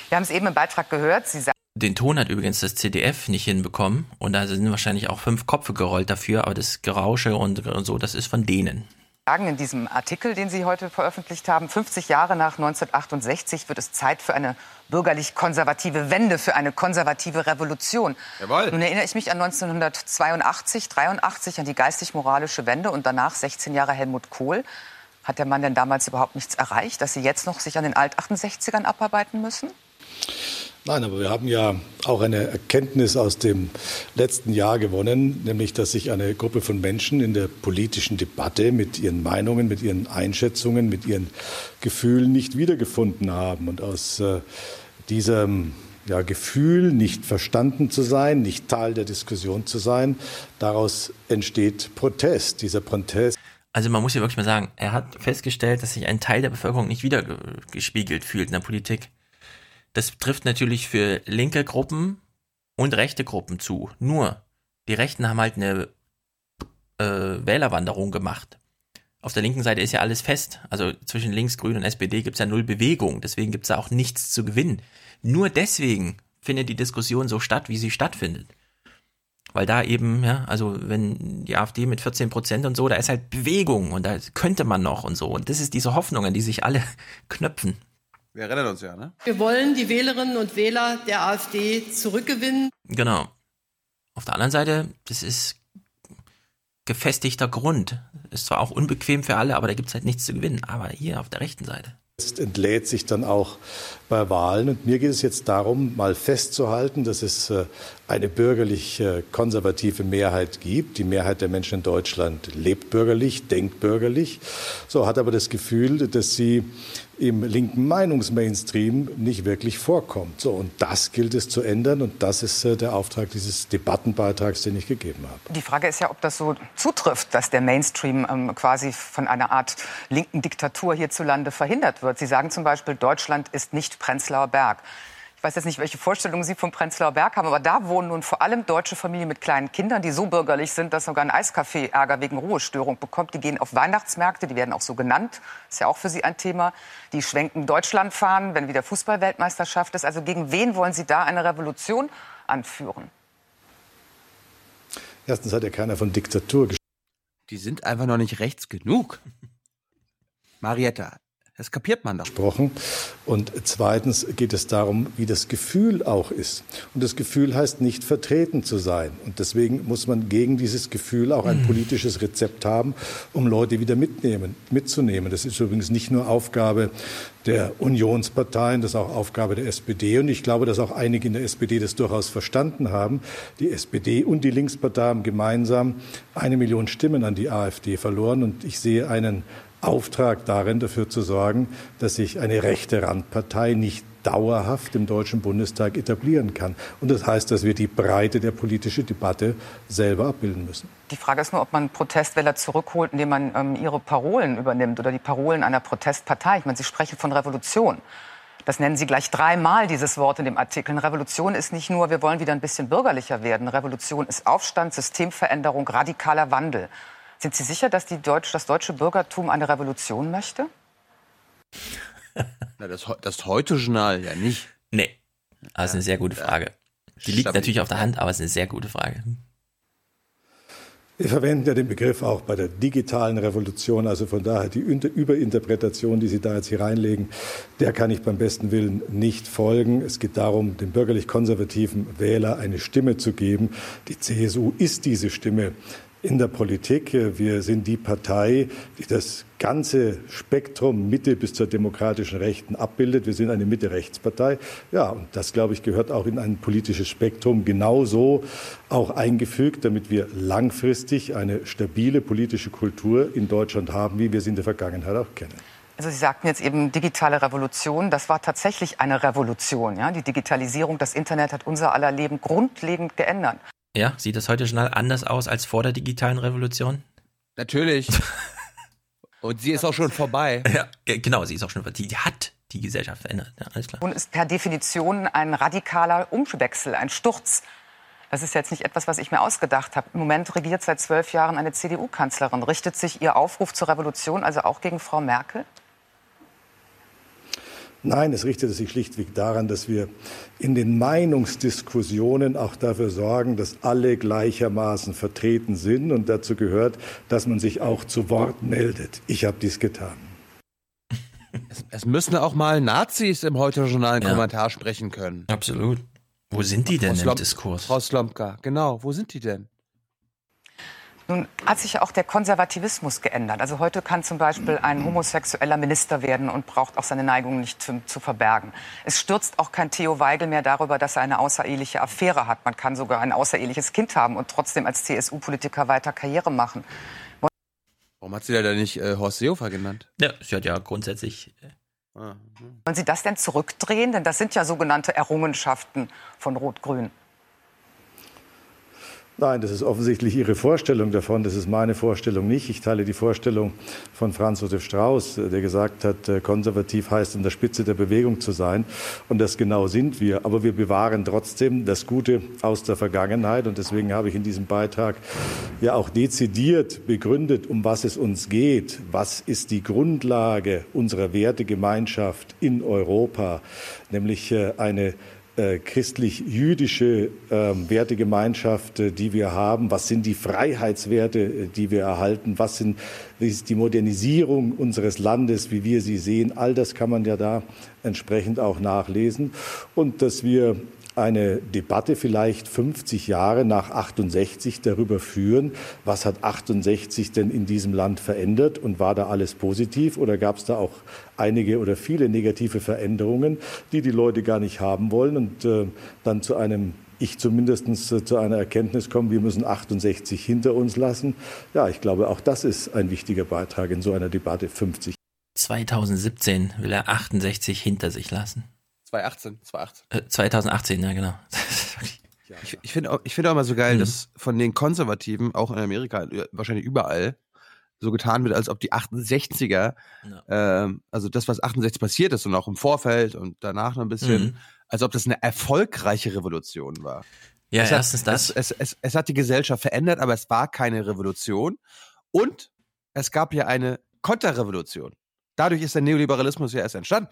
Wir haben es eben im Beitrag gehört. Sie den Ton hat übrigens das CDF nicht hinbekommen und da sind wahrscheinlich auch fünf Kopfe gerollt dafür, aber das Gerausche und so, das ist von denen sagen in diesem Artikel, den Sie heute veröffentlicht haben, 50 Jahre nach 1968 wird es Zeit für eine bürgerlich-konservative Wende, für eine konservative Revolution. Jawohl. Nun erinnere ich mich an 1982, 83 an die geistig-moralische Wende und danach 16 Jahre Helmut Kohl. Hat der Mann denn damals überhaupt nichts erreicht, dass Sie jetzt noch sich an den Alt-68ern abarbeiten müssen? Nein, aber wir haben ja auch eine Erkenntnis aus dem letzten Jahr gewonnen, nämlich dass sich eine Gruppe von Menschen in der politischen Debatte mit ihren Meinungen, mit ihren Einschätzungen, mit ihren Gefühlen nicht wiedergefunden haben. Und aus äh, diesem ja, Gefühl, nicht verstanden zu sein, nicht Teil der Diskussion zu sein, daraus entsteht Protest. Dieser Protest also man muss ja wirklich mal sagen, er hat festgestellt, dass sich ein Teil der Bevölkerung nicht wiedergespiegelt fühlt in der Politik. Das trifft natürlich für linke Gruppen und rechte Gruppen zu. Nur, die Rechten haben halt eine äh, Wählerwanderung gemacht. Auf der linken Seite ist ja alles fest. Also zwischen links, grün und SPD gibt es ja null Bewegung. Deswegen gibt es da auch nichts zu gewinnen. Nur deswegen findet die Diskussion so statt, wie sie stattfindet. Weil da eben, ja, also wenn die AfD mit 14 Prozent und so, da ist halt Bewegung und da könnte man noch und so. Und das ist diese Hoffnung, an die sich alle *laughs* knöpfen. Wir erinnern uns ja, ne? Wir wollen die Wählerinnen und Wähler der AfD zurückgewinnen. Genau. Auf der anderen Seite, das ist gefestigter Grund. Ist zwar auch unbequem für alle, aber da gibt es halt nichts zu gewinnen. Aber hier auf der rechten Seite. Es entlädt sich dann auch bei Wahlen. Und mir geht es jetzt darum, mal festzuhalten, dass es äh, eine bürgerlich-konservative Mehrheit gibt. Die Mehrheit der Menschen in Deutschland lebt bürgerlich, denkt bürgerlich, so hat aber das Gefühl, dass sie im linken Meinungsmainstream nicht wirklich vorkommt. So, und das gilt es zu ändern und das ist äh, der Auftrag dieses Debattenbeitrags, den ich gegeben habe. Die Frage ist ja, ob das so zutrifft, dass der Mainstream ähm, quasi von einer Art linken Diktatur hierzulande verhindert wird. Sie sagen zum Beispiel, Deutschland ist nicht Prenzlauer Berg. Ich weiß jetzt nicht, welche Vorstellungen Sie vom Prenzlauer Berg haben, aber da wohnen nun vor allem deutsche Familien mit kleinen Kindern, die so bürgerlich sind, dass sogar ein Eiscafé Ärger wegen Ruhestörung bekommt. Die gehen auf Weihnachtsmärkte, die werden auch so genannt. Ist ja auch für Sie ein Thema. Die schwenken Deutschland fahren, wenn wieder Fußballweltmeisterschaft ist. Also gegen wen wollen Sie da eine Revolution anführen? Erstens hat ja keiner von Diktatur gesprochen. Die sind einfach noch nicht rechts genug. Marietta, das kapiert man doch. Gesprochen. Und zweitens geht es darum, wie das Gefühl auch ist. Und das Gefühl heißt nicht vertreten zu sein. Und deswegen muss man gegen dieses Gefühl auch ein hm. politisches Rezept haben, um Leute wieder mitnehmen, mitzunehmen. Das ist übrigens nicht nur Aufgabe der Unionsparteien, das ist auch Aufgabe der SPD. Und ich glaube, dass auch einige in der SPD das durchaus verstanden haben. Die SPD und die Linkspartei haben gemeinsam eine Million Stimmen an die AfD verloren. Und ich sehe einen Auftrag darin, dafür zu sorgen, dass sich eine rechte Randpartei nicht dauerhaft im Deutschen Bundestag etablieren kann. Und das heißt, dass wir die Breite der politischen Debatte selber abbilden müssen. Die Frage ist nur, ob man Protestwähler zurückholt, indem man ähm, ihre Parolen übernimmt oder die Parolen einer Protestpartei. Ich meine, Sie sprechen von Revolution. Das nennen Sie gleich dreimal, dieses Wort in dem Artikel. Revolution ist nicht nur, wir wollen wieder ein bisschen bürgerlicher werden. Revolution ist Aufstand, Systemveränderung, radikaler Wandel. Sind Sie sicher, dass Deutsch, das deutsche Bürgertum eine Revolution möchte? *laughs* Na, das, das Heute-Journal ja nicht. Nee. Aber es ist eine sehr gute Frage. Die liegt natürlich auf der Hand, aber es ist eine sehr gute Frage. Wir verwenden ja den Begriff auch bei der digitalen Revolution, also von daher die Überinterpretation, die Sie da jetzt hier reinlegen, der kann ich beim besten Willen nicht folgen. Es geht darum, dem bürgerlich-konservativen Wähler eine Stimme zu geben. Die CSU ist diese Stimme in der Politik. Wir sind die Partei, die das ganze Spektrum Mitte bis zur demokratischen Rechten abbildet. Wir sind eine Mitte-Rechts-Partei. Ja, und das, glaube ich, gehört auch in ein politisches Spektrum genauso auch eingefügt, damit wir langfristig eine stabile politische Kultur in Deutschland haben, wie wir sie in der Vergangenheit auch kennen. Also Sie sagten jetzt eben digitale Revolution. Das war tatsächlich eine Revolution. Ja? Die Digitalisierung, das Internet hat unser aller Leben grundlegend geändert. Ja, sieht das heute Journal anders aus als vor der digitalen Revolution? Natürlich. *laughs* Und sie ist auch schon vorbei. Ja, genau, sie ist auch schon vorbei. Die hat die Gesellschaft verändert. Ja, alles klar. Und ist per Definition ein radikaler Umwechsel, ein Sturz. Das ist jetzt nicht etwas, was ich mir ausgedacht habe. Im Moment regiert seit zwölf Jahren eine CDU-Kanzlerin. Richtet sich ihr Aufruf zur Revolution also auch gegen Frau Merkel? Nein, es richtete sich schlichtweg daran, dass wir in den Meinungsdiskussionen auch dafür sorgen, dass alle gleichermaßen vertreten sind. Und dazu gehört, dass man sich auch zu Wort meldet. Ich habe dies getan. Es, es, müssen auch mal Nazis im Heute-Journal ja. Kommentar sprechen können. Absolut. Wo sind die denn Frau im Diskurs? Frau Slomka, genau, wo sind die denn? Nun hat sich ja auch der Konservativismus geändert. Also heute kann zum Beispiel ein homosexueller Minister werden und braucht auch seine Neigung nicht zu, zu, verbergen. Es stürzt auch kein Theo Weigel mehr darüber, dass er eine außereheliche Affäre hat. Man kann sogar ein außereheliches Kind haben und trotzdem als CSU-Politiker weiter Karriere machen. Warum hat sie da nicht äh, Horst Seehofer genannt? Ja, sie hat ja grundsätzlich. Äh ah, hm. Wollen Sie das denn zurückdrehen? Denn das sind ja sogenannte Errungenschaften von Rot-Grün. Nein, das ist offensichtlich Ihre Vorstellung davon. Das ist meine Vorstellung nicht. Ich teile die Vorstellung von Franz Josef Strauß, der gesagt hat, äh, konservativ heißt an der Spitze der Bewegung zu sein. Und das genau sind wir. Aber wir bewahren trotzdem das Gute aus der Vergangenheit. Und deswegen habe ich in diesem Beitrag ja auch dezidiert begründet, um was es uns geht. Was ist die Grundlage unserer Wertegemeinschaft in Europa? Nämlich äh, eine äh, christlich-jüdische äh, Wertegemeinschaft, die wir haben? Was sind die Freiheitswerte, äh, die wir erhalten? Was sind ist die Modernisierung unseres Landes, wie wir sie sehen? All das kann man ja da entsprechend auch nachlesen. Und dass wir eine Debatte vielleicht 50 Jahre nach 68 darüber führen, was hat 68 denn in diesem Land verändert und war da alles positiv oder gab es da auch einige oder viele negative Veränderungen, die die Leute gar nicht haben wollen und äh, dann zu einem ich zumindest äh, zu einer Erkenntnis kommen, wir müssen 68 hinter uns lassen. Ja, ich glaube, auch das ist ein wichtiger Beitrag in so einer Debatte 50. 2017 will er 68 hinter sich lassen. 2018, 2018. Äh, 2018, ja, genau. *laughs* ich ich finde ich find auch immer so geil, mhm. dass von den Konservativen, auch in Amerika, wahrscheinlich überall, so getan wird, als ob die 68er, ja. ähm, also das, was 68 passiert ist und auch im Vorfeld und danach noch ein bisschen, mhm. als ob das eine erfolgreiche Revolution war. Ja, es erstens hat, das. Es, es, es, es hat die Gesellschaft verändert, aber es war keine Revolution. Und es gab ja eine Konterrevolution. Dadurch ist der Neoliberalismus ja erst entstanden.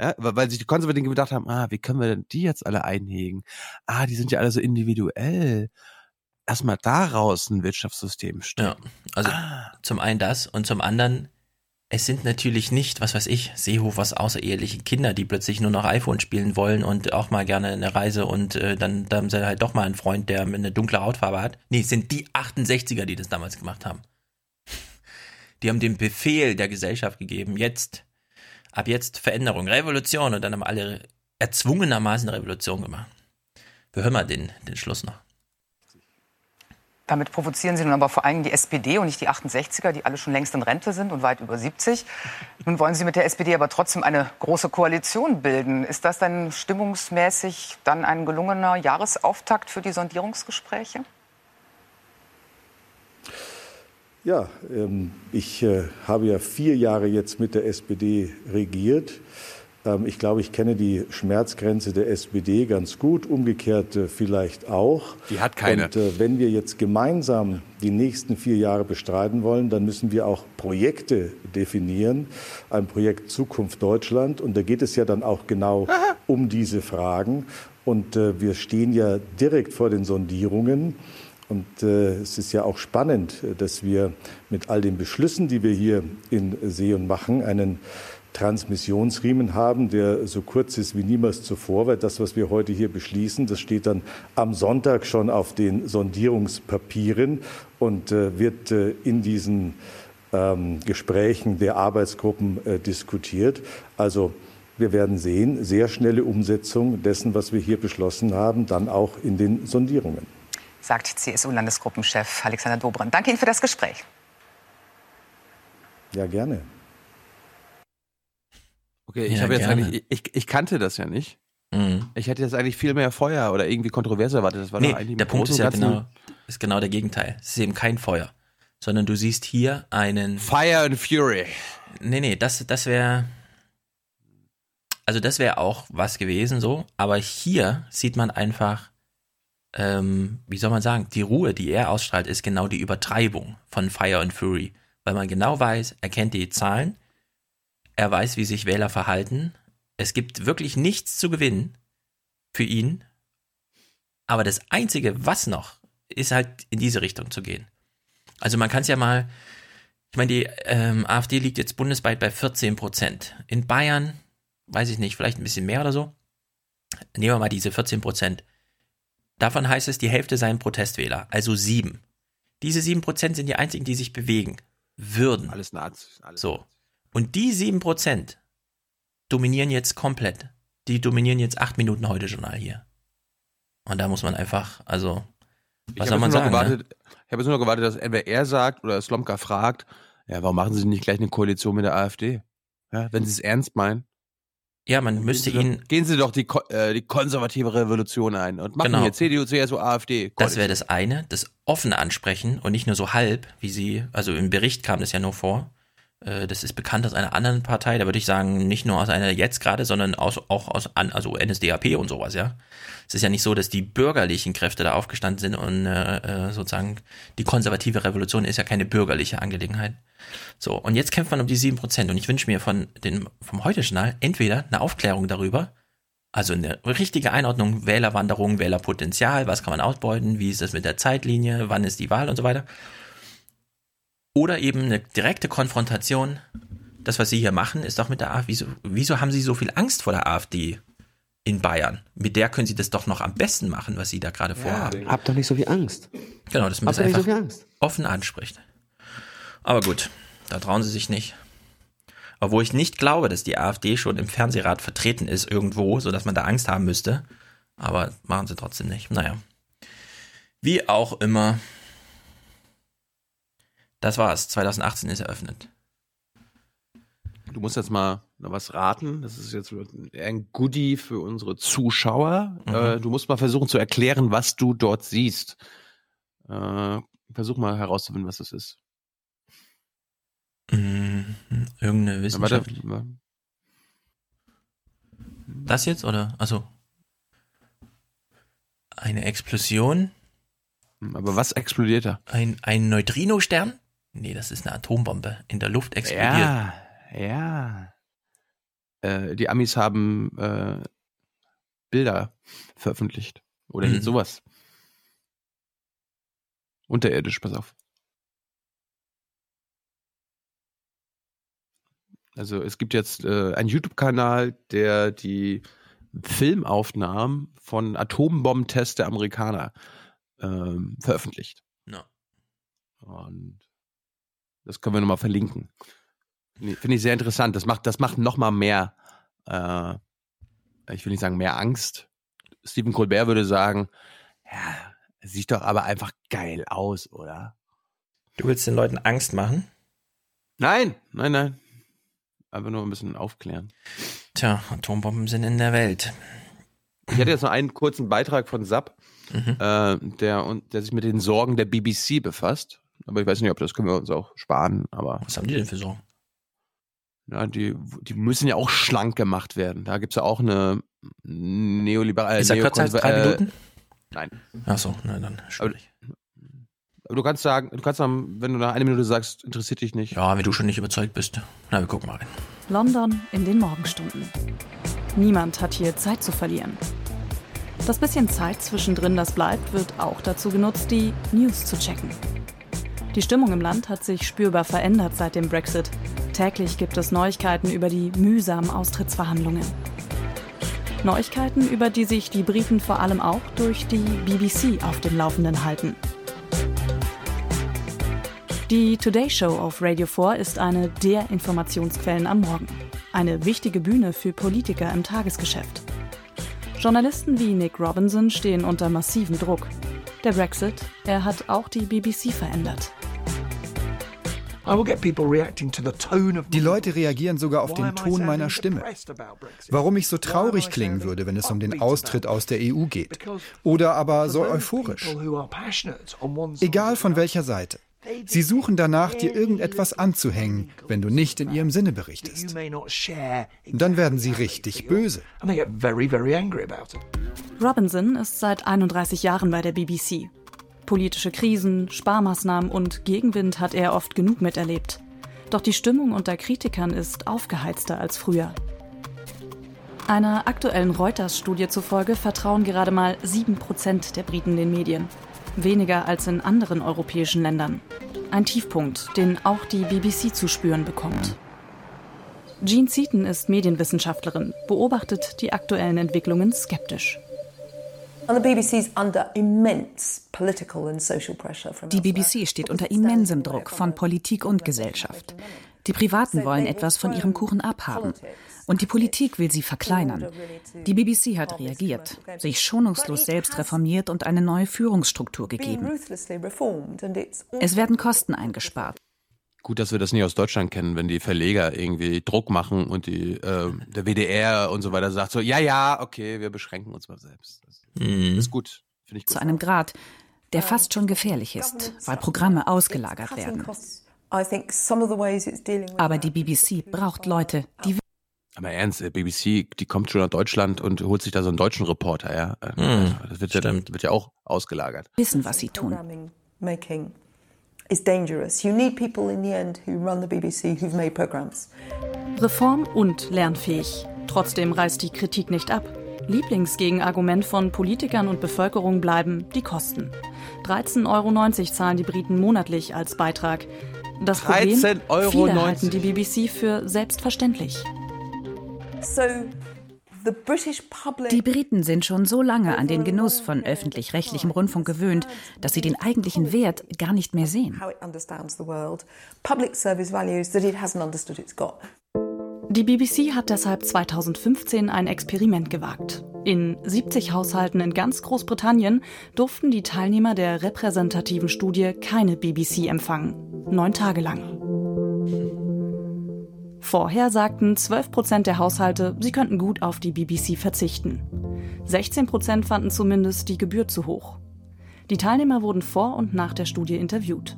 Ja, weil sich die Konservativen gedacht haben, ah, wie können wir denn die jetzt alle einhegen? Ah, die sind ja alle so individuell. Erstmal daraus ein Wirtschaftssystem stellen. Ja, also ah. zum einen das und zum anderen, es sind natürlich nicht, was weiß ich, Seehofers außereheliche Kinder, die plötzlich nur noch iPhone spielen wollen und auch mal gerne eine Reise und äh, dann, dann haben sie halt doch mal einen Freund, der eine dunkle Hautfarbe hat. Nee, es sind die 68er, die das damals gemacht haben. Die haben den Befehl der Gesellschaft gegeben, jetzt ab jetzt Veränderung, Revolution und dann haben alle erzwungenermaßen Revolution gemacht. Wir hören mal den, den Schluss noch. Damit provozieren Sie nun aber vor allem die SPD und nicht die 68er, die alle schon längst in Rente sind und weit über 70. Nun wollen Sie mit der SPD aber trotzdem eine große Koalition bilden. Ist das dann stimmungsmäßig dann ein gelungener Jahresauftakt für die Sondierungsgespräche? Ja, ähm, ich äh, habe ja vier Jahre jetzt mit der SPD regiert. Ähm, ich glaube, ich kenne die Schmerzgrenze der SPD ganz gut, umgekehrt äh, vielleicht auch. Die hat keine. Und äh, wenn wir jetzt gemeinsam die nächsten vier Jahre bestreiten wollen, dann müssen wir auch Projekte definieren. Ein Projekt Zukunft Deutschland. Und da geht es ja dann auch genau um diese Fragen. Und wir stehen ja direkt vor den Sondierungen. Und äh, es ist ja auch spannend, dass wir mit all den Beschlüssen, die wir hier in Seeon machen, einen Transmissionsriemen haben, der so kurz ist wie niemals zuvor, weil das, was wir heute hier beschließen, das steht dann am Sonntag schon auf den Sondierungspapieren und äh, wird äh, in diesen ähm, Gesprächen der Arbeitsgruppen äh, diskutiert. Also wir werden sehen, sehr schnelle Umsetzung dessen, was wir hier beschlossen haben, dann auch in den Sondierungen. Sagt CSU-Landesgruppenchef Alexander Dobrindt. Danke Ihnen für das Gespräch. Ja, gerne. Okay, ich ja, habe jetzt eigentlich, ich, ich kannte das ja nicht. Mhm. Ich hätte jetzt eigentlich viel mehr Feuer oder irgendwie kontrovers erwartet. Das war nee, der Punkt ist ja genau, ist genau der Gegenteil. Es ist eben kein Feuer, sondern du siehst hier einen Fire and Fury. Nee, nee, das, das wäre, also das wäre auch was gewesen so, aber hier sieht man einfach, ähm, wie soll man sagen, die Ruhe, die er ausstrahlt, ist genau die Übertreibung von Fire and Fury, weil man genau weiß, er kennt die Zahlen, er weiß, wie sich Wähler verhalten. Es gibt wirklich nichts zu gewinnen für ihn. Aber das Einzige, was noch, ist halt in diese Richtung zu gehen. Also man kann es ja mal, ich meine, die ähm, AfD liegt jetzt bundesweit bei 14 Prozent. In Bayern, weiß ich nicht, vielleicht ein bisschen mehr oder so. Nehmen wir mal diese 14 Prozent. Davon heißt es, die Hälfte seien Protestwähler, also sieben. Diese sieben Prozent sind die einzigen, die sich bewegen würden. Alles Nazis. Alles so. Und die 7% dominieren jetzt komplett. Die dominieren jetzt 8 Minuten heute Journal hier. Und da muss man einfach, also, was ich soll man sagen? Ne? Gewartet, ne? Ich habe jetzt nur noch gewartet, dass entweder er sagt oder Slomka fragt, ja, warum machen sie nicht gleich eine Koalition mit der AfD? Ja, wenn sie es ernst meinen. Ja, man müsste gehen ihn. Doch, gehen Sie doch die, äh, die konservative Revolution ein und machen genau. hier CDU, CSU, AfD. Koalition. Das wäre das eine, das offene Ansprechen und nicht nur so halb, wie Sie, also im Bericht kam das ja nur vor. Äh, das ist bekannt aus einer anderen Partei, da würde ich sagen, nicht nur aus einer jetzt gerade, sondern aus, auch aus also NSDAP und sowas, ja. Es ist ja nicht so, dass die bürgerlichen Kräfte da aufgestanden sind und äh, äh, sozusagen die konservative Revolution ist ja keine bürgerliche Angelegenheit. So, und jetzt kämpft man um die sieben Prozent und ich wünsche mir von den, vom Heute-Journal entweder eine Aufklärung darüber, also eine richtige Einordnung, Wählerwanderung, Wählerpotenzial, was kann man ausbeuten, wie ist das mit der Zeitlinie, wann ist die Wahl und so weiter oder eben eine direkte Konfrontation. Das, was Sie hier machen, ist doch mit der AfD. Wieso, wieso haben Sie so viel Angst vor der AfD in Bayern? Mit der können Sie das doch noch am besten machen, was Sie da gerade ja, vorhaben. Hab doch nicht so viel Angst. Genau, dass man hab das einfach so offen anspricht. Aber gut, da trauen Sie sich nicht. Obwohl ich nicht glaube, dass die AfD schon im Fernsehrat vertreten ist irgendwo, sodass man da Angst haben müsste. Aber machen sie trotzdem nicht. Naja. Wie auch immer. Das war's. 2018 ist eröffnet. Du musst jetzt mal was raten. Das ist jetzt ein Goodie für unsere Zuschauer. Mhm. Äh, du musst mal versuchen zu erklären, was du dort siehst. Äh, versuch mal herauszufinden, was das ist. Mhm. Irgendeine Wissenschaft. Ja, warte. Das jetzt oder? Also eine Explosion. Aber was explodiert da? Ein, ein Neutrino-Stern? Nee, das ist eine Atombombe. In der Luft explodiert. Ja, ja. Äh, die Amis haben äh, Bilder veröffentlicht. Oder mhm. sowas. Unterirdisch, pass auf. Also es gibt jetzt äh, einen YouTube-Kanal, der die Filmaufnahmen von Atombombentests der Amerikaner ähm, veröffentlicht. No. Und das können wir nochmal verlinken. Finde ich sehr interessant. Das macht, das macht nochmal mehr, äh, ich will nicht sagen mehr Angst. Stephen Colbert würde sagen, ja, sieht doch aber einfach geil aus, oder? Du willst den Leuten Angst machen? Nein, nein, nein. Einfach nur ein bisschen aufklären. Tja, Atombomben sind in der Welt. Ich hatte jetzt noch einen kurzen Beitrag von Sapp, mhm. äh, der, der sich mit den Sorgen der BBC befasst. Aber ich weiß nicht, ob das können wir uns auch sparen. Aber Was haben die denn für Sorgen? Ja, die, die müssen ja auch schlank gemacht werden. Da gibt es ja auch eine neoliberale. Ist er kürzer als drei Minuten? Nein. Achso, nein, dann schwierig. Aber, aber, du kannst sagen, du kannst sagen, wenn du nach einer Minute sagst, interessiert dich nicht. Ja, wenn du schon nicht überzeugt bist. Na, wir gucken mal rein. London in den Morgenstunden. Niemand hat hier Zeit zu verlieren. Das bisschen Zeit zwischendrin, das bleibt, wird auch dazu genutzt, die News zu checken. Die Stimmung im Land hat sich spürbar verändert seit dem Brexit. Täglich gibt es Neuigkeiten über die mühsamen Austrittsverhandlungen. Neuigkeiten, über die sich die Briten vor allem auch durch die BBC auf dem Laufenden halten. Die Today Show auf Radio 4 ist eine der Informationsquellen am Morgen. Eine wichtige Bühne für Politiker im Tagesgeschäft. Journalisten wie Nick Robinson stehen unter massivem Druck. Der Brexit, er hat auch die BBC verändert. Die Leute reagieren sogar auf den Ton meiner Stimme. Warum ich so traurig klingen würde, wenn es um den Austritt aus der EU geht. Oder aber so euphorisch. Egal von welcher Seite. Sie suchen danach, dir irgendetwas anzuhängen, wenn du nicht in ihrem Sinne berichtest. Dann werden sie richtig böse. Robinson ist seit 31 Jahren bei der BBC. Politische Krisen, Sparmaßnahmen und Gegenwind hat er oft genug miterlebt. Doch die Stimmung unter Kritikern ist aufgeheizter als früher. Einer aktuellen Reuters-Studie zufolge vertrauen gerade mal 7% der Briten den Medien weniger als in anderen europäischen Ländern. Ein Tiefpunkt, den auch die BBC zu spüren bekommt. Jean Seaton ist Medienwissenschaftlerin, beobachtet die aktuellen Entwicklungen skeptisch. Die BBC steht unter immensem Druck von Politik und Gesellschaft. Die Privaten wollen etwas von ihrem Kuchen abhaben. Und die Politik will sie verkleinern. Die BBC hat reagiert, sich schonungslos selbst reformiert und eine neue Führungsstruktur gegeben. Es werden Kosten eingespart. Gut, dass wir das nicht aus Deutschland kennen, wenn die Verleger irgendwie Druck machen und die, äh, der WDR und so weiter sagt so, ja, ja, okay, wir beschränken uns mal selbst. Das mhm. ist gut, finde ich gut. Zu einem Grad, der fast schon gefährlich ist, weil Programme ausgelagert werden. Aber die BBC braucht Leute, die aber ernst, BBC, die kommt schon nach Deutschland und holt sich da so einen deutschen Reporter, ja. Hm, das wird ja, dann, wird ja auch ausgelagert. Wissen, was sie tun. Reform und lernfähig. Trotzdem reißt die Kritik nicht ab. Lieblingsgegenargument von Politikern und Bevölkerung bleiben die Kosten. 13,90 Euro zahlen die Briten monatlich als Beitrag. Das Problem, Euro viele halten die BBC für selbstverständlich. Die Briten sind schon so lange an den Genuss von öffentlich-rechtlichem Rundfunk gewöhnt, dass sie den eigentlichen Wert gar nicht mehr sehen. Die BBC hat deshalb 2015 ein Experiment gewagt. In 70 Haushalten in ganz Großbritannien durften die Teilnehmer der repräsentativen Studie keine BBC empfangen. Neun Tage lang. Vorher sagten 12 Prozent der Haushalte, sie könnten gut auf die BBC verzichten. 16 Prozent fanden zumindest die Gebühr zu hoch. Die Teilnehmer wurden vor und nach der Studie interviewt.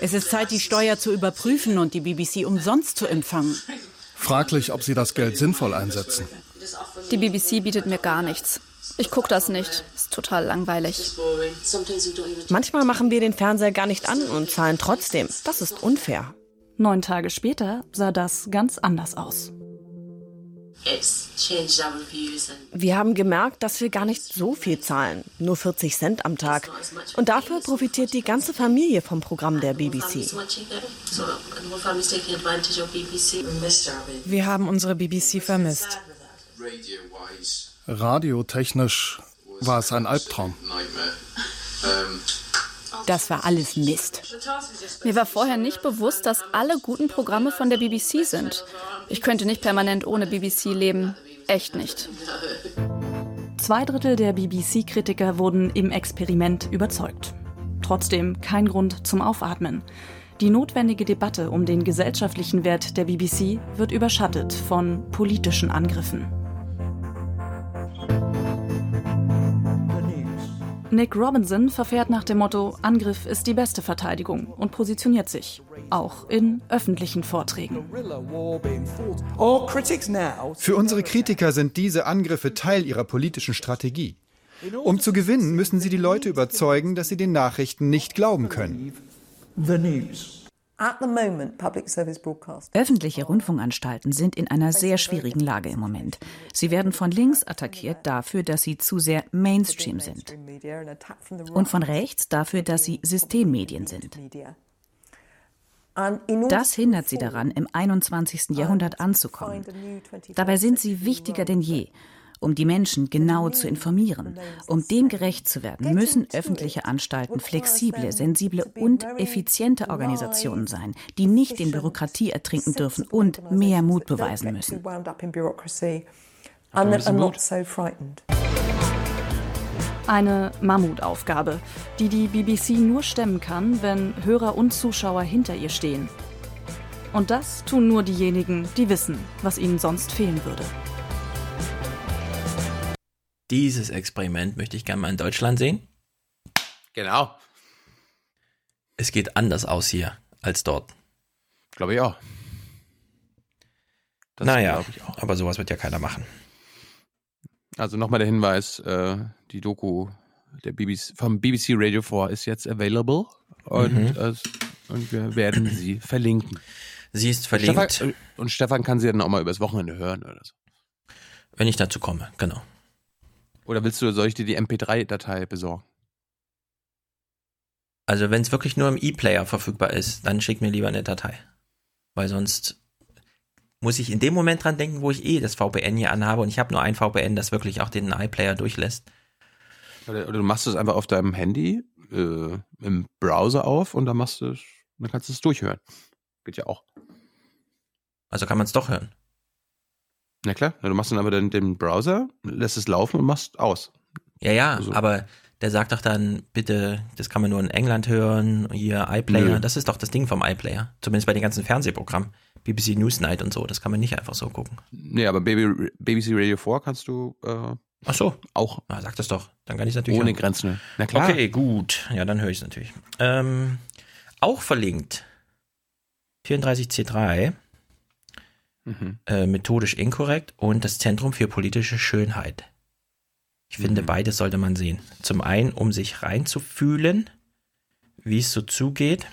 Es ist Zeit, die Steuer zu überprüfen und die BBC umsonst zu empfangen. Fraglich, ob sie das Geld sinnvoll einsetzen. Die BBC bietet mir gar nichts. Ich gucke das nicht. Ist total langweilig. Manchmal machen wir den Fernseher gar nicht an und zahlen trotzdem. Das ist unfair. Neun Tage später sah das ganz anders aus. Wir haben gemerkt, dass wir gar nicht so viel zahlen, nur 40 Cent am Tag. Und dafür profitiert die ganze Familie vom Programm der BBC. Wir haben unsere BBC vermisst. Radiotechnisch war es ein Albtraum. Das war alles Mist. Mir war vorher nicht bewusst, dass alle guten Programme von der BBC sind. Ich könnte nicht permanent ohne BBC leben. Echt nicht. Zwei Drittel der BBC-Kritiker wurden im Experiment überzeugt. Trotzdem kein Grund zum Aufatmen. Die notwendige Debatte um den gesellschaftlichen Wert der BBC wird überschattet von politischen Angriffen. Nick Robinson verfährt nach dem Motto Angriff ist die beste Verteidigung und positioniert sich, auch in öffentlichen Vorträgen. Für unsere Kritiker sind diese Angriffe Teil ihrer politischen Strategie. Um zu gewinnen, müssen sie die Leute überzeugen, dass sie den Nachrichten nicht glauben können. Öffentliche Rundfunkanstalten sind in einer sehr schwierigen Lage im Moment. Sie werden von links attackiert dafür, dass sie zu sehr Mainstream sind. Und von rechts dafür, dass sie Systemmedien sind. Das hindert sie daran, im 21. Jahrhundert anzukommen. Dabei sind sie wichtiger denn je. Um die Menschen genau zu informieren, um dem gerecht zu werden, müssen öffentliche Anstalten flexible, sensible und effiziente Organisationen sein, die nicht in Bürokratie ertrinken dürfen und mehr Mut beweisen müssen. Eine Mammutaufgabe, die die BBC nur stemmen kann, wenn Hörer und Zuschauer hinter ihr stehen. Und das tun nur diejenigen, die wissen, was ihnen sonst fehlen würde. Dieses Experiment möchte ich gerne mal in Deutschland sehen. Genau. Es geht anders aus hier als dort. Glaube ich auch. Das naja, ich auch. aber sowas wird ja keiner machen. Also nochmal der Hinweis, äh, die Doku der BBC, vom BBC Radio 4 ist jetzt available und, mhm. äh, und wir werden sie verlinken. Sie ist verlinkt. Stefan, und Stefan kann sie dann auch mal übers Wochenende hören oder so. Wenn ich dazu komme, genau. Oder willst du, soll ich dir die MP3-Datei besorgen? Also wenn es wirklich nur im E-Player verfügbar ist, dann schick mir lieber eine Datei. Weil sonst muss ich in dem Moment dran denken, wo ich eh das VPN hier anhabe und ich habe nur ein VPN, das wirklich auch den iPlayer durchlässt. Oder, oder, du machst es einfach auf deinem Handy äh, im Browser auf und dann machst du dann kannst du es durchhören. Geht ja auch. Also kann man es doch hören. Na klar, du machst dann aber den, den Browser, lässt es laufen und machst aus. Ja, ja, also. aber der sagt doch dann, bitte, das kann man nur in England hören, hier iPlayer, Nö. das ist doch das Ding vom iPlayer. Zumindest bei den ganzen Fernsehprogrammen. BBC Newsnight und so, das kann man nicht einfach so gucken. Nee, aber Baby, BBC Radio 4 kannst du äh, Ach so. Auch. Na, sag das doch. Dann kann ich es natürlich. Ohne. Grenzen. Na klar. Okay, gut. Ja, dann höre ich es natürlich. Ähm, auch verlinkt. 34C3 mhm. äh, methodisch inkorrekt und das Zentrum für politische Schönheit. Ich mhm. finde, beides sollte man sehen. Zum einen, um sich reinzufühlen, wie es so zugeht,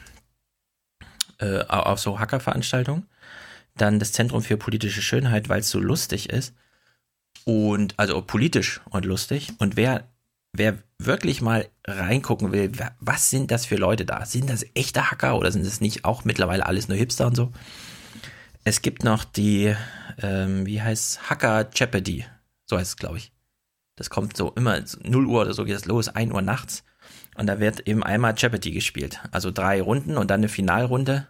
äh, auf so Hackerveranstaltungen. Dann das Zentrum für politische Schönheit, weil es so lustig ist. Und, also politisch und lustig. Und wer, wer wirklich mal reingucken will, was sind das für Leute da? Sind das echte Hacker oder sind das nicht auch mittlerweile alles nur Hipster und so? Es gibt noch die, ähm, wie heißt Hacker Jeopardy. So heißt es, glaube ich. Das kommt so immer 0 Uhr oder so geht es los, 1 Uhr nachts. Und da wird eben einmal Jeopardy gespielt. Also drei Runden und dann eine Finalrunde.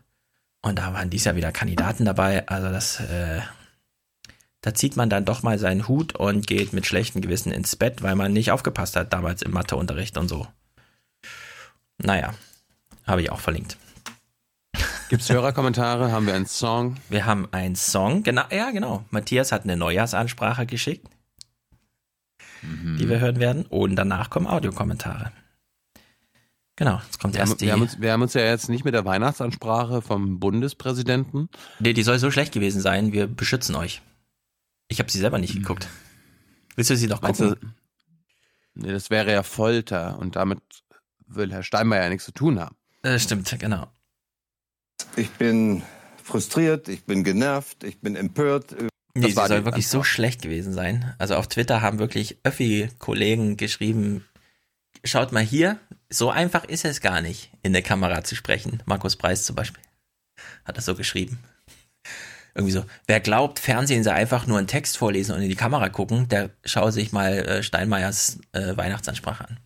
Und da waren dies Jahr wieder Kandidaten dabei. Also das, äh, da zieht man dann doch mal seinen Hut und geht mit schlechtem Gewissen ins Bett, weil man nicht aufgepasst hat damals im Matheunterricht und so. Naja, habe ich auch verlinkt. Gibt es Hörerkommentare? haben wir einen Song? Wir haben einen Song, genau, ja, genau. Matthias hat eine Neujahrsansprache geschickt, mhm. die wir hören werden. Und danach kommen Audiokommentare. Genau, jetzt kommt wir erst haben, die. Wir haben, uns, wir haben uns ja jetzt nicht mit der Weihnachtsansprache vom Bundespräsidenten. Nee, die soll so schlecht gewesen sein. Wir beschützen euch. Ich habe sie selber nicht mhm. geguckt. Willst du sie doch gucken? Du, nee, das wäre ja Folter und damit will Herr Steinmeier ja nichts zu tun haben. Das stimmt, genau. Ich bin frustriert, ich bin genervt, ich bin empört. Nee, sie soll wirklich so schlecht gewesen sein. Also auf Twitter haben wirklich Öffi-Kollegen geschrieben, schaut mal hier, so einfach ist es gar nicht, in der Kamera zu sprechen. Markus Preis zum Beispiel hat das so geschrieben. Irgendwie so, wer glaubt, Fernsehen sei einfach nur einen Text vorlesen und in die Kamera gucken, der schaue sich mal äh, Steinmeiers äh, Weihnachtsansprache an.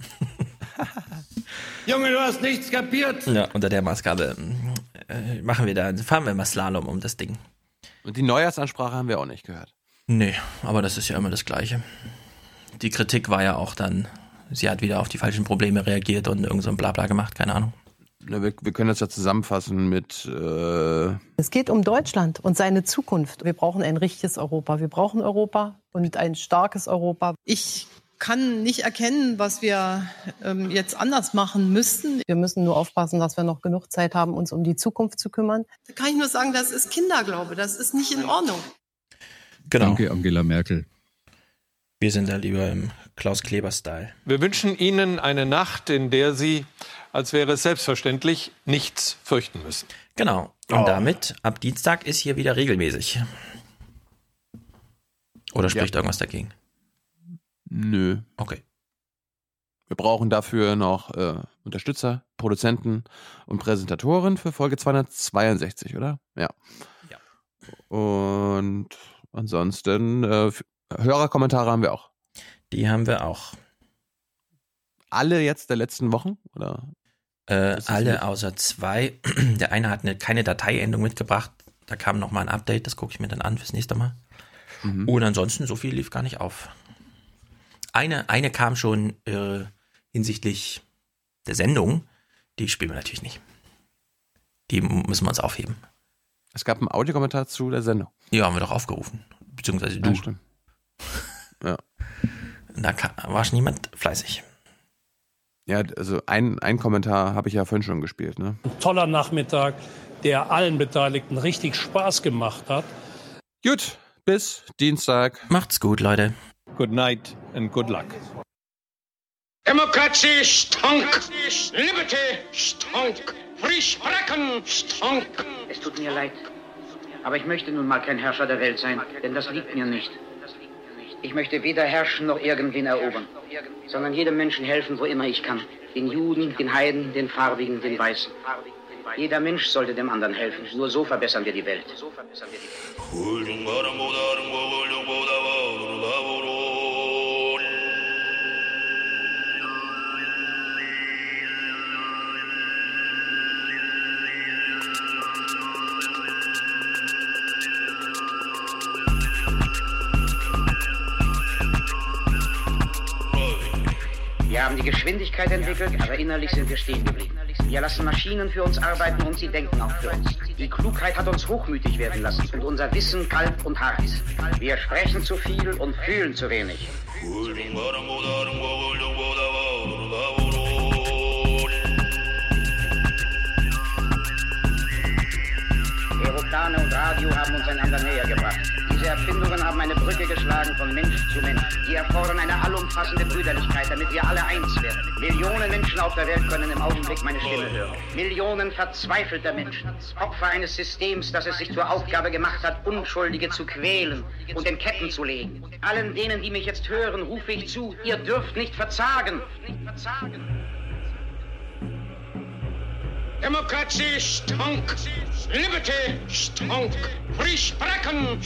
*laughs* Junge, du hast nichts kapiert. Ja, unter der Maßgabe äh, machen wir da, fahren wir mal Slalom um das Ding. Und die Neujahrsansprache haben wir auch nicht gehört. Nee, aber das ist ja immer das Gleiche. Die Kritik war ja auch dann, sie hat wieder auf die falschen Probleme reagiert und irgend so ein Blabla gemacht, keine Ahnung. Wir, wir, können das ja zusammenfassen mit. Äh es geht um Deutschland und seine Zukunft. Wir brauchen ein richtiges Europa. Wir brauchen Europa und ein starkes Europa. Ich kann nicht erkennen, was wir ähm, jetzt anders machen müssten. Wir müssen nur aufpassen, dass wir noch genug Zeit haben, uns um die Zukunft zu kümmern. Da kann ich nur sagen, das ist Kinderglaube. Das ist nicht in Ordnung. Genau. Danke, Angela Merkel. Wir sind da lieber im Klaus Kleber-Style. Wir wünschen Ihnen eine Nacht, in der Sie, als wäre es selbstverständlich, nichts fürchten müssen. Genau. Und oh. damit, ab Dienstag ist hier wieder regelmäßig. Oder spricht ja. irgendwas dagegen? Nö. Okay. Wir brauchen dafür noch äh, Unterstützer, Produzenten und Präsentatoren für Folge 262, oder? Ja. ja. Und ansonsten äh, Hörerkommentare haben wir auch. Die haben wir auch. Alle jetzt der letzten Wochen? Oder? Äh, alle nicht? außer zwei. *clears throat* Der eine hat eine, keine Dateiendung mitgebracht. Da kam nochmal ein Update, das gucke ich mir dann an fürs nächste Mal. Mhm. Und ansonsten, so viel lief gar nicht auf. Eine, eine kam schon äh, hinsichtlich der Sendung, die spielen wir natürlich nicht. Die müssen wir uns aufheben. Es gab einen Audiokommentar zu der Sendung. Ja, haben wir doch aufgerufen. Beziehungsweise du. Ja, stimmt. *laughs* Ja. Da war schon niemand fleißig. Ja, also ein, ein Kommentar habe ich ja vorhin schon gespielt. Ne? Ein toller Nachmittag, der allen Beteiligten richtig Spaß gemacht hat. Gut, bis Dienstag. Macht's gut, Leute. Good night and good luck. Demokratie stonk. Liberty stonk. Free sprechen stonk. Es tut mir leid. Aber ich möchte nun mal kein Herrscher der Welt sein, denn das liegt mir nicht. Ich möchte weder herrschen noch irgendwen erobern, sondern jedem Menschen helfen, wo immer ich kann. Den Juden, den Heiden, den Farbigen, den Weißen. Jeder Mensch sollte dem anderen helfen. Nur so verbessern wir die Welt. Wir haben die Geschwindigkeit entwickelt, aber innerlich sind wir stehen geblieben. Wir lassen Maschinen für uns arbeiten und sie denken auch für uns. Die Klugheit hat uns hochmütig werden lassen und unser Wissen kalt und hart. Wir sprechen zu viel und fühlen zu wenig. Aeroplane und Radio haben uns einander näher gebracht. Diese Erfindungen haben eine Brücke geschlagen von Mensch zu Mensch. Die erfordern eine allumfassende Brüderlichkeit, damit wir alle eins werden. Millionen Menschen auf der Welt können im Augenblick meine Stimme hören. Millionen verzweifelter Menschen, Opfer eines Systems, das es sich zur Aufgabe gemacht hat, Unschuldige zu quälen und in Ketten zu legen. Allen denen, die mich jetzt hören, rufe ich zu, ihr dürft nicht verzagen. Nicht verzagen. Demokratie stonk. Liberty stonk. Free sprechen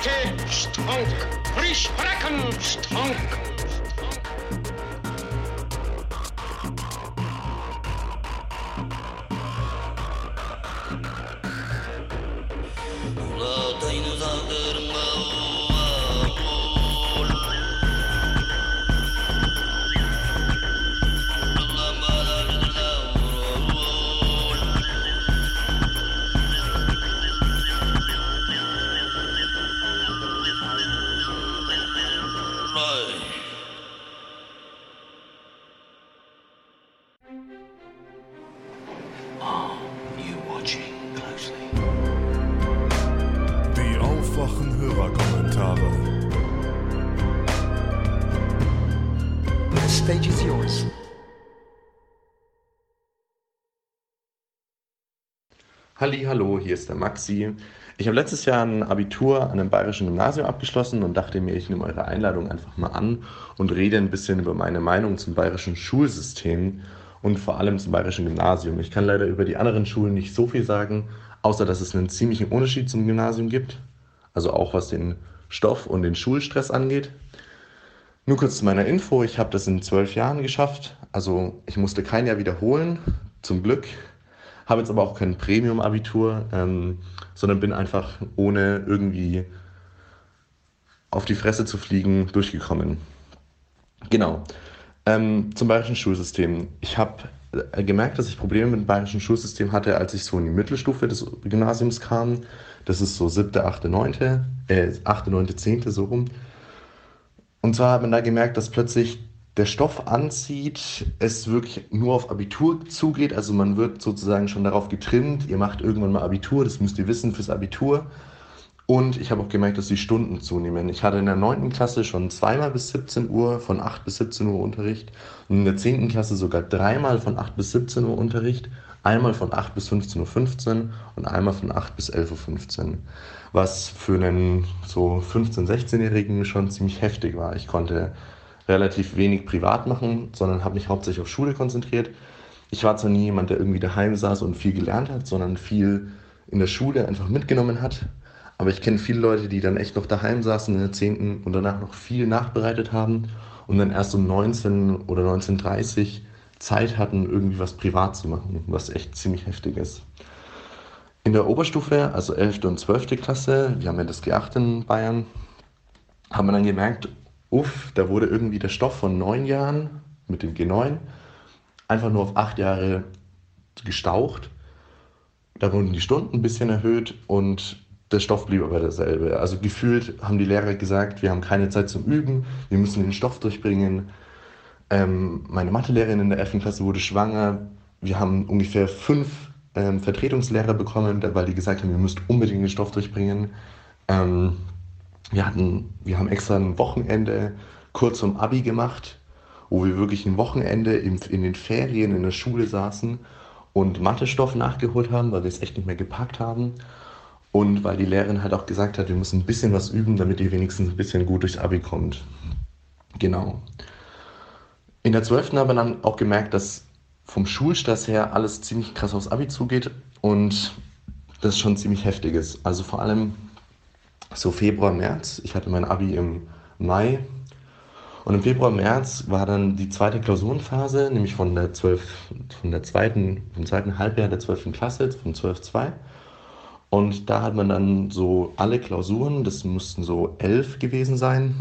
Stärke, Strunk, Frisch, Bracken, Strunk. Hallo, hier ist der Maxi. Ich habe letztes Jahr ein Abitur an einem bayerischen Gymnasium abgeschlossen und dachte mir, ich nehme eure Einladung einfach mal an und rede ein bisschen über meine Meinung zum bayerischen Schulsystem und vor allem zum bayerischen Gymnasium. Ich kann leider über die anderen Schulen nicht so viel sagen, außer dass es einen ziemlichen Unterschied zum Gymnasium gibt. Also auch was den Stoff und den Schulstress angeht. Nur kurz zu meiner Info, ich habe das in zwölf Jahren geschafft. Also ich musste kein Jahr wiederholen, zum Glück. Habe jetzt aber auch kein Premium-Abitur, ähm, sondern bin einfach ohne irgendwie auf die Fresse zu fliegen durchgekommen. Genau. Ähm, zum bayerischen Schulsystem. Ich habe äh, gemerkt, dass ich Probleme mit dem bayerischen Schulsystem hatte, als ich so in die Mittelstufe des Gymnasiums kam. Das ist so siebte, achte, neunte, äh, achte, neunte, zehnte, so rum. Und zwar hat man da gemerkt, dass plötzlich der Stoff anzieht, es wirklich nur auf Abitur zugeht. Also man wird sozusagen schon darauf getrimmt, ihr macht irgendwann mal Abitur, das müsst ihr wissen fürs Abitur. Und ich habe auch gemerkt, dass die Stunden zunehmen. Ich hatte in der 9. Klasse schon zweimal bis 17 Uhr, von 8 bis 17 Uhr Unterricht. Und in der 10. Klasse sogar dreimal von 8 bis 17 Uhr Unterricht. Einmal von 8 bis 15.15 Uhr und einmal von 8 bis 11.15 Uhr. Was für einen so 15-, 16-Jährigen schon ziemlich heftig war. Ich konnte relativ wenig privat machen, sondern habe mich hauptsächlich auf Schule konzentriert. Ich war zwar nie jemand, der irgendwie daheim saß und viel gelernt hat, sondern viel in der Schule einfach mitgenommen hat aber ich kenne viele Leute, die dann echt noch daheim saßen in der 10. und danach noch viel nachbereitet haben und dann erst um 19 oder 19.30 Zeit hatten, irgendwie was privat zu machen, was echt ziemlich heftig ist. In der Oberstufe, also 11. und 12. Klasse, wir haben ja das G8 in Bayern, haben wir dann gemerkt, uff, da wurde irgendwie der Stoff von neun Jahren mit dem G9 einfach nur auf acht Jahre gestaucht. Da wurden die Stunden ein bisschen erhöht und der Stoff blieb aber derselbe. Also gefühlt haben die Lehrer gesagt, wir haben keine Zeit zum Üben, wir müssen den Stoff durchbringen. Ähm, meine Mathelehrerin in der 11. Klasse wurde schwanger. Wir haben ungefähr fünf ähm, Vertretungslehrer bekommen, weil die gesagt haben, wir müssen unbedingt den Stoff durchbringen. Ähm, wir, hatten, wir haben extra ein Wochenende kurz zum Abi gemacht, wo wir wirklich ein Wochenende in, in den Ferien in der Schule saßen und Mathestoff nachgeholt haben, weil wir es echt nicht mehr gepackt haben. Und weil die Lehrerin halt auch gesagt hat, wir müssen ein bisschen was üben, damit ihr wenigstens ein bisschen gut durchs Abi kommt. Genau. In der 12. haben wir dann auch gemerkt, dass vom Schulstress her alles ziemlich krass aufs Abi zugeht und das schon ziemlich heftig ist. Also vor allem so Februar, März. Ich hatte mein Abi im Mai und im Februar, März war dann die zweite Klausurenphase, nämlich von der 12, von der zweiten, vom zweiten Halbjahr der 12. Klasse, vom 12.2. Und da hat man dann so alle Klausuren, das mussten so elf gewesen sein,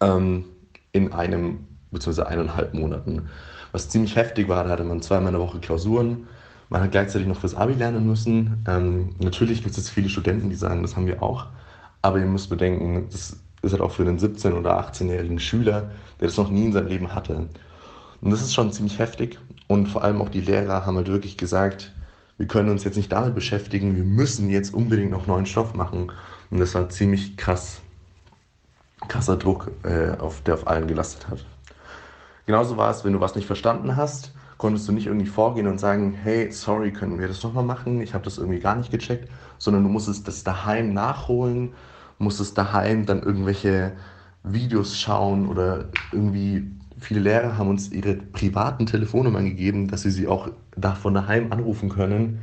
ähm, in einem bzw. eineinhalb Monaten. Was ziemlich heftig war, da hatte man zweimal in der Woche Klausuren. Man hat gleichzeitig noch fürs Abi lernen müssen. Ähm, natürlich gibt es viele Studenten, die sagen, das haben wir auch. Aber ihr müsst bedenken, das ist halt auch für einen 17- oder 18-jährigen Schüler, der das noch nie in seinem Leben hatte. Und das ist schon ziemlich heftig. Und vor allem auch die Lehrer haben halt wirklich gesagt, wir können uns jetzt nicht damit beschäftigen, wir müssen jetzt unbedingt noch neuen Stoff machen. Und das war ziemlich krass, krasser Druck, äh, auf, der auf allen gelastet hat. Genauso war es, wenn du was nicht verstanden hast, konntest du nicht irgendwie vorgehen und sagen, hey, sorry, können wir das nochmal machen? Ich habe das irgendwie gar nicht gecheckt, sondern du musstest das daheim nachholen, musstest daheim dann irgendwelche Videos schauen oder irgendwie viele Lehrer haben uns ihre privaten Telefonnummern gegeben, dass wir sie auch da von daheim anrufen können,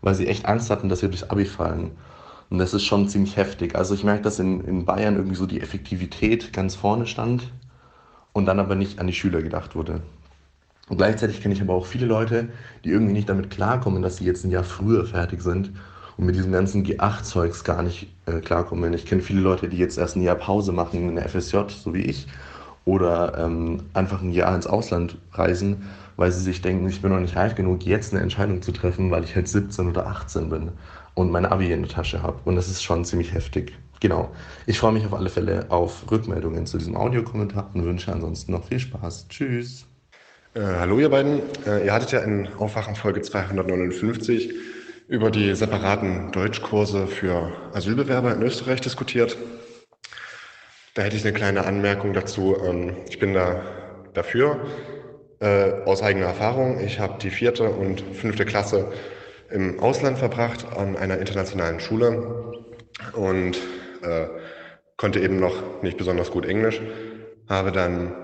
weil sie echt Angst hatten, dass wir durchs Abi fallen. Und das ist schon ziemlich heftig. Also ich merke, dass in, in Bayern irgendwie so die Effektivität ganz vorne stand und dann aber nicht an die Schüler gedacht wurde. Und gleichzeitig kenne ich aber auch viele Leute, die irgendwie nicht damit klarkommen, dass sie jetzt ein Jahr früher fertig sind und mit diesem ganzen G8-Zeugs gar nicht äh, klarkommen. Ich kenne viele Leute, die jetzt erst ein Jahr Pause machen in der FSJ, so wie ich, oder ähm, einfach ein Jahr ins Ausland reisen, weil sie sich denken, ich bin noch nicht reif genug, jetzt eine Entscheidung zu treffen, weil ich halt 17 oder 18 bin und mein Abi in der Tasche habe. Und das ist schon ziemlich heftig. Genau. Ich freue mich auf alle Fälle auf Rückmeldungen zu diesem Audiokommentar und wünsche ansonsten noch viel Spaß. Tschüss. Äh, hallo ihr beiden. Äh, ihr hattet ja in Aufwachen Folge 259 über die separaten Deutschkurse für Asylbewerber in Österreich diskutiert. Da hätte ich eine kleine Anmerkung dazu. Ähm, ich bin da dafür, äh, aus eigener Erfahrung. Ich habe die vierte und fünfte Klasse im Ausland verbracht an einer internationalen Schule und äh, konnte eben noch nicht besonders gut Englisch, habe dann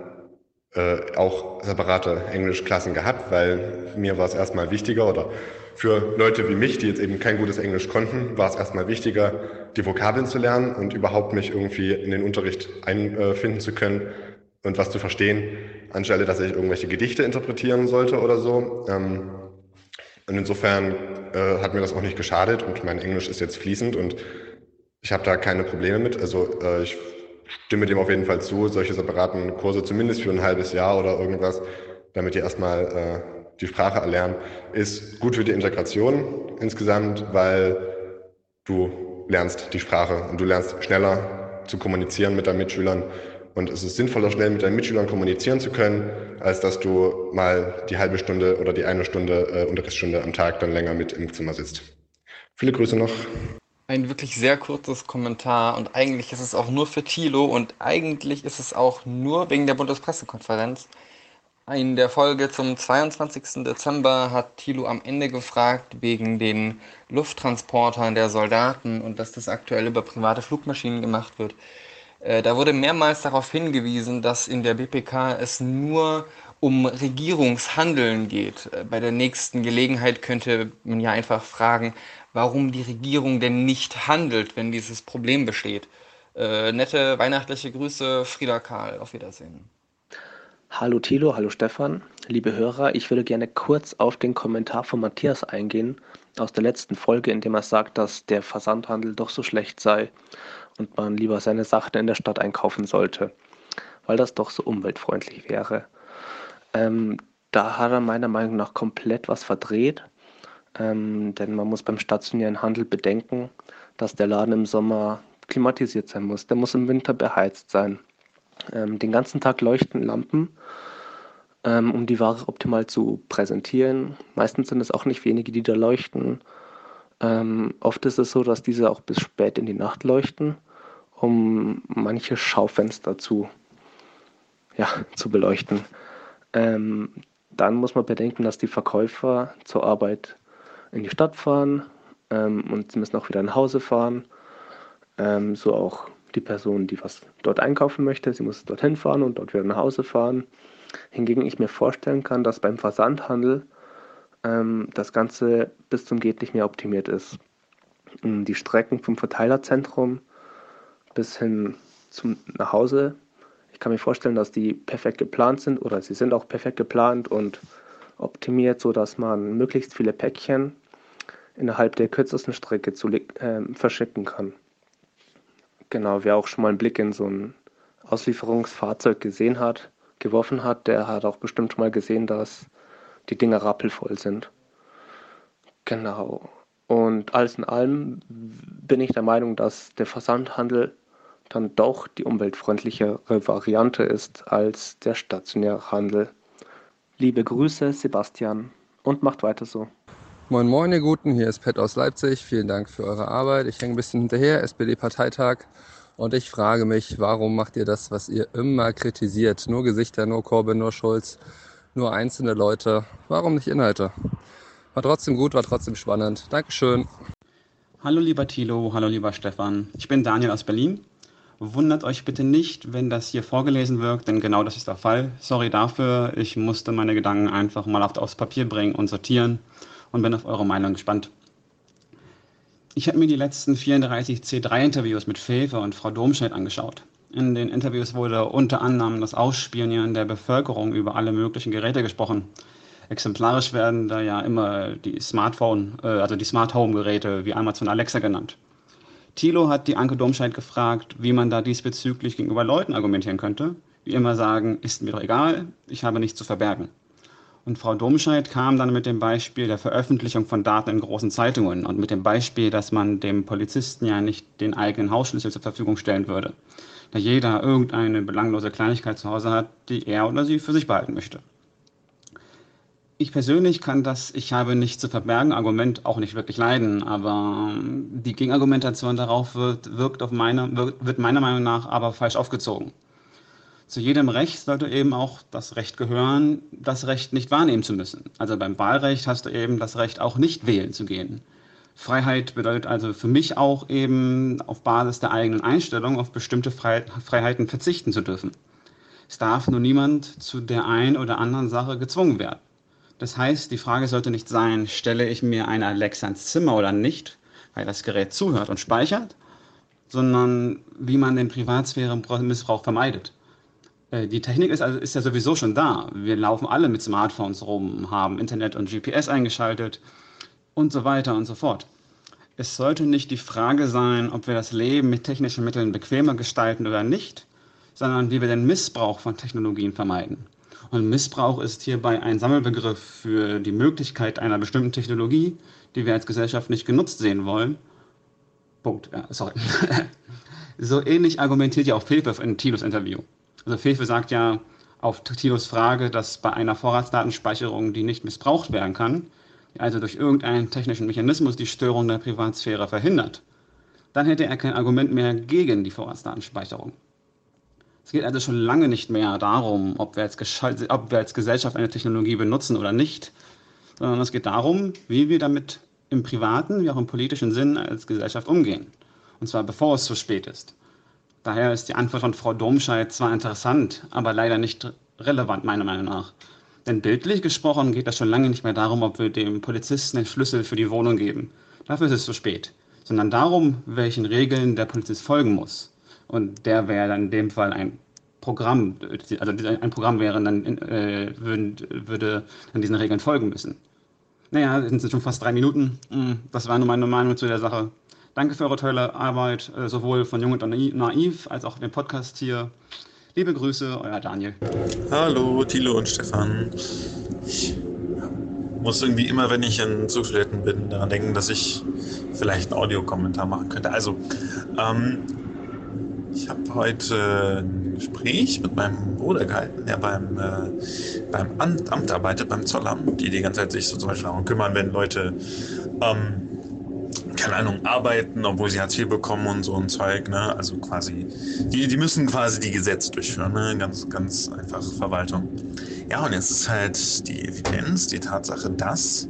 äh, auch separate Englischklassen gehabt, weil mir war es erstmal wichtiger oder für Leute wie mich, die jetzt eben kein gutes Englisch konnten, war es erstmal wichtiger, die Vokabeln zu lernen und überhaupt mich irgendwie in den Unterricht einfinden zu können und was zu verstehen, anstelle, dass ich irgendwelche Gedichte interpretieren sollte oder so. Ähm, Und insofern äh, hat mir das auch nicht geschadet und mein Englisch ist jetzt fließend und ich habe da keine Probleme mit. Also äh, ich stimme dem auf jeden Fall zu, solche separaten Kurse zumindest für ein halbes Jahr oder irgendwas, damit ihr erstmal äh, die Sprache erlernen, ist gut für die Integration insgesamt, weil du lernst die Sprache und du lernst schneller zu kommunizieren mit deinen Mitschülern und es ist sinnvoller, schnell mit deinen Mitschülern kommunizieren zu können, als dass du mal die halbe Stunde oder die eine Stunde äh, Unterrichtsstunde am Tag dann länger mit im Zimmer sitzt. Viele Grüße noch. Ein wirklich sehr kurzes Kommentar und eigentlich ist es auch nur für Thilo und eigentlich ist es auch nur wegen der Bundespressekonferenz. In der Folge zum 22. Dezember hat Thilo am Ende gefragt wegen den Lufttransportern der Soldaten und dass das aktuell über private Flugmaschinen gemacht wird. Äh, da wurde mehrmals darauf hingewiesen, dass in der BPK es nur um Regierungshandeln geht. Äh, bei der nächsten Gelegenheit könnte man ja einfach fragen, warum die Regierung denn nicht handelt, wenn dieses Problem besteht. Äh, nette weihnachtliche Grüße, Frieda Karl. Auf Wiedersehen. Hallo Thilo, hallo Stefan. Liebe Hörer, ich würde gerne kurz auf den Kommentar von Matthias eingehen aus der letzten Folge, in dem er sagt, dass der Versandhandel doch so schlecht sei und man lieber seine Sachen in der Stadt einkaufen sollte, weil das doch so umweltfreundlich wäre. Ähm, da hat er meiner Meinung nach komplett was verdreht, ähm, denn man muss beim stationären Handel bedenken, dass der Laden im Sommer klimatisiert sein muss. Der muss im Winter beheizt sein. Ähm, den ganzen Tag leuchten Lampen, ähm, um die Ware optimal zu präsentieren. Meistens sind es auch nicht wenige, die da leuchten. Ähm, oft ist es so, dass diese auch bis spät in die Nacht leuchten um manche Schaufenster zu, ja, *laughs* zu beleuchten. Ähm, dann muss man bedenken, dass die Verkäufer zur Arbeit in die Stadt fahren ähm, und sie müssen auch wieder nach Hause fahren. Ähm, so auch die Person, die was dort einkaufen möchte, sie muss dorthin fahren und dort wieder nach Hause fahren. Hingegen ich mir vorstellen kann, dass beim Versandhandel ähm, das Ganze bis zum geht nicht mehr optimiert ist. Die Strecken vom Verteilerzentrum bis hin zum nach Hause. Ich kann mir vorstellen, dass die perfekt geplant sind oder sie sind auch perfekt geplant und optimiert, sodass man möglichst viele Päckchen innerhalb der kürzesten Strecke zu, äh, verschicken kann. Genau, wer auch schon mal einen Blick in so ein Auslieferungsfahrzeug gesehen hat, geworfen hat, der hat auch bestimmt schon mal gesehen, dass die Dinger rappelvoll sind. Genau. Und alles in allem bin ich der Meinung, dass der Versandhandel dann doch die umweltfreundlichere Variante ist als der stationäre Handel. Liebe Grüße, Sebastian, und macht weiter so. Moin Moin, ihr Guten, hier ist Pet aus Leipzig. Vielen Dank für eure Arbeit. Ich hänge ein bisschen hinterher, SPD-Parteitag. Und ich frage mich, warum macht ihr das, was ihr immer kritisiert? Nur Gesichter, nur Corbyn, nur Schulz, nur einzelne Leute. Warum nicht Inhalte? War trotzdem gut, war trotzdem spannend. Dankeschön. Hallo lieber Thilo, hallo lieber Stefan. Ich bin Daniel aus Berlin Wundert euch bitte nicht, wenn das hier vorgelesen wirkt, denn genau das ist der Fall. Sorry dafür, ich musste meine Gedanken einfach mal aufs Papier bringen und sortieren und bin auf eure Meinung gespannt. Ich habe mir die letzten 34 C3-Interviews mit Fefe und Frau Domschnitt angeschaut. In den Interviews wurde unter anderem das Ausspionieren der Bevölkerung über alle möglichen Geräte gesprochen. Exemplarisch werden da ja immer die Smartphone, äh, also die Smart Home Geräte wie Amazon Alexa genannt. Thilo hat die Anke Domscheit gefragt, wie man da diesbezüglich gegenüber Leuten argumentieren könnte. Wie immer sagen, ist mir doch egal, ich habe nichts zu verbergen. Und Frau Domscheit kam dann mit dem Beispiel der Veröffentlichung von Daten in großen Zeitungen und mit dem Beispiel, dass man dem Polizisten ja nicht den eigenen Hausschlüssel zur Verfügung stellen würde, da jeder irgendeine belanglose Kleinigkeit zu Hause hat, die er oder sie für sich behalten möchte. Ich persönlich kann das Ich habe nichts zu verbergen Argument auch nicht wirklich leiden, aber ähm, die Gegenargumentation darauf wird, wirkt auf meine, wird meiner Meinung nach aber falsch aufgezogen. Zu jedem Recht sollte eben auch das Recht gehören, das Recht nicht wahrnehmen zu müssen. Also beim Wahlrecht hast du eben das Recht auch nicht wählen zu gehen. Freiheit bedeutet also für mich auch eben auf Basis der eigenen Einstellung auf bestimmte Freiheiten verzichten zu dürfen. Es darf nur niemand zu der einen oder anderen Sache gezwungen werden. Das heißt, die Frage sollte nicht sein, stelle ich mir eine Alexa ins Zimmer oder nicht, weil das Gerät zuhört und speichert, sondern wie man den Privatsphäre-Missbrauch vermeidet. Äh, die Technik ist, also, ist ja sowieso schon da. Wir laufen alle mit Smartphones rum, haben Internet und GPS eingeschaltet und so weiter und so fort. Es sollte nicht die Frage sein, ob wir das Leben mit technischen Mitteln bequemer gestalten oder nicht, sondern wie wir den Missbrauch von Technologien vermeiden. Und Missbrauch ist hierbei ein Sammelbegriff für die Möglichkeit einer bestimmten Technologie, die wir als Gesellschaft nicht genutzt sehen wollen. Punkt. Ja, sorry. *laughs* so ähnlich argumentiert ja auch Fefe in Thilos Interview. Also Fefe sagt ja auf Thilos Frage, dass bei einer Vorratsdatenspeicherung, die nicht missbraucht werden kann, also durch irgendeinen technischen Mechanismus die Störung der Privatsphäre verhindert, dann hätte er kein Argument mehr gegen die Vorratsdatenspeicherung. Es geht also schon lange nicht mehr darum, ob wir, als ob wir als Gesellschaft eine Technologie benutzen oder nicht, sondern es geht darum, wie wir damit im privaten wie auch im politischen Sinn als Gesellschaft umgehen. Und zwar bevor es zu spät ist. Daher ist die Antwort von Frau Domscheit zwar interessant, aber leider nicht relevant, meiner Meinung nach. Denn bildlich gesprochen geht es schon lange nicht mehr darum, ob wir dem Polizisten den Schlüssel für die Wohnung geben. Dafür ist es zu spät. Sondern darum, welchen Regeln der Polizist folgen muss. Und der wäre dann in dem Fall ein Programm, also ein Programm wäre dann, äh, würd, würde dann diesen Regeln folgen müssen. Naja, sind schon fast drei Minuten. Hm, das war nur meine Meinung zu der Sache. Danke für eure tolle Arbeit, äh, sowohl von Jung und Naiv als auch dem Podcast hier. Liebe Grüße, euer Daniel. Hallo, Thilo und Stefan. Ich muss irgendwie immer, wenn ich in Zugtoiletten bin, daran denken, dass ich vielleicht einen Audiokommentar machen könnte. Also, ähm, ich habe heute ein Gespräch mit meinem Bruder gehalten, der beim, äh, beim Amt, Amt, arbeitet, beim Zollamt, die die ganze Zeit sich so zum Beispiel darum kümmern, wenn Leute, ähm, keine Ahnung, arbeiten, obwohl sie Hartz IV bekommen und so ein Zeug, ne? Also quasi, die, die müssen quasi die Gesetze durchführen, ne? Ganz, ganz einfache Verwaltung. Ja, und jetzt ist halt die Evidenz, die Tatsache, dass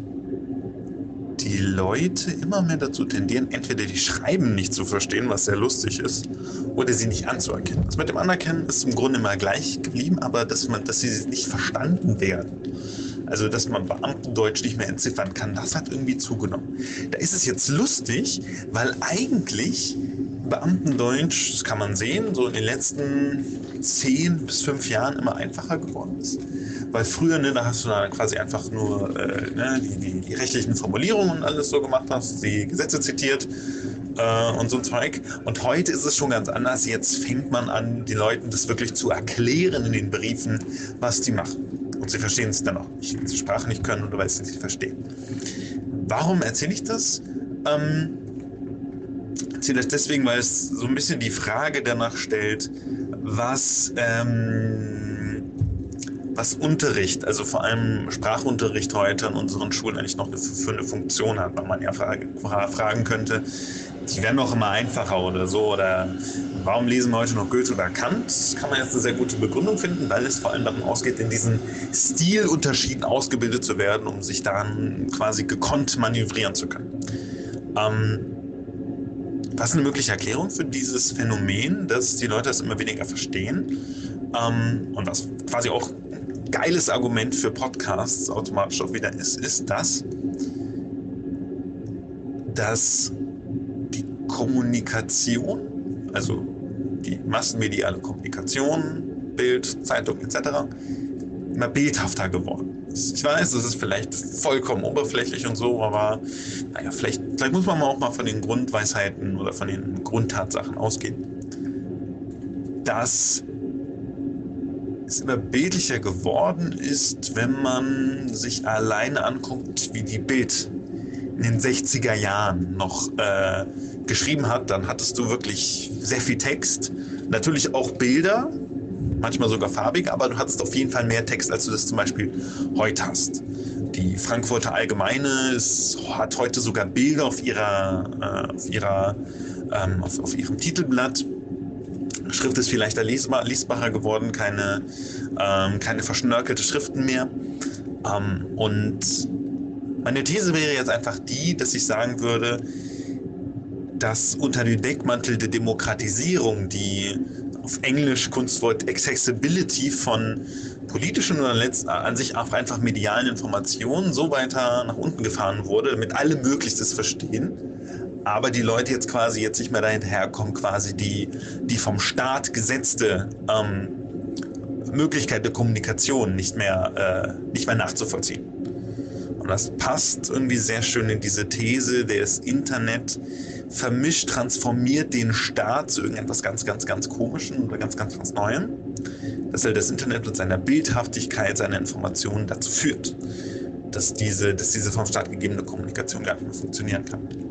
die Leute immer mehr dazu tendieren, entweder die Schreiben nicht zu verstehen, was sehr lustig ist, oder sie nicht anzuerkennen. Das mit dem Anerkennen ist im Grunde immer gleich geblieben, aber dass, man, dass sie nicht verstanden werden. Also, dass man Beamtendeutsch nicht mehr entziffern kann, das hat irgendwie zugenommen. Da ist es jetzt lustig, weil eigentlich Beamtendeutsch, das kann man sehen, so in den letzten zehn bis fünf Jahren immer einfacher geworden ist. Weil früher, ne, da hast du dann quasi einfach nur äh, ne, die, die, die, rechtlichen Formulierungen und alles so gemacht, hast die Gesetze zitiert äh, und so ein Zeug. Und heute ist es schon ganz anders. Jetzt fängt man an, den Leuten das wirklich zu erklären in den Briefen, was die machen. Und sie verstehen es dann auch nicht, wenn sie Sprache nicht können oder weil sie es nicht verstehen. Warum erzähle ich das? Ähm, erzähle das deswegen, weil es so ein bisschen die Frage danach stellt, was ähm, was Unterricht, also vor allem Sprachunterricht heute an unseren Schulen eigentlich noch für eine Funktion hat, weil man ja fragen könnte, die werden doch immer einfacher oder so, oder warum lesen wir heute noch Goethe oder Kant? Kann man jetzt eine sehr gute Begründung finden, weil es vor allem davon ausgeht, in diesen Stilunterschieden ausgebildet zu werden, um sich daran quasi gekonnt manövrieren zu können. Ähm, was ist eine mögliche Erklärung für dieses Phänomen, dass die Leute das immer weniger verstehen? Ähm, und was quasi auch geiles Argument für Podcasts automatisch auch wieder ist, ist das, dass die Kommunikation, also die massenmediale Kommunikation, Bild, Zeitung etc., immer bildhafter geworden ist. Ich weiß, das ist vielleicht vollkommen oberflächlich und so, aber naja, vielleicht, vielleicht muss man auch mal von den Grundweisheiten oder von den Grundtatsachen ausgehen. Dass es immer bildlicher geworden ist, wenn man sich alleine anguckt, wie die Bild in den 60er Jahren noch äh, geschrieben hat, dann hattest du wirklich sehr viel Text, natürlich auch Bilder, manchmal sogar farbig, aber du hattest auf jeden Fall mehr Text, als du das zum Beispiel heute hast. Die Frankfurter Allgemeine ist, hat heute sogar Bilder auf ihrer, äh, auf ihrer, ähm, auf, auf ihrem Titelblatt Schrift ist vielleicht lesbar, lesbarer geworden, keine, ähm, keine verschnörkelte Schriften mehr. Ähm, und meine These wäre jetzt einfach die, dass ich sagen würde, dass unter dem Deckmantel der Demokratisierung, die auf Englisch Kunstwort Accessibility von politischen oder letzt, an sich auch einfach medialen Informationen so weiter nach unten gefahren wurde, mit allem Möglichstes verstehen, aber die Leute jetzt quasi jetzt nicht mehr dahinterherkommen, quasi die, die vom Staat gesetzte ähm, Möglichkeit der Kommunikation nicht mehr, äh, nicht mehr nachzuvollziehen. Und das passt irgendwie sehr schön in diese These, das Internet vermischt, transformiert den Staat zu irgendetwas ganz, ganz, ganz Komischen oder ganz, ganz, ganz Neuem. Dass er das Internet mit seiner Bildhaftigkeit, seiner Informationen dazu führt, dass diese, dass diese vom Staat gegebene Kommunikation gar nicht mehr funktionieren kann.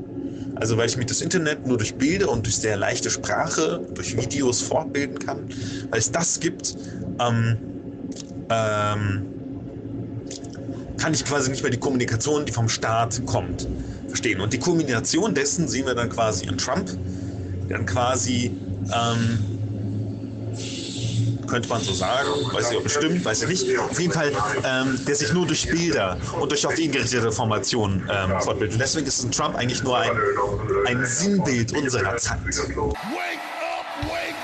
Also weil ich mich das Internet nur durch Bilder und durch sehr leichte Sprache, durch Videos fortbilden kann, weil es das gibt, ähm, ähm, kann ich quasi nicht mehr die Kommunikation, die vom Staat kommt, verstehen. Und die Kombination dessen sehen wir dann quasi in Trump, der dann quasi ähm, könnte man so sagen, weiß ich ob bestimmt, weiß ich nicht. Auf jeden Fall, ähm, der sich nur durch Bilder und durch auf ihn gerichtete Informationen ähm, fortbildet. Und deswegen ist Trump eigentlich nur ein, ein Sinnbild unserer Zeit. Wake up, wake